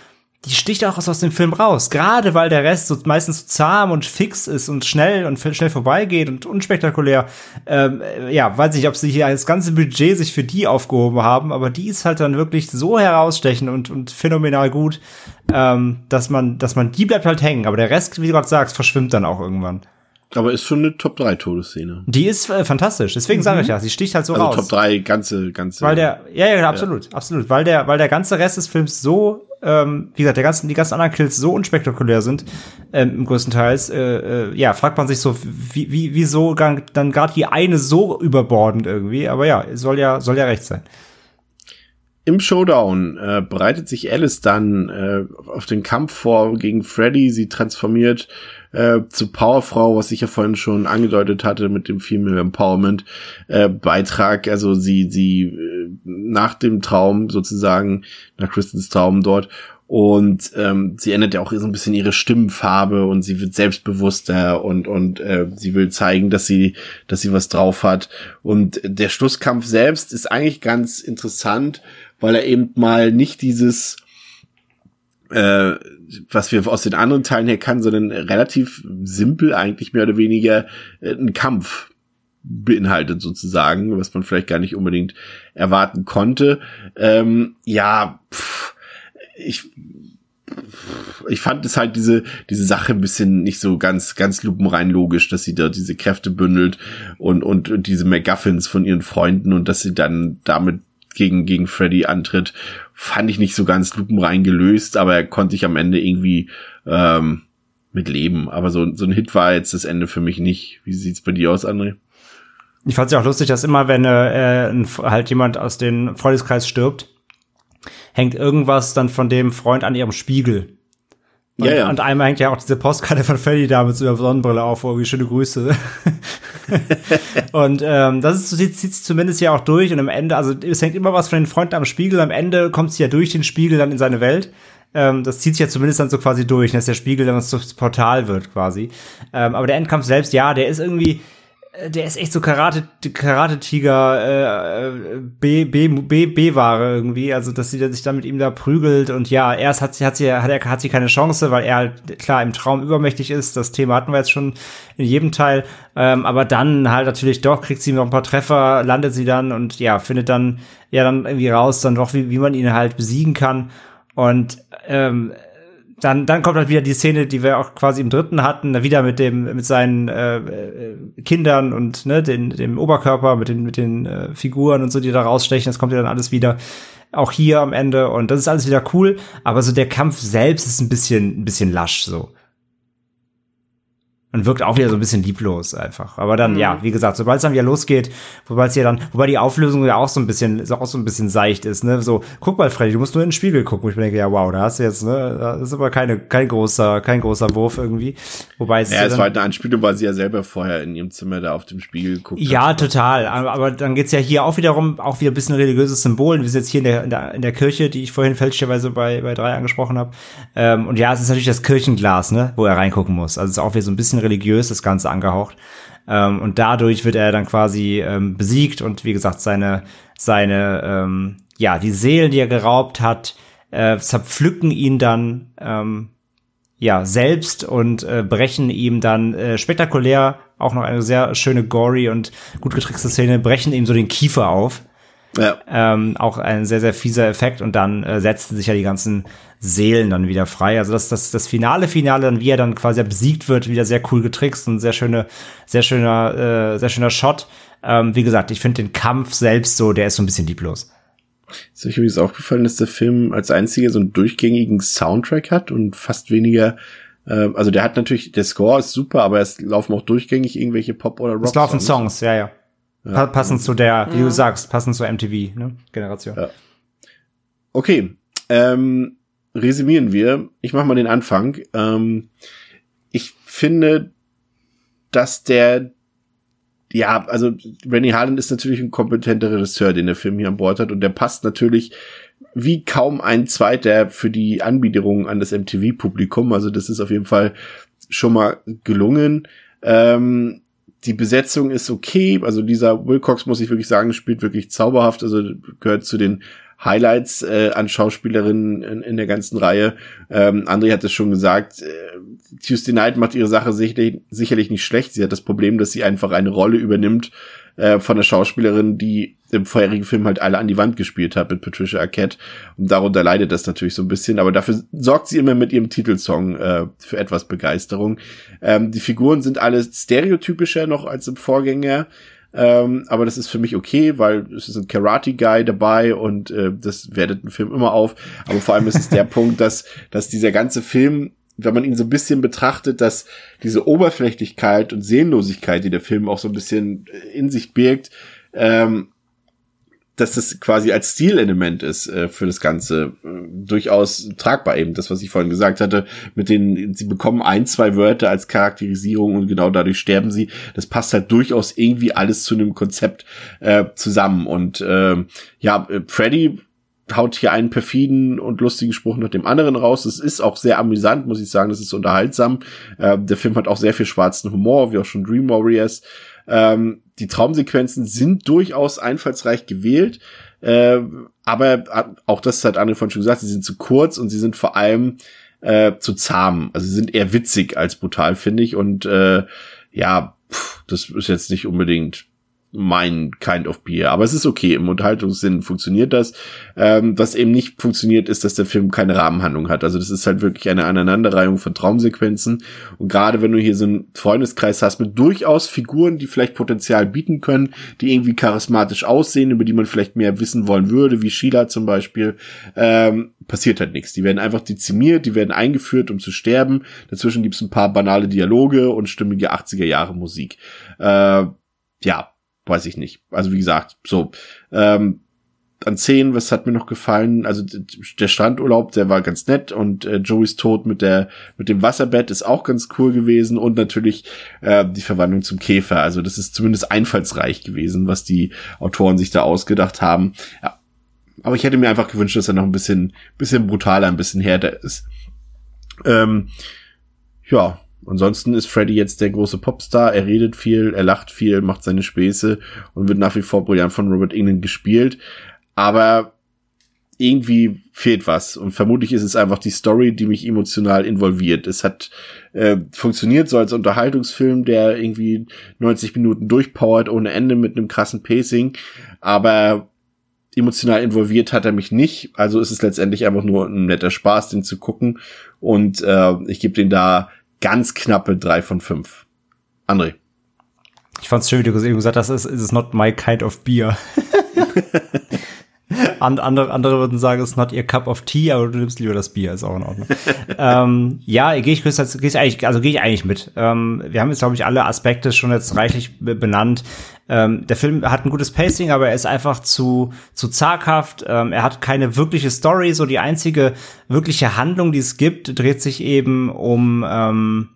die sticht auch aus, aus dem Film raus. Gerade weil der Rest so meistens so zahm und fix ist und schnell und schnell vorbeigeht und unspektakulär. Ähm, äh, ja, weiß nicht, ob sie hier das ganze Budget sich für die aufgehoben haben, aber die ist halt dann wirklich so herausstechend und, und phänomenal gut, ähm, dass man, dass man, die bleibt halt hängen. Aber der Rest, wie du gerade sagst, verschwimmt dann auch irgendwann. Aber ist schon eine Top 3 Todesszene. Die ist äh, fantastisch. Deswegen sage ich ja, sie sticht halt so Also raus. Top 3 ganze, ganze. Weil der, ja, ja, absolut, absolut, weil der, weil der ganze Rest des Films so ähm, wie gesagt, der ganzen, die ganzen anderen Kills so unspektakulär sind, ähm, im größten Teils, äh, äh, ja, fragt man sich so, wie, wie, wieso dann gerade die eine so überbordend irgendwie, aber ja, soll ja, soll ja recht sein. Im Showdown äh, bereitet sich Alice dann äh, auf den Kampf vor gegen Freddy. Sie transformiert äh, zu Powerfrau, was ich ja vorhin schon angedeutet hatte mit dem Female Empowerment äh, Beitrag. Also sie sie äh, nach dem Traum sozusagen nach Kristens Traum dort und ähm, sie ändert ja auch so ein bisschen ihre Stimmfarbe und sie wird selbstbewusster und und äh, sie will zeigen, dass sie dass sie was drauf hat und der Schlusskampf selbst ist eigentlich ganz interessant, weil er eben mal nicht dieses äh, was wir aus den anderen Teilen her kann, sondern relativ simpel eigentlich mehr oder weniger äh, ein Kampf beinhaltet sozusagen, was man vielleicht gar nicht unbedingt erwarten konnte. Ähm, ja, pff, ich ich fand es halt diese, diese Sache ein bisschen nicht so ganz, ganz lupenrein logisch, dass sie da diese Kräfte bündelt und, und, und diese MacGuffins von ihren Freunden und dass sie dann damit gegen, gegen Freddy antritt, fand ich nicht so ganz lupenrein gelöst, aber er konnte ich am Ende irgendwie ähm, mit leben. Aber so, so ein Hit war jetzt das Ende für mich nicht. Wie sieht's bei dir aus, André? Ich fand es ja auch lustig, dass immer, wenn äh, halt jemand aus dem Freundeskreis stirbt, hängt irgendwas dann von dem Freund an ihrem Spiegel. Und, ja, ja. und einmal hängt ja auch diese Postkarte von Freddy da mit so einer Sonnenbrille auf, wo wie schöne Grüße. und ähm, das ist, zieht, zieht zumindest ja auch durch und am Ende, also es hängt immer was von den Freunden am Spiegel, am Ende kommt sie ja durch den Spiegel dann in seine Welt. Ähm, das zieht sich ja zumindest dann so quasi durch, dass der Spiegel dann das Portal wird quasi. Ähm, aber der Endkampf selbst, ja, der ist irgendwie, der ist echt so Karate Karate Tiger äh, B B B B Ware irgendwie, also dass sie sich dann mit ihm da prügelt und ja, erst hat sie hat sie hat er hat sie keine Chance, weil er halt klar im Traum übermächtig ist. Das Thema hatten wir jetzt schon in jedem Teil, ähm, aber dann halt natürlich doch kriegt sie noch ein paar Treffer, landet sie dann und ja, findet dann ja dann irgendwie raus dann doch wie wie man ihn halt besiegen kann. Und ähm, dann, dann kommt halt wieder die Szene, die wir auch quasi im dritten hatten, wieder mit dem, mit seinen äh, äh, Kindern und ne, den, dem Oberkörper, mit den, mit den äh, Figuren und so, die da rausstechen. Das kommt ja dann alles wieder auch hier am Ende und das ist alles wieder cool. Aber so der Kampf selbst ist ein bisschen, ein bisschen lasch so und wirkt auch wieder so ein bisschen lieblos einfach. Aber dann, mhm. ja, wie gesagt, sobald es dann wieder losgeht, wobei es ja dann, wobei die Auflösung ja auch so ein bisschen, auch so ein bisschen seicht ist, ne? So, guck mal, Freddy, du musst nur in den Spiegel gucken. Wo ich mir denke, ja, wow, da hast du jetzt, ne, das ist aber keine, kein großer, kein großer Wurf irgendwie. Wobei es. Ja, es war halt eine Anspielung, weil sie ja selber vorher in ihrem Zimmer da auf dem Spiegel geguckt Ja, hat. total. Aber, aber dann geht's ja hier auch wiederum, auch wieder ein bisschen religiöses Symbol. Wir sind jetzt hier in der, in der, in der Kirche, die ich vorhin fälschlicherweise bei, bei drei angesprochen habe. Ähm, und ja, es ist natürlich das Kirchenglas, ne, wo er reingucken muss. Also es ist auch wieder so ein bisschen religiös, das Ganze angehaucht. Ähm, und dadurch wird er dann quasi ähm, besiegt und wie gesagt, seine, seine, ähm, ja, die Seelen, die er geraubt hat, äh, zerpflücken ihn dann, ähm, ja, selbst und äh, brechen ihm dann äh, spektakulär, auch noch eine sehr schöne gory und gut getrickste Szene, brechen ihm so den Kiefer auf. Ja. Ähm, auch ein sehr, sehr fieser Effekt und dann äh, setzen sich ja die ganzen Seelen dann wieder frei. Also das, das, das finale Finale, dann wie er dann quasi besiegt wird, wieder sehr cool getrickst und sehr schöne, sehr schöner, äh, sehr schöner Shot. Ähm, wie gesagt, ich finde den Kampf selbst so, der ist so ein bisschen lieblos. Ist euch übrigens aufgefallen, dass der Film als einziger so einen durchgängigen Soundtrack hat und fast weniger äh, also der hat natürlich, der Score ist super, aber es laufen auch durchgängig irgendwelche Pop- oder Rock-Songs. Es laufen Songs, ja, ja. Ja. Passend zu der, wie du sagst, passend zur MTV, ne? Okay. Ähm, resümieren wir. Ich mache mal den Anfang. Ähm, ich finde, dass der ja, also Rennie Harlan ist natürlich ein kompetenter Regisseur, den der Film hier an Bord hat und der passt natürlich wie kaum ein zweiter für die Anbiederung an das MTV-Publikum. Also das ist auf jeden Fall schon mal gelungen. Ähm, die Besetzung ist okay. Also dieser Wilcox, muss ich wirklich sagen, spielt wirklich zauberhaft. Also gehört zu den Highlights äh, an Schauspielerinnen in, in der ganzen Reihe. Ähm, André hat es schon gesagt, äh, Tuesday Night macht ihre Sache sicherlich, sicherlich nicht schlecht. Sie hat das Problem, dass sie einfach eine Rolle übernimmt äh, von der Schauspielerin, die im vorherigen Film halt alle an die Wand gespielt hat mit Patricia Arquette. Und darunter leidet das natürlich so ein bisschen, aber dafür sorgt sie immer mit ihrem Titelsong äh, für etwas Begeisterung. Ähm, die Figuren sind alle stereotypischer noch als im Vorgänger. Ähm, aber das ist für mich okay, weil es ist ein Karate-Guy dabei und äh, das wertet ein Film immer auf. Aber vor allem ist es der Punkt, dass, dass dieser ganze Film wenn man ihn so ein bisschen betrachtet, dass diese Oberflächlichkeit und Sehnlosigkeit, die der Film auch so ein bisschen in sich birgt, ähm, dass das quasi als Stilelement ist äh, für das Ganze äh, durchaus tragbar eben. Das, was ich vorhin gesagt hatte, mit denen sie bekommen ein, zwei Wörter als Charakterisierung und genau dadurch sterben sie. Das passt halt durchaus irgendwie alles zu einem Konzept äh, zusammen. Und äh, ja, äh, Freddy haut hier einen perfiden und lustigen Spruch nach dem anderen raus. Es ist auch sehr amüsant, muss ich sagen. Das ist unterhaltsam. Äh, der Film hat auch sehr viel schwarzen Humor, wie auch schon Dream Warriors. Ähm, die Traumsequenzen sind durchaus einfallsreich gewählt. Äh, aber auch das hat Anne von schon gesagt, sie sind zu kurz und sie sind vor allem äh, zu zahm. Also sie sind eher witzig als brutal, finde ich. Und äh, ja, pff, das ist jetzt nicht unbedingt mein Kind of Beer. Aber es ist okay. Im Unterhaltungssinn funktioniert das. Ähm, was eben nicht funktioniert, ist, dass der Film keine Rahmenhandlung hat. Also das ist halt wirklich eine Aneinanderreihung von Traumsequenzen. Und gerade wenn du hier so einen Freundeskreis hast mit durchaus Figuren, die vielleicht Potenzial bieten können, die irgendwie charismatisch aussehen, über die man vielleicht mehr wissen wollen würde, wie Sheila zum Beispiel, ähm, passiert halt nichts. Die werden einfach dezimiert, die werden eingeführt, um zu sterben. Dazwischen gibt's ein paar banale Dialoge und stimmige 80er Jahre Musik. Äh, ja, weiß ich nicht. Also wie gesagt, so. Ähm, an Szenen, was hat mir noch gefallen? Also der Strandurlaub, der war ganz nett und äh, Joeys Tod mit der mit dem Wasserbett ist auch ganz cool gewesen und natürlich äh, die Verwandlung zum Käfer. Also das ist zumindest einfallsreich gewesen, was die Autoren sich da ausgedacht haben. Ja. Aber ich hätte mir einfach gewünscht, dass er noch ein bisschen bisschen brutaler, ein bisschen härter ist. Ähm, ja, Ansonsten ist Freddy jetzt der große Popstar. Er redet viel, er lacht viel, macht seine Späße und wird nach wie vor brillant von Robert England gespielt. Aber irgendwie fehlt was. Und vermutlich ist es einfach die Story, die mich emotional involviert. Es hat äh, funktioniert so als Unterhaltungsfilm, der irgendwie 90 Minuten durchpowert ohne Ende mit einem krassen Pacing. Aber emotional involviert hat er mich nicht. Also ist es letztendlich einfach nur ein netter Spaß, den zu gucken. Und äh, ich gebe den da ganz knappe drei von fünf. André. Ich fand's schön, wie du eben gesagt hast, es ist not my kind of beer. And, andere, andere würden sagen, es ist not your cup of tea, aber du nimmst lieber das Bier, ist auch in Ordnung. ähm, ja, gehe ich, geh ich eigentlich, also gehe ich eigentlich mit. Ähm, wir haben jetzt, glaube ich, alle Aspekte schon jetzt reichlich benannt. Ähm, der Film hat ein gutes Pacing, aber er ist einfach zu, zu zaghaft. Ähm, er hat keine wirkliche Story. So die einzige wirkliche Handlung, die es gibt, dreht sich eben um, ähm,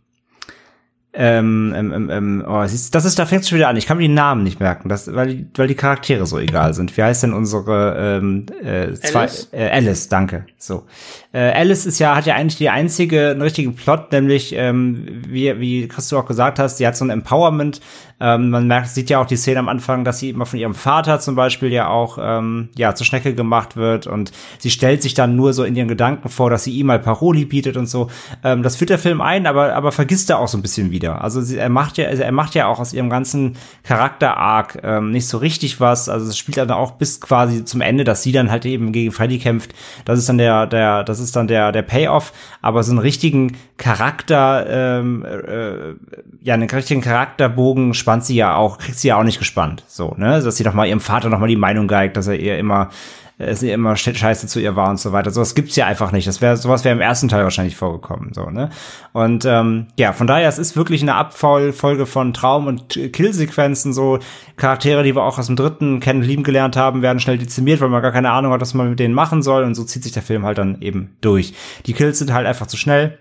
ähm, ähm, ähm, oh, siehst, das ist, da fängt es schon wieder an. Ich kann mir die Namen nicht merken, das, weil, die, weil die Charaktere so egal sind. Wie heißt denn unsere ähm, äh, zwei, Alice? Äh, Alice, danke. So. Äh, Alice ist ja, hat ja eigentlich die einzige einen richtigen Plot, nämlich, ähm, wie, wie Christoph auch gesagt hast, sie hat so ein Empowerment ähm, man merkt, sieht ja auch die Szene am Anfang, dass sie immer von ihrem Vater zum Beispiel ja auch ähm, ja zur Schnecke gemacht wird und sie stellt sich dann nur so in ihren Gedanken vor, dass sie ihm mal Paroli bietet und so. Ähm, das führt der Film ein, aber aber vergisst er auch so ein bisschen wieder. Also sie, er macht ja also er macht ja auch aus ihrem ganzen Charakter Arc ähm, nicht so richtig was. Also es spielt dann auch bis quasi zum Ende, dass sie dann halt eben gegen Freddy kämpft. Das ist dann der der das ist dann der der Payoff. Aber so einen richtigen Charakter ähm, äh, ja einen richtigen Charakterbogen spannt sie ja auch, kriegt sie ja auch nicht gespannt. So, ne? Dass sie doch mal ihrem Vater noch mal die Meinung geigt, dass er ihr immer, äh, sie immer scheiße zu ihr war und so weiter. So was gibt's ja einfach nicht. Das wäre, sowas wäre im ersten Teil wahrscheinlich vorgekommen, so, ne? Und, ähm, ja, von daher, es ist wirklich eine Abfolge von Traum- und Killsequenzen, so Charaktere, die wir auch aus dem dritten kennen, lieben gelernt haben, werden schnell dezimiert, weil man gar keine Ahnung hat, was man mit denen machen soll und so zieht sich der Film halt dann eben durch. Die Kills sind halt einfach zu schnell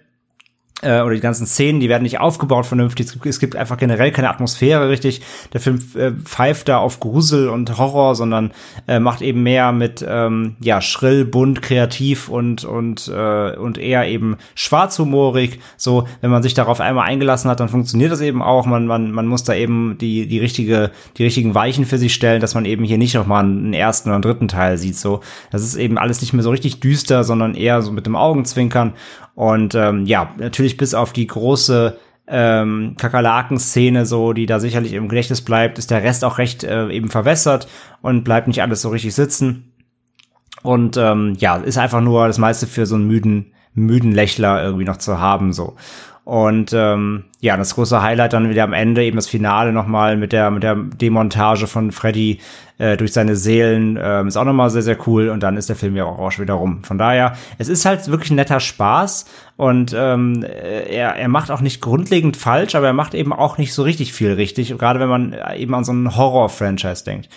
äh, oder die ganzen Szenen, die werden nicht aufgebaut vernünftig. Es gibt einfach generell keine Atmosphäre richtig. Der Film äh, pfeift da auf Grusel und Horror, sondern äh, macht eben mehr mit ähm, ja schrill, bunt, kreativ und und äh, und eher eben schwarzhumorig. So, wenn man sich darauf einmal eingelassen hat, dann funktioniert das eben auch. Man man man muss da eben die die richtige die richtigen Weichen für sich stellen, dass man eben hier nicht noch mal einen ersten oder einen dritten Teil sieht. So, das ist eben alles nicht mehr so richtig düster, sondern eher so mit dem Augenzwinkern und ähm, ja, natürlich bis auf die große ähm, Kakerlaken-Szene, so, die da sicherlich im Gedächtnis bleibt, ist der Rest auch recht äh, eben verwässert und bleibt nicht alles so richtig sitzen. Und ähm, ja, ist einfach nur das meiste für so einen müden, müden Lächler irgendwie noch zu haben, so. Und ähm, ja, das große Highlight dann wieder am Ende, eben das Finale nochmal mit der, mit der Demontage von Freddy äh, durch seine Seelen, ähm, ist auch nochmal sehr, sehr cool. Und dann ist der Film ja auch, auch schon wieder rum. Von daher, es ist halt wirklich ein netter Spaß und ähm, er, er macht auch nicht grundlegend falsch, aber er macht eben auch nicht so richtig viel richtig, gerade wenn man eben an so einen Horror-Franchise denkt.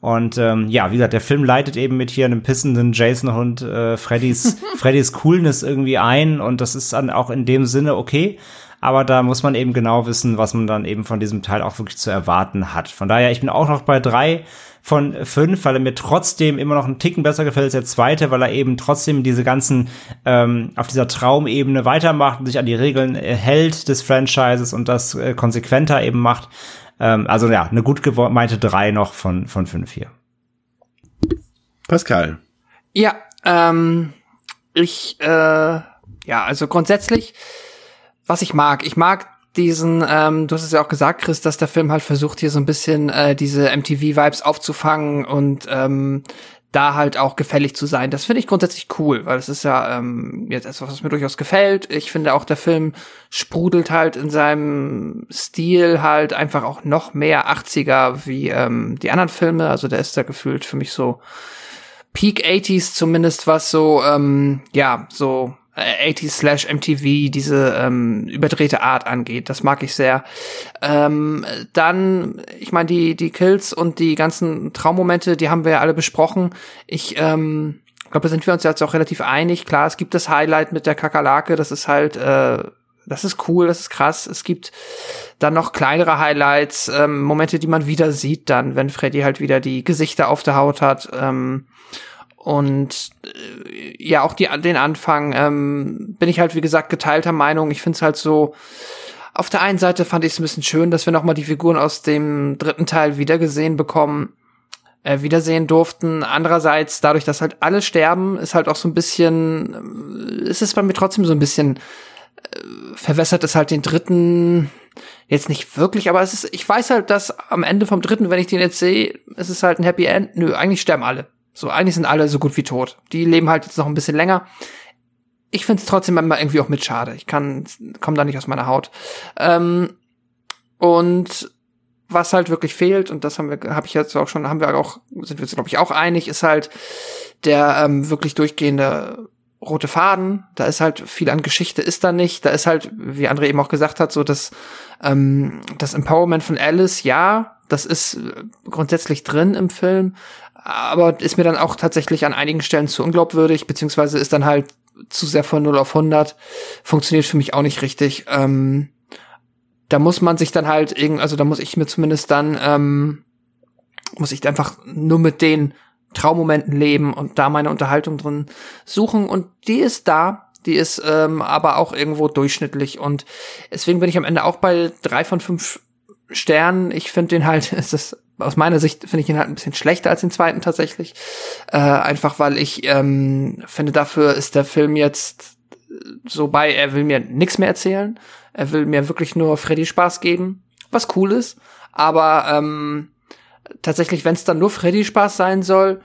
Und ähm, ja, wie gesagt, der Film leitet eben mit hier einem pissenden Jason-Hund äh, Freddys, Freddys Coolness irgendwie ein und das ist dann auch in dem Sinne okay. Aber da muss man eben genau wissen, was man dann eben von diesem Teil auch wirklich zu erwarten hat. Von daher, ich bin auch noch bei drei von fünf, weil er mir trotzdem immer noch einen Ticken besser gefällt als der zweite, weil er eben trotzdem diese ganzen ähm, auf dieser Traumebene weitermacht und sich an die Regeln äh, hält des Franchises und das äh, konsequenter eben macht. Ähm, also ja, eine gut gemeinte drei noch von, von fünf hier. Pascal. Ja, ähm, ich, äh, ja, also grundsätzlich, was ich mag, ich mag diesen, ähm, du hast es ja auch gesagt, Chris, dass der Film halt versucht, hier so ein bisschen äh, diese MTV-Vibes aufzufangen und ähm, da halt auch gefällig zu sein. Das finde ich grundsätzlich cool, weil es ist ja ähm, jetzt etwas, was mir durchaus gefällt. Ich finde auch, der Film sprudelt halt in seinem Stil halt einfach auch noch mehr 80er wie ähm, die anderen Filme. Also der ist da gefühlt für mich so Peak 80s zumindest, was so, ähm, ja, so 80s slash MTV, diese ähm, überdrehte Art angeht. Das mag ich sehr. Ähm, dann, ich meine, die, die Kills und die ganzen Traummomente, die haben wir ja alle besprochen. Ich ähm, glaube, da sind wir uns jetzt auch relativ einig. Klar, es gibt das Highlight mit der Kakerlake, das ist halt, äh, das ist cool, das ist krass. Es gibt dann noch kleinere Highlights, ähm, Momente, die man wieder sieht dann, wenn Freddy halt wieder die Gesichter auf der Haut hat. Ähm, und äh, ja, auch die, den Anfang ähm, bin ich halt, wie gesagt, geteilter Meinung. Ich finde es halt so, auf der einen Seite fand ich es ein bisschen schön, dass wir nochmal die Figuren aus dem dritten Teil wiedergesehen bekommen, äh, wiedersehen durften. Andererseits, dadurch, dass halt alle sterben, ist halt auch so ein bisschen, äh, ist es bei mir trotzdem so ein bisschen äh, verwässert es halt den dritten jetzt nicht wirklich, aber es ist, ich weiß halt, dass am Ende vom dritten, wenn ich den jetzt sehe, es ist halt ein Happy End. Nö, eigentlich sterben alle. So, eigentlich sind alle so gut wie tot. Die leben halt jetzt noch ein bisschen länger. Ich finde es trotzdem immer irgendwie auch mit schade. Ich kann, komme da nicht aus meiner Haut. Ähm, und was halt wirklich fehlt, und das haben wir, habe ich jetzt auch schon, haben wir auch, sind wir uns, glaube ich, auch einig, ist halt der ähm, wirklich durchgehende rote Faden. Da ist halt viel an Geschichte ist da nicht. Da ist halt, wie André eben auch gesagt hat, so dass ähm, das Empowerment von Alice, ja, das ist grundsätzlich drin im Film, aber ist mir dann auch tatsächlich an einigen Stellen zu unglaubwürdig, beziehungsweise ist dann halt zu sehr von 0 auf 100. Funktioniert für mich auch nicht richtig. Ähm, da muss man sich dann halt irgend, also da muss ich mir zumindest dann, ähm, muss ich einfach nur mit den Traummomenten leben und da meine Unterhaltung drin suchen und die ist da, die ist ähm, aber auch irgendwo durchschnittlich und deswegen bin ich am Ende auch bei drei von fünf Sternen. Ich finde den halt, ist das aus meiner Sicht finde ich ihn halt ein bisschen schlechter als den zweiten tatsächlich. Äh, einfach weil ich ähm, finde, dafür ist der Film jetzt so bei, er will mir nichts mehr erzählen. Er will mir wirklich nur Freddy Spaß geben, was cool ist. Aber ähm, tatsächlich, wenn es dann nur Freddy Spaß sein soll,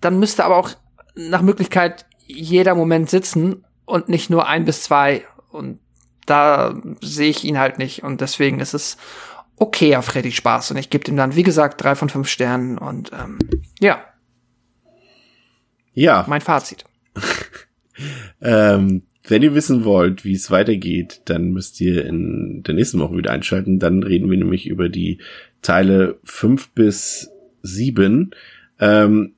dann müsste aber auch nach Möglichkeit jeder Moment sitzen und nicht nur ein bis zwei. Und da sehe ich ihn halt nicht. Und deswegen ist es okayer Freddy Spaß. Und ich gebe ihm dann, wie gesagt, drei von fünf Sternen. Und ähm, ja. Ja. Mein Fazit. ähm, wenn ihr wissen wollt, wie es weitergeht, dann müsst ihr in der nächsten Woche wieder einschalten. Dann reden wir nämlich über die Teile fünf bis sieben. Ähm,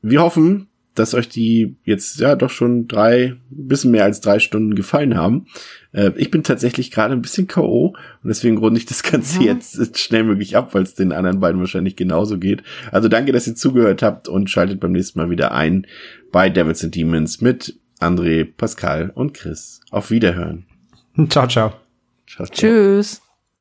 wir hoffen, dass euch die jetzt ja doch schon drei, bisschen mehr als drei Stunden gefallen haben. Äh, ich bin tatsächlich gerade ein bisschen K.O. und deswegen runde ich das Ganze mhm. jetzt schnell möglich ab, weil es den anderen beiden wahrscheinlich genauso geht. Also danke, dass ihr zugehört habt und schaltet beim nächsten Mal wieder ein bei Devils and Demons mit André, Pascal und Chris. Auf Wiederhören. Ciao, ciao. ciao, ciao. Tschüss.